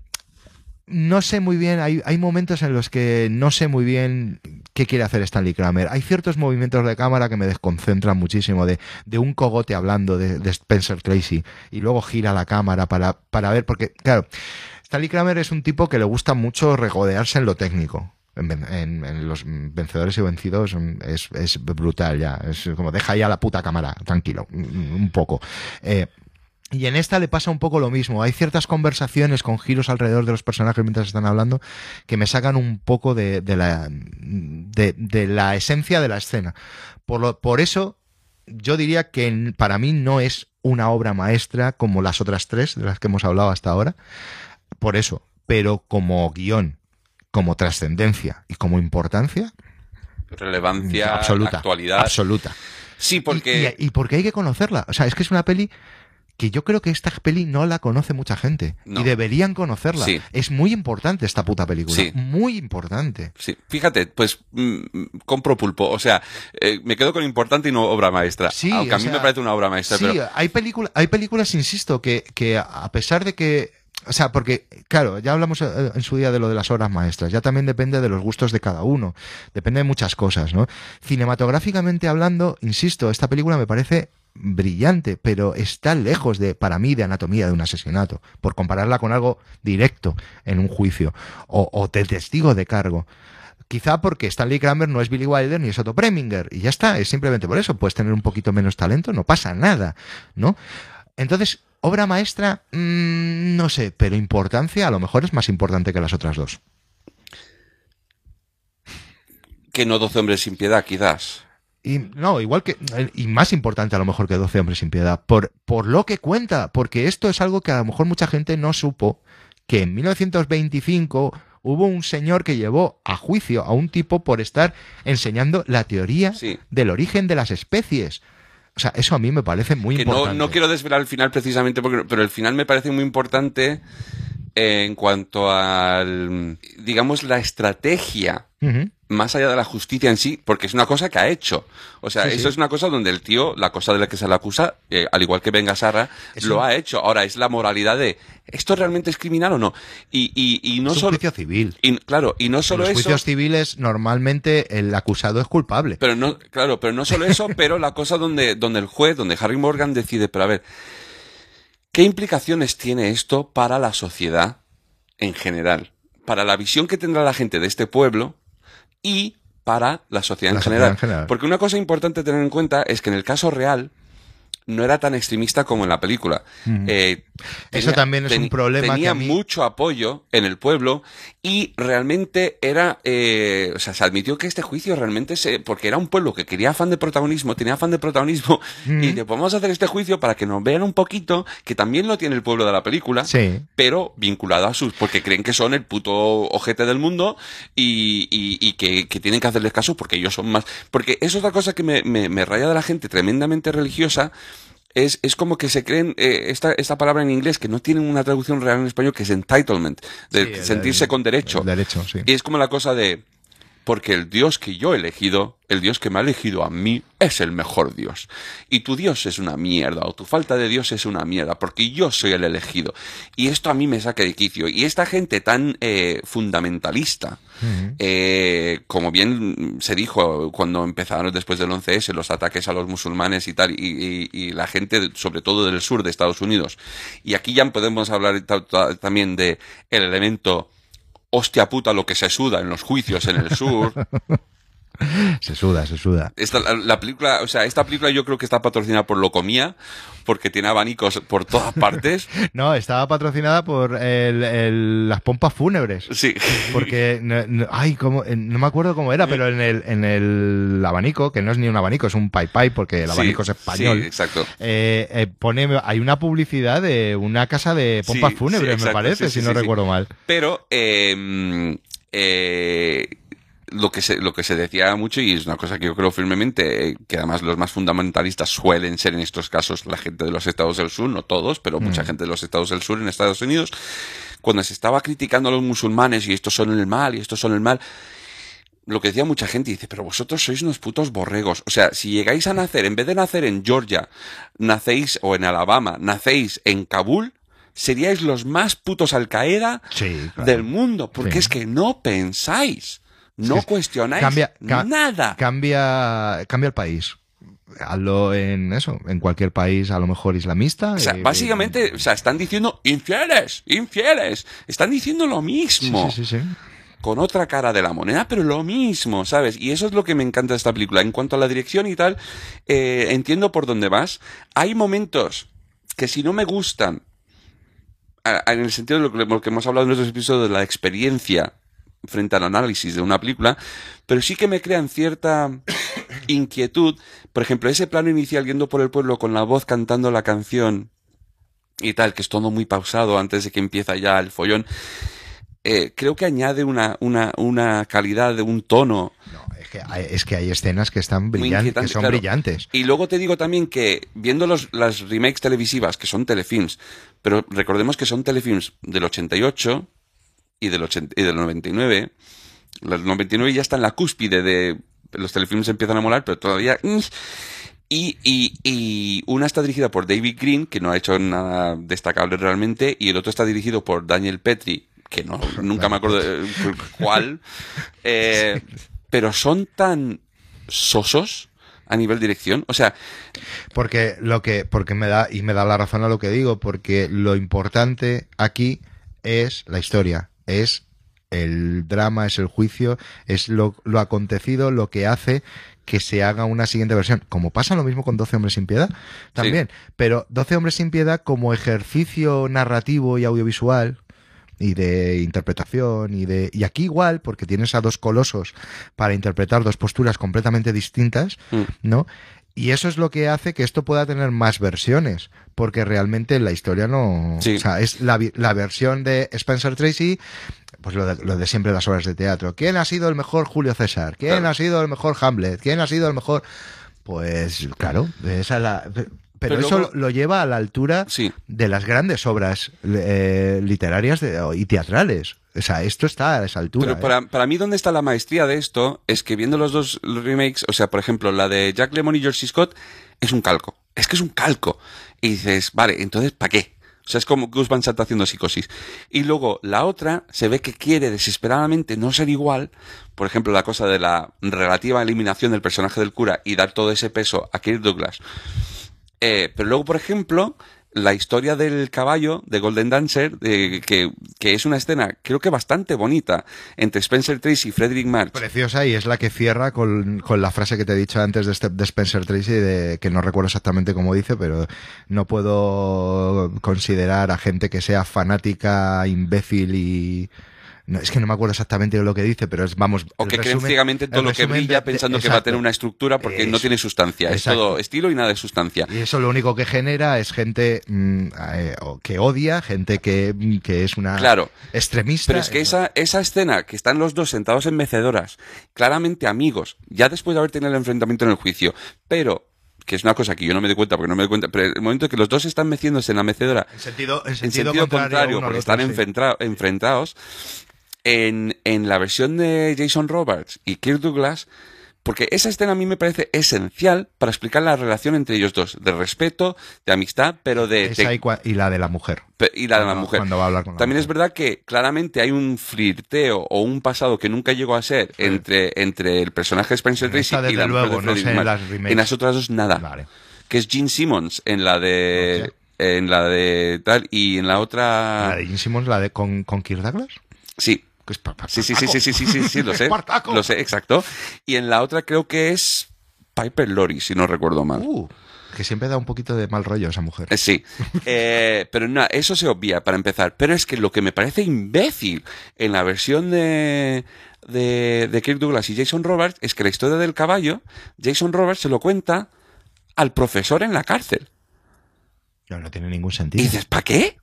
no sé muy bien, hay, hay, momentos en los que no sé muy bien qué quiere hacer Stanley Kramer. Hay ciertos movimientos de cámara que me desconcentran muchísimo, de, de un cogote hablando de, Spencer Tracy, y luego gira la cámara para, para ver, porque, claro, Stanley Kramer es un tipo que le gusta mucho regodearse en lo técnico. En, los vencedores y vencidos es, es, brutal ya. Es como deja ya la puta cámara, tranquilo, un poco. Eh, y en esta le pasa un poco lo mismo. Hay ciertas conversaciones con giros alrededor de los personajes mientras están hablando que me sacan un poco de, de la, de, de, la esencia de la escena. Por, lo, por eso, yo diría que para mí no es una obra maestra como las otras tres de las que hemos hablado hasta ahora. Por eso. Pero como guion, como trascendencia y como importancia. Relevancia, absoluta, actualidad. Absoluta. Sí, porque. Y, y, y porque hay que conocerla. O sea, es que es una peli que yo creo que esta peli no la conoce mucha gente no. y deberían conocerla. Sí. Es muy importante esta puta película, Sí. muy importante. Sí, fíjate, pues mm, compro pulpo. O sea, eh, me quedo con importante y no obra maestra. Sí, Aunque a mí sea, me parece una obra maestra. Sí, pero... hay, película, hay películas, insisto, que, que a pesar de que o sea, porque, claro, ya hablamos eh, en su día de lo de las obras maestras, ya también depende de los gustos de cada uno, depende de muchas cosas, ¿no? Cinematográficamente hablando, insisto, esta película me parece brillante, pero está lejos de, para mí, de anatomía de un asesinato, por compararla con algo directo en un juicio, o, o de testigo de cargo. Quizá porque Stanley Kramer no es Billy Wilder ni es Otto Preminger, y ya está, es simplemente por eso, puedes tener un poquito menos talento, no pasa nada, ¿no? Entonces, obra maestra, mmm, no sé, pero importancia a lo mejor es más importante que las otras dos. Que no 12 hombres sin piedad, quizás. Y no, igual que, y más importante a lo mejor que 12 hombres sin piedad, por, por lo que cuenta, porque esto es algo que a lo mejor mucha gente no supo, que en 1925 hubo un señor que llevó a juicio a un tipo por estar enseñando la teoría Sí. del origen de las especies. O sea, eso a mí me parece muy Que no, importante. no quiero desvelar el final precisamente, porque, pero el final me parece muy importante en cuanto al, digamos, la estrategia. Más allá de la justicia en sí, porque es una cosa que ha hecho. O sea, Sí, eso sí. es una cosa donde el tío, la cosa de la que se le acusa, eh, al igual que Venga Sarra, Es lo un- ha hecho. Ahora, es la moralidad de, ¿esto realmente es criminal o no? Y, y, y no es un solo... juicio civil. Y, claro, y no En solo los eso... juicios civiles normalmente el acusado es culpable. Pero no, claro, pero no solo eso, pero la cosa donde, donde el juez, donde Harry Morgan decide, pero a ver, ¿qué implicaciones tiene esto para la sociedad en general? Para la visión que tendrá la gente de este pueblo y para la sociedad, La en, general. en general. Porque una cosa importante tener en cuenta es que en el caso real no era tan extremista como en la película. Ujú. Eh, Eso también es un problema Tenía a mí- mucho apoyo en el pueblo y realmente era, eh, o sea, se admitió que este juicio realmente se, porque era un pueblo que quería afán de protagonismo, tenía afán de protagonismo Mm. y te podemos hacer este juicio para que nos vean un poquito, que también lo tiene el pueblo de la película, Sí. pero vinculado a sus, porque creen que son el puto ojete del mundo y, y, y que, que tienen que hacerles caso porque ellos son más, porque es otra cosa que me, me, me raya de la gente tremendamente religiosa, es, es como que se creen eh, esta, esta palabra en inglés que no tienen una traducción real en español que es entitlement, de Sí, sentirse el- con derecho. derecho, sí. Y es como la cosa de, porque el Dios que yo he elegido, el Dios que me ha elegido a mí, es el mejor Dios. Y tu Dios es una mierda, o tu falta de Dios es una mierda, porque yo soy el elegido. Y esto a mí me saca de quicio. Y esta gente tan eh, fundamentalista, eh, como bien se dijo cuando empezaron después del 11S los ataques a los musulmanes y tal, y, y- y la gente, sobre todo del sur de Estados Unidos. Y aquí ya podemos hablar ta- ta- también de el elemento hostia puta lo que se suda en los juicios en el sur. Se suda, se suda. Esta, la, la película, o sea, esta película yo creo que está patrocinada por Locomía, porque tiene abanicos por todas partes. No, estaba patrocinada por el- el- las pompas fúnebres. Sí. Porque, no, no- ay, cómo, eh, no me acuerdo cómo era, pero en el, en el abanico, que no es ni un abanico, es un pai pai, porque el Sí, abanico es español. Sí, exacto. eh, eh, pone, hay una publicidad de una casa de pompas Sí, fúnebres, sí, me parece, si no recuerdo mal. Pero eh, eh, lo, que se, lo que se decía mucho, y es una cosa que yo creo firmemente, eh, que además los más fundamentalistas suelen ser en estos casos la gente de los estados del sur, no todos, pero mucha gente de los estados del sur en Estados Unidos, cuando se estaba criticando a los musulmanes y estos son el mal y estos son el mal, lo que decía mucha gente, dice, pero vosotros sois unos putos borregos. O sea, si llegáis a nacer, en vez de nacer en Georgia, nacéis, o en Alabama, nacéis en Kabul, seríais los más putos Al Qaeda Sí, claro. del mundo. Porque Sí. es que no pensáis, no Sí, cuestionáis Cambia, ca- nada. Cambia, cambia el país. Hazlo en eso, en cualquier país a lo mejor islamista. o sea, básicamente, o sea, están diciendo infieles, infieles. Están diciendo lo mismo. sí, sí, sí. con otra cara de la moneda, pero lo mismo, ¿sabes? Y eso es lo que me encanta de esta película. En cuanto a la dirección y tal, eh, entiendo por dónde vas. Hay momentos que si no me gustan, en el sentido de lo que hemos hablado en otros episodios de la experiencia frente al análisis de una película, pero sí que me crean cierta inquietud. Por ejemplo, ese plano inicial yendo por el pueblo con la voz cantando la canción y tal, que es todo muy pausado antes de que empieza ya el follón. eh, creo que añade una, una, una calidad de un tono No, es que hay, es que hay escenas que están brillantes, que son claro. brillantes. Y luego te digo también que viendo los, las remakes televisivas, que son telefilms, pero recordemos que son telefilms del 88 y del, 80 y del 99. El 99 ya está en la cúspide de... Los telefilms empiezan a molar, pero todavía... Y, y, y una está dirigida por David Green, que no ha hecho nada destacable realmente, y el otro está dirigido por Daniel Petri, que no, nunca me acuerdo de cuál. Eh, pero son tan sosos a nivel dirección. O sea, Porque lo que, porque me da, y me da la razón a lo que digo, porque lo importante aquí es la historia, es el drama, es el juicio, es lo, lo acontecido, lo que hace que se haga una siguiente versión. Como pasa lo mismo con 12 hombres sin piedad, también. Pero 12 hombres sin piedad como ejercicio narrativo y audiovisual y de interpretación y de y aquí igual porque tienes a dos colosos para interpretar dos posturas completamente distintas, Mm. ¿no? Y eso es lo que hace que esto pueda tener más versiones, porque realmente la historia no, Sí. o sea, es la, la versión de Spencer Tracy, pues lo de, lo de siempre las obras de teatro. ¿Quién ha sido el mejor Julio César? ¿Quién Claro. ha sido el mejor Hamlet? ¿Quién ha sido el mejor? Pues claro, esa es la pero, Pero eso luego- lo lleva a la altura Sí. de las grandes obras eh, literarias de- y teatrales. O sea, esto está a esa altura. Pero ¿eh? para, para mí, ¿dónde está la maestría de esto? Es que viendo los dos remakes, o sea, por ejemplo, la de Jack Lemmon y George. Scott, es un calco. Es que es un calco. Y dices, vale, entonces, ¿para qué? O sea, es como Gus Van Sant haciendo psicosis. Y luego, la otra se ve que quiere desesperadamente no ser igual. Por ejemplo, la cosa de la relativa eliminación del personaje del cura y dar todo ese peso a Kirk Douglas. Eh, pero luego, por ejemplo, la historia del caballo de Golden Dancer, eh, que, que es una escena creo que bastante bonita entre Spencer Tracy y Frederick March. Preciosa y es la que cierra con, con la frase que te he dicho antes de, de Spencer Tracy, de, que no recuerdo exactamente cómo dice, pero no puedo considerar a gente que sea fanática, imbécil y... No, es que no me acuerdo exactamente de lo que dice, pero es, vamos... O que creen ciegamente todo lo que brilla de- pensando que va a tener una estructura porque no tiene sustancia. Es todo estilo y nada de sustancia. Y eso lo único que genera es gente mm, eh, que odia, gente que, mm, que es una Claro. extremista. Pero es que esa, esa escena que están los dos sentados en mecedoras, claramente amigos, ya después de haber tenido el enfrentamiento en el juicio, pero, que es una cosa que yo no me doy cuenta porque no me doy cuenta, pero el momento que los dos están meciéndose en la mecedora, En sentido, en en sentido, contrario, porque otro, están sí. enfrentados, en, en la versión de Jason Roberts y Kirk Douglas, porque esa escena a mí me parece esencial para explicar la relación entre ellos dos, de respeto, de amistad, pero de, Esa de- y, la de la mujer. y la de la mujer. cuando va a hablar con la También mujer. es verdad que claramente hay un flirteo o un pasado que nunca llegó a ser entre, entre el personaje de Spencer En Tracy y desde la mujer luego, de no sé en las. En las otras dos nada. Vale. Que es Gene Simmons en la de en la de tal y en la otra ¿La de Gene Simmons, la de con, con Kirk Douglas? sí que es Sí, sí, sí, sí, sí, sí, sí, sí, lo sé. Espartaco. Lo sé, exacto. Y en la otra creo que es Piper Lorry, si no recuerdo mal. Uh, que siempre da un poquito de mal rollo esa mujer. Eh, Sí, Eh, pero no, eso se obvia para empezar. Pero es que lo que me parece imbécil en la versión de, de, de Kirk Douglas y Jason Roberts es que la historia del caballo, Jason Roberts se lo cuenta al profesor en la cárcel. No, no tiene ningún Y sentido. dices, ¿para qué?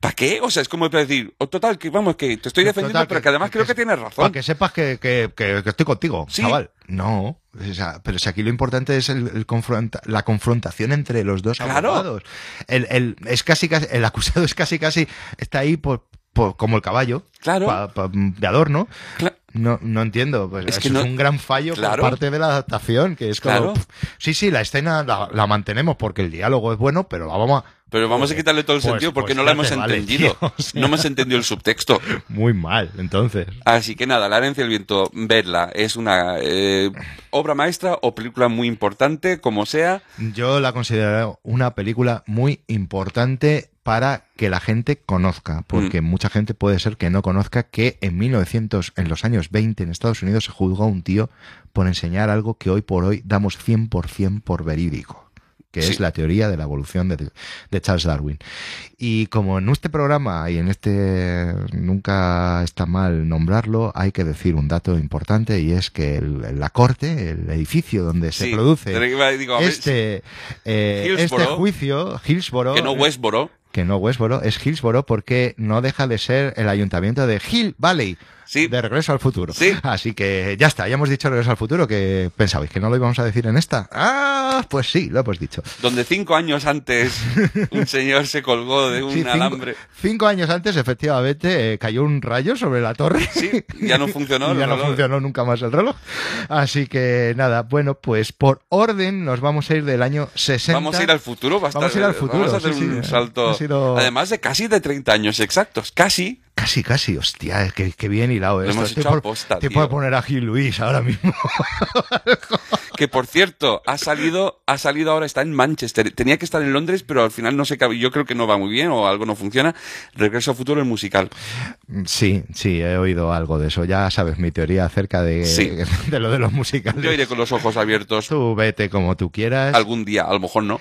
¿Para qué? O sea, es como para decir, oh, total, que vamos, que te estoy defendiendo, Total, pero que además creo que tienes Para razón. que sepas que, que- estoy contigo, Sí. chaval. No, o sea, pero si aquí lo importante es el, el confronta- la confrontación entre los dos Claro. abogados. El, el- es casi, casi, el acusado es casi casi, está ahí por, por- como el caballo, Claro. pa- pa- de adorno. Cla- No, no entiendo, pues Es eso que es un gran fallo Claro. por parte de la adaptación, que es como, Claro. sí, sí, la escena la, la mantenemos porque el diálogo es bueno, pero la vamos a, Pero vamos a quitarle todo el Pues- sentido porque pues no la hemos vale, entendido. tío, o sea. No hemos entendido el subtexto. muy mal, entonces. Así que nada, La herencia del viento, verla. Es una eh, obra maestra o película muy importante, como sea. Yo la considero una película muy importante para que la gente conozca, porque mucha gente puede ser que no conozca que en 1900, en los años 20 en Estados Unidos se juzgó a un tío por enseñar algo que hoy por hoy damos 100% por verídico que Sí. es la teoría de la evolución de, de Charles Darwin. Y como en este programa y en este nunca está mal nombrarlo, hay que decir un dato importante y es que el- la corte, el edificio donde se produce digo, este, eh, este juicio, Hillsborough, que no Westboro. que no Westboro, es Hillsborough porque no deja de ser el ayuntamiento de Hill Valley. Sí. De Regreso al Futuro. Sí. Así que ya está, ya hemos dicho Regreso al Futuro, que pensabais que no lo íbamos a decir en esta. Ah, pues sí, lo hemos dicho. Donde cinco años antes un señor se colgó de un Sí, cinco, alambre. cinco años antes, efectivamente, eh, cayó un rayo sobre la torre. Sí, ya no funcionó. ya no reloj. funcionó nunca más el reloj. Así que nada, bueno, pues por orden nos vamos a ir del año 60. Vamos a ir al futuro. a Vamos a ir al futuro, Vamos a hacer sí, un eh, salto. sido- Además de casi de 30 años exactos. Casi. Casi, casi, hostia, qué, qué bien hilado esto. hemos Estoy hecho por- aposta, te tío. puedo poner a Gil Luis ahora mismo. Que por cierto, ha salido, ha salido ahora, está en Manchester. Tenía que estar en Londres, pero al final no sé qué. Yo creo que no va muy bien o algo no funciona. Regreso al futuro, el musical. Sí, sí, he oído algo de eso. Ya sabes mi teoría acerca de, Sí. de lo de los musicales. Yo iré con los ojos abiertos Tú vete como tú quieras. algún día, a lo mejor no.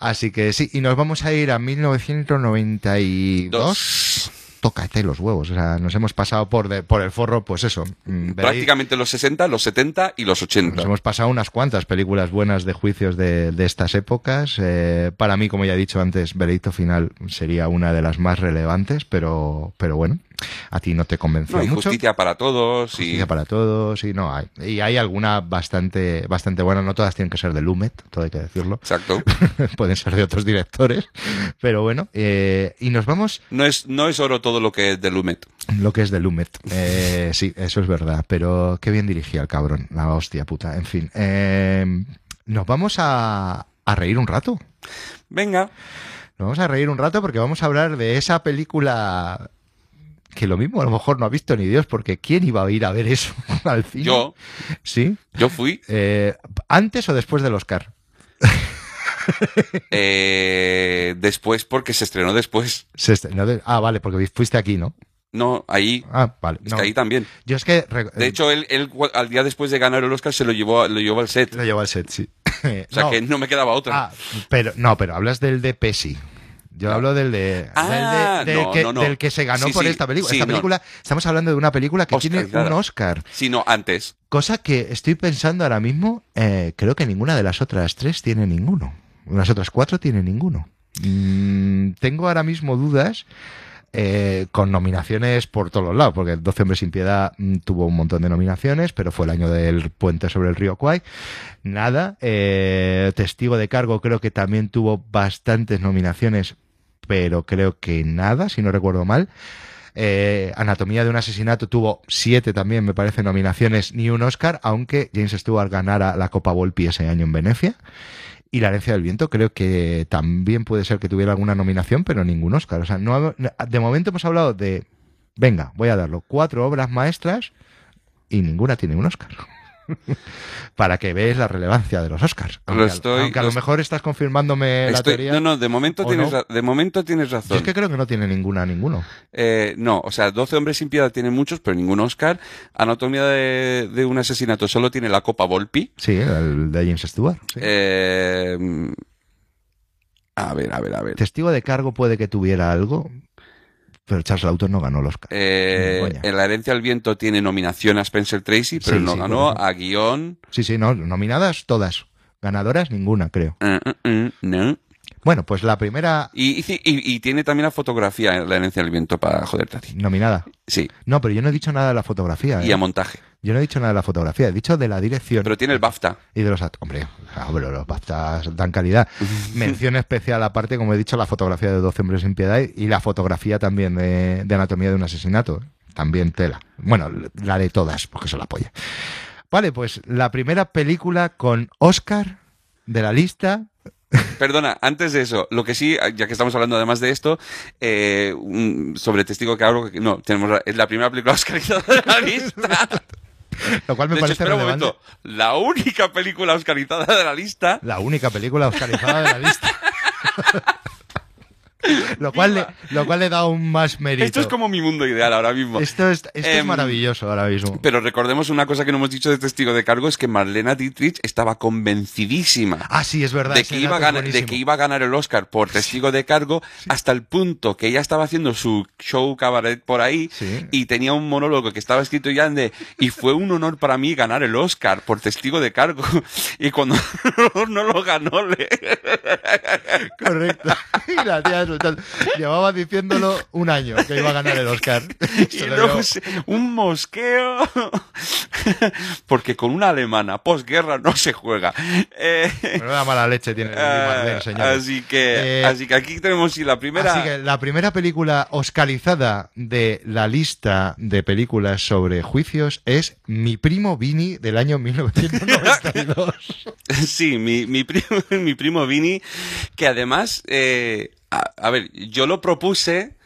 Así que sí, y nos vamos a ir a 1992. Dos. Tócate los huevos. O sea, nos hemos pasado por, de- por el forro, pues eso. mm, Prácticamente los 60, los 70 y los 80. Nos hemos pasado unas cuantas películas buenas de juicios de, de estas épocas. Eh, para mí, como ya he dicho antes, Veredicto Final sería una de las más relevantes, pero, pero bueno, a ti no te convenció No, y mucho. justicia para todos. Y... Justicia para todos, y no hay. Y hay alguna bastante, bastante buena, no todas tienen que ser de Lumet, todo hay que decirlo. Exacto. Pueden ser de otros directores, pero bueno, eh, y nos vamos No es, no es oro todo lo que es de Lumet. lo que es de Lumet. Eh, sí, eso es verdad, pero qué bien dirigía el cabrón, la hostia puta. En fin, eh, nos vamos a, a reír un rato. Venga. Nos vamos a reír un rato porque vamos a hablar de esa película que lo mismo a lo mejor no ha visto ni Dios, porque ¿quién iba a ir a ver eso al cine? Yo, ¿Sí? yo fui. Eh, ¿Antes o después del Oscar? eh, después, porque se estrenó después. Se estrenó de- Ah, vale, porque fuiste aquí, ¿no? No, ahí. Ah, vale. Es no. que ahí también. Yo es que... De hecho, él, él al día después de ganar el Oscar se lo llevó, lo llevó al set. Lo llevo al set, sí. O sea No. que no me quedaba otra. Ah, pero no, pero hablas del de Pesi. Yo No. hablo del de, Ah, del, de- del no, que, no, no. del que se ganó Sí, por sí, esta película. sí, esta película, estamos hablando de una película que tiene un Oscar. Sí, no, antes. Cosa que estoy pensando ahora mismo, eh, creo que ninguna de las otras tres tiene ninguno. Las otras cuatro tienen ninguno. Mm, tengo ahora mismo dudas eh, con nominaciones por todos los lados, porque 12 hombres sin piedad mm, tuvo un montón de nominaciones, pero fue el año del puente sobre el río Kwai. Nada. Eh, Testigo de cargo creo que también tuvo bastantes nominaciones, pero creo que nada, si no recuerdo mal. Eh, Anatomía de un asesinato tuvo siete también, me parece, nominaciones, ni un Oscar, aunque James Stewart ganara la Copa Volpi ese año en Venecia. Y La herencia del viento creo que también puede ser que tuviera alguna nominación, pero ningún Oscar. O sea, no, de momento hemos hablado de, venga, voy a darlo, cuatro obras maestras y ninguna tiene un Oscar. Para que veas la relevancia de los Oscars. Aunque, Lo al- estoy- aunque a lo mejor estás confirmándome la teoría. no, no, de momento, ¿o tienes, no? de momento tienes Yo razón. es que creo que no tiene ninguna, ninguno. Eh, no, o sea, 12 hombres sin piedad tiene muchos, pero ningún Oscar. Anatomía de, de un asesinato solo tiene la Copa Volpi. Sí, el de James Stewart. sí. Eh, a ver, a ver, a ver. Testigo de cargo puede que tuviera algo, pero Charles Laughton no ganó el Oscar. Eh, en La herencia al viento tiene nominación a Spencer Tracy, pero Sí, no sí, ganó a guion. Sí, sí, no, nominadas todas. Ganadoras ninguna, creo. eh, eh, eh, no. Bueno, pues la primera Y, y, y- y tiene también la fotografía en La herencia del viento para joderte a ti. nominada. Sí, No, pero yo no he dicho nada de la fotografía. y ¿eh? a montaje. Yo no he dicho nada de la fotografía, he dicho de la dirección Pero tiene el BAFTA. y de los. Hombre, hombre, los BAFTAs dan calidad. Mención especial aparte, como he dicho, la fotografía de 12 hombres sin piedad y la fotografía también de, de anatomía de un asesinato. También tela. Bueno, la de todas, porque se la apoya. Vale, pues la primera película con Oscar de la lista. Perdona, antes de eso, lo que sí, ya que estamos hablando además de esto, eh, un- sobre Testigo que hablo, no, tenemos la, es la primera película oscarizada de la lista. Lo cual me De hecho, parece un relevante. momento, la única película oscarizada de la lista. La única película oscarizada de la lista. lo, cual le, lo cual le da aún más mérito. Esto es como mi mundo ideal ahora mismo. Esto es, esto es Em, maravilloso ahora mismo. Pero recordemos una cosa que no hemos dicho de Testigo de Cargo, es que Marlena Dietrich estaba convencidísima. Ah, sí, es verdad. de que, iba ganar, de que iba a ganar el Oscar por testigo de cargo hasta el punto que ella estaba haciendo su show cabaret por ahí Sí. y tenía un monólogo que estaba escrito ya en de y fue un honor para mí ganar el Oscar por testigo de cargo y cuando no lo ganó le Correcto. Y la tía llevaba diciéndolo un año que iba a ganar el Oscar. y luego un mosqueo porque con una alemana posguerra no se juega Eh, Menuda mala leche tiene el ah, señores. así que Eh, así que aquí tenemos sí, la primera Así que la primera película oscarizada de la lista de películas sobre juicios es Mi primo Vini del año 1992. Sí, mi, mi primo, mi primo Vini, que además, eh, a, a ver, yo lo propuse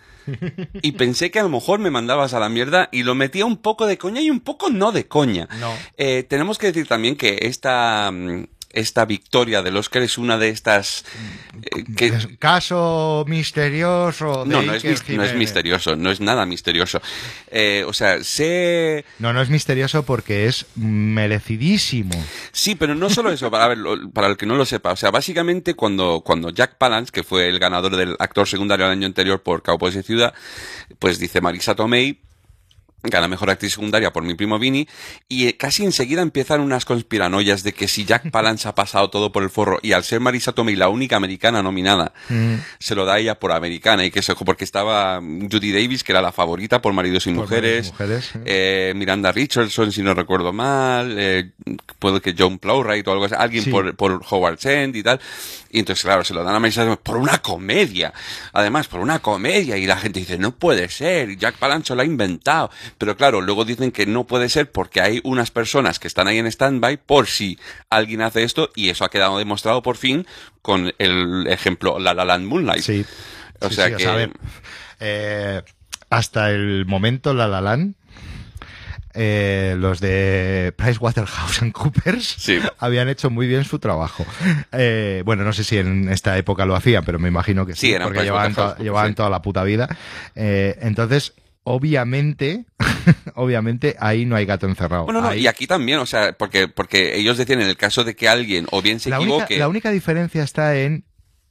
y pensé que a lo mejor me mandabas a la mierda y lo metía un poco de coña y un poco no de coña. No. Eh, tenemos que decir también que esta, mm, esta victoria del Oscar es una de estas eh, que, Es un Caso misterioso. de no, no es, no misterioso, no es nada misterioso. Eh, o sea, sé... No, no es misterioso porque es merecidísimo. Sí, pero no solo eso, para, ver, para el que no lo sepa. O sea, básicamente cuando, cuando Jack Palance, que fue el ganador del actor secundario el año anterior por Cowboys de Ciudad, pues dice Marisa Tomei, gana mejor actriz secundaria por mi primo Vini, y eh, casi enseguida empiezan unas conspiranoias de que si Jack Palance ha pasado todo por el forro, y al ser Marisa Tomei la única americana nominada, Mm. se lo da ella por americana, y que eso, porque estaba Judy Davis, que era la favorita por Maridos y Por Mujeres, eh, Miranda Richardson, si no recuerdo mal, eh, puede que John Plowright o algo así, alguien Sí. por, por Howard End y tal. Y entonces, claro, se lo dan a Tomei por una comedia. Además, por una comedia. Y la gente dice, no puede ser, Jack Palance lo ha inventado. Pero claro, luego dicen que no puede ser porque hay unas personas que están ahí en stand-by por si alguien hace esto. Y eso ha quedado demostrado por fin con el ejemplo La La Land Moonlight. Sí. O Sí, sea sí, que... a ver, eh, hasta el momento La La Land, eh, los de PricewaterhouseCoopers Sí. habían hecho muy bien su trabajo. Eh, bueno, no sé si en esta época lo hacían, pero me imagino que sí, Sí, porque llevaban, to- PricewaterhouseCoopers, llevaban sí. toda la puta vida. Eh, entonces, obviamente, obviamente ahí no hay gato encerrado. Bueno, no, Ahí- y aquí también, o sea, porque, porque ellos decían en el caso de que alguien o bien se la, única, equivoque... la única diferencia está en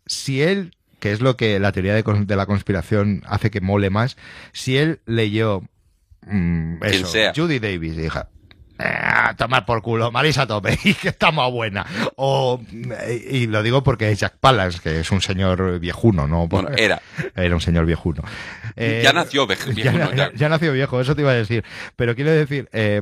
si él, que es lo que la teoría de la conspiración hace que mole más, si él leyó mm, Quien eso, sea. Judy Davis y dijo, "Ah, tomar por culo, Marisa Tomei, que está más buena. O, y lo digo porque es Jack Palance, que es un señor viejuno, ¿no? Bueno, era. era un señor viejuno. Eh, Ya nació vej- ya, viejuno, ya- ya. ya nació viejo, eso te iba a decir. Pero quiero decir, eh,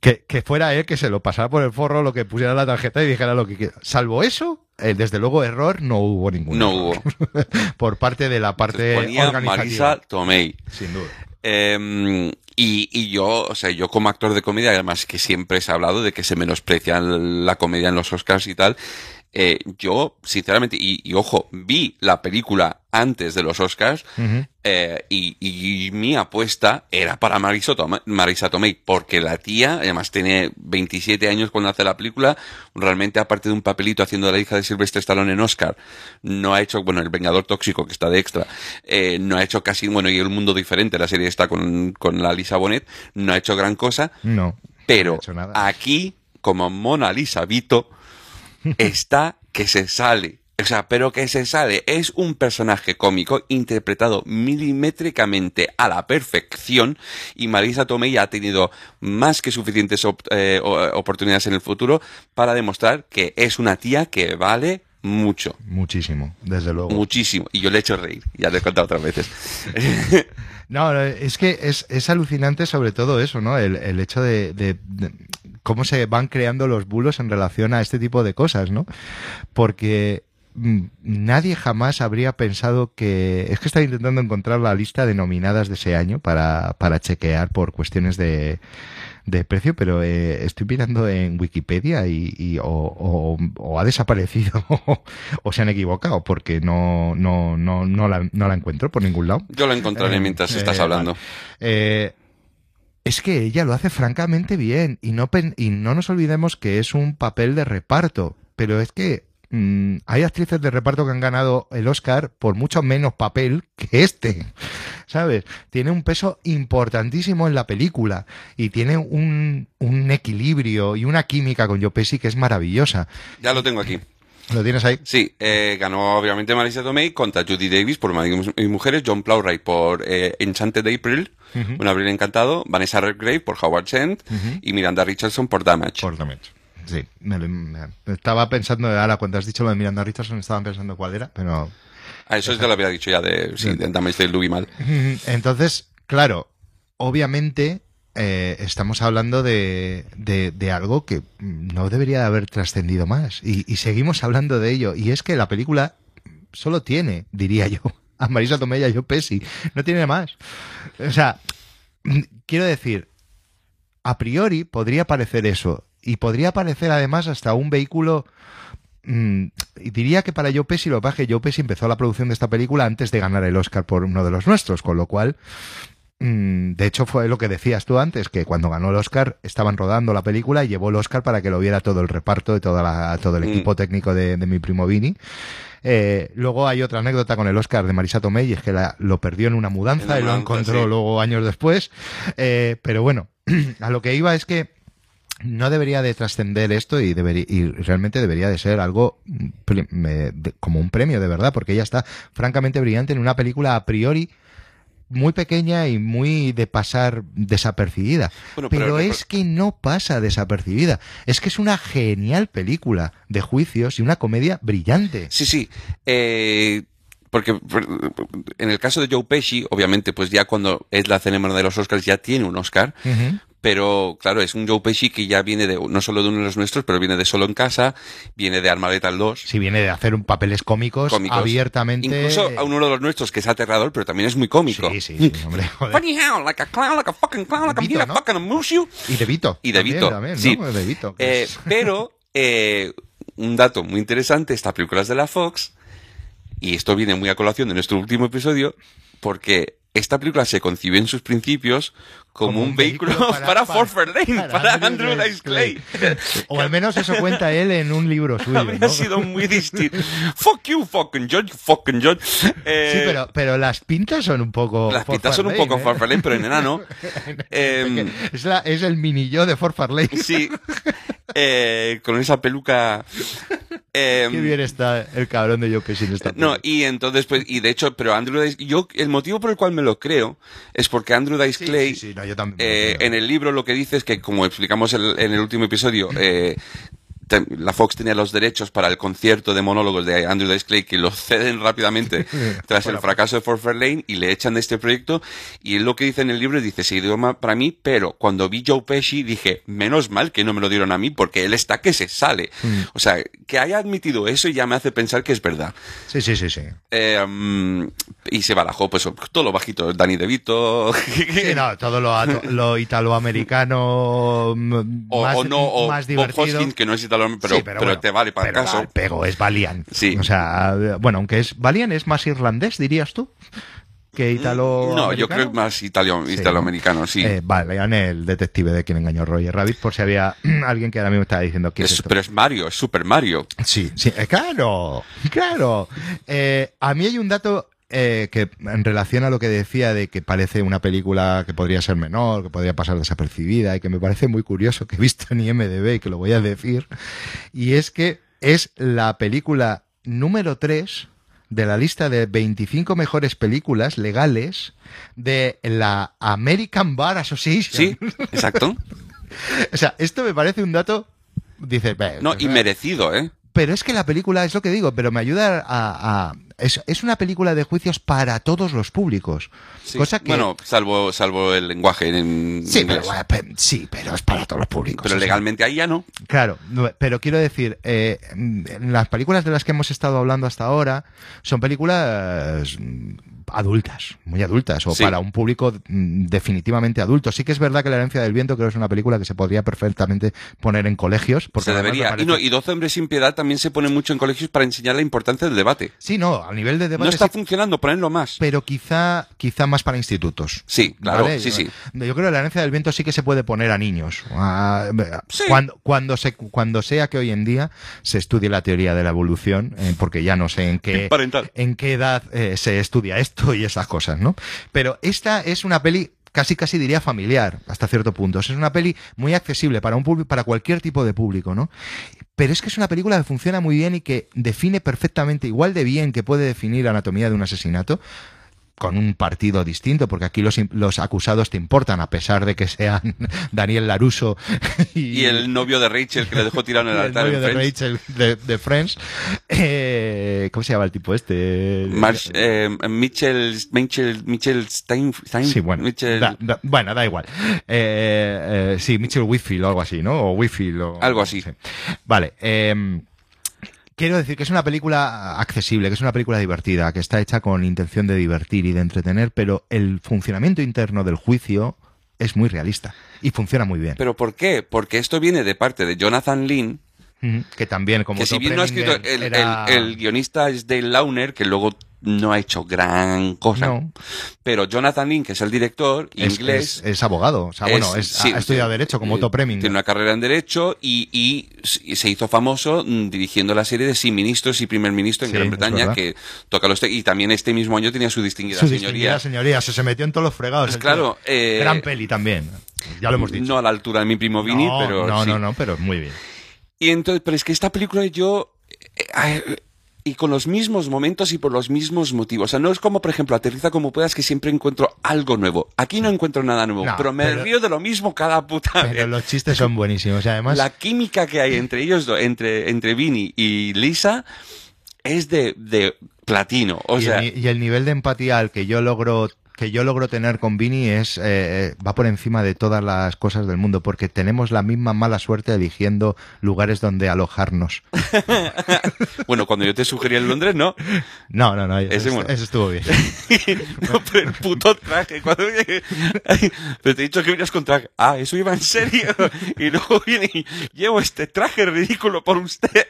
que, que fuera él que se lo pasara por el forro, lo que pusiera la tarjeta y dijera lo que quiera. Salvo eso, eh, desde luego error no hubo ninguno. No hubo. por parte de la parte Ponía organizativa. Marisa Tomei. Sin duda. Eh, y, y yo, o sea, yo como actor de comedia, además que siempre se ha hablado de que se menosprecia la comedia en los Oscars y tal, eh, yo, sinceramente, y, y ojo, vi la película antes de los Oscars eh, y, y mi apuesta era para Marisa Tomei, Marisa Tomei, porque la tía, además tiene 27 años cuando hace la película, realmente aparte de un papelito haciendo de la hija de Sylvester Stallone en Oscar, no ha hecho, bueno, El Vengador Tóxico, que está de extra, eh, no ha hecho casi, bueno, y El Mundo Diferente, la serie está con, con la Lisa Bonet, no ha hecho gran cosa, No. pero no ha hecho nada. aquí, como Mona Lisa Vito, está que se sale. O sea, pero que se sale. Es un personaje cómico interpretado milimétricamente a la perfección y Marisa Tomei ha tenido más que suficientes op- eh, oportunidades en el futuro para demostrar que es una tía que vale mucho. Muchísimo, desde luego. Muchísimo. Y yo le he hecho reír. Ya le he contado otras veces. No, es que es, es alucinante sobre todo eso, ¿no? El, el hecho de, de- de cómo se van creando los bulos en relación a este tipo de cosas, ¿no? Porque nadie jamás habría pensado que... Es que estaba intentando encontrar la lista de nominadas de ese año para, para chequear por cuestiones de, de precio, pero eh, estoy mirando en Wikipedia y, y o, o- o ha desaparecido o se han equivocado porque no, no, no, no, la, no la encuentro por ningún lado. Yo lo encontraré Eh, mientras eh, estás hablando. vale. Es que ella lo hace francamente bien y no, y no nos olvidemos que es un papel de reparto, pero es que mm, hay actrices de reparto que han ganado el Oscar por mucho menos papel que este, ¿sabes? Tiene un peso importantísimo en la película y tiene un, un equilibrio y una química con Joe Pesci que es maravillosa. Ya lo tengo aquí. ¿Lo tienes ahí? Sí, eh, ganó obviamente Marisa Tomei contra Judy Davis por Maridos y Mujeres, John Plowright por eh, Enchanted April, Un Abril Encantado, Vanessa Redgrave por Howard Shent y Miranda Richardson por Damage. Por Damage. Sí, me me- estaba pensando, ahora cuando has dicho lo de Miranda Richardson, estaba pensando cuál era, pero Ah, eso ya lo había dicho ya de, sí, Damage de Louis Mal. Entonces, claro, obviamente eh, estamos hablando de, de- de algo que no debería de haber trascendido más. Y, y seguimos hablando de ello. Y es que la película solo tiene, diría yo, a Marisa Tomei y a Joe Pesci. No tiene más. O sea, mm, quiero decir, a priori podría parecer eso. Y podría parecer además hasta un vehículo Mm, diría que para Joe Pesci lo que Joe Pesci empezó la producción de esta película antes de ganar el Oscar por uno de los nuestros, con lo cual, mm, de hecho fue lo que decías tú antes, que cuando ganó el Oscar estaban rodando la película y llevó el Oscar para que lo viera todo el reparto y toda la- todo el Mm. equipo técnico de, de mi primo Vini. Eh, luego hay otra anécdota con el Oscar de Marisa Tomei, y es que la- lo perdió en una mudanza En y lo encontró sí. luego años después. Eh, pero bueno, a lo que iba es que no debería de trascender esto y, debería, y realmente debería de ser algo mm, de- como un premio de verdad, porque ella está francamente brillante en una película a priori muy pequeña y muy de pasar desapercibida. Bueno, pero pero- es que no pasa desapercibida. Es que es una genial película de juicios y una comedia brillante. Sí, sí. Eh, porque por- en el caso de Joe Pesci, obviamente, pues ya cuando es la ceremonia de los Oscars ya tiene un Oscar. Pero claro, es un Joe Pesci que ya viene de no solo de uno de los nuestros, pero viene de Solo en Casa, viene de Arma Letal 2. Si viene de hacer un papeles cómicos, cómicos. abiertamente. Incluso a uno de los nuestros que es aterrador, pero también es muy cómico. Sí, sí, sí, hombre, joder. Funny how, like a clown, like a fucking clown, like Vito, ¿no? fucking amuse you. Y de Vito. Y de Vito, también, ¿no? sí. De Vito. que Eh, pero, eh, un dato muy interesante, esta película es de la Fox, y esto viene muy a colación de nuestro último episodio, porque esta película se concibió en sus principios como, un, vehículo, para, Ford Fairlane, para, Andrew Dice Clay. O al menos eso cuenta él en un libro suyo. Habría ¿no? sido muy distinto. Fuck you, fucking George, fucking George. Eh, Sí, pero, pero las pintas son un poco. Las pintas son un poco ¿eh? Fairlane, pero en enano. Em, Es, la- es el mini yo de Ford Fairlane. sí. Eh, con esa peluca. Em, Qué bien está el cabrón de Joe Pesci en esta No, película. y entonces, pues, y de hecho, pero Andrew Dice, yo, el motivo por el cual me lo creo es porque Andrew Dice Sí, Clay, sí, sí, no, yo también me lo eh, en el libro lo que dice es que, como explicamos el- en el último episodio, eh, la Fox tenía los derechos para el concierto de monólogos de Andrew Dice Clay que lo ceden rápidamente tras el fracaso de Fort Fairlane y le echan de este proyecto y él lo que dice en el libro dice, se idioma para mí, pero cuando vi Joe Pesci dije, menos mal que no me lo dieron a mí porque él está que se sale. Mm. O sea, que haya admitido eso ya me hace pensar que es verdad. Sí, sí, sí, sí. Eh, mm, y se barajó, pues, todo lo bajito, Danny DeVito. Sí, no, todo lo, italoamericano o, más, o no, o más Bob divertido. Hoskins, que no es italoamericano, Pero, Sí, pero, bueno, te vale para el pero caso. va, Pego, es Valiant. Sí. O sea, bueno, aunque es Valiant es más irlandés, dirías tú, que italo. No, yo creo que más italo, Sí, italoamericano, sí. Eh, el detective de quien engañó a Roger Rabbit, por si había alguien que ahora mismo estaba diciendo que es, Es- esto? pero es Mario, es Super Mario. Sí, sí, eh, claro, claro. Eh, a mí hay un dato eh, que en relación a lo que decía de que parece una película que podría ser menor, que podría pasar desapercibida y que me parece muy curioso que he visto en IMDB y que lo voy a decir, y es que es la película número 3 de la lista de 25 mejores películas legales de la American Bar Association. Sí, exacto. O sea, esto me parece un dato... Dices, "Ve, No, y merecido, ¿eh? Pero es que la película, es lo que digo, pero me ayuda a... a- es, es una película de juicios para todos los públicos. Sí. Cosa que... Bueno, salvo, salvo el lenguaje en sí, pero, bueno, sí, pero es para todos los públicos. Pero o sea, legalmente ahí ya no. Claro, pero quiero decir, eh, las películas de las que hemos estado hablando hasta ahora son películas adultas, muy adultas, o Sí. para un público mm, definitivamente adulto. Sí que es verdad que La herencia del viento creo que es una película que se podría perfectamente poner en colegios. Porque se debería. Y, no, y 12 hombres sin piedad también se pone mucho en colegios para enseñar la importancia del debate. Sí, no, a nivel de debate no está sí, funcionando, ponerlo más. pero quizá, quizá más para institutos. Sí, claro, ¿Vale? sí, sí. Yo creo que la herencia del viento sí que se puede poner a niños. A- Sí. Cuando, cuando, se, cuando sea que hoy en día se estudie la teoría de la evolución, eh, porque ya no sé en qué, Parental. en qué edad eh, se estudia esto y esas cosas, ¿no? Pero esta es una peli casi casi diría familiar hasta cierto punto. Es una peli muy accesible para un para cualquier tipo de público, ¿no? Pero es que es una película que funciona muy bien y que define perfectamente, igual de bien que puede definir Anatomía de un asesinato, con un partido distinto, porque aquí los, los acusados te importan, a pesar de que sean Daniel Laruso y, Y el novio de Rachel que le dejó tirado en el el altar novio en de Friends. Rachel de, de Friends. Eh, ¿Cómo se llama el tipo este? Marsh- eh, Mitchell, Mitchell, Mitchell Stein, Stein- Sí, bueno. Mitchell- da- da- bueno, da igual. Eh, eh, sí, Mitchell Whitfield o algo así, ¿no? O Whitfield o... Algo así. sí. Vale. eh, quiero decir que es una película accesible, que es una película divertida, que está hecha con intención de divertir y de entretener, pero el funcionamiento interno del juicio es muy realista y funciona muy bien. ¿Pero por qué? Porque esto viene de parte de Jonathan Lynn, que también, como que si bien no ha escrito, el, era- el- el guionista es Dale Launer, que luego no ha hecho gran cosa. No. Pero Jonathan Lynn, que es el director, es, inglés, es- es abogado, o sea, bueno, es- sí, ha estudiado sí, Derecho como eh, Otto Preminger. Tiene una carrera en Derecho y, se hizo famoso mm, dirigiendo la serie de Sin Ministros y Primer Ministro en Sí, Gran Bretaña, que toca los... Y también este mismo año tenía su distinguida Su señoría. distinguida señoría, se, se metió en todos los fregados. Pues claro, eh, Gran peli también. Ya lo hemos dicho. No a la altura de mi primo Vini, no, pero no, sí. no, no, pero muy bien. Y entonces, pero es que esta película yo... eh, eh, y con los mismos momentos y por los mismos motivos. O sea, no es como, por ejemplo, aterriza como puedas que siempre encuentro algo nuevo. Aquí no encuentro nada nuevo, No, pero me pero- río de lo mismo cada puta Pero vez. los chistes son buenísimos. Además, La química que hay entre ellos, dos, entre, entre Vini y Lisa, es de, de platino. O y, sea, el, y el nivel de empatía al que yo logro que yo logro tener con Vini es eh, eh, va por encima de todas las cosas del mundo porque tenemos la misma mala suerte eligiendo lugares donde alojarnos. bueno, cuando yo te sugerí en Londres, no. No, no, no, eso, Ese bueno. eso estuvo bien. no, pero el puto traje. Cuando pero te he dicho que vienes con traje. Ah, eso iba en serio. Y luego viene y llevo este traje ridículo por usted.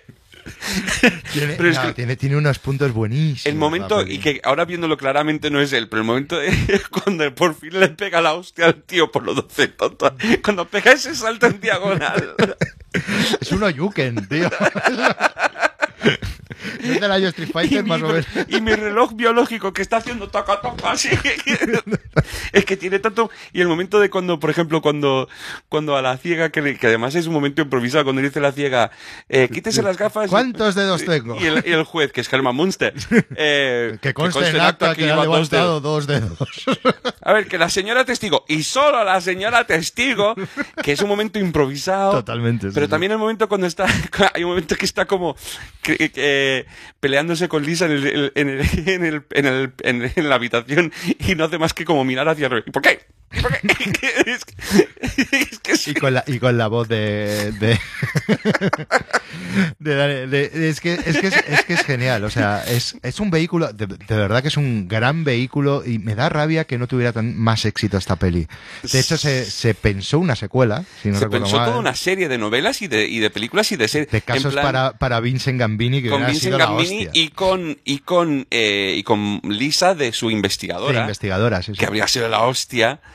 Tiene, Pero es no, que- tiene, tiene unos puntos buenísimos. El momento, y que ahora viéndolo claramente no es él, pero el momento de cuando por fin le pega la hostia al tío por los 12 tontos, cuando pega ese salto en diagonal. Es un Oyuken, tío. Es del año Street y, Fighter, mi, más o menos. y mi reloj biológico que está haciendo toca toca así. es que tiene tanto. Y el momento de cuando, por ejemplo, cuando, cuando a la ciega, que, que además es un momento improvisado, cuando dice la ciega, eh, quítese las gafas. ¿Cuántos dedos tengo? Y el, y el juez, que es Herman Munster, eh, Que conste en acta que ha lleva dos dedos. levantado dos dedos. A ver, que la señora testigo, y solo la señora testigo, que es un momento improvisado. Totalmente, sí, Pero sí. también el momento cuando está, hay un momento que está como que- peleándose con Lisa en, el, en, el, en, el, en, en- la habitación y no hace más que como mirar hacia arriba. ¿Y por qué? Es que, es que sí. Y con la, y con la voz de. de, de Dani- de- es, que, es, que es, es que es genial. O sea, es, es un vehículo. De, verdad que es un gran vehículo. Y me da rabia que no tuviera tan, más éxito esta peli. De hecho, se, se pensó una secuela. Si no Se pensó mal, toda una serie de novelas y de, y de películas y de series. De casos para, para Vincent Gambini que con Vincent sido Gambini y con y con eh, y con Lisa de su De investigadora, investigadora, sí, sí. que habría sido la hostia.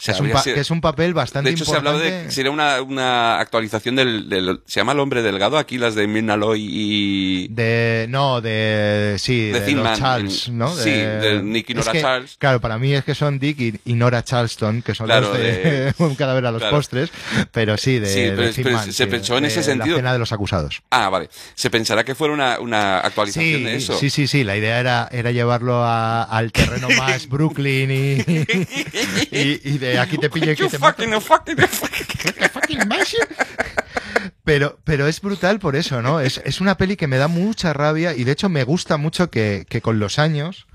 Sea, es un sido- que es un papel bastante de hecho, se hablaba importante. de sería una, una actualización del, del- Se llama El Hombre Delgado, aquí las de Mirna Loy y. De, no, de, sí, De de, los Charles, en- ¿no? sí, de Nick y Nora que, Charles. Claro, para mí es que son Dick y, y Nora Charleston, que son Claro, los de, de- un cadáver a los claro. postres, pero sí, de, Sí, de pero- pero Thinman, se pensó en de ese sentido. La cena de los acusados. Ah, vale. Se pensará que fuera una, una actualización Sí, de eso. sí, sí, sí, la idea era, era llevarlo a- al terreno más Brooklyn y, y, y de aquí te pillo y You te mato. fucking, fucking, fucking. fucking. Pero, pero es brutal por eso, ¿no? Es, es una peli que me da mucha rabia y de hecho me gusta mucho que, que con los años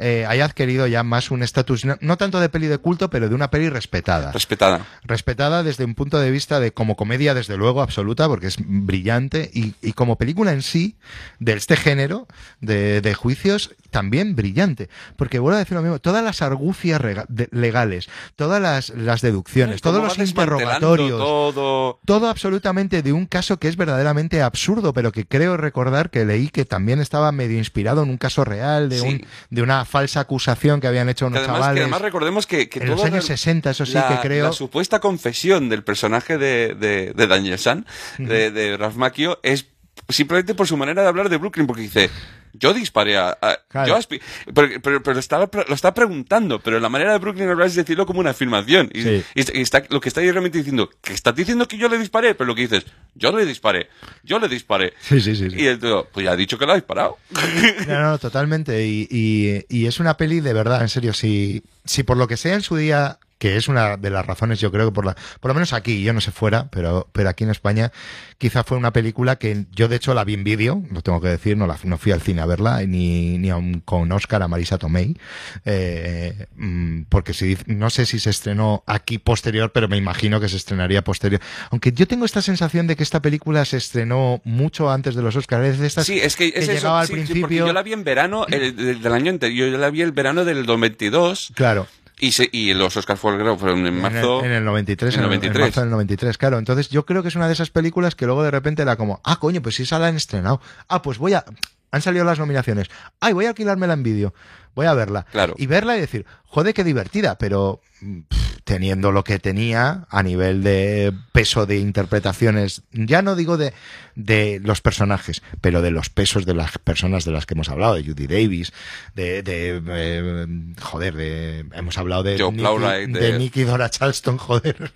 eh, haya adquirido ya más un estatus, no, no tanto de peli de culto, pero de una peli respetada. Respetada. Respetada desde un punto de vista de como comedia, desde luego, absoluta, porque es brillante, y, y como película en sí, de este género de, de juicios, también brillante. Porque vuelvo a decir lo mismo, todas las argucias de- legales, todas las, las deducciones, todos los interrogatorios, Todo. todo absolutamente de un caso que es verdaderamente absurdo, pero que creo recordar que leí que también estaba medio inspirado en un caso real de, Sí. un, de una falsa acusación que habían hecho Que unos además, que chavales. además recordemos que, que en los años el- 60, eso sí la, que creo. la supuesta confesión del personaje de, de, de Daniel San, de, de Ralph Macchio, es simplemente por su manera de hablar de Brooklyn, porque dice, yo disparé a... a- Claro. yo pero pero, pero estaba lo está preguntando, pero la manera de Brooklyn hablar es decirlo como una afirmación. Y, Sí. y está- y está, lo que está ahí realmente diciendo, que estás diciendo que yo le disparé, pero lo que dices, yo le disparé, yo le disparé. Sí, sí, sí. Y tío, pues ya ha dicho que lo ha disparado. No, no, totalmente. Y, y- y es una peli de verdad, en serio. Si, si por lo que sea en su día, que es una de las razones, yo creo que por la, por lo menos aquí, yo no sé fuera, pero, pero aquí en España, quizá fue una película que yo de hecho la vi en vídeo, lo tengo que decir, no, la, no fui al cine a verla, ni, ni aun con Oscar a Marisa Tomei, eh, mm, porque si, no sé si se estrenó aquí posterior, pero me imagino que se estrenaría posterior. Aunque yo tengo esta sensación de que esta película se estrenó mucho antes de los Oscars, es de estas Sí, es que, es eso, llegaba al sí, sí, porque principio. yo la vi en verano el- del, del año anterior, yo la vi el verano del 2022 Claro. Y, se, y los Oscars fueron, fueron en marzo. En el, en el 93, en en el el, en 93. marzo del 93, claro. Entonces yo creo que es una de esas películas que luego de repente era como, ah, coño, pues si esa la han estrenado. Ah, pues voy a... Han salido las nominaciones. Ay, voy a alquilármela en vídeo. Voy a verla. Claro. Y verla y decir, joder, qué divertida, pero mm, pff, teniendo lo que tenía a nivel de peso de interpretaciones, ya no digo de, de los personajes, pero de los pesos de las personas de las que hemos hablado, de Judy Davis, de, de eh, joder, de, hemos hablado de Joe Nicky- Plowright, de de- Nicky Dora Charleston, joder,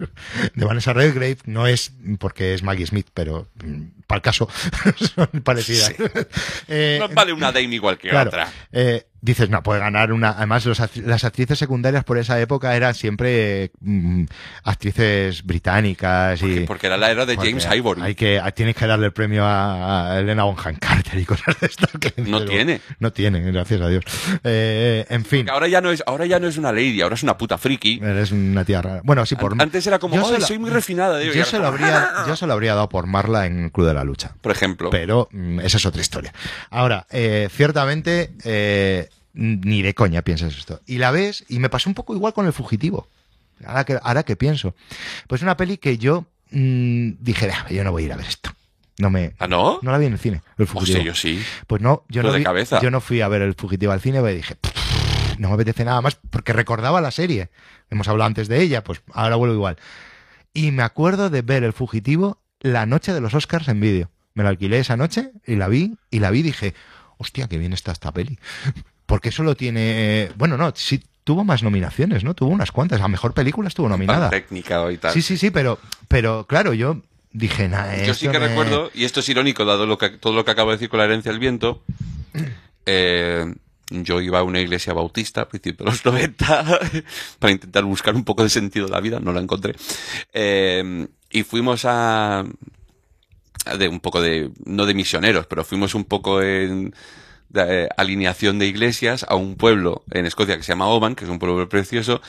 de Vanessa Redgrave, no es porque es Maggie Smith, pero para el caso son parecidas. Eh, No vale una Dame igual que claro, otra. eh, dices, no, puede ganar una. Además, los las actrices secundarias por esa época eran siempre mm, actrices británicas y. Porque era la era de porque James Ivory. Hay que, tienes que darle el premio a, a Elena Bonham Carter y cosas de estas. que- No pero- tiene. No tiene, gracias a Dios. Eh, en fin. Ahora ya no es, ahora ya no es una lady, ahora es una puta friki. Eres una tía rara. Bueno, sí, por An- Antes era como, yo "Ay, se lo- soy muy refinada. Yo y se, lo habría, yo se lo habría dado por Marla en Club de la Lucha. Por ejemplo. Pero mm, esa es otra historia. Ahora, eh, ciertamente, eh, ni de coña piensas esto. Y la ves, y me pasó un poco igual con El Fugitivo. Ahora que, ahora que pienso. Pues una peli que yo mm, dije, "Ah, yo no voy a ir a ver esto. No me. ¿Ah, no? No la vi en el cine, El Fugitivo. Hostia, yo sí. Pues no, yo Pero no, de vi- cabeza. yo no fui a ver El Fugitivo al cine, porque dije, "Pff, no me apetece nada más, porque recordaba la serie. Hemos hablado antes de ella, pues ahora vuelvo igual. Y me acuerdo de ver El Fugitivo la noche de los Oscars en vídeo. Me la alquilé esa noche y la vi, y la vi y dije, hostia, qué bien está esta peli. Porque solo tiene, bueno, no, sí, tuvo más nominaciones, ¿no? Tuvo unas cuantas. A mejor película estuvo nominada. técnica y tal. Sí, sí, sí, pero, pero claro, yo dije, nada, Yo sí que recuerdo, y esto es irónico, dado lo que, todo lo que acabo de decir con la herencia del viento, eh, yo iba a una iglesia bautista a principios de los 90 para intentar buscar un poco de sentido de la vida, no la encontré. Eh, y fuimos a... de un poco de... no de misioneros, pero fuimos un poco en... de, eh, alineación de iglesias a un pueblo en Escocia que se llama Oban, que es un pueblo precioso,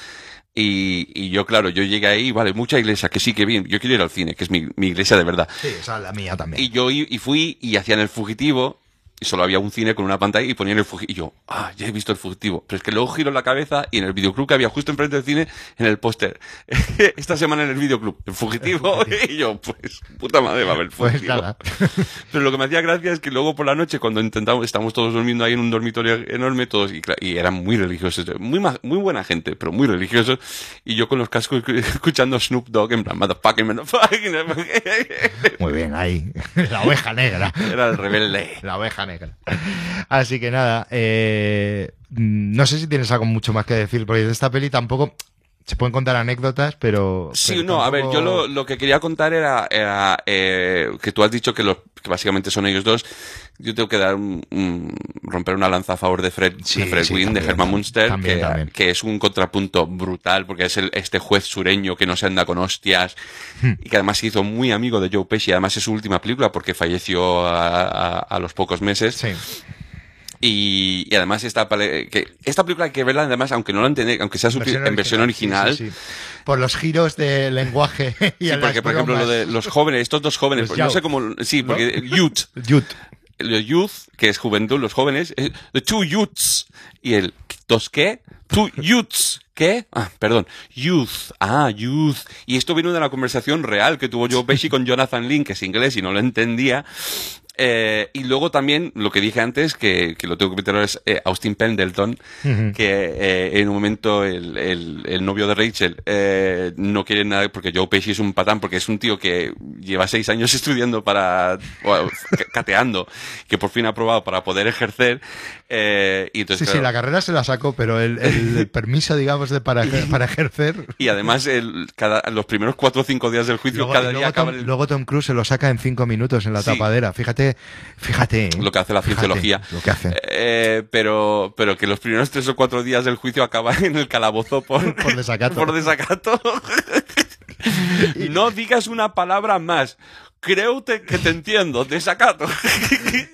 Y, y yo, claro, yo llegué ahí, vale, mucha iglesia, que sí, que bien, yo quiero ir al cine, que es mi, mi iglesia de verdad. Sí, esa es la mía también. Y yo y fui y hacían el fugitivo y solo había un cine con una pantalla y ponían el fugitivo. Y yo, ah, ya he visto el fugitivo. Pero es que luego giro la cabeza y en el videoclub que había justo enfrente del cine, en el póster, esta semana en el videoclub, el fugitivo. y yo, pues, puta madre, va a haber el Pues fugitivo. nada. Pero lo que me hacía gracia es que luego por la noche, cuando intentamos, estamos todos durmiendo ahí en un dormitorio enorme, todos, y, y eran muy religiosos, muy, muy buena gente, pero muy religiosos, y yo con los cascos escuchando Snoop Dogg en plan, motherfucking, motherfucking. Muy bien, ahí. La oveja negra. Era el rebelde. La oveja Así que nada, eh, mm, no sé si tienes algo mucho más que decir, porque de esta peli tampoco se pueden contar anécdotas, pero... Sí, pero no, a ver, yo lo, lo que quería contar era, era eh, que tú has dicho que, los, que básicamente son ellos dos. Yo tengo que dar un, un- romper una lanza a favor de Fred, Sí, de Fred sí, Wynn, de Herman Munster, también, que, también. que es un contrapunto brutal, porque es el, este juez sureño que no se anda con hostias, Hmm. y que además se hizo muy amigo de Joe Pesci, además es su última película, porque falleció a, a- a los pocos meses. Sí. Y, y además esta, que esta película hay que verla además, aunque no la entendéis, aunque sea subti- en versión original, sí, sí, sí. Por los giros de lenguaje y Sí, porque por ejemplo lo de los jóvenes, estos dos jóvenes, Los pues, no youth, sé cómo, sí, ¿no? porque youth, Youth. el youth, que es juventud, los jóvenes, eh, the two youths, y el dos qué, two youths, ¿qué? Ah, perdón, youth, ah, youth, y esto vino de una conversación real que tuvo Joe Pesci con Jonathan Lynn, que es inglés y no lo entendía, eh, y luego también lo que dije antes, que, que lo tengo que meter ahora, es eh, Austin Pendleton, que eh, en un momento el, el, el novio de Rachel no quiere nada porque Joe Pesci es un patán, porque es un tío que lleva seis años estudiando para, cateando, que por fin ha aprobado para poder ejercer. Eh, y Sí, entonces, sí, claro, la carrera se la sacó, pero el, el- el permiso, digamos, de para, para ejercer... y además el, cada, los primeros cuatro o cinco días del juicio, Luego, cada y día luego acaba Tom, luego Cruise se lo saca en cinco minutos en la Sí. tapadera. Fíjate, fíjate. ¿eh? lo que hace la Fíjate cienciología. Lo que hace. Eh, pero, pero que los primeros tres o cuatro días del juicio acaba en el calabozo por, Por desacato. por desacato. no digas una palabra más. Creo te- que te entiendo, desacato.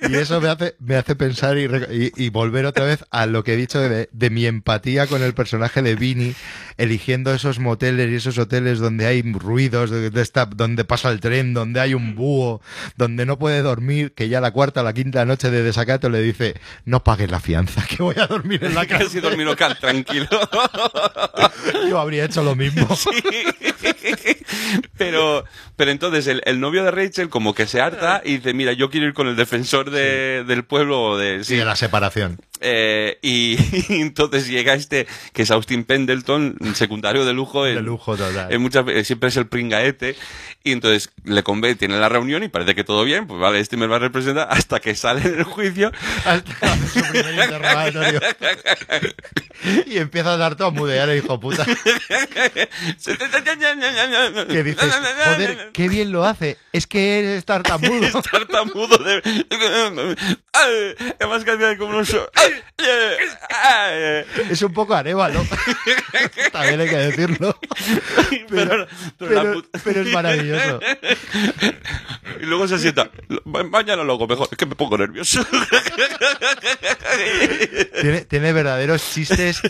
Y eso me hace, me hace pensar y, y- y volver otra vez a lo que he dicho de, de mi empatía con el personaje de Vinny, eligiendo esos moteles y esos hoteles donde hay ruidos, de, de esta- donde pasa el tren, donde hay un búho, donde no puede dormir, que ya la cuarta o la quinta noche de desacato le dice, no pagues la fianza, que voy a dormir en la casa. Casi dormir local, tranquilo. Yo habría hecho lo mismo. pero, pero entonces el, el novio de Rachel como que se harta y dice, mira, yo quiero ir con el defensor de- del pueblo de... Sí, de la separación. Eh, y, y entonces llega este, que es Austin Pendleton, secundario de lujo. en- De lujo total. en muchas, eh, siempre es el pringaete. Y entonces le convé, tiene la reunión y parece que todo bien, pues vale, este me va a representar hasta que sale en el juicio. Hasta que hace su primer interrogatorio. y empieza a dar todo a mudear el hijo puta. Que dices, joder, qué bien lo hace. Es que eres tartamudo. Es tartamudo de... Ay, Además que hacía como un... Ay. Es un poco arévalo. También hay que decirlo. Pero, pero la Pero, put- pero es maravilloso. Y luego se sienta. "Ma- Mañana lo hago mejor. Es que me pongo nervioso. Tiene, tiene verdaderos chistes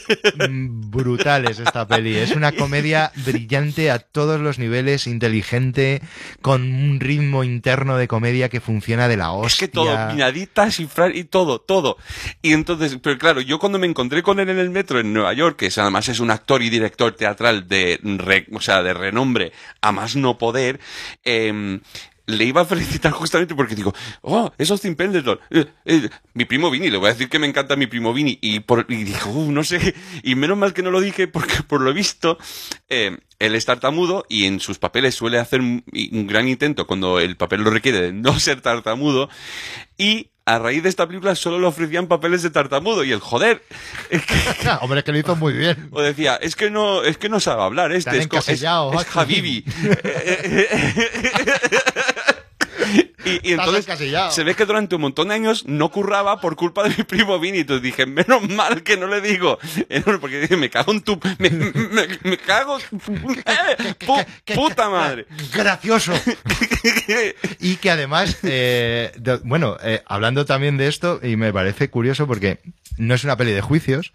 mm, brutales esta peli. Es una comedia brillante a todos los niveles, inteligente, con un ritmo interno de comedia que funciona de la hostia. Es que todo, piñaditas y todo, todo. Y entonces, pero claro, yo cuando me encontré con él en el metro en Nueva York, que es, además es un actor y director teatral de, re- o sea, de renombre a más no poder, em, le iba a felicitar justamente porque digo, oh, es Austin Pendleton, eh, eh, mi primo Vini, le voy a decir que me encanta mi primo Vini, y, por, y dijo, uh, no sé, y menos mal que no lo dije porque por lo visto, eh, él es tartamudo y en sus papeles suele hacer un, un gran intento cuando el papel lo requiere de no ser tartamudo, y a raíz de esta película solo le ofrecían papeles de tartamudo, y el joder, es que, Hombre, es que lo hizo muy bien. o decía, es que no, es que no sabe hablar este, es, es, es. Habibi. y, entonces se ve que durante un montón de años no curraba por culpa de mi primo Vini. Entonces dije, menos mal que no le digo. Porque dije, me cago en tu... Me, me, me cago... eh, pu- puta madre. Gracioso. Y que además, eh, de- bueno, eh, hablando también de esto, y me parece curioso porque no es una peli de juicios,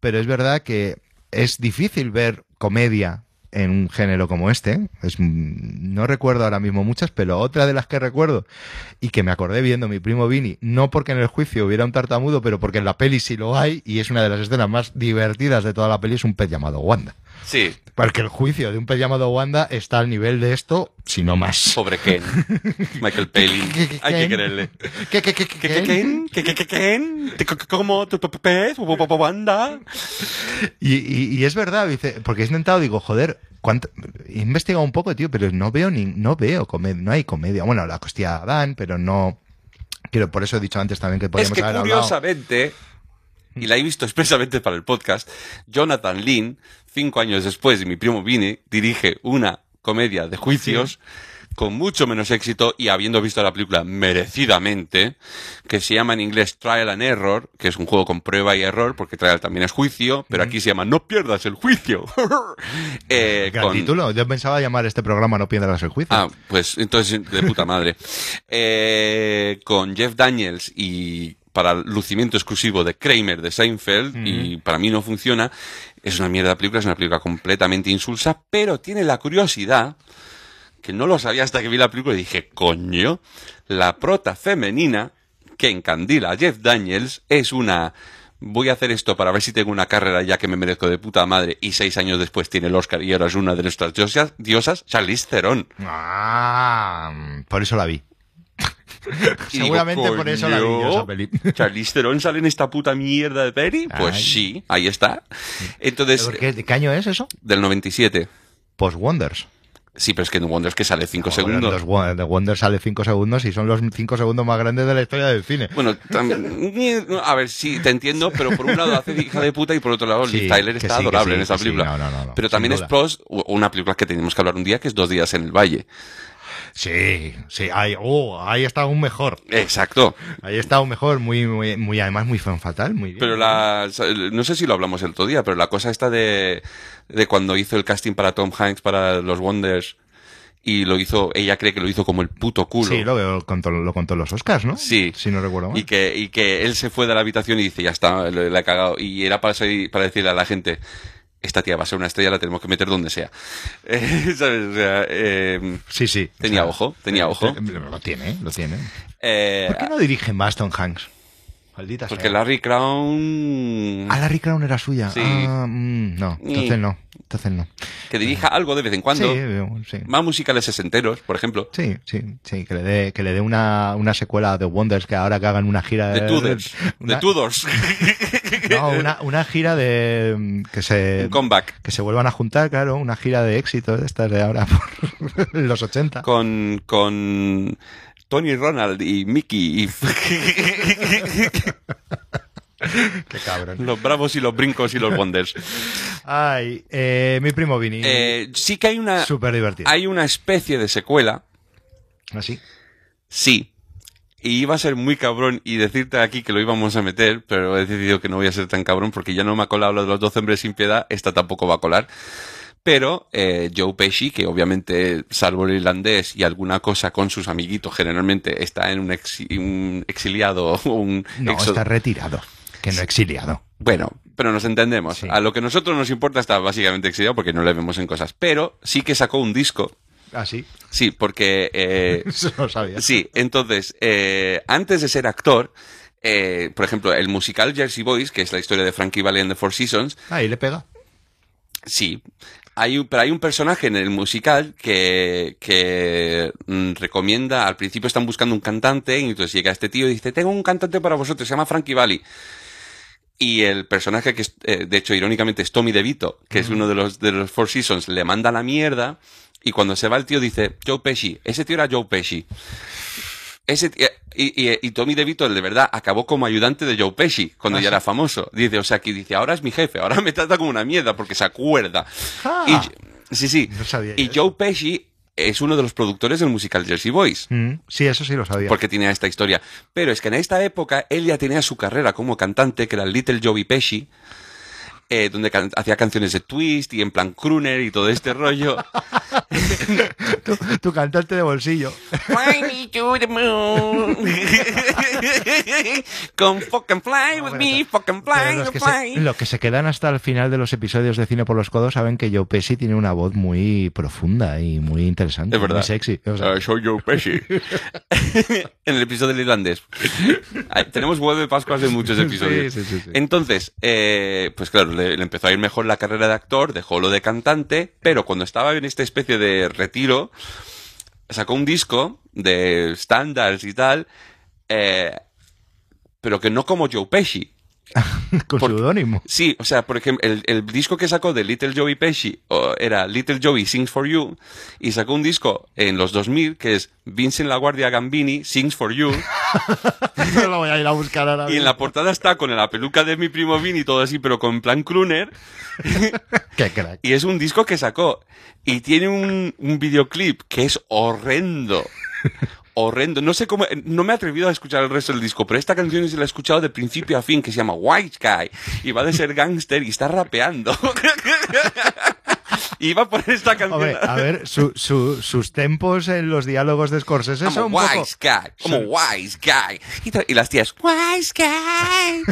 pero es verdad que es difícil ver comedia en un género como este. Es, mm, no recuerdo ahora mismo muchas, pero otra de las que recuerdo y que me acordé viendo mi primo Vini, no porque en el juicio hubiera un tartamudo, pero porque en la peli sí lo hay y es una de las escenas más divertidas de toda la peli, es un pez llamado Wanda. Sí, Porque el juicio de un pez llamado Wanda está al nivel de esto, si no más. pobre Ken. Michael Palin. Hay que quererle. ¿Qué, qué, qué, qué, ¿Qué, qué, qué? Ken? ¿Qué, qué, qué, Ken? ¿Te- co- co- ¿Cómo? ¿Tu pez? ¿Bu- bu- bu- ¿Wanda? Y, y- y es verdad, dice, porque he intentado, digo, joder, ¿cuánto? he investigado un poco, tío, pero no veo ni, no veo comedia, no hay comedia. Bueno, la costilla de Adán, pero no. Quiero, por eso he dicho antes también que Es haber hablado. curiosamente, y la he visto expresamente para el podcast, Jonathan Lynn, cinco años después de mi primo Vini, dirige una comedia de juicios con mucho menos éxito y habiendo visto la película merecidamente, que se llama en inglés Trial and Error, que es un juego con prueba y error, porque Trial también es juicio, pero aquí se llama No pierdas el juicio. Eh, Gran con- título. Yo pensaba llamar este programa No pierdas el juicio. Ah, pues entonces de puta madre. Eh, con Jeff Daniels y para lucimiento exclusivo de Kramer de Seinfeld, y para mí no funciona. Es una mierda de película, es una película completamente insulsa, pero tiene la curiosidad, que no lo sabía hasta que vi la película y dije, coño, la prota femenina que encandila a Jeff Daniels es una... Voy a hacer esto para ver si tengo una carrera ya que me merezco de puta madre y seis años después tiene el Oscar y ahora es una de nuestras diosas, diosas Charlize Theron. Ah, por eso la vi. Digo, Seguramente por eso la vi yo, "Coño, esa peli. ¿Charlize Theron sale en esta puta mierda de peli? Pues Ay. sí, ahí está. Entonces, ¿Pero ¿Qué, ¿Qué año es eso? del 97. Post Wonders. Sí, pero es que en Wonders que sale 5 Joder, segundos. Los de Wonders sale 5 segundos y son los 5 segundos más grandes de la historia del cine. Bueno, también, a ver, sí, te entiendo, pero por un lado hace hija de puta y por otro lado Sí, Liv Tyler está sí, adorable sí, en esa película. no, no, pero también es pros, una película que tenemos que hablar un día que es Dos días en el Valle. Sí, sí, ahí, oh, ahí está aún mejor. Exacto. Ahí está aún mejor, muy, muy, muy además muy fan fatal, muy bien. Pero la, no sé si lo hablamos el otro día, pero la cosa esta de, de cuando hizo el casting para Tom Hanks para los Wonders y lo hizo, ella cree que lo hizo como el puto culo. Sí, lo, lo contó, lo contó los Oscars, ¿no? Sí. Si no recuerdo mal. Y que, y que él se fue de la habitación y dice, ya está, le, le ha cagado. Y era para, salir- para decirle a la gente, esta tía va a ser una estrella, la tenemos que meter donde sea. Eh, ¿sabes? O sea, eh, Sí, sí. Tenía ojo, tenía ojo. eh, Lo tiene, lo tiene. eh, ¿Por qué no dirige más Tom Hanks? Maldita porque sea. Larry Crown... Ah, Larry Crown era suya. Sí. Ah, mm, no, entonces no. Entonces no. Que dirija algo de vez en cuando. Sí, sí. Más musicales sesenteros, por ejemplo. Sí, sí, sí, que le dé, que le dé una, una secuela de Wonders, que ahora que hagan una gira De Tudors. una- De Tudors. No, una, una gira de mm, que se Un comeback. que se vuelvan a juntar, claro, una gira de éxito de estas de ahora por los 80. Con, con Tony Ronald y Mickey y Qué cabrón. los bravos y los brincos y los wonders. Ay, eh, mi primo Vini. Eh, sí que hay una, Súper divertido. hay una especie de secuela, Así. sí. Y iba a ser muy cabrón y decirte aquí que lo íbamos a meter, pero he decidido que no voy a ser tan cabrón porque ya no me ha colado lo de los 12 hombres sin piedad, esta tampoco va a colar. Pero eh, Joe Pesci, que obviamente, salvo el irlandés y alguna cosa con sus amiguitos, generalmente está en un, exi- un exiliado o un No, está retirado, que no exiliado. Bueno, pero nos entendemos. Sí. A lo que a nosotros nos importa está básicamente exiliado porque no le vemos en cosas. Pero sí que sacó un disco. Así. Sí, porque... eh, Eso lo sabía. sí, entonces, eh, antes de ser actor, eh, por ejemplo, el musical Jersey Boys, que es la historia de Frankie Valli and the Four Seasons, Ahí le pega. sí. Hay un, pero hay un personaje en el musical que, que mm, recomienda, al principio están buscando un cantante, y entonces llega este tío y dice, tengo un cantante para vosotros, se llama Frankie Valli. Y el personaje que, eh, de hecho, irónicamente es Tommy DeVito, que es uno de los, de los Four Seasons, le manda la mierda y cuando se va el tío dice, Joe Pesci, ese tío era Joe Pesci. Ese tío- y, y, y Tommy DeVito, de verdad, acabó como ayudante de Joe Pesci cuando Ah, ya sí. era famoso. Dice, o sea, que dice, ahora es mi jefe, ahora me trata como una mierda porque se acuerda. Ah. Y, sí, sí. No y eso. Joe Pesci es uno de los productores del musical Jersey Boys. Mm, sí, eso sí lo sabía. Porque tiene esta historia. Pero es que en esta época él ya tenía su carrera como cantante, que era Little Joey Pesci. Eh, donde can- hacía canciones de twist y en plan crooner y todo este rollo. tu, tu cantante de bolsillo. Fly me to the moon. Come fucking fly with me, fucking fly, los, que fly. se, los que se quedan hasta el final de los episodios de Cine por los Codos saben que Joe Pesci tiene una voz muy profunda y muy interesante. Es verdad. Muy sexy. O sea, Ah, soy Joe Pesci. en el episodio del irlandés. Tenemos huevo de Pascuas de muchos episodios. Sí, sí, sí, sí. Entonces, eh, pues claro, le, empezó a ir mejor la carrera de actor, dejó lo de cantante, pero cuando estaba en esta especie de retiro, sacó un disco de standards y tal, eh, pero que no como Joe Pesci. con seudónimo. Sí, o sea, por ejemplo, el, el disco que sacó de Little Joey Pesci era Little Joey Sings for You y sacó un disco en los 2000 que es Vincent La Guardia Gambini Sings for You lo voy a ir a buscar ahora. y en la portada está con la peluca de mi primo Vini y todo así, pero con plan crooner Qué crack. y es un disco que sacó y tiene un, un videoclip que es horrendo. Horrendo. No sé cómo, no me he atrevido a escuchar el resto del disco, pero esta canción sí la he escuchado de principio a fin, que se llama White Guy, y va de ser gángster y está rapeando. y va a poner esta canción. Hombre, a ver, su- su- sus tempos en los diálogos de Scorsese como son poco... wise guy, como wise guy. Y las tías, wise guy.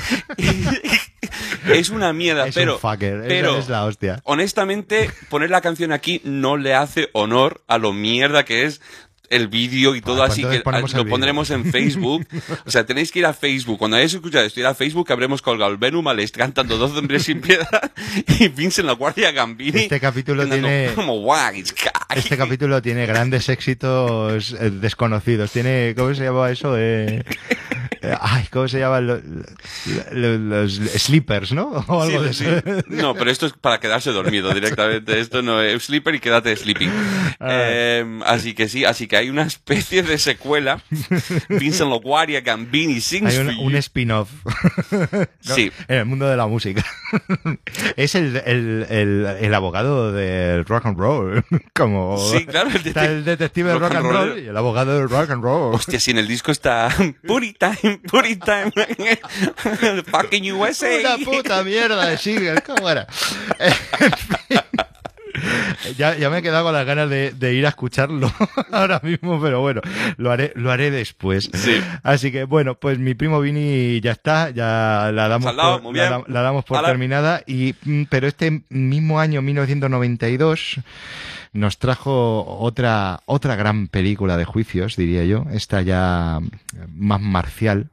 es una mierda, Es pero, un fucker, pero es la hostia. honestamente, poner la canción aquí no le hace honor a lo mierda que es el vídeo y todo pues así que ah, lo pondremos en Facebook. O sea, tenéis que ir a Facebook. Cuando hayáis escuchado esto, ir a Facebook, que habremos colgado el Venom Malest cantando Dos hombres sin piedad y Vincent la Guardia Gambini. Este capítulo tiene- Como. Este capítulo tiene grandes éxitos eh, desconocidos. Tiene, ¿cómo se llama eso? Eh, ay, ¿cómo se llaman los, los, los sleepers, no? O Sí, algo de sí. No, pero esto es para quedarse dormido directamente. Esto no es sleeper y quédate sleeping. Eh, así que sí, así que hay una especie de secuela. Vincent LaGuardia Gambini sings Hay un, spin-off. ¿no? Sí. En el mundo de la música. es el, el, el, el abogado del rock and roll. Como Sí, claro, el está el detective del rock rock and roll roll. y el abogado del rock and roll. Hostia, si en el disco está Putty Time, Putty Time, fucking USA. Una puta mierda de ¿cómo era? En fin. Ya, ya me he quedado con las ganas de, de ir a escucharlo ahora mismo, pero bueno, lo haré, lo haré después. Sí. Así que bueno, pues mi primo Vini ya está, ya la damos por, la, la damos terminada. Y, mm, pero este mismo año, 1992, nos trajo otra, otra gran película de juicios, diría yo. Esta ya más marcial.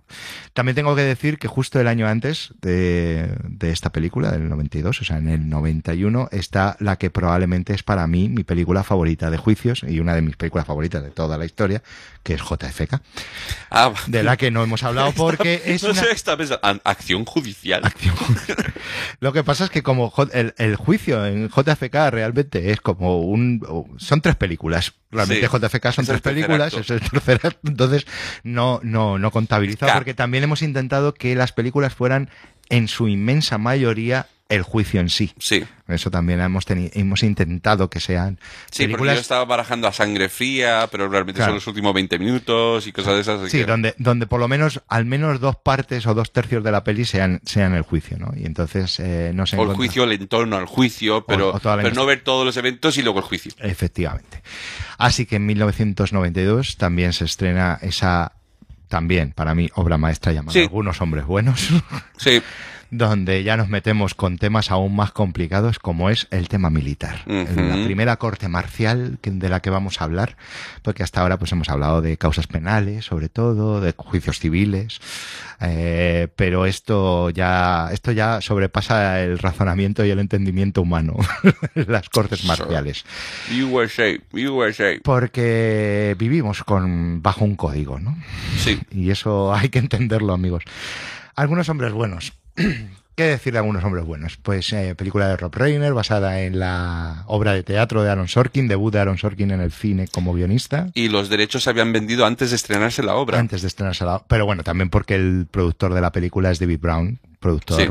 También tengo que decir que justo el año antes de, de esta película, del 92, o sea, en el 91, está la que probablemente es para mí mi película favorita de juicios y una de mis películas favoritas de toda la historia, que es JFK, Ah, de la que no hemos hablado porque es no una... sé, esta vez acción judicial. acción. Lo que pasa es que como el, el juicio en JFK realmente es como un... Son tres películas. Realmente Sí. JFK son tres películas, es el tercer acto, entonces no, no, no contabiliza Claro. porque también hemos intentado que las películas fueran en su inmensa mayoría el juicio en sí. Sí. Eso también hemos, teni- hemos intentado que sean Sí, porque yo estaba barajando a sangre fría, pero realmente Claro. son los últimos 20 minutos y cosas de esas. Sí, que- donde, donde por lo menos al menos dos partes o dos tercios de la peli sean, sean el juicio, ¿no? Y entonces eh, no se o el encuentra- juicio, el entorno al juicio, pero, o pero no ver todos los eventos y luego el juicio. Efectivamente. Así que en 1992 también se estrena esa, también para mí, obra maestra llamada Sí. Algunos Hombres Buenos, Sí, donde ya nos metemos con temas aún más complicados como es el tema militar. La primera corte marcial de la que vamos a hablar, porque hasta ahora pues hemos hablado de causas penales, sobre todo, de juicios civiles, eh, pero esto ya, esto ya sobrepasa el razonamiento y el entendimiento humano, las cortes marciales. USA, USA. Porque vivimos con bajo un código, ¿no? Sí. Y eso hay que entenderlo, amigos. Algunos hombres buenos. ¿Qué decir de algunos hombres buenos? Pues eh, película de Rob Reiner, basada en la obra de teatro de Aaron Sorkin, debut de Aaron Sorkin en el cine como guionista. Y los derechos se habían vendido antes de estrenarse la obra. Antes de estrenarse la... Pero bueno, también porque el productor de la película es David Brown, productor, Sí.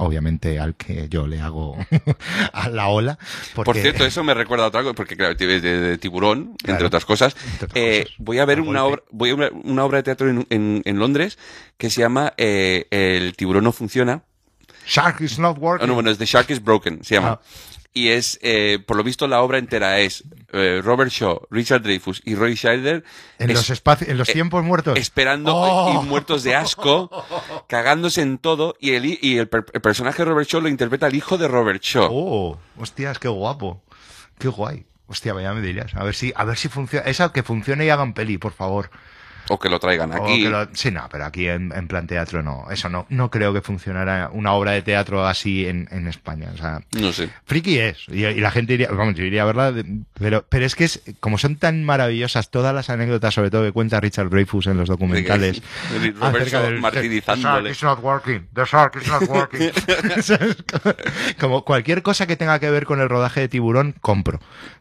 Obviamente, al que yo le hago a la ola. Por cierto, eso me recuerda a otra cosa, porque claro, de, de- de tiburón, Claro. entre otras cosas. Entre otras Eh, cosas. voy a ver una golpe. obra, voy a una obra de teatro en, en- en Londres que se llama eh, El tiburón no funciona. Shark is not working. Ah, no, bueno, es The Shark is Broken, se llama. Ah. Y es, eh, por lo visto, la obra entera es eh, Robert Shaw, Richard Dreyfuss y Roy Scheider en es- los espacios, en los eh, tiempos muertos. esperando Oh. y muertos de asco, cagándose en todo. Y el, y el, per- el personaje de Robert Shaw lo interpreta el hijo de Robert Shaw. Oh, hostias, qué guapo. Qué guay. Hostia, ya me dirías. A ver si, a ver si funciona. Esa que funcione y hagan peli, por favor. O que lo traigan O aquí. que lo- sí, no, pero aquí en, en plan teatro no. Eso no. No creo que funcionara una obra de teatro así en, en España. O sea, No sé. friki es. Y, y la gente iría, vamos, yo iría a verla. Pero, pero es que es, como son tan maravillosas todas las anécdotas, sobre todo que cuenta Richard Dreyfuss en los documentales. Acerca del- martirizándole. The shark is not working. The shark is not working. Como cualquier cosa que tenga que ver con el rodaje de tiburón, compro.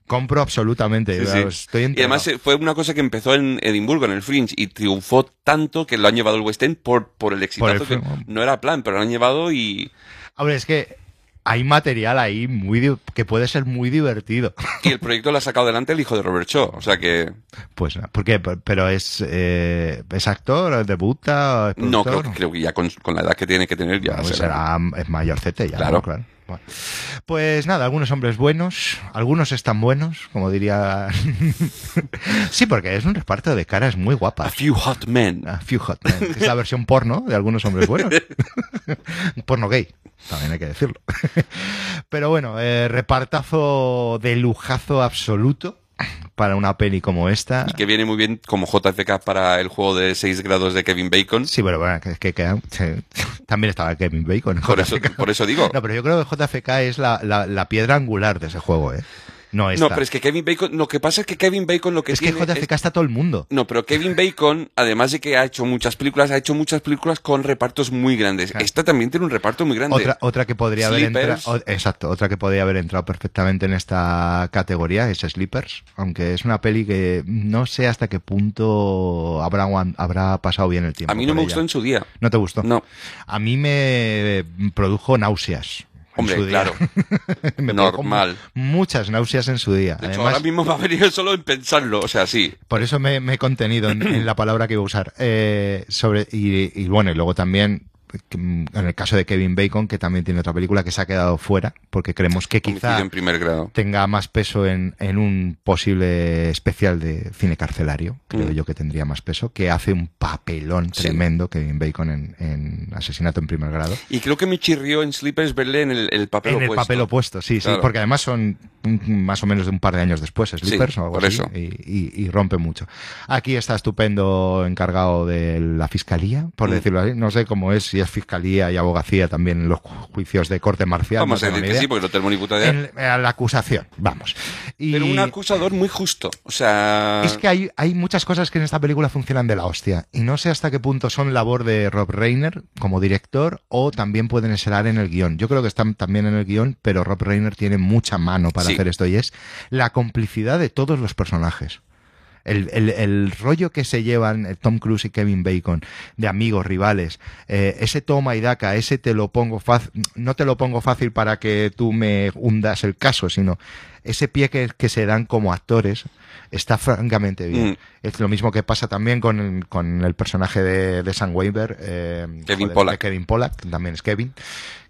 Compro absolutamente. Sí, sí. Estoy Y además eh, fue una cosa que empezó en Edimburgo, en el Fringe, y triunfó tanto que lo han llevado al West End por, por el exitazo Por el que no era plan, pero lo han llevado y, Hombre, es que hay material ahí muy que puede ser muy divertido. y el proyecto lo ha sacado adelante el hijo de Robert Shaw. O sea que Pues, ¿por qué? Pero es, eh, es actor, debuta, es no, creo, creo que ya con, con la edad que tiene que tener ya pues será. será es mayorcete ya, Claro. ¿no? claro. Bueno. Pues nada, algunos hombres buenos, algunos están buenos, como diría. sí, porque es un reparto de caras muy A guapas. few hot men. A few hot men. Es la versión porno de algunos hombres buenos. Porno gay, también hay que decirlo. Pero bueno, eh, repartazo de lujazo absoluto para una peli como esta. Y que viene muy bien como JFK para el juego de 6 grados de Kevin Bacon. Sí, pero bueno, que, que, también estaba Kevin Bacon. Por eso, por eso digo. No, pero yo creo que JFK es la, la, la piedra angular de ese juego, ¿eh? No esta. No, pero es que Kevin Bacon, lo que pasa es que Kevin Bacon lo que Es que tiene JFK está todo el mundo. No, pero Kevin Bacon, además de que ha hecho muchas películas, ha hecho muchas películas con repartos muy grandes. Claro. Esta también tiene un reparto muy grande. Otra, otra que podría haber entrado, exacto, otra que podría haber entrado perfectamente en esta categoría es Sleepers, aunque es una peli que no sé hasta qué punto habrá habrá pasado bien el tiempo. A mí no me ella. gustó en su día. ¿No te gustó? No. A mí me produjo náuseas. En Hombre, su día. claro. Me Normal. Muchas náuseas en su día. De hecho, ahora mismo me ha venido solo en pensarlo. O sea, sí. Por eso me, me he contenido en, en la palabra que iba a usar. Eh, sobre, y, y bueno, y luego también, en el caso de Kevin Bacon, que también tiene otra película que se ha quedado fuera, porque creemos que quizá en primer grado. tenga más peso en, en un posible especial de cine carcelario, creo Mm. yo que tendría más peso, que hace un papelón Sí. tremendo Kevin Bacon en, en Asesinato en primer grado. Y creo que me chirrió en Sleepers verle en el, el papel en el opuesto. papel opuesto, sí, sí, porque además son más o menos de un par de años después, Sleepers Sí, o algo por así, eso. Y, y- y rompe mucho. Aquí está estupendo encargado de la fiscalía, por Mm. decirlo así. No sé cómo es, si fiscalía y abogacía también en los ju- juicios de corte marcial. Vamos no a decir que sí, porque no tenemos ni puta idea. En- a la acusación, vamos. Y Pero un acusador muy justo. O sea. es que hay, hay muchas cosas que en esta película funcionan de la hostia. Y no sé hasta qué punto son labor de Rob Reiner como director o también pueden estar en el guion. Yo creo que están también en el guion, pero Rob Reiner tiene mucha mano para Sí. hacer esto y es la complicidad de todos los personajes. El, el- el rollo que se llevan eh, Tom Cruise y Kevin Bacon de amigos, rivales, eh, ese toma y daca, ese te lo pongo fácil, no te lo pongo fácil para que tú me hundas el caso, sino ese pie que, que se dan como actores está francamente bien. Mm. Es lo mismo que pasa también con, el- con el personaje de, de Sam Weaver, eh, Kevin Pollack. Kevin Pollack, también es Kevin,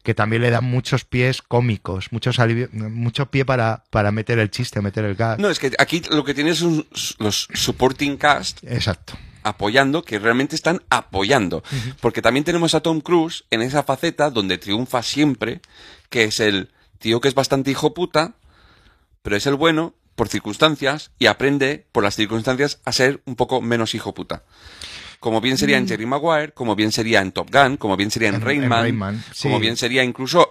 que también le dan muchos pies cómicos, muchos mucho pie para, para meter el chiste, meter el gag. No, es que aquí lo que tienes son los supporting cast Exacto. apoyando, que realmente están apoyando. Porque también tenemos a Tom Cruise en esa faceta donde triunfa siempre, que es el tío que es bastante hijo puta, pero es el bueno por circunstancias y aprende por las circunstancias a ser un poco menos hijo puta. Como bien sería en Jerry Maguire, como bien sería en Top Gun, como bien sería en, En- en Rain Man, Rain Man, sí. como bien sería incluso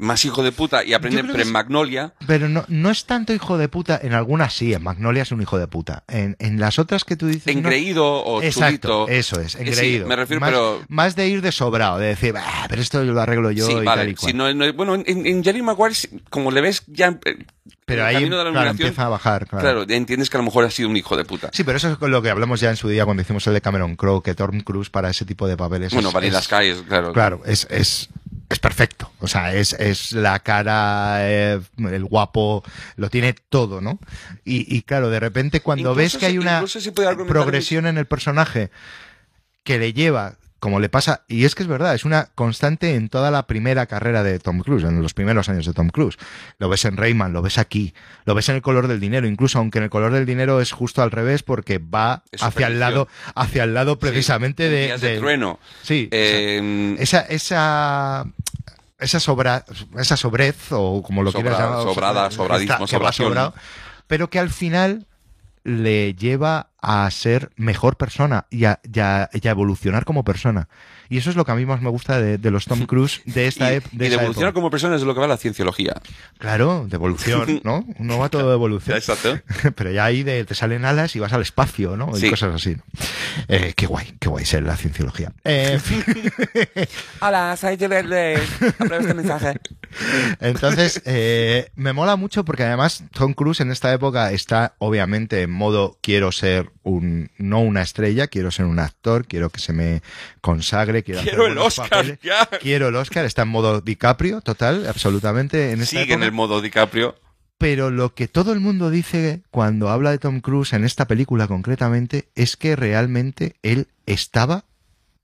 más hijo de puta y aprende pero que en es- Magnolia. Pero no, no es tanto hijo de puta, en algunas sí, en Magnolia es un hijo de puta. En, en las otras que tú dices... no- engreído o Exacto, chulito. eso es, Eh, sí, engreído. me refiero, más, pero más de ir de sobrado, de decir, "Ah, pero esto lo arreglo yo sí, y tal vale. y cual. Si no- no- bueno, en, en Jerry Maguire, como le ves ya eh, pero ahí, claro, empieza a bajar, claro. claro, ya entiendes que a lo mejor ha sido un hijo de puta. Sí, pero eso es con lo que hablamos ya en su día cuando hicimos el de Cameron Crowe, que Tom Cruise para ese tipo de papeles bueno, es, Vanilla es- Sky, es- claro. Claro, es, es, es perfecto. O sea, es, es la cara, eh, el guapo, lo tiene todo, ¿no? Y, y claro, de repente cuando Incluso ves que hay una progresión en el personaje que le lleva como le pasa, y es que es verdad, es una constante en toda la primera carrera de Tom Cruise, en los primeros años de Tom Cruise. Lo ves en Rayman, lo ves aquí, lo ves en el color del dinero, incluso aunque en el color del dinero es justo al revés porque va Es hacia el lado, hacia el lado precisamente Sí, de, días de de- trueno. Sí, Eh, esa, esa, esa sobra, esa sobrez, o como lo Sobra- quieras llamar, sobrada, está- sobradismo, que va sobración. sobrado, pero que al final le lleva a ser mejor persona y a, y a- y a evolucionar como persona. Y eso es lo que a mí más me gusta de, de los Tom Cruise de esta, y, ep- y de esa evolucionar época. como persona es de lo que va la cienciología. Claro, de evolución, ¿no? Uno va todo de evolución. Exacto. Pero ya ahí de, te salen alas y vas al espacio, ¿no? Y Sí. cosas así. ¿no? Eh, qué guay, qué guay ser la cienciología. Eh, en fin. Hola, soy Juliet. Aprueba este mensaje. Entonces, eh, me mola mucho porque además Tom Cruise en esta época está obviamente en modo quiero ser un, no una estrella, quiero ser un actor, quiero que se me consagre, quiero, el Oscar, papeles. ya. Quiero el Oscar, está en modo DiCaprio, total, absolutamente en esta Sigue en el modo DiCaprio. Pero lo que todo el mundo dice cuando habla de Tom Cruise en esta película concretamente es que realmente él estaba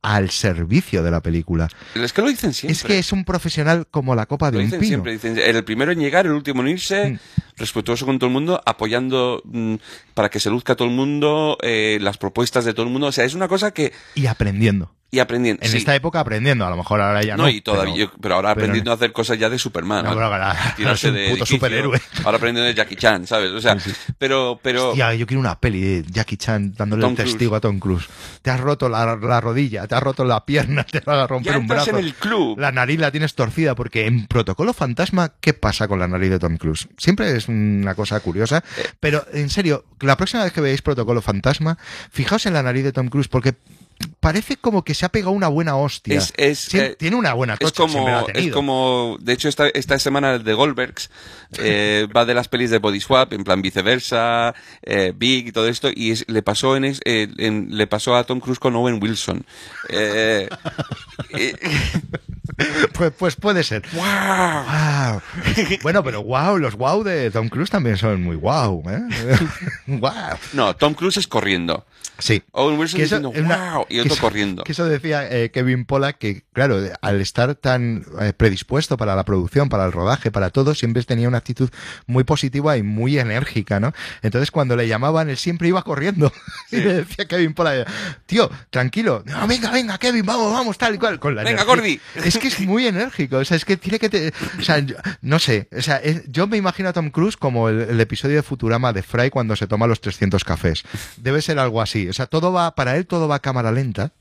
al servicio de la película. Es que lo dicen siempre. Es que es un profesional como la copa de Lo un dicen pino. siempre, dicen, el primero en llegar, el último en irse, Mm. Respetuoso con todo el mundo, apoyando mm, para que se luzca todo el mundo, eh, las propuestas de todo el mundo. O sea, es una cosa que. Y aprendiendo. Y aprendiendo. En sí. esta época aprendiendo, a lo mejor ahora ya no. no, y todavía, pero- yo- pero ahora pero aprendiendo no. a hacer cosas ya de Superman. No, ahora- Tirarse es un de puto edificio. superhéroe. Ahora aprendiendo de Jackie Chan, ¿sabes? O sea, pero, pero. Hostia, yo quiero una peli de Jackie Chan dándole Tom el testigo a Tom Cruise. Te has roto la, la rodilla, te has roto la pierna, te vas a romper ya un brazo. en el club. La nariz la tienes torcida porque en Protocolo Fantasma, ¿qué pasa con la nariz de Tom Cruise? Siempre es una cosa curiosa, pero en serio, la próxima vez que veáis Protocolo Fantasma, fijaos en la nariz de Tom Cruise porque parece como que se ha pegado una buena hostia. Es- es, Sí, eh, tiene una buena Es tocha, siempre la ha como, es como, de hecho, esta, esta semana de Goldbergs eh, va de las pelis de Body Swap, en plan viceversa, eh, Big y todo esto, y es- le pasó en, es- en- le pasó a Tom Cruise con Owen Wilson. Pues, pues puede ser. Wow. Bueno, pero wow, los wow de Tom Cruise también son muy wow, wow. No, Tom Cruise es corriendo. Sí. Owen Wilson diciendo es una- wow y otro corriendo. Que eso decía eh, Kevin Pola que, claro, al estar tan eh, predispuesto para la producción, para el rodaje, para todo, siempre tenía una actitud muy positiva y muy enérgica, ¿no? Entonces, cuando le llamaban, él siempre iba corriendo. y le decía a Kevin Pola, tío, tranquilo, no, venga, venga, Kevin, vamos, vamos, tal y cual. Con la Venga. Gordy. Es que es muy enérgico, o sea, es que tiene que... te- o sea, yo- no sé, o sea, es- yo me imagino a Tom Cruise como el, el episodio de Futurama de Fry cuando se toma los 300 cafés. Debe ser algo así, o sea, todo va, para él todo va a cámara lenta.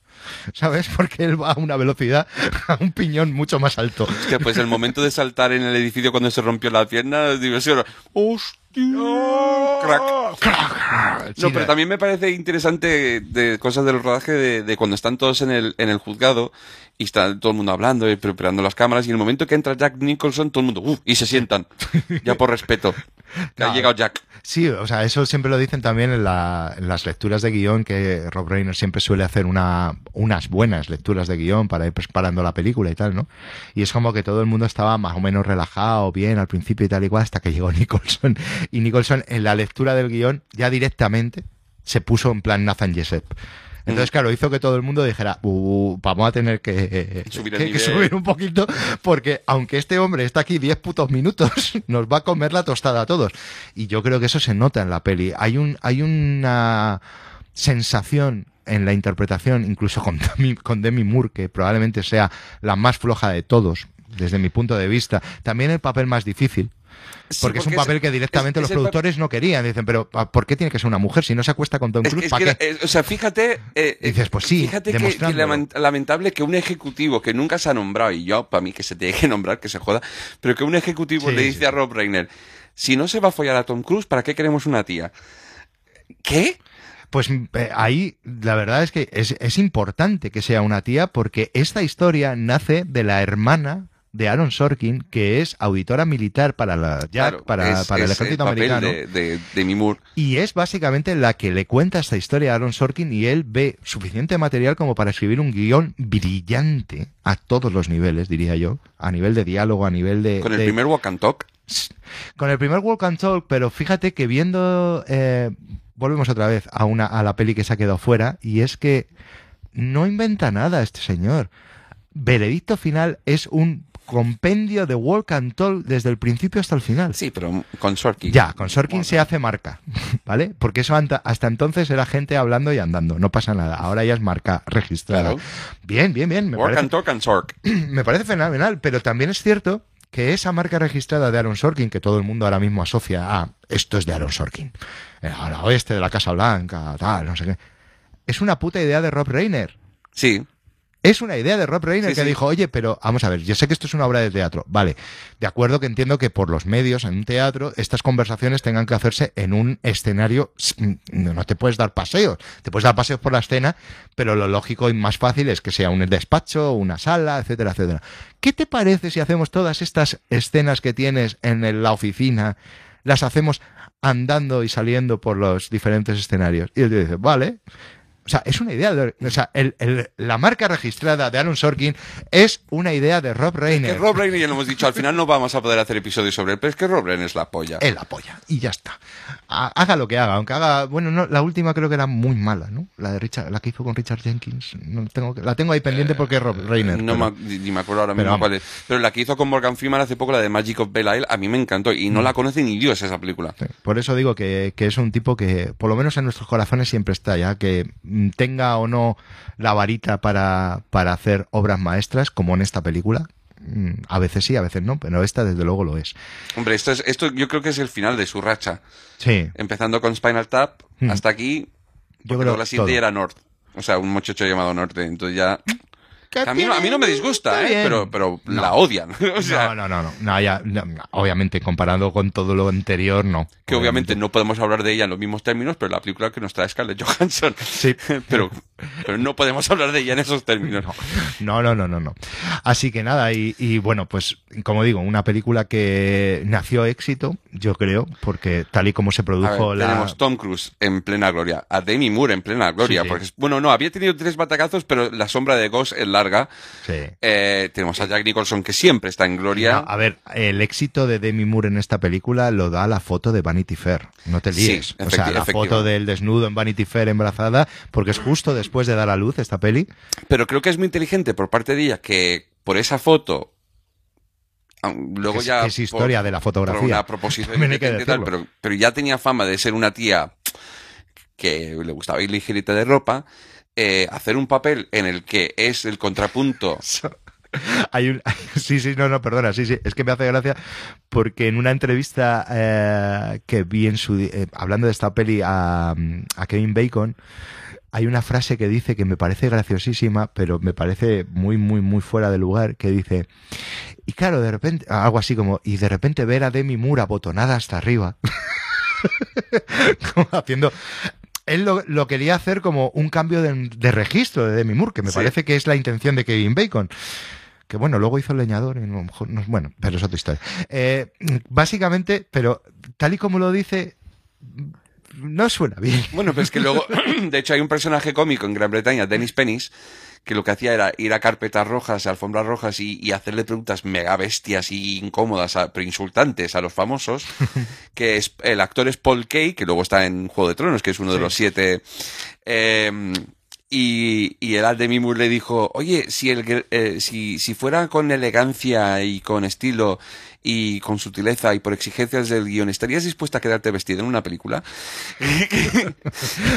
¿Sabes? Porque él va a una velocidad, a un piñón mucho más alto. Hostia, pues el momento de saltar en el edificio cuando se rompió la pierna, diversión. ¡Hostia! Crack. No, Sí, pero también me parece interesante de cosas del rodaje de, de cuando están todos en el, en el juzgado y está todo el mundo hablando y preparando las cámaras y en el momento que entra Jack Nicholson todo el mundo ¡uh! y se sientan ya por respeto que ha No. llegado Jack Sí, o sea, eso siempre lo dicen también en, la- en las lecturas de guion, que Rob Reiner siempre suele hacer una, unas buenas lecturas de guion para ir preparando la película y tal, ¿no? Y es como que todo el mundo estaba más o menos relajado, bien al principio y tal y cual, hasta que llegó Nicholson. Y Nicholson en la lectura del guion ya directamente se puso en plan Nathan Jessup. Entonces, claro, hizo que todo el mundo dijera, "Uh, vamos a tener que, Subir el que- que nivel". subir un poquito, porque aunque este hombre está aquí 10 putos minutos, nos va a comer la tostada a todos. Y yo creo que eso se nota en la peli. Hay, un, hay una sensación en la interpretación, incluso con Demi, con Demi Moore, que probablemente sea la más floja de todos, desde mi punto de vista. También el papel más difícil. Sí, Porque, es un papel que directamente es- los es productores no querían. Dicen, pero ¿por qué tiene que ser una mujer? Si no se acuesta con Tom Cruise, eh, o sea, fíjate. eh, dices, pues sí, Fíjate que, que lamentable que un ejecutivo que nunca se ha nombrado, y yo, para mí que se tiene que nombrar, que se joda, pero que un ejecutivo Sí, le dice sí. a Rob Reiner: si no se va a follar a Tom Cruise, ¿para qué queremos una tía? ¿Qué? Pues eh, ahí la verdad es que es, es importante que sea una tía porque esta historia nace de la hermana de Aaron Sorkin, que es auditora militar para la Jack, Claro, para, es- para el ejército americano. De, de, de mi Moore. Y es básicamente la que le cuenta esta historia a Aaron Sorkin y él ve suficiente material como para escribir un guion brillante a todos los niveles, diría yo, a nivel de diálogo, a nivel de... Con el de- primer Walk and Talk. con el primer Walk and Talk, pero fíjate que viendo, eh, volvemos otra vez a una a la peli que se ha quedado fuera y es que no inventa nada este señor. Veredicto final es un compendio de walk and talk desde el principio hasta el final. Sí, pero con Sorkin. Ya, con Sorkin se hace marca, ¿vale? Porque eso hasta entonces era gente hablando y andando, no pasa nada. Ahora ya es marca registrada. Claro. Bien, bien, bien. Me Work parece, and talk and Sork. me parece fenomenal, pero también es cierto que esa marca registrada de Aaron Sorkin, que todo el mundo ahora mismo asocia a esto es de Aaron Sorkin, eh, al oeste de la Casa Blanca, tal, no sé qué, es una puta idea de Rob Reiner. Sí, Es una idea de Rob Reiner Sí, que sí. dijo, oye, pero vamos a ver, yo sé que esto es una obra de teatro. Vale, de acuerdo que entiendo que por los medios, en un teatro, estas conversaciones tengan que hacerse en un escenario. s- No te puedes dar paseos, te puedes dar paseos por la escena, pero lo lógico y más fácil es que sea un despacho, una sala, etcétera, etcétera. ¿Qué te parece si hacemos todas estas escenas que tienes en la oficina, las hacemos andando y saliendo por los diferentes escenarios? Y él te dice, vale. O sea, es una idea de, o sea, el- el- la marca registrada de Aaron Sorkin es una idea de Rob que Reiner. Rob Reiner ya lo hemos dicho, al final no vamos a poder hacer episodios sobre él, pero es que Rob Reiner es la polla. Él apoya y ya está. Ha- Haga lo que haga, aunque haga, bueno, no, la última creo que era muy mala, ¿no? La de Richard, la que hizo con Richard Jenkins, no tengo, que- la tengo ahí pendiente porque es Rob Reiner. Eh, No pero- me, ni me acuerdo ahora mismo cuál es. Pero la que hizo con Morgan Freeman hace poco, la de Magic of Belle Isle, a mí me encantó y Mm. no la conoce ni Dios esa película. Sí, Por eso digo que, que es un tipo que, por lo menos en nuestros corazones, siempre está, ya que mm, tenga o no la varita para, para hacer obras maestras, como en esta película. mm, A veces sí, a veces no, pero esta desde luego lo es. Hombre, esto, es, esto yo creo que es el final de su racha. Sí, Empezando con Spinal Tap, Hmm. hasta aquí, yo creo creo la siguiente todo. era North. O sea, un muchacho llamado Norte. Entonces ya... A mí, no- a mí no me disgusta, ¿eh? Pero, pero No. la odian. o sea, no, no, no, no, ya, no, obviamente comparado con todo lo anterior, no. que obviamente no podemos hablar de ella en los mismos términos, pero la película que nos trae Scarlett Johansson. Sí. pero, pero no podemos hablar de ella en esos términos. No, no, no, no, no. Así que nada, y, y bueno, pues como digo, una película que nació éxito, yo creo, porque tal y como se produjo ver, la... Tenemos Tom Cruise en plena gloria, a Demi Moore en plena gloria, Sí, sí. porque bueno, no, había tenido tres batacazos, pero la sombra de Ghost es larga. Sí. Eh, tenemos a Jack Nicholson que siempre está en gloria. No, a ver, el éxito de Demi Moore en esta película lo da la foto de Vanity Fair. No te Sí, líes. o sea, la foto del desnudo en Vanity Fair embrazada, porque es justo después de dar a luz esta peli. Pero creo que es muy inteligente por parte de ella que por esa foto. aun- Luego es- ya. es historia de la fotografía. Por una proposición que tal, pero, pero ya tenía fama de ser una tía que le gustaba ir ligerita de ropa. Eh, hacer un papel en el que es el contrapunto. Hay un... Sí, sí, no, no, perdona, sí, sí, es que me hace gracia porque en una entrevista eh, que vi en su... eh, hablando de esta peli a, a Kevin Bacon, hay una frase que dice que me parece graciosísima, pero me parece muy, muy, muy fuera de lugar, que dice, y claro, de repente, algo así como, y de repente ver a Demi Moore abotonada hasta arriba, como haciendo... Él lo, lo quería hacer como un cambio de, de registro de Demi Moore, que me Sí. parece que es la intención de Kevin Bacon que bueno, luego hizo el leñador, y a lo mejor no- bueno, pero es otra historia. Eh, básicamente, pero tal y como lo dice, no suena bien. Bueno, pues que luego, de hecho, hay un personaje cómico en Gran Bretaña, Dennis Pennis, que lo que hacía era ir a carpetas rojas, a alfombras rojas y, y hacerle preguntas mega bestias y incómodas, a- pero insultantes a los famosos, que es, el actor es Paul Kay, que luego está en Juego de Tronos, que es uno de los siete, eh, y, y el Demi Moore le dijo, oye, si, el, eh, si, si fuera con elegancia y con estilo y con sutileza y por exigencias del guion, ¿estarías dispuesta a quedarte vestido en una película?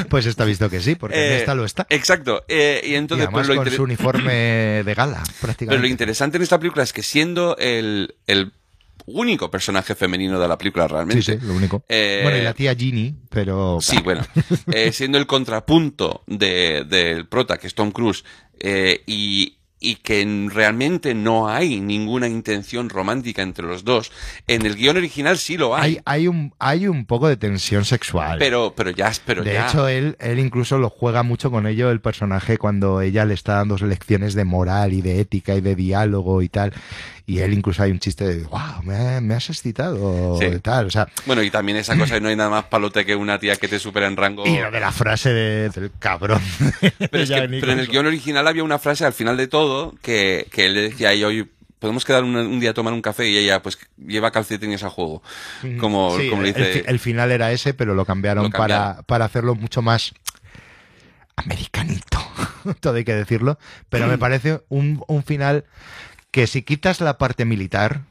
Pues está visto que sí, porque en Eh, esta lo está. Exacto. Eh, y Y entonces, además pues, lo con su uniforme de gala, pero prácticamente. lo interesante en esta película es que siendo el, el único personaje femenino de la película realmente. Sí, sí, lo único. Eh, bueno, y la tía Ginny, pero... Sí, bueno. Eh, siendo el contrapunto de- del prota, que es Tom Cruise, eh, y, y que realmente no hay ninguna intención romántica entre los dos. En el guion original sí lo hay. Hay, hay, un, hay un poco de tensión sexual. pero, pero ya, pero de ya. hecho, él, él incluso lo juega mucho con ello, el personaje, cuando ella le está dando lecciones de moral y de ética y de diálogo y tal. Y él incluso hay un chiste de, wow, me, me has excitado Sí. y tal. O sea, Bueno, y también esa cosa de no hay nada más palote que una tía que te supera en rango. y lo de la frase de- del cabrón. Pero, es que- Jack pero en el guion original había una frase al final de todo que, que él decía, "Ay, hoy podemos quedar un, un día a tomar un café y ella pues lleva calcetines a juego. Como, Sí, como le el, dice. el final era ese, pero lo cambiaron, Lo cambiaron. Para, para hacerlo mucho más americanito. todo hay que decirlo, pero me parece un, un final que si quitas la parte militar,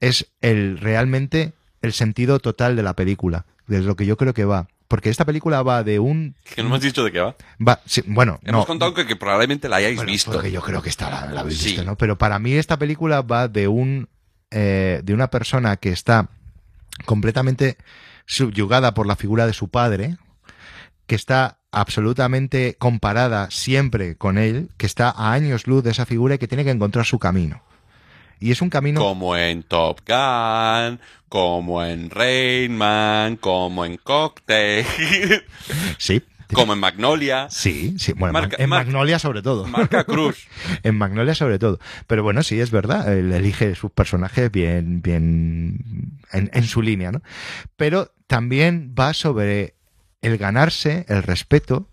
es el realmente el sentido total de la película, de lo que yo creo que va. Porque esta película va de un... Que no hemos dicho de qué va. va sí, bueno, Hemos no, contado que, que probablemente la hayáis bueno, visto. Porque yo creo que esta la, la habéis Sí. visto, ¿no? Pero para mí esta película va de un eh, de una persona que está completamente subyugada por la figura de su padre, que está absolutamente comparada siempre con él, que está a años luz de esa figura y que tiene que encontrar su camino. Y es un camino Como en Top Gun, como en Rain Man, como en Cocktail, sí, como en Magnolia. sí, sí, bueno, Marca- en mar- Magnolia sobre todo. Marca Cruz. En Magnolia sobre todo. Pero bueno, sí, es verdad. Él elige sus personajes bien, bien en, en su línea, ¿no? Pero también va sobre el ganarse el respeto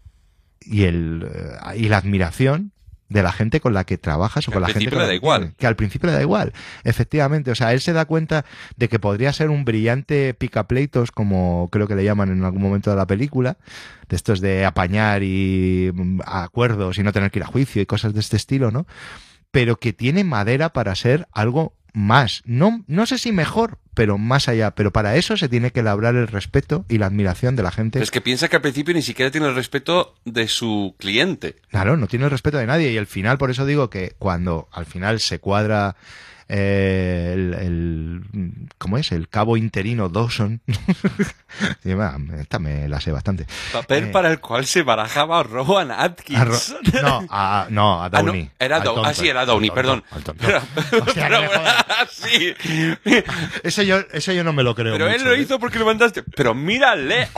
y el eh, y la admiración de la gente con la que trabajas o Que con la gente principio con le la da que igual. tienes. que al principio le da igual efectivamente o sea él se da cuenta de que podría ser un brillante picapleitos como creo que le llaman en algún momento de la película de estos de apañar y mm, acuerdos y no tener que ir a juicio y cosas de este estilo no pero que tiene madera para ser algo más. No, no sé si mejor, pero más allá. Pero para eso se tiene que labrar el respeto y la admiración de la gente. Pero es que piensa que al principio ni siquiera tiene el respeto de su cliente. Claro, no tiene el respeto de nadie. Y el final, por eso digo que cuando al final se cuadra eh, el, el- ¿cómo es? El cabo interino Dawson. Esta me la sé bastante. Papel Eh. para el cual se barajaba Rowan Atkins. A Ro- no, a, no, a Ah, no, Downey. era Al Dow- tonto. ah, sí, era Downey, perdón. sí. Eso yo, eso yo no me lo creo. Pero él mucho, lo ¿eh? hizo porque lo mandaste. Pero mírale.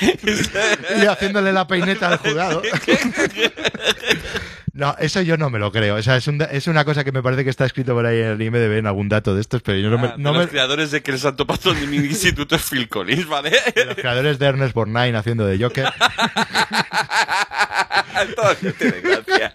y haciéndole la peineta al jurado. No, eso yo no me lo creo. O sea, es, un es una cosa que me parece que está escrito por ahí en el anime de en algún dato de estos, pero yo no me... Ah, no de los me- creadores de que el santo patrón de mi instituto es Phil Collins, ¿vale? los creadores de Ernest Borgnine haciendo de Joker. Todo tiene gracia.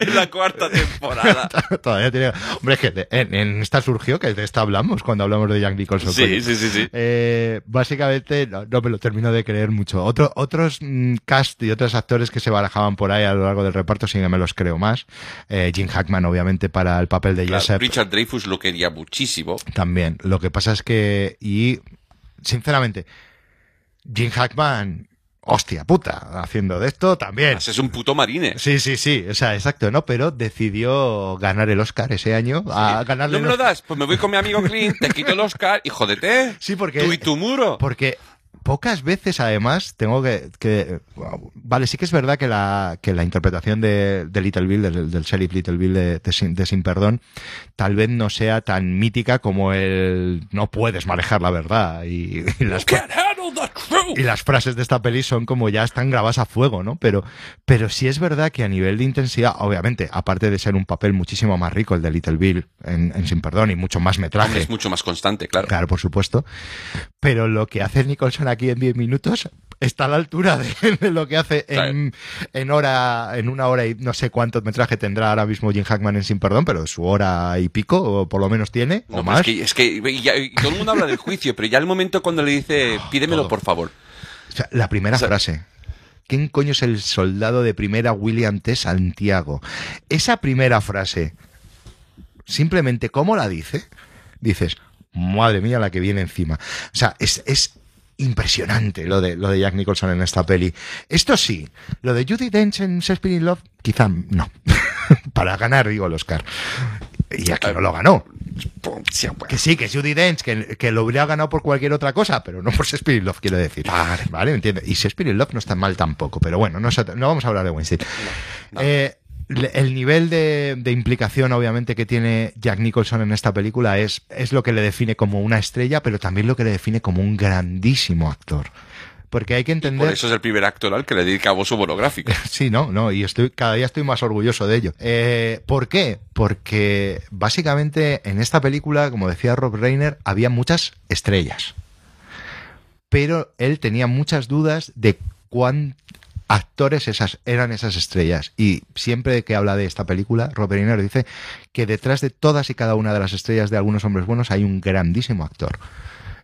En la cuarta temporada. Todavía tiene... Hombre, es que en, en esta surgió, que de esta hablamos cuando hablamos de Jack Nicholson. Sí, sí, sí, sí. Eh, básicamente no, no me lo termino de creer mucho. Otro, otros mm, cast y otros actores que se barajaban por ahí a lo largo del reparto sí que me los creo más. Eh, Jim Hackman, obviamente, para el papel de Claro. Richard Dreyfus lo quería muchísimo. También. Lo que pasa es que, y sinceramente, Jim Hackman, hostia puta, haciendo de esto también. Es un puto marine. Sí, sí, sí, o sea, exacto, ¿no? Pero decidió ganar el Oscar ese año. A ganarle ¿No me lo das? Pues me voy con mi amigo Clint, te quito el Oscar y jódete. Sí, porque- Tú y tu muro. Porque pocas veces, además, tengo que. que- vale, sí que es verdad que la, que la interpretación de, de Little Bill, del, del sheriff Little Bill de, de Sin, de Sin Perdón, tal vez no sea tan mítica como el no puedes manejar la verdad. Y, y las, y las frases de esta peli son como ya están grabadas a fuego, ¿no? Pero, pero sí es verdad que a nivel de intensidad, obviamente, aparte de ser un papel muchísimo más rico el de Little Bill en, en Sin Perdón y mucho más metraje. Es mucho más constante, claro. Claro, por supuesto. Pero lo que hace Nicholson aquí en 10 minutos está a la altura de, de lo que hace en, en hora, en una hora y no sé cuánto metraje tendrá ahora mismo Jim Hackman en Sin Perdón, pero su hora y pico, o por lo menos tiene, No, o más. Es que, es que y ya- y todo el mundo habla del juicio, pero ya el momento cuando le dice, pídemelo todo. por favor. O sea, la primera O sea- frase. ¿Quién coño es el soldado de primera William T. Santiago? Esa primera frase, simplemente cómo la dice, dices, madre mía la que viene encima. O sea, es, es impresionante lo de, lo de Jack Nicholson en esta peli. Esto sí, lo de Judy Dench en Shakespeare in Love, quizá no. Para ganar, digo, el Oscar. Y aquí no lo ganó. Que sí, que es Judy Dench, que, que lo hubiera ganado por cualquier otra cosa, pero no por Shakespeare in Love, quiero decir. Vale, vale, entiendo. Y Shakespeare in Love no está mal tampoco, pero bueno, no, no vamos a hablar de Weinstein. no. Eh, el nivel de, de implicación, obviamente, que tiene Jack Nicholson en esta película es, es lo que le define como una estrella, pero también lo que le define como un grandísimo actor. Porque hay que Por entender. eso es el primer actor al que le dedicamos su monográfico. Sí, no, no, y estoy, cada día estoy más orgulloso de ello. Eh, ¿Por qué? Porque básicamente en esta película, como decía Rob Reiner, había muchas estrellas. Pero él tenía muchas dudas de cuán actores esas eran esas estrellas. Y siempre que habla de esta película, Rob Reiner dice que detrás de todas y cada una de las estrellas de algunos hombres buenos hay un grandísimo actor.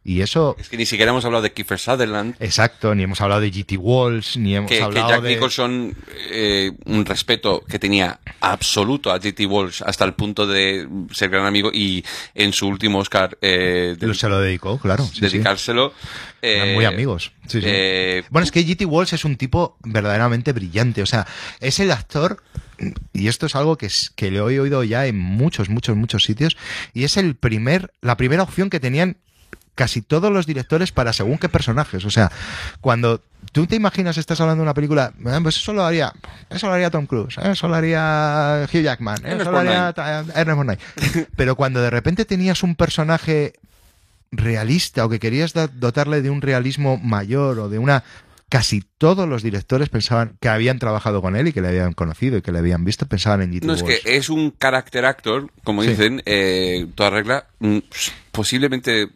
Y eso... Es que ni siquiera hemos hablado de Kiefer Sutherland. Exacto, ni hemos hablado de GT Walls, ni hemos que, que hablado Jack de... Nicholson, eh, un respeto que tenía absoluto a JT Walsh hasta el punto de ser gran amigo y en su último Oscar eh, Se lo dedicó, claro. sí, sí. dedicárselo. Eran eh, muy amigos. Sí, eh, Bueno, es que GT Walls es un tipo verdaderamente brillante. O sea, es el actor, y esto es algo que, es- que le he oído ya en muchos, muchos, muchos sitios, y es el primer, la primera opción que tenían casi todos los directores para según qué personajes. O sea, cuando tú te imaginas, estás hablando de una película, "Ah, pues eso lo haría, eso lo haría Tom Cruise, ¿eh? eso lo haría Hugh Jackman, ¿eh? Eso lo haría Ernest Borgnine. Pero cuando de repente tenías un personaje realista o que querías dotarle de un realismo mayor o de una casi todos los directores pensaban que habían trabajado con él y que le habían conocido y que le habían visto pensaban en G.T. No, es que es un character actor, como Sí. dicen, eh, toda regla, mm, posiblemente,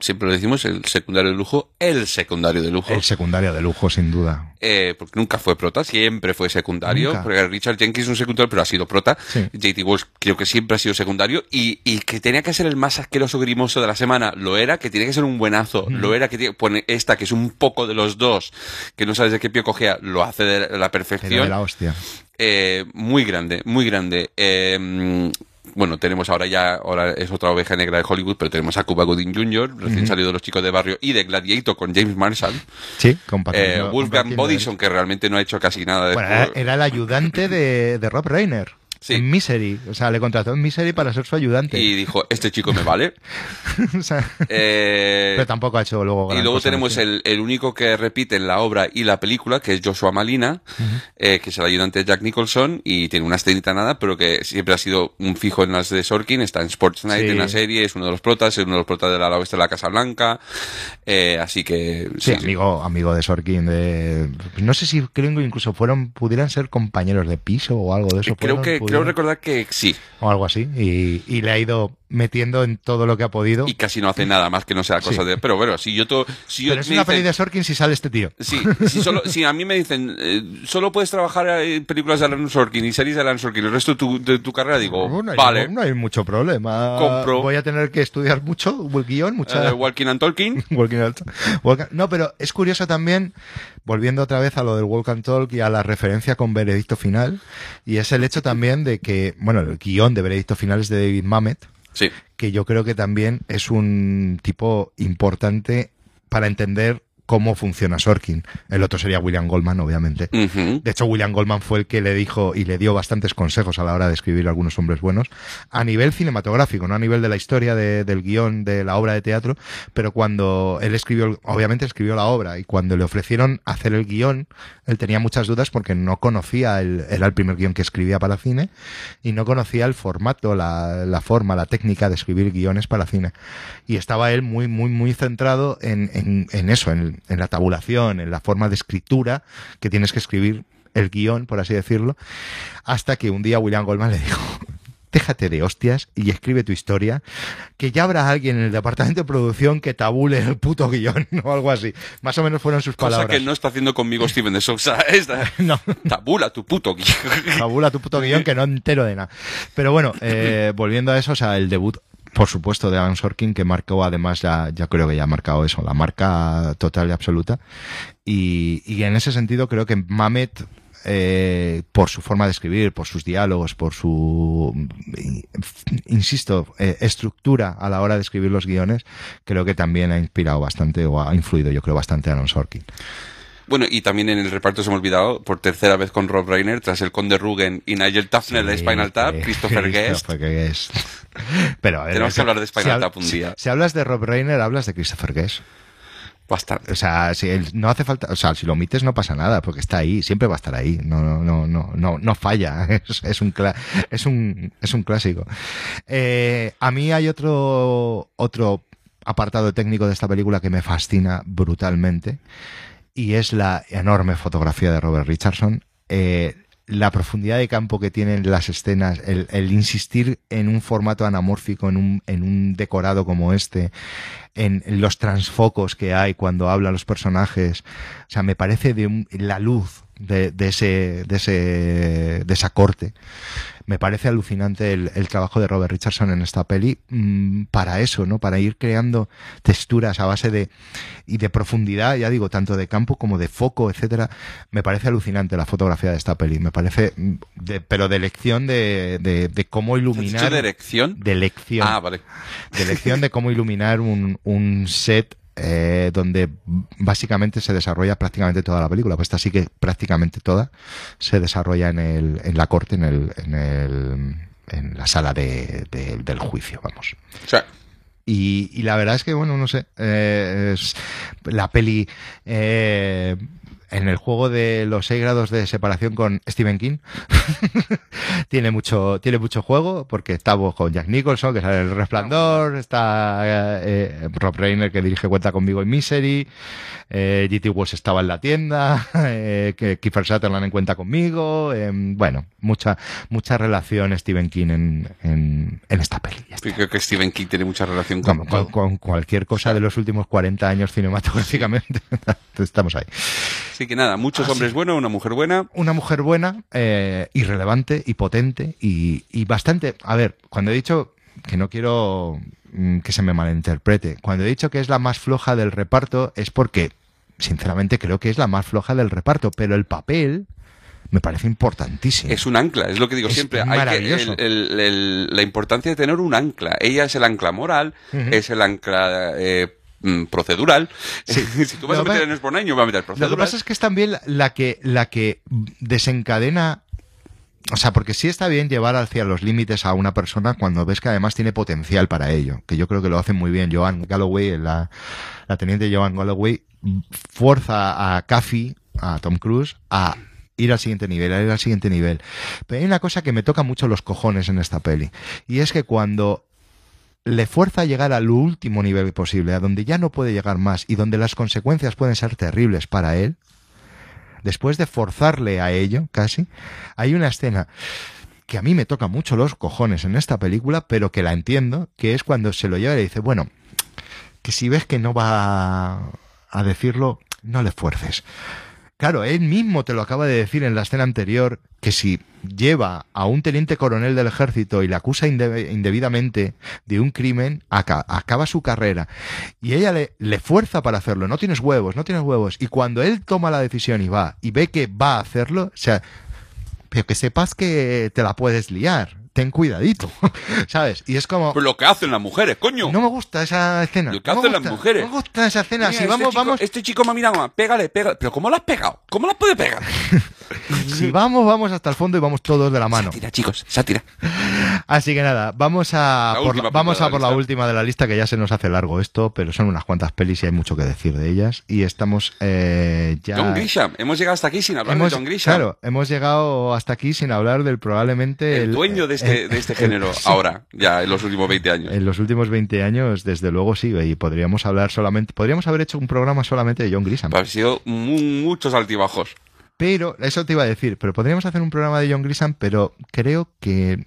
siempre lo decimos, el secundario de lujo, el secundario de lujo. el secundario de lujo sin duda Eh, porque nunca fue prota, siempre fue secundario. Nunca. Porque Richard Jenkins es un secundario, pero ha sido prota. Sí. JT Walsh creo que siempre ha sido secundario. Y, y que tenía que ser el más asqueroso grimoso de la semana, lo era. Que tiene que ser un buenazo, lo era. Que tiene, pone esta, que es un poco de los dos, que no sabes de qué pie cogea, lo hace de la pero perfección. de la hostia Eh, muy grande, muy grande. Eh, bueno, tenemos ahora ya, ahora es otra oveja negra de Hollywood, pero tenemos a Cuba Gooding Jr., recién salido de Los Chicos de Barrio, y de Gladiator con James Marshall. sí Eh, Wolfgang Bodison, que realmente no ha hecho casi nada de Bueno, era el ayudante de, de Rob Reiner Sí. en Misery o sea le contrató en Misery para ser su ayudante Y dijo, este chico me vale. O sea, Eh, pero tampoco ha hecho luego y luego cosa, tenemos el, el único que repite en la obra y la película, que es Joshua Malina, eh, que es el ayudante de Jack Nicholson y tiene una escenita nada, pero que siempre ha sido un fijo en las de Sorkin, está en Sports Night Sí. en la serie, es uno de los protas, es uno de los protas del ala oeste de la Casa Blanca, eh, así que Sí, amigo, amigo de Sorkin. De... No sé si creo que incluso fueron, pudieran ser compañeros de piso o algo de eso. Creo que creo recordar que sí, O algo así. Y, y le ha ido metiendo en todo lo que ha podido. y casi no hace nada más que no sea cosa Sí. de... Pero bueno, si yo, to- si yo Pero es una dicen- peli de Sorkin si sale este tío. Sí, si, solo, si a mí me dicen, eh, solo puedes trabajar en películas de Alan Sorkin y series de Alan Sorkin el resto de tu, de tu carrera, digo, No, no hay, vale, no hay mucho problema. Compro. Voy a tener que estudiar mucho, guion, mucha... eh, Walking and Talking, Walking and- Walk- No, pero es curioso también, volviendo otra vez a lo del Walk and Talk y a la referencia con Veredicto Final, y es el hecho también de que, bueno, el guion de Veredicto Final es de David Mamet, sí, que yo creo que también es un tipo importante para entender cómo funciona Sorkin. El otro sería William Goldman, obviamente. De hecho, William Goldman fue el que le dijo y le dio bastantes consejos a la hora de escribir algunos hombres buenos, a nivel cinematográfico, no a nivel de la historia de- del guion de la obra de teatro, pero cuando él escribió, obviamente escribió la obra, y cuando le ofrecieron hacer el guion, él tenía muchas dudas porque no conocía, el, era el primer guion que escribía para cine, y no conocía el formato, la, la forma, la técnica de escribir guiones para cine. Y estaba él muy, muy, muy centrado en, en, en eso, en, en la tabulación, en la forma de escritura que tienes que escribir el guion, por así decirlo, hasta que un día William Goldman le dijo, déjate de hostias y escribe tu historia, que ya habrá alguien en el departamento de producción que tabule el puto guion o algo así. Más o menos fueron sus cosa palabras. que no está haciendo conmigo Steven de Sousa, esta, No. tabula tu puto guion. Tabula tu puto guion que no entero de nada. Pero bueno, eh, volviendo a eso, o sea, el debut, por supuesto, de Alan Sorkin, que marcó además, ya, ya creo que ya ha marcado eso, la marca total y absoluta. Y, y en ese sentido creo que Mamet, eh, por su forma de escribir, por sus diálogos, por su, insisto, eh, estructura a la hora de escribir los guiones, creo que también ha inspirado bastante o ha influido, yo creo, bastante a Alan Sorkin. Bueno, y también en el reparto se me ha olvidado, por tercera vez con Rob Reiner, tras el Conde Rugen y Nigel Tufnell de Spinal Tap, Sí, Christopher Guest. Christopher Guest. Pero, a ver, Tenemos que si- hablar de Spinal si Tap un día. Si, si hablas de Rob Reiner, hablas de Christopher Guest. Bastante. O sea, si él- no hace falta, o sea, si lo omites no pasa nada, porque está ahí, siempre va a estar ahí, no, no, no, no, no, no falla, es, es un, es un, es un clásico. Eh, a mí hay otro, otro apartado técnico de esta película que me fascina brutalmente, y es la enorme fotografía de Robert Richardson. Eh, la profundidad de campo que tienen las escenas, el, el insistir en un formato anamórfico, en un, en un decorado como este, en, los transfocos que hay cuando hablan los personajes, o sea, me parece de un- la luz de, de ese, de ese, de esa corte. Me parece alucinante el, el trabajo de Robert Richardson en esta peli mm, para eso, ¿no? Para ir creando texturas a base de y de profundidad, ya digo, tanto de campo como de foco, etcétera. Me parece alucinante la fotografía de esta peli. Me parece, mm, de- pero de elección de, de, de cómo ¿Has iluminar. de erección? de elección Ah, vale. de lección de cómo iluminar un, un set eh, donde básicamente se desarrolla prácticamente toda la película. Pues esta sí que prácticamente toda se desarrolla en, el, en la corte, en, el, en, el, en la sala de- de- del juicio, vamos. Y, y la verdad es que, bueno, no sé, eh, es la peli eh, en el juego de los seis grados de separación con Stephen King tiene mucho tiene mucho juego porque estamos con Jack Nicholson que sale El Resplandor está eh, eh, Rob Reiner que dirige Cuenta conmigo en Misery eh, G.T. Walsh estaba en la tienda eh, Kiefer Sutherland en Cuenta conmigo eh, bueno mucha mucha relación Stephen King en, en, en esta peli creo que Stephen King tiene mucha relación con, Con, con cualquier cosa de los últimos 40 años cinematográficamente. Estamos ahí. Así que nada, muchos hombres buenos, una mujer buena. Una mujer buena, eh, irrelevante y potente y, y bastante... A ver, cuando he dicho que no quiero mm, que se me malinterprete, cuando he dicho que es la más floja del reparto es porque, sinceramente, creo que es la más floja del reparto, pero el papel me parece importantísimo. Es un ancla, es lo que digo Es siempre. Hay que, maravilloso. el- el- el- la importancia de tener un ancla. Ella es el ancla moral, es el ancla eh, mm, procedural. si tú vas a meter en Esponaño, va a meter Lo que procedural. pasa es que es también la- la que, la que desencadena. O sea, porque sí está bien llevar hacia los límites a una persona cuando ves que además tiene potencial para ello. Que yo creo que lo hacen muy bien. Joan Galloway, la, la teniente Joan Galloway, fuerza a Caffey, a Tom Cruise, a ir al siguiente nivel, a ir al siguiente nivel. Pero hay una cosa que me toca mucho los cojones en esta peli. Y es que cuando le fuerza a llegar al último nivel posible, a donde ya no puede llegar más y donde las consecuencias pueden ser terribles para él, después de forzarle a ello, casi, hay una escena que a mí me toca mucho los cojones en esta película, pero que la entiendo, que es cuando se lo lleva y le dice, bueno, que si ves que no va a decirlo, no le fuerces. Claro, él mismo te lo acaba de decir en la escena anterior, que si lleva a un teniente coronel del ejército y le acusa inde- indebidamente de un crimen, aca- acaba su carrera. Y ella le, le fuerza para hacerlo. No tienes huevos, no tienes huevos. Y cuando él toma la decisión y va, y ve que va a hacerlo, o sea, pero que sepas que te la puedes liar. Ten cuidadito, ¿sabes? Y es como... Pues lo que hacen las mujeres, coño. No me gusta esa escena. Lo que no hacen las mujeres. No me gusta esa escena. Mira, si este vamos, chico- vamos, Este chico me ha mirado, pégale, pégale. Pero ¿cómo lo has pegado? ¿Cómo lo puede pegar? si vamos, vamos hasta el fondo y vamos todos de la mano. Sátira, chicos, sátira. Así que nada, vamos a La por, la- vamos a por la última de la lista que ya se nos hace largo esto, pero son unas cuantas pelis y hay mucho que decir de ellas y estamos eh, ya John Grisham. Hemos llegado hasta aquí sin hablar hemos, de John Grisham. claro, hemos llegado hasta aquí sin hablar del probablemente el, dueño de este, el- de este el- género sí, ahora, ya en los últimos 20 años. En los últimos 20 años, desde luego sí, y podríamos hablar solamente, podríamos haber hecho un programa solamente de John Grisham. Han sido mu- muchos altibajos. Pero, eso te iba a decir, pero podríamos hacer un programa de John Grisham, pero creo que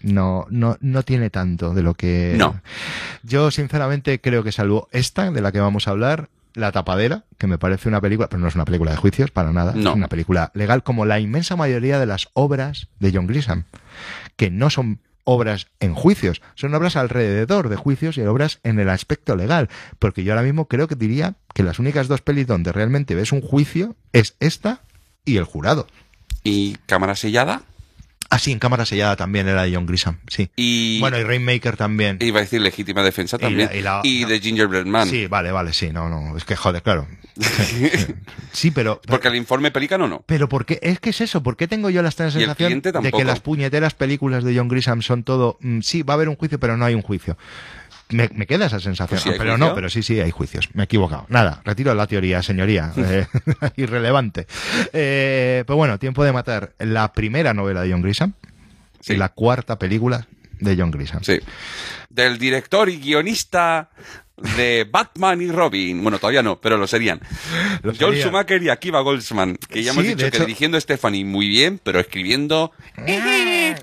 no, no, no tiene tanto de lo que... No. Yo, sinceramente, creo que salvo esta, de la que vamos a hablar, La Tapadera, que me parece una película, pero no es una película de juicios, para nada, No. es una película legal, como la inmensa mayoría de las obras de John Grisham, que no son obras en juicios, son obras alrededor de juicios y obras en el aspecto legal, porque yo ahora mismo creo que diría que las únicas dos pelis donde realmente ves un juicio es esta y El Jurado. Y cámara sellada. Ah, sí, en cámara sellada también era de John Grisham, sí. Y Bueno, y Rainmaker también. iba a decir legítima defensa también. la- y la- y de Gingerbread Man. Sí, vale, vale, sí, no, no, es que joder, claro. Sí, pero... Porque el informe Pelícano no. Pero ¿por qué? Es que es eso, ¿por qué tengo yo la sensación de que las puñeteras películas de John Grisham son todo, mm, sí, va a haber un juicio, pero no hay un juicio? Me, me queda esa sensación. Pues sí pero juicio. no, pero sí, sí, hay juicios. Me he equivocado. Nada, retiro la teoría, señoría. Eh, irrelevante. Eh, pero bueno, tiempo de matar. La primera novela de John Grisham Sí. y la cuarta película de John Grisham. Sí. Del director y guionista de Batman y Robin. Bueno, todavía no, pero lo serían. Lo serían. Schumacher y Akiva Goldsman. Que ya hemos Sí, dicho que hecho- dirigiendo Stephanie muy bien, pero escribiendo.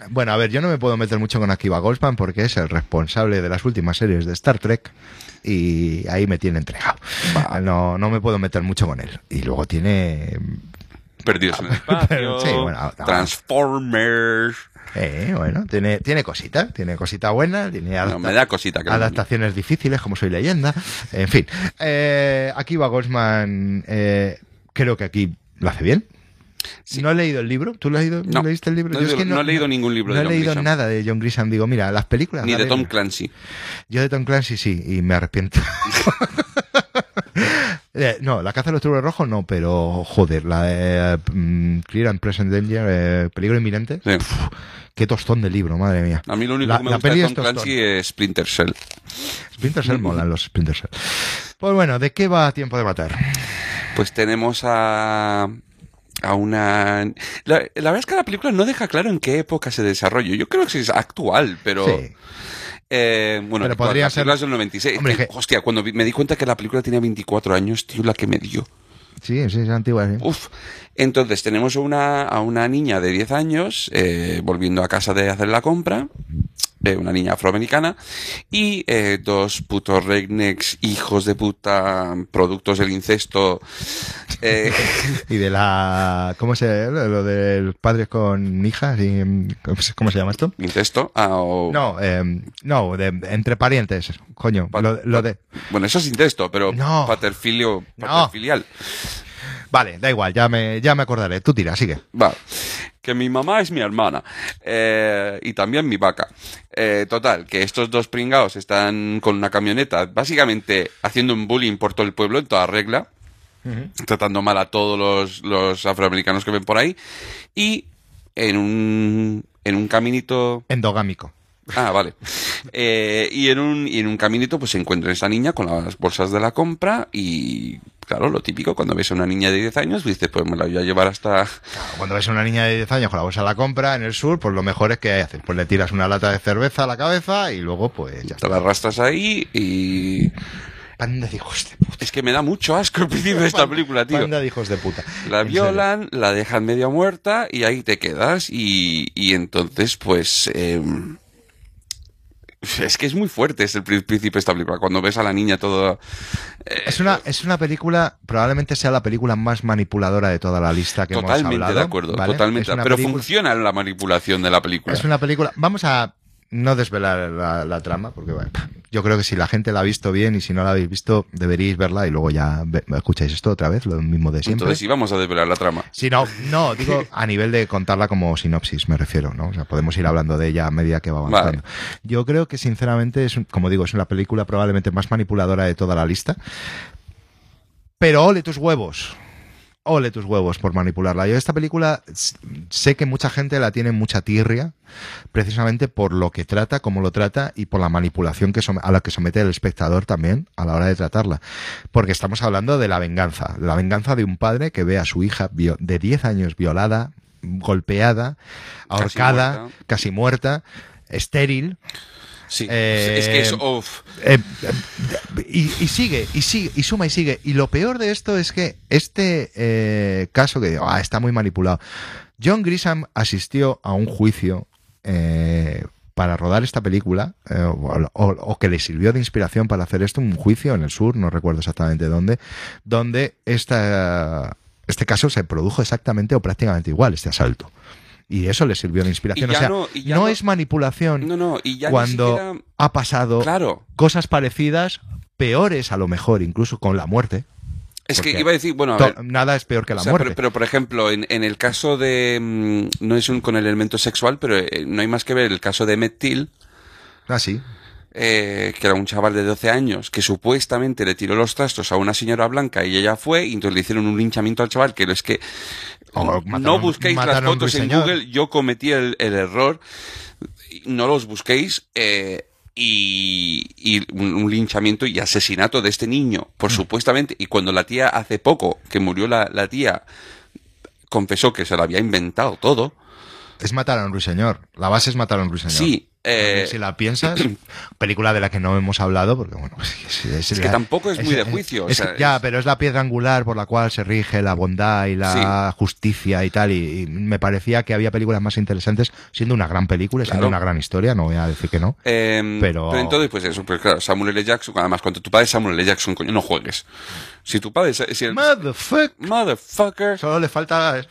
Bueno, a ver, yo no me puedo meter mucho con Akiva Goldsman porque es el responsable de las últimas series de Star Trek y ahí me tiene entregado. No, no me puedo meter mucho con él. Y luego tiene Perdidos en el espacio. Sí, bueno, no. Transformers. Eh, bueno, tiene, tiene cosita, tiene cosita buena, tiene No, adapta- me da cosita que lo adaptaciones difíciles, como soy leyenda. En fin, eh, aquí va Goldsman, eh, creo que aquí lo hace bien. Sí. No he leído el libro. ¿Tú lo has leído? No. leíste el libro? No he Yo es leído- que no he leído ningún libro no de he John leído Grisham. nada de John Grisham. Digo, mira, las películas. Ni de Tom Clancy. Yo de Tom Clancy sí, y me arrepiento. Eh, no, la caza de los turbos rojos no, pero joder, la de mm, Clear and Present Danger, eh, peligro inminente. Sí. Qué tostón de libro, madre mía. A mí lo único La- que me la gusta peli de Tom. Clancy es Splinter Cell. Splinter Cell molan los Splinter Cell. Pues bueno, ¿de qué va Tiempo de Matar? Pues tenemos a a una... La, la verdad es que la película no deja claro en qué época se desarrolla. Yo creo que es actual, pero... Sí. Eh, bueno, Pero podría ser- es del 96. Hombre, Eh, que- Hostia, cuando me di cuenta que la película tenía 24 años, tío, la que me dio. Sí, sí, es antigua. sí. Uf. Entonces tenemos una, a una niña de 10 años eh, volviendo a casa de hacer la compra, una niña afroamericana, y eh, dos putos rednecks, hijos de puta, productos del incesto. eh, Y de la. ¿Cómo se.? Lo lo de los padres con hijas y. ¿Cómo se llama esto? ¿Incesto? Ah, o- No, eh, no, de, entre parientes, coño. Lo, lo de. Bueno, eso es incesto, pero No. paterfilio, No. Vale, da igual, ya me, ya me acordaré. Tú tira, sigue. Va. Que mi mamá es mi hermana. Eh, y también mi vaca. Eh, total, que estos dos pringados están con una camioneta, básicamente haciendo un bullying por todo el pueblo en toda regla. Tratando mal a todos los, los afroamericanos que ven por ahí. Y en un, en un caminito Endogámico. Ah, vale. Eh, y, en un, y en un caminito pues se encuentra esa niña con las bolsas de la compra y claro, lo típico, cuando ves a una niña de 10 años, dices, pues me la voy a llevar hasta... Cuando ves a una niña de 10 años con la bolsa de la compra en el sur, pues lo mejor es que haces. Pues le tiras una lata de cerveza a la cabeza y luego, pues ya Te la arrastras ahí y... Panda de hijos de puta. Es que me da mucho asco el principio de esta película, tío. Panda de hijos de puta. La serio. violan, la dejan media muerta y ahí te quedas y, y entonces pues... em, es que es muy fuerte es el de esta película. Cuando ves a la niña todo... Es una, es una película, probablemente sea la película más manipuladora de toda la lista que hemos Totalmente hablado. de acuerdo, ¿vale? totalmente. Pero película- funciona la manipulación de la película. Es una película. Vamos a no desvelar la, la trama, porque bueno, yo creo que si la gente la ha visto bien y si no la habéis visto, deberíais verla y luego ya ve- escucháis esto otra vez, lo mismo de siempre. Entonces sí vamos a desvelar la trama. Si no, no, digo a nivel de contarla como sinopsis, me refiero, ¿no? O sea, podemos ir hablando de ella a medida que va avanzando. Yo creo que sinceramente es, como digo, es una película probablemente más manipuladora de toda la lista. Pero ole tus huevos. Ole tus huevos por manipularla. Yo esta película sé que mucha gente la tiene mucha tirria, precisamente por lo que trata, cómo lo trata y por la manipulación que a la que somete el espectador también a la hora de tratarla. Porque estamos hablando de la venganza, la venganza de un padre que ve a su hija de 10 años violada, golpeada, Casi ahorcada, muerta. casi muerta, estéril, Sí. Eh, es que es... uf. eh, y, y sigue, y sigue, y suma y sigue. Y lo peor de esto es que este eh, caso que ah, está muy manipulado. John Grisham asistió a un juicio eh, para rodar esta película, o, o- o que le sirvió de inspiración para hacer esto, un juicio en el sur, no recuerdo exactamente dónde, donde esta, este caso se produjo exactamente o prácticamente igual, este asalto. Y eso le sirvió de inspiración. O sea, no- es manipulación No, no, y ya cuando siquiera- ha pasado Claro. cosas parecidas, peores a lo mejor, incluso con la muerte. Es que iba a decir, bueno, a To- ver, Nada es peor que la o sea, muerte. pero, pero, por ejemplo, en, en el caso de... mm, no es un con el elemento sexual, pero eh, no hay más que ver el caso de Emmett Till, Ah, sí. eh, que era un chaval de 12 años que supuestamente le tiró los trastos a una señora blanca y ella fue y entonces le hicieron un linchamiento al chaval, que es que O no busquéis las fotos en. Google, yo cometí el, el error, no los busquéis eh, y, y un, un linchamiento y asesinato de este niño, por supuestamente, y cuando la tía hace poco que murió la, la tía confesó que se lo había inventado todo, Es matar a un ruiseñor. La base es matar a un ruiseñor. sí, eh, si la piensas, película de la que no hemos hablado, porque bueno, es, es- Es que la- tampoco es muy de juicio, o es sea, ya, es- pero es la piedra angular por la cual se rige la bondad y la justicia y tal. Y, y me parecía que había películas más interesantes, siendo una gran película, siendo Claro. una gran historia, no voy a decir que no. Em, Pero- pero... entonces, pues eso, pues claro, Samuel L. Jackson, además, cuando tu padre es Samuel L. Jackson, coño, no juegues. Si tu padre es... Si el, Motherfuck. motherfucker... Solo le falta.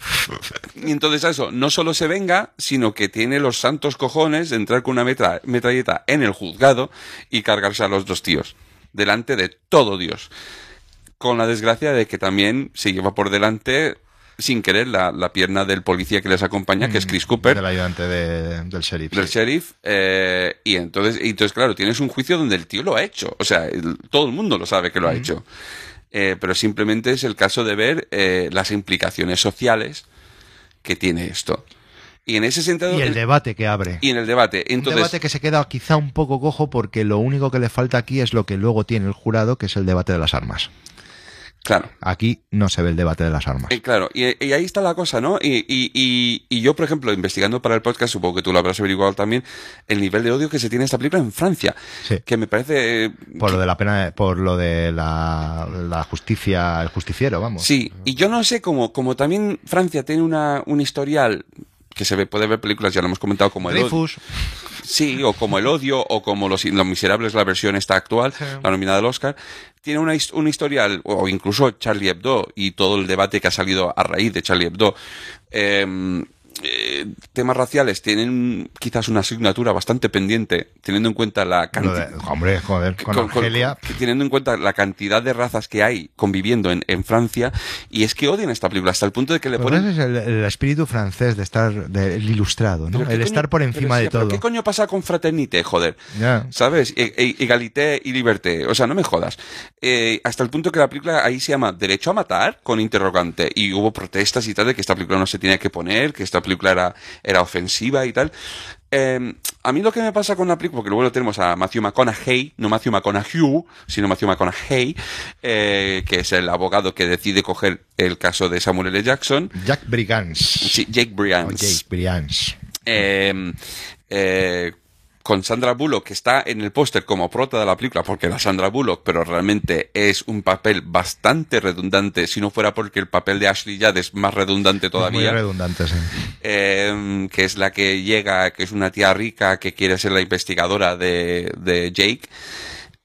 Y entonces a eso no solo se venga, sino que tiene los santos cojones de entrar con una metra- metralleta en el juzgado y cargarse a los dos tíos. Delante de todo Dios. Con la desgracia de que también se lleva por delante, sin querer, la, la pierna del policía que les acompaña, que es Chris Cooper Del ayudante de- del sheriff. del sí. sheriff eh, y entonces y entonces claro tienes un juicio donde el tío lo ha hecho o sea el- todo el mundo lo sabe que lo ha hecho Eh, pero simplemente es el caso de ver eh, las implicaciones sociales que tiene esto y en ese sentido Y el debate que abre. y en el debate un entonces debate que se queda quizá un poco cojo porque lo único que le falta aquí es lo que luego tiene el jurado, que es el debate de las armas. claro Aquí no se ve el debate de las armas. Eh, claro, y, y ahí está la cosa, ¿no? Y, y, y, y yo, por ejemplo, investigando para el podcast, supongo que tú lo habrás averiguado también, el nivel de odio que se tiene esta película en Francia, Sí. que me parece... eh, Por lo de la pena, por lo de la, la justicia, el justiciero, vamos. Sí, y yo no sé cómo, como también Francia tiene una, un historial que se ve, puede ver películas, ya lo hemos comentado, como el odio, sí, o como el odio, o como los, los miserables, la versión esta actual, Sí. la nominada al Oscar, tiene una, un historial, o incluso Charlie Hebdo, y todo el debate que ha salido a raíz de Charlie Hebdo, eh, eh, temas raciales tienen quizás una asignatura bastante pendiente, teniendo en cuenta la cantidad de- hombre, joder, con, con- con- Argelia. que teniendo en cuenta la cantidad de razas que hay conviviendo en, en Francia, y es que odian esta película hasta el punto de que le ponen... es el, el espíritu francés de estar, del ilustrado, ¿no? ¿Pero qué El coño- estar por encima sí, de todo. ¿Qué coño pasa con fraternité, joder? Ya. ¿Sabes? E- e- Egalité y liberté. O sea, no me jodas. Eh, hasta el punto que la película ahí se llama Derecho a matar con interrogante. Y hubo protestas y tal de que esta película no se tenía que poner, que esta película era, era ofensiva y tal. Eh, a mí lo que me pasa con la película, porque luego lo tenemos a Matthew McConaughey, no Matthew McConaughey, sino Matthew McConaughey, eh, que es el abogado que decide coger el caso de Samuel L. Jackson. Jack Brigance. Sí, Jake O Brians. Jake Brigance. eh, eh, con Sandra Bullock, que está en el póster como prota de la película, porque era Sandra Bullock, pero realmente es un papel bastante redundante, si no fuera porque el papel de Ashley Judd es más redundante Muy todavía, redundante, sí. eh, que es la que llega, que es una tía rica que quiere ser la investigadora de, de Jake.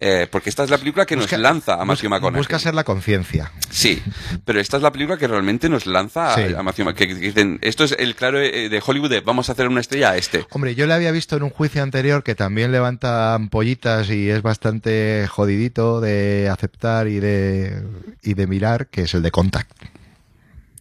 Eh, porque esta es la película que Busca- nos lanza a Matthew busca- McConaughey. Busca ser la conciencia. Sí, pero esta es la película que realmente nos lanza a- Sí. a, Matthew McConaughey. Que, que dicen, esto es el claro eh, de Hollywood de vamos a hacer una estrella a este. Hombre, yo le había visto en un juicio anterior que también levanta ampollitas y es bastante jodidito de aceptar y de, y de mirar, que es el de Contact.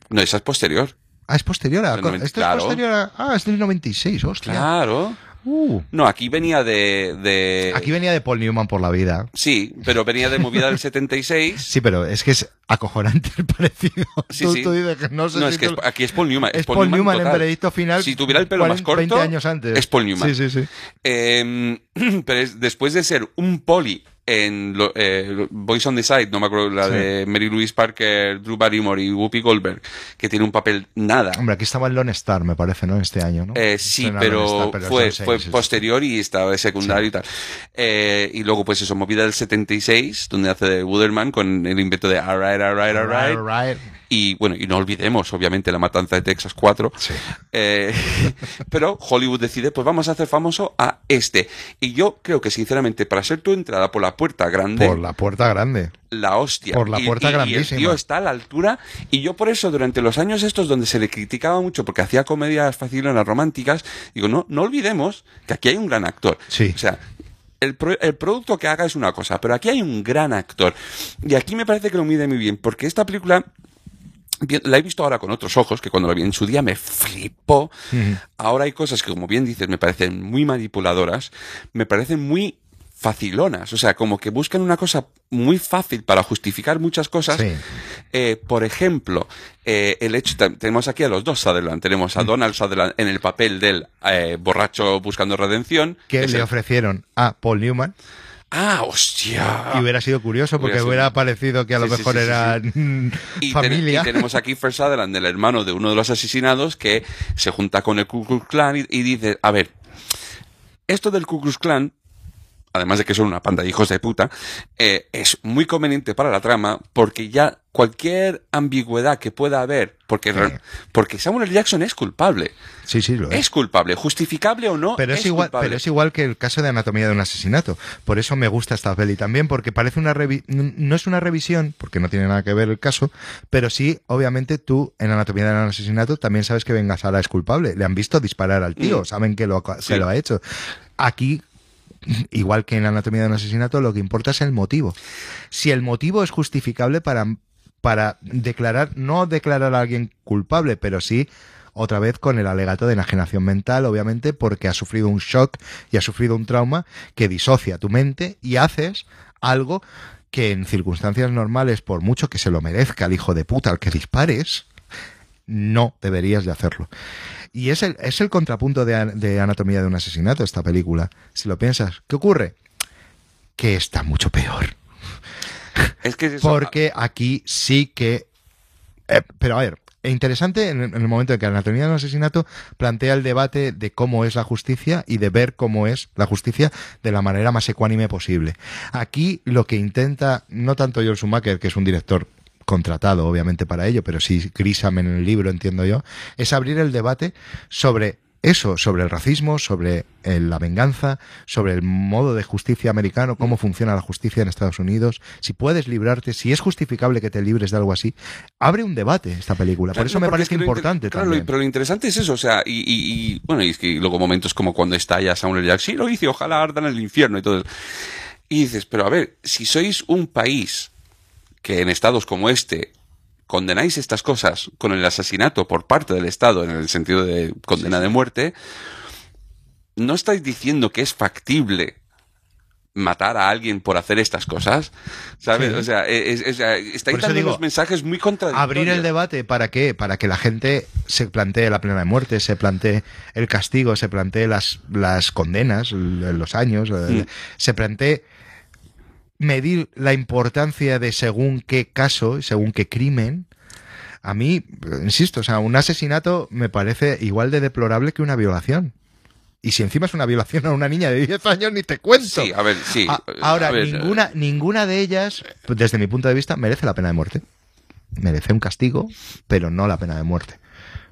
No, esa es posterior. Ah, es posterior a... Del noventa- Esto claro. es posterior a... Ah, es del 96, hostia. Claro. Uh, No, aquí venía de, de... aquí venía de Paul Newman por la vida. Sí, pero venía de movida del 76. Sí, pero es que es acojonante el parecido. Sí, tú, sí. tú dices que no sé No, si es que tú- es- aquí es Paul Newman. es Paul, Newman, en total. veredicto final. Si tuviera el pelo más 40, corto, 20 años antes. es Paul Newman. Sí, sí, sí. Eh, pero es- después de ser un poli en lo- eh, Boys on the Side, no me acuerdo, la Sí. de Mary Louise Parker, Drew Barrymore y Whoopi Goldberg, que tiene un papel nada. Hombre, aquí estaba el Lone Star, me parece, ¿no? Este año, ¿no? Eh, sí, Estrena pero, Lone Star, pero fue, fue posterior y estaba de secundario y tal. Eh, y luego, pues eso, movida del 76, donde hace de Wooderman con el invento de Alright, Alright, Alright. Alright. Y bueno, y no olvidemos, obviamente, la matanza de Texas 4. Sí. Eh, pero Hollywood decide, pues vamos a hacer famoso a este. Y yo creo que, sinceramente, para ser tu entrada por la puerta grande, Por la puerta grande. la hostia. por la Y- puerta y- y grandísima. el tío está a la altura. Y yo por eso, durante los años estos donde se le criticaba mucho porque hacía comedias facilonas románticas, digo, no, no olvidemos que aquí hay un gran actor. Sí. O sea, el, pro- el producto que haga es una cosa, pero aquí hay un gran actor. Y aquí me parece que lo mide muy bien, porque esta película la he visto ahora con otros ojos, que cuando la vi en su día me flipó. Ahora hay cosas que, como bien dices, me parecen muy manipuladoras, me parecen muy facilonas, o sea, como que buscan una cosa muy fácil para justificar muchas cosas. Sí. Eh, por ejemplo, eh, el hecho, te- tenemos aquí a los dos Sutherland, tenemos a Donald Sutherland en el papel del eh, borracho buscando redención. Que le el- ofrecieron a Paul Newman. Ah, hostia. Y hubiera sido curioso porque Hubiera hubiera parecido que a lo Sí, mejor sí, eran Y, ten- familia. y tenemos aquí First Sutherland, el hermano de uno de los asesinados, que se junta con el Ku Klux Klan y, y dice, a ver, esto del Ku Klux Klan, además de que son una panda de hijos de puta, eh, es muy conveniente para la trama porque ya cualquier ambigüedad que pueda haber, porque, porque Samuel. Jackson es culpable. Sí, sí, lo es. Es culpable, justificable o no. Pero es, igual, pero es igual que el caso de Anatomía de un asesinato. Por eso me gusta esta peli también, porque parece una no es una revisión, porque no tiene nada que ver el caso, pero sí, obviamente tú en Anatomía de un asesinato también sabes que Sala es culpable. Le han visto disparar al tío, mm. saben que lo, se lo ha hecho. Aquí igual que en Anatomía de un asesinato, lo que importa es el motivo. Si el motivo es justificable para, para declarar, no declarar a alguien culpable, pero sí otra vez con el alegato de enajenación mental, obviamente, porque ha sufrido un shock y ha sufrido un trauma que disocia tu mente y haces algo que en circunstancias normales, por mucho que se lo merezca el hijo de puta al que dispares, no deberías de hacerlo. Y es el, es el contrapunto de, de Anatomía de un asesinato, esta película. Si lo piensas, ¿qué ocurre? Que está mucho peor. Es que Porque aquí sí que... Eh, pero a ver, interesante en, el momento en que Anatomía de un asesinato plantea el debate de cómo es la justicia y de ver cómo es la justicia de la manera más ecuánime posible. Aquí lo que intenta, no tanto John Schumacher, que es un director contratado obviamente para ello, pero sí Grisam en el libro, entiendo yo, es abrir el debate sobre eso, sobre el racismo, sobre eh, la venganza, sobre el modo de justicia americano, cómo funciona la justicia en Estados Unidos, si puedes librarte, si es justificable que te libres de algo así. Abre un debate esta película, por eso me parece importante claro, pero lo interesante es eso, o sea, y, bueno, y es que luego momentos como cuando estalla Samuel Jackson, sí lo hice, ojalá ardan en el infierno y todo. Y dices, pero a ver, si sois un país que en estados como este condenáis estas cosas con el asesinato por parte del Estado en el sentido de condena de muerte, no estáis diciendo que es factible matar a alguien por hacer estas cosas, ¿sabes? O sea, estáis dando unos mensajes muy contradictorios. Abrir el debate, ¿para qué? Para que la gente se plantee la pena de muerte, se plantee el castigo, se plantee las, las condenas, los años, mm. se plantee medir la importancia de según qué caso, según qué crimen, a mí, insisto, o sea, un asesinato me parece igual de deplorable que una violación. Y si encima es una violación a una niña de 10 años, ni te cuento. Sí, a ver, sí. ahora, ninguna, eh, ninguna de ellas, desde mi punto de vista, merece la pena de muerte. Merece un castigo, pero no la pena de muerte.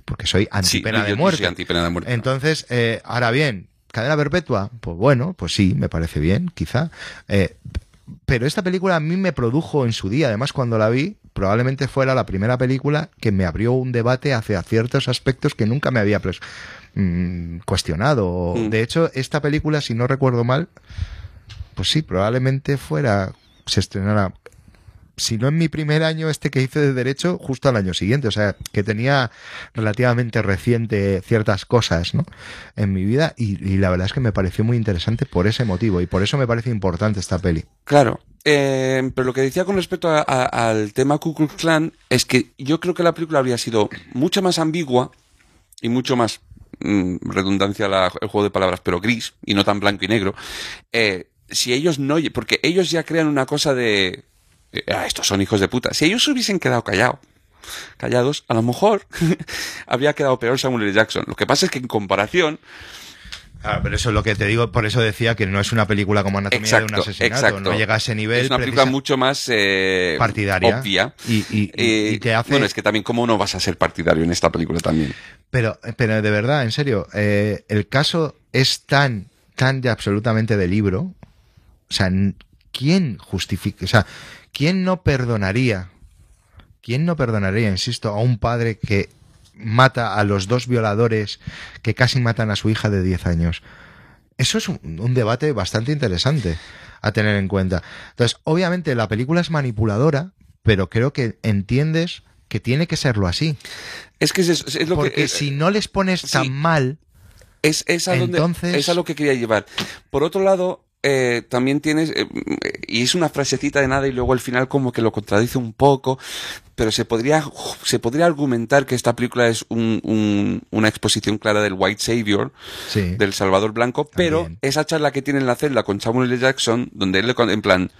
Porque soy antipena de muerte. antipena de muerte. Entonces, eh, ahora bien, cadena perpetua, pues bueno, pues sí, me parece bien, quizá. Eh, pero esta película a mí me produjo en su día, además cuando la vi, probablemente fuera la primera película que me abrió un debate hacia ciertos aspectos que nunca me había mm, cuestionado. Mm. De hecho, esta película, si no recuerdo mal, pues sí, probablemente fuera, se estrenara si no en mi primer año este que hice de derecho, justo al año siguiente. O sea, que tenía relativamente reciente ciertas cosas ¿no? en mi vida y, la verdad es que me pareció muy interesante por ese motivo y por eso me parece importante esta peli. Claro. Eh, pero lo que decía con respecto al tema Ku Klux Klan es que yo creo que la película habría sido mucho más ambigua y mucho más mm, redundancia el juego de palabras, pero gris y no tan blanco y negro. Eh, si ellos no, porque ellos ya crean una cosa de eh, ah, estos son hijos de puta. Si ellos hubiesen quedado callados, callados, a lo mejor habría quedado peor Samuel L. Jackson. Lo que pasa es que en comparación, Ah, pero eso es lo que te digo, por eso decía que no es una película como Anatomía de un asesinato, no llega a ese nivel. Es una película mucho más eh, partidaria, obvia. Y, y, eh, te hace... Bueno, es que también cómo no vas a ser partidario en esta película también. Pero, pero de verdad, en serio, eh, el caso es tan, tan de absolutamente de libro. O sea, ¿quién justifica? O sea, ¿Quién no perdonaría? ¿Quién no perdonaría, insisto, a un padre que mata a los dos violadores que casi matan a su hija de 10 años? Eso es un, debate bastante interesante a tener en cuenta. Entonces, obviamente la película es manipuladora, pero creo que entiendes que tiene que serlo así. Es que es, lo Porque si no les pones tan mal, es, es, a entonces... es a lo que quería llevar. Por otro lado, eh, también tienes, eh, y es una frasecita de nada y luego al final como que lo contradice un poco, pero se podría, se podría argumentar que esta película es un, una exposición clara del White Savior, del Salvador Blanco, pero esa charla que tiene en la celda con Samuel L. Jackson, donde él le, en plan,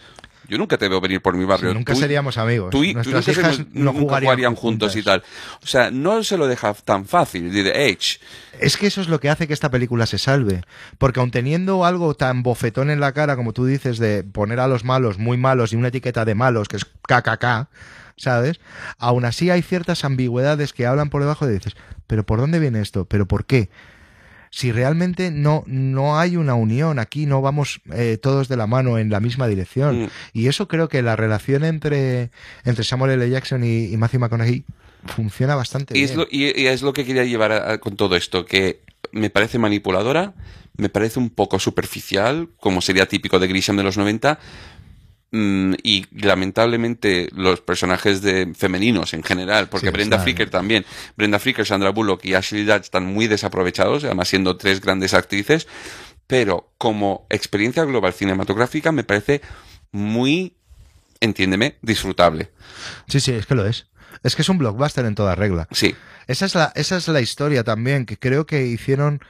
yo nunca te veo venir por mi barrio. nunca seríamos amigos. Tú, Nuestras hijas no jugarían, juntos y tal. O sea, no se lo deja tan fácil. Dice, Edge. Es que eso es lo que hace que esta película se salve. Porque aun teniendo algo tan bofetón en la cara, como tú dices, de poner a los malos muy malos y una etiqueta de malos, que es KKK, ¿sabes? Aún así hay ciertas ambigüedades que hablan por debajo de dices, pero ¿por dónde viene esto? ¿Pero por qué? Si realmente no, no hay una unión aquí, no vamos eh, todos de la mano en la misma dirección. Mm. Y eso creo que la relación entre, entre Samuel L. Jackson y, y Matthew McConaughey funciona bastante Y bien. es, lo, y, y es lo que quería llevar a- a- con todo esto, que me parece manipuladora, me parece un poco superficial, como sería típico de Grisham de los 90, mm, y lamentablemente los personajes de femeninos en general, porque Sí, Brenda están- Fricker también, Brenda Fricker, Sandra Bullock y Ashley Judd están muy desaprovechados, además siendo tres grandes actrices, pero como experiencia global cinematográfica me parece muy, entiéndeme, disfrutable. Sí, sí, es que lo es. Es que es un blockbuster en toda regla. Sí, Esa es la, esa es la historia también, que creo que hicieron.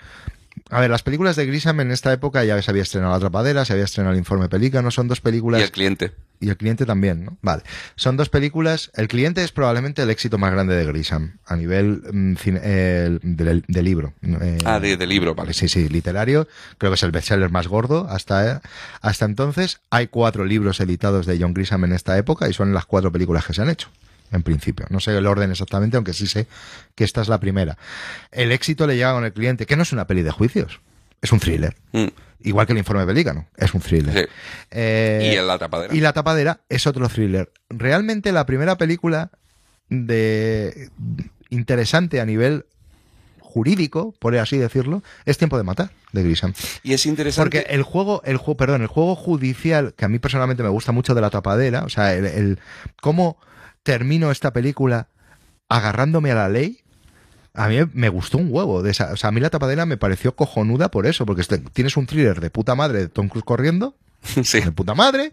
A ver, las películas de Grisham en esta época ya se había estrenado La Atrapadera, se había estrenado El Informe Pelícano, son dos películas. y el cliente. y el cliente también, ¿no? Vale. Son dos películas. El cliente es probablemente el éxito más grande de Grisham a nivel mm, cine- eh, del, del libro. eh, Ah, de, de libro, vale. Sí, sí, literario. Creo que es el bestseller más gordo hasta, eh, hasta entonces. Hay cuatro libros editados de John Grisham en esta época y son las cuatro películas que se han hecho. En principio. No sé el orden exactamente, aunque sí sé que esta es la primera. El éxito le llega con el cliente, que no es una peli de juicios. Es un thriller. Mm, Igual que el informe pelícano. Es un thriller. sí. Eh, Y La Tapadera. y La Tapadera es otro thriller. Realmente la primera película de interesante a nivel jurídico, por así decirlo, es Tiempo de matar de Grisham. Y es interesante. Porque el juego, el juego, perdón, el juego judicial que a mí personalmente me gusta mucho de La Tapadera, o sea, el, el- cómo termino esta película agarrándome a la ley. A mí me gustó un huevo de esa. O sea, a mí la tapadera me pareció cojonuda por eso, porque este- tienes un thriller de puta madre de Tom Cruise corriendo, sí. de puta madre,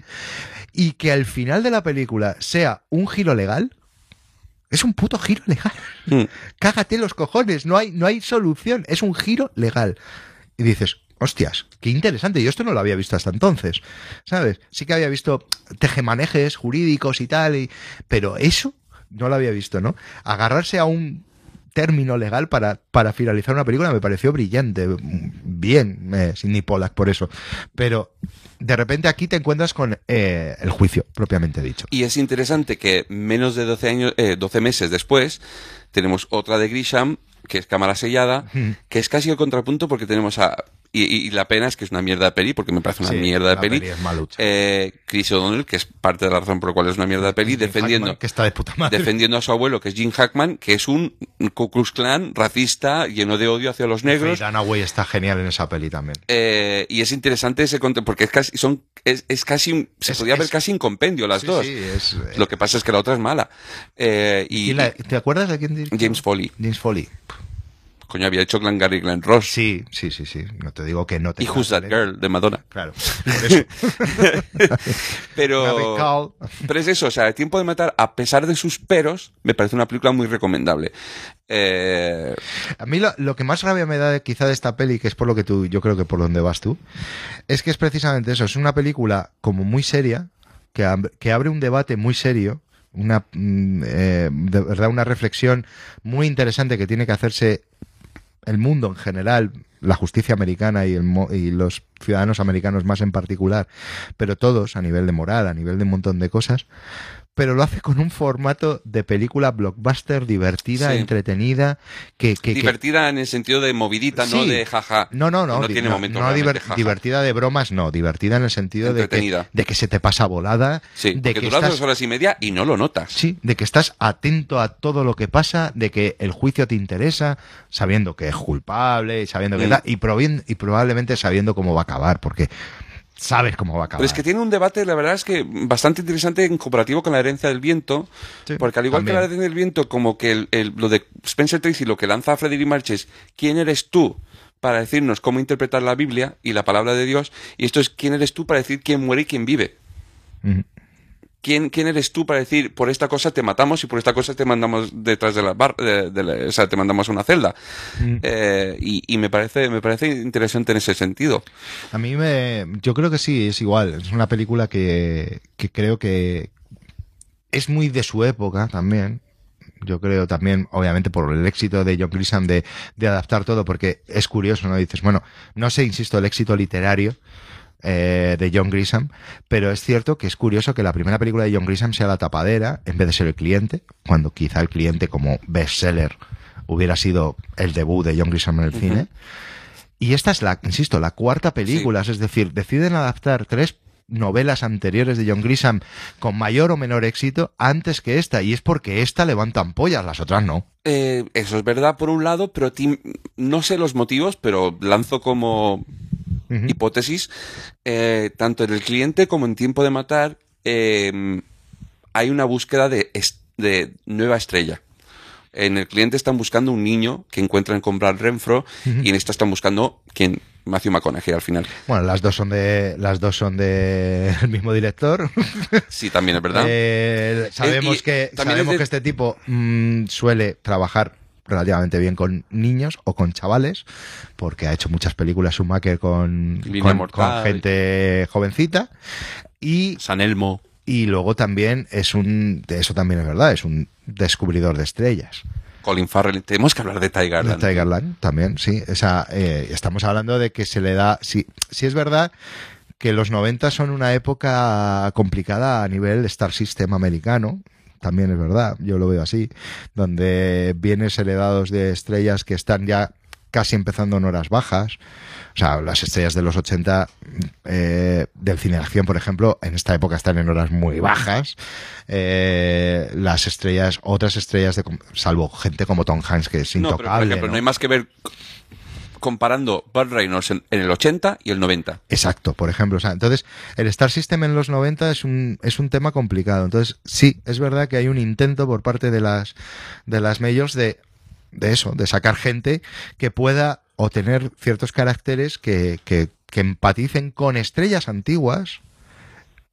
y que al final de la película sea un giro legal, es un puto giro legal. Mm. Cágate los cojones, no hay, no hay solución, es un giro legal. Y dices, hostias, qué interesante, yo esto no lo había visto hasta entonces, ¿sabes? Sí que había visto tejemanejes jurídicos y tal, y- pero eso no lo había visto, ¿no? Agarrarse a un término legal para, para finalizar una película me pareció brillante. Bien, eh, Sidney Pollack por eso. Pero de repente aquí te encuentras con eh, el juicio, propiamente dicho. Y es interesante que menos de 12, años, eh, 12 meses después tenemos otra de Grisham, que es Cámara Sellada, que es casi el contrapunto porque tenemos a... Y, y- la pena es que es una mierda de peli, porque me parece una Sí, mierda de peli. peli. Eh, Chris O'Donnell, que es parte de la razón por la cual es una mierda de peli, Jim defendiendo... Hackman, que está de puta madre. defendiendo a su abuelo, que es Jim Hackman, que es un Ku Klux Klan racista, lleno de odio hacia los negros. Faye Dunaway está genial en esa peli también. Eh, y es interesante ese conte- porque es casi, son, es, es casi un, se Es- podía ver casi en compendio las Sí, dos. sí, es, eh, Lo que pasa es que la otra es mala. Eh, y, ¿y la- ¿Te acuerdas de quién dirigió? James Foley. James Foley. Coño, había hecho Glengarry Glen Ross. Sí, sí, sí, sí. No te digo que no te y Who's That Girl de Madonna. Claro. Por eso. Navi Pero, pero es eso, o sea, El tiempo de matar, a pesar de sus peros, me parece una película muy recomendable. Eh, A mí lo, lo que más rabia me da de- quizá de esta peli, que es por lo que tú, yo creo que por donde vas tú, es que es precisamente eso, es una película como muy seria, que, que abre un debate muy serio, una, mm, eh, de verdad, una reflexión muy interesante que tiene que hacerse el mundo en general, la justicia americana y, el, y los ciudadanos americanos más en particular, pero todos a nivel de moral, a nivel de un montón de cosas, pero lo hace con un formato de película blockbuster divertida, Sí. entretenida, que, que- que- divertida en el sentido de movidita, no de jaja. no, no, no, No tiene no, momentos no realmente diver- jaja. divertida de bromas, no, divertida en el sentido de que, Entretenida. de que se te pasa volada, Sí, de que dura estás, dos horas y media y no lo notas. sí, de que estás atento a todo lo que pasa, de que el juicio te interesa, sabiendo que es culpable, sabiendo que Mm. y, y probablemente sabiendo cómo va a acabar, porque sabes cómo va a acabar. Pero es que tiene un debate, la verdad es que bastante interesante en comparativo con la herencia del viento, Sí, porque al igual también. que la herencia del viento, como que el, el- lo de Spencer Tracy, lo que lanza a Frederick March es ¿quién eres tú para decirnos cómo interpretar la Biblia y la palabra de Dios? Y esto es ¿quién eres tú para decir quién muere y quién vive? ¿Quién, ¿Quién eres tú para decir por esta cosa te matamos y por esta cosa te mandamos detrás de la bar, de- de la- o sea, te mandamos a una celda? Mm. Eh, y y me parece me parece interesante en ese sentido. A mí me. Yo creo que sí, es igual. Es una película que, que creo que es muy de su época también. Yo creo también, obviamente, por el éxito de John Grisham de, de adaptar todo, porque es curioso, ¿no? Dices, bueno, no sé, insisto, el éxito literario eh, de John Grisham, pero es cierto que es curioso que la primera película de John Grisham sea la tapadera en vez de ser el cliente, cuando quizá el cliente como bestseller hubiera sido el debut de John Grisham en el cine. Y esta es la, insisto, la cuarta película, es decir, deciden adaptar tres novelas anteriores de John Grisham con mayor o menor éxito antes que esta, y es porque esta levanta ampollas, las otras no. Eh, eso es verdad por un lado, pero no sé los motivos, pero lanzo como Hipótesis, eh, tanto en el cliente como en tiempo de matar, eh, hay una búsqueda de, nueva estrella. En el cliente están buscando un niño que encuentran con Brad Renfro y en esta están buscando quien Matthew McConaughey al final. Bueno, las dos son de, las dos son de el mismo director. Sí, también es verdad. Eh, sabemos y que, sabemos de- que este tipo mm, suele trabajar relativamente bien con niños o con chavales, porque ha hecho muchas películas Schumacher con, con, gente jovencita. Y, San Elmo. y luego también es un, eso también es verdad, es un descubridor de estrellas. Colin Farrell. Tenemos que hablar de Tigerland. De Tigerland también, sí. Esa, eh, estamos hablando de que se le da. Sí, sí es verdad que los 90 son una época complicada a nivel Star System americano. También es verdad, yo lo veo así. Donde bienes heredados de estrellas que están ya casi empezando en horas bajas. O sea, las estrellas de los 80 eh, del cine de acción, por ejemplo, en esta época están en horas muy bajas. Eh, las estrellas, otras estrellas, de, salvo gente como Tom Hanks, que es No, intocable. pero por ejemplo, ¿no? no hay más que ver comparando Burt Reynolds en, en el 80 y el 90. Exacto, por ejemplo. O sea, entonces, el Star System en los 90 es un, es un tema complicado. Entonces, sí, es verdad que hay un intento por parte de las, de las majors de, de eso, de sacar gente que pueda o tener ciertos caracteres que, que, que empaticen con estrellas antiguas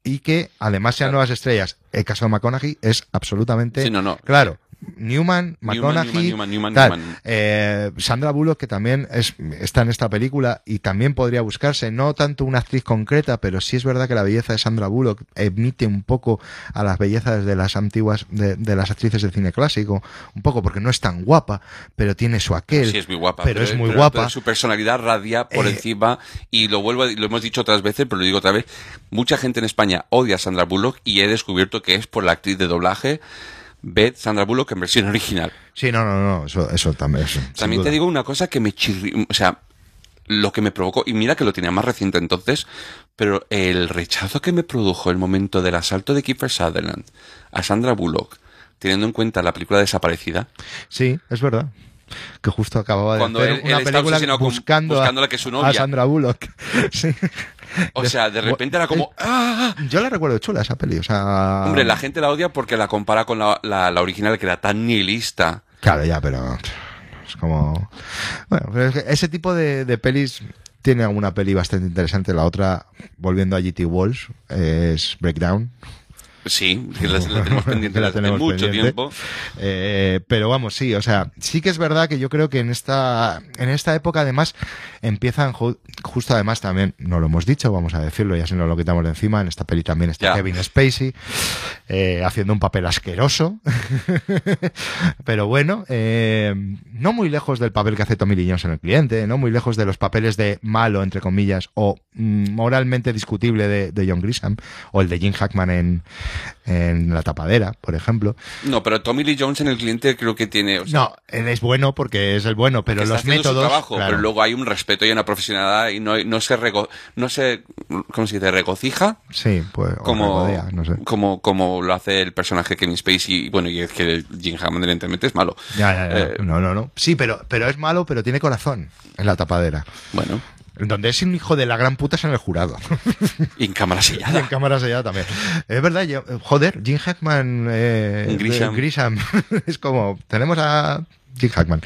y que además sean Claro. nuevas estrellas. El caso de McConaughey es absolutamente Sí, no, no. claro. Newman, Newman, McConaughey, Newman, Newman, tal. Newman. Eh, Sandra Bullock, que también es, está en esta película y también podría buscarse, no tanto una actriz concreta, pero sí es verdad que la belleza de Sandra Bullock emite un poco a las bellezas de las antiguas, de, de las actrices del cine clásico, un poco porque no es tan guapa, pero tiene su aquel. Sí, es muy guapa. Pero es muy guapa. su personalidad radia por Eh, encima. Y lo vuelvo, a- lo hemos dicho otras veces, pero lo digo otra vez. Mucha gente en España odia a Sandra Bullock y he descubierto que es por la actriz de doblaje Beth Sandra Bullock en versión original. Sí, no, no, no, eso, eso también. eso, También te digo una cosa que me chirri... O sea, lo que me provocó, y mira que lo tenía más reciente entonces, pero el rechazo que me produjo el momento del asalto de Kiefer Sutherland a Sandra Bullock, teniendo en cuenta la película Desaparecida, Sí, es verdad. Que justo acababa de Cuando hacer él- una él película buscando, buscándola a, que es su a novia. Sandra Bullock. Sí. o sea, de repente era como... ¡Ah! Yo la recuerdo chula esa peli, o sea... Hombre, la gente la odia porque la compara con la, la- la original que era tan nihilista. Claro, ya, pero es como... Bueno, ese tipo de, de pelis tiene alguna peli bastante interesante. La otra, volviendo a GT Walls, es Breakdown. Sí, que la, la tenemos pendiente la mucho pendiente. tiempo. Eh, pero vamos, sí, o sea, sí que es verdad que yo creo que en esta, en esta época además empiezan ju- justo además también, no lo hemos dicho, vamos a decirlo, ya si no lo quitamos de encima, en esta peli también está Ya. Kevin Spacey eh, haciendo un papel asqueroso, pero bueno, eh, no muy lejos del papel que hace Tommy Lee Jones en el cliente, no muy lejos de los papeles de malo, entre comillas, o mm, moralmente discutible de, de John Grisham, o el de Jim Hackman en, en La Tapadera, por ejemplo. No, pero Tommy Lee Jones en el cliente creo que tiene... o sea, No, él es bueno porque es el bueno, pero los métodos. su trabajo, claro. pero luego hay un respeto y una profesionalidad y no, no se rego, no se, ¿cómo se dice? Regocija Sí, pues. como, regodea, no sé. como, como lo hace el personaje Kevin Spacey. Bueno, y es que Jim Hammond evidentemente es malo. Ya, ya, ya. Eh, no, no, no. Sí, pero, pero es malo, pero tiene corazón en la tapadera. Bueno, Donde es un hijo de la gran puta es en el jurado. y en cámara y en sellada. cámara sellada también. Es verdad, yo- joder, Jim Hackman. Eh, Grisham. Grisham. es como. Tenemos a Jim Hackman.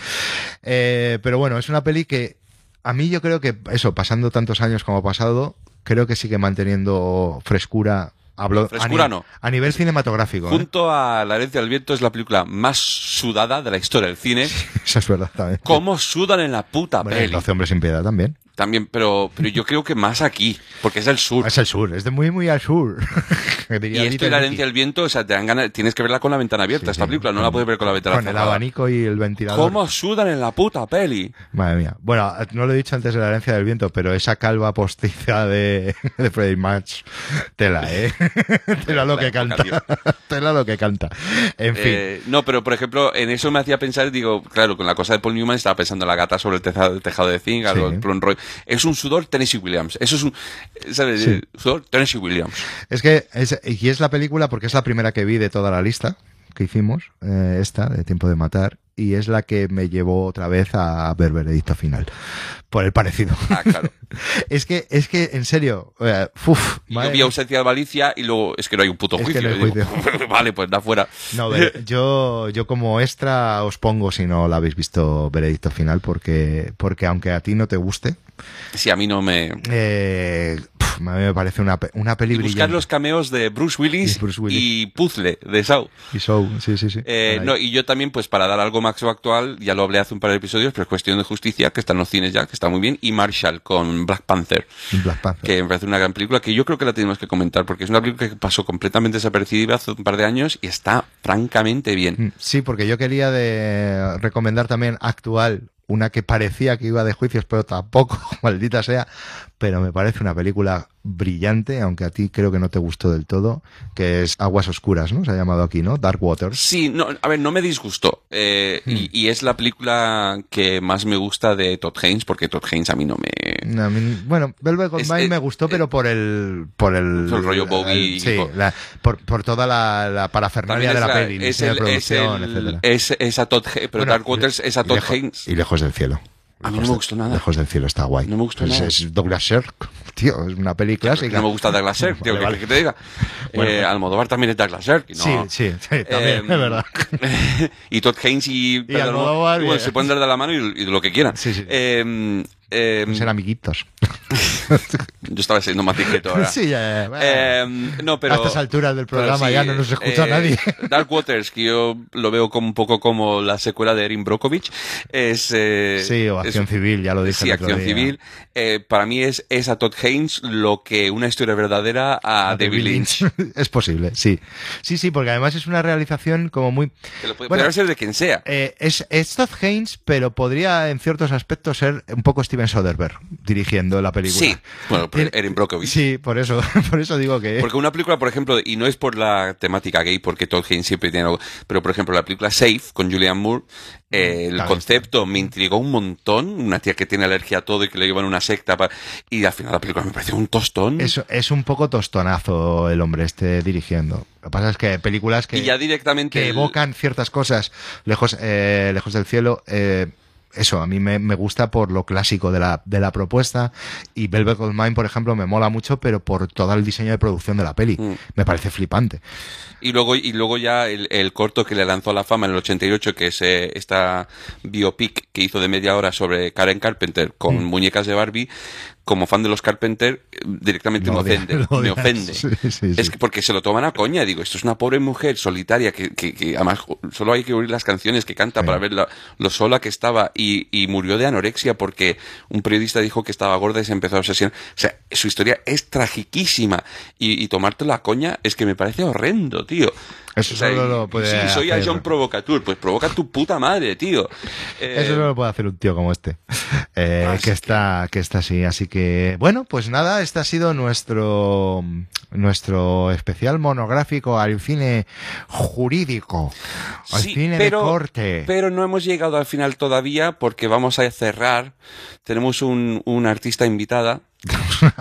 Eh, pero bueno, es una peli que. A mí yo creo que eso, pasando tantos años como ha pasado, creo que sigue manteniendo frescura. Hablo Frescura a, ni- no. a nivel cinematográfico. ¿eh? Junto a La herencia del viento es la película más sudada de la historia del cine. Eso es verdad también. ¿Cómo sudan en la puta Bueno, peli? 12 hombres sin piedad también. También, pero, pero yo creo que más aquí, porque es el sur. Es el sur, es de muy, muy al sur. y esto y la herencia del viento, o sea, te dan ganas, tienes que verla con la ventana abierta, esta película, no la puedes ver con la ventana Con el abanico y el ventilador. ¿Cómo sudan en la puta peli? Madre mía. Bueno, no lo he dicho antes de la herencia del viento, pero esa calva postiza de, de Freddy Match, tela, ¿eh? tela lo que canta. tela lo que canta. En fin. Eh, no, pero por ejemplo, en eso me hacía pensar, digo, claro, con la cosa de Paul Newman estaba pensando en la gata sobre el tejado, tejado de zinc, algo, el Roy. Es un sudor Tennessee Williams. Eso es un, ¿sabes? Sudor Tennessee Williams. Es que, es, y es la película porque es la primera que vi de toda la lista que hicimos, eh, esta, de Tiempo de Matar, y es la que me llevó otra vez a ver Veredicto Final. Por el parecido. Ah, claro. es que, es que, en serio, eh, uf, yo vi ausencia de Valicia y luego es que no hay un puto juicio. vale, pues da fuera. No, yo, yo como extra os pongo si no la habéis visto Veredicto Final, porque, porque aunque a ti no te guste. Si a mí no me. Eh, a mí me parece una, una peli y buscar los cameos de Bruce Willis, y, Puzzle de Saw. Y Saw, sí, sí, sí. Eh, no, y yo también, pues para dar algo más actual, ya lo hablé hace un par de episodios, pero es cuestión de justicia, que está en los cines ya, que está muy bien, y Marshall con Black Panther. Black Panther. Que me parece una gran película que yo creo que la tenemos que comentar, porque es una película que pasó completamente desapercibida hace un par de años y está francamente bien. Mm, sí, porque yo quería de recomendar también actual una que parecía que iba de juicios, pero tampoco, maldita sea, pero me parece una película brillante, aunque a ti creo que no te gustó del todo, que es Aguas Oscuras, ¿no? Se ha llamado aquí, ¿no? Dark Waters. Sí, no, a ver, no me disgustó. Eh, hmm. y, es la película que más me gusta de Todd Haynes, porque Todd Haynes a mí no me... bueno, Velvet Goldmine me gustó, pero por el... Por el, el rollo Bowie. sí, por, por, toda la, parafernalia de la, peli, es el, producción, etcétera. Es, esa Todd pero Dark Waters es a Todd Haynes. Y Lejos del Cielo. A mí no me gustó nada. Lejos del cielo está guay. No me gustó nada. Es Douglas Sirk, tío, es una peli clásica. No me gusta Douglas Sirk, tío, vale, que, te diga. Bueno, eh, Almodóvar también es Douglas Sirk. Sí, sí, sí, también, es verdad. y Todd Haynes y, y Almodóvar, bueno, se pueden dar de la mano y, y lo que quieran. Sí, sí. Eh, eh, ser amiguitos. Yo estaba siendo más ahora. Sí, ya, eh, no, pero, a estas alturas del programa ya no nos escucha eh, nadie. Dark Waters, que yo lo veo como un poco como la secuela de Erin Brockovich, es... Eh, sí, o Acción Civil, ya lo dije Sí, Acción Civil. Eh, para mí es, es a Todd Haynes lo que una historia verdadera a, David Lynch. es posible, sí. Sí, sí, porque además es una realización como muy... Que lo puede, bueno, ser de quien sea. es, es Todd Haynes, pero podría en ciertos aspectos ser un poco Steven Soderbergh dirigiendo la película. Sí, bueno, Erin Brockovich. Sí, por eso, por eso digo que... Porque una película, por ejemplo, y no es por la temática gay, porque Todd Haynes siempre tiene algo, pero por ejemplo la película Safe con Julianne Moore, eh, el concepto me intrigó un montón, una tía que tiene alergia a todo y que le llevan una secta, y al final la película me pareció un tostón. Es, es un poco tostonazo el hombre este dirigiendo. Lo que pasa es que películas que, ya directamente evocan ciertas cosas lejos, eh, lejos del cielo... Eh, eso, a mí me, me, gusta por lo clásico de la, de la propuesta y Velvet Goldmine, por ejemplo, me mola mucho, pero por todo el diseño de producción de la peli. Mm. Me parece flipante. Y luego, y luego ya el, el, corto que le lanzó a la fama en el 88, que es eh, esta biopic que hizo de media hora sobre Karen Carpenter con mm. muñecas de Barbie, como fan de los Carpenter, directamente me ofende. me ofende. Es que porque se lo toman a coña. Digo, esto es una pobre mujer solitaria que, que, que además solo hay que oír las canciones que canta para ver lo sola que estaba y, y, murió de anorexia porque un periodista dijo que estaba gorda y se empezó a obsesionar. O sea, su historia es tragiquísima y, y tomarte la coña es que me parece horrendo, tío. Eso solo lo puede Si soy a John Provocateur, pues provoca tu puta madre, tío. Eh, Eso solo lo puede hacer un tío como este. Eh, que está, que está así. Así que, bueno, pues nada, este ha sido nuestro, nuestro especial monográfico al cine jurídico. Al cine de corte. Pero no hemos llegado al final todavía porque vamos a cerrar. Tenemos un, un artista invitada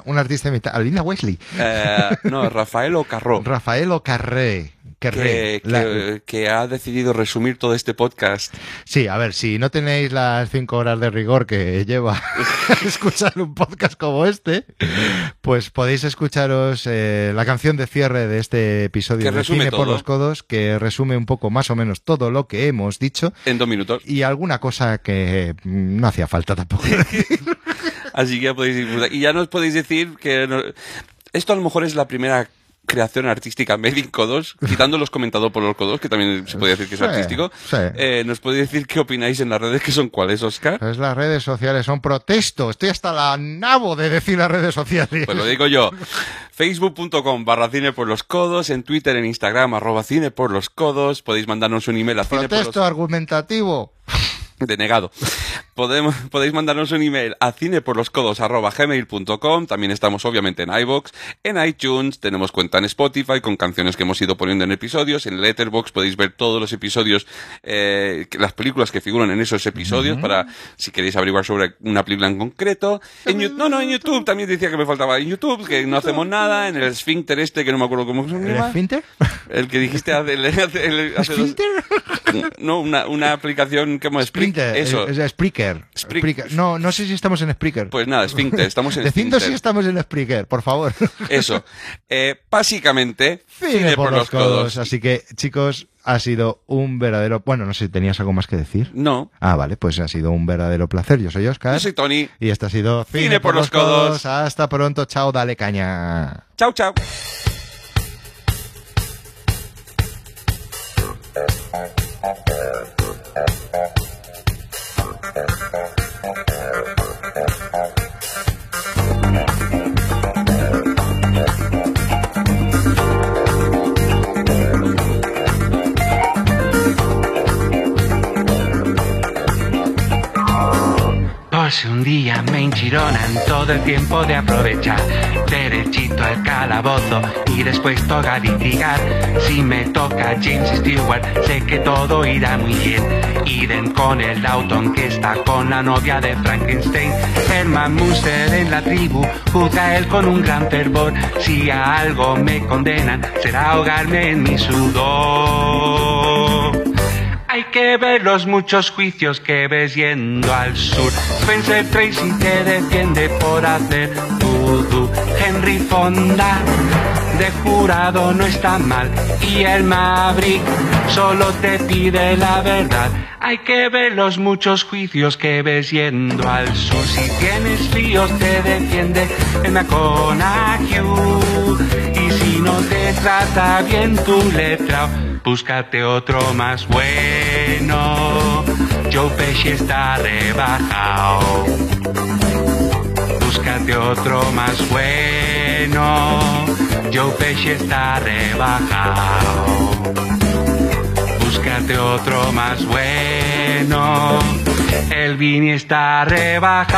un artista invitada. Alina Wesley. Eh, no, Rafael Ocarró. Rafael Ocarré. Que, que, ha decidido resumir todo este podcast. Sí, a ver, si no tenéis las cinco horas de rigor que lleva escuchar un podcast como este, pues podéis escucharos eh, la canción de cierre de este episodio de Cine por los Codos, que resume un poco más o menos todo lo que hemos dicho. En dos minutos. Y alguna cosa que mm, no hacía falta tampoco. Así que ya podéis disfrutar. Y ya nos podéis decir que esto a lo mejor es la primera creación artística in codos, quitando los comentados por los codos, que también se puede decir que es Sí, artístico. sí. Eh, ¿Nos puede decir qué opináis en las redes que son cuáles, Oscar? Pues las redes sociales son protesto. Estoy hasta la nabo de decir las redes sociales. Pues lo digo yo. Facebook.com barra cine por los codos, en Twitter, en Instagram, arroba cine por los codos. Podéis mandarnos un email a cine por los protesto argumentativo. denegado. Podemos, podéis mandarnos un email a cineporloscodos.gmail.com También estamos obviamente en iVoox, en iTunes, tenemos cuenta en Spotify con canciones que hemos ido poniendo en episodios, en Letterboxd podéis ver todos los episodios, eh, que- las películas que figuran en esos episodios para si queréis averiguar sobre una película en concreto. En no, no, en YouTube también decía que me faltaba en YouTube, que no hacemos nada, en el esfínter este que no me acuerdo cómo se ¿El llama. esfínter? El que dijiste hace, el- hace- el- hace dos- ¿Esfínter? no, una, una aplicación como Splinter. Eso. Es, es Spreaker. No, no sé si estamos en Spreaker. Pues nada, esfínter, estamos en Decidnos si estamos en Spreaker, por favor. Eso. Eh, básicamente, Cine por los codos. Así que, chicos, ha sido un verdadero. Bueno, no sé si tenías algo más que decir. No. Ah, vale, pues ha sido un verdadero placer. Yo soy Oscar. Yo soy Tony. Y esto ha sido Cine por los codos. Hasta pronto. Chao, dale caña. Chao, chao. Thank you. Un día me enchironan todo el tiempo de aprovechar. Derechito al calabozo y después toca litigar. Si me toca James Stewart sé que todo irá muy bien. Iden con el Dalton que está con la novia de Frankenstein. Herman Munster en la tribu juzga él con un gran fervor. Si a algo me condenan será ahogarme en mi sudor hay que ver los muchos juicios que ves yendo al sur. Spencer Tracy te defiende por hacer vudú. Henry Fonda de jurado no está mal. Y el Maverick solo te pide la verdad. Hay que ver los muchos juicios que ves yendo al sur. Si tienes fríos te defiende el McConaughey. No te trata bien tu letra, búscate otro más bueno. Joe Pesci está rebajado. Búscate otro más bueno. Joe Pesci está rebajado. Búscate otro más bueno. El Vini está rebajado.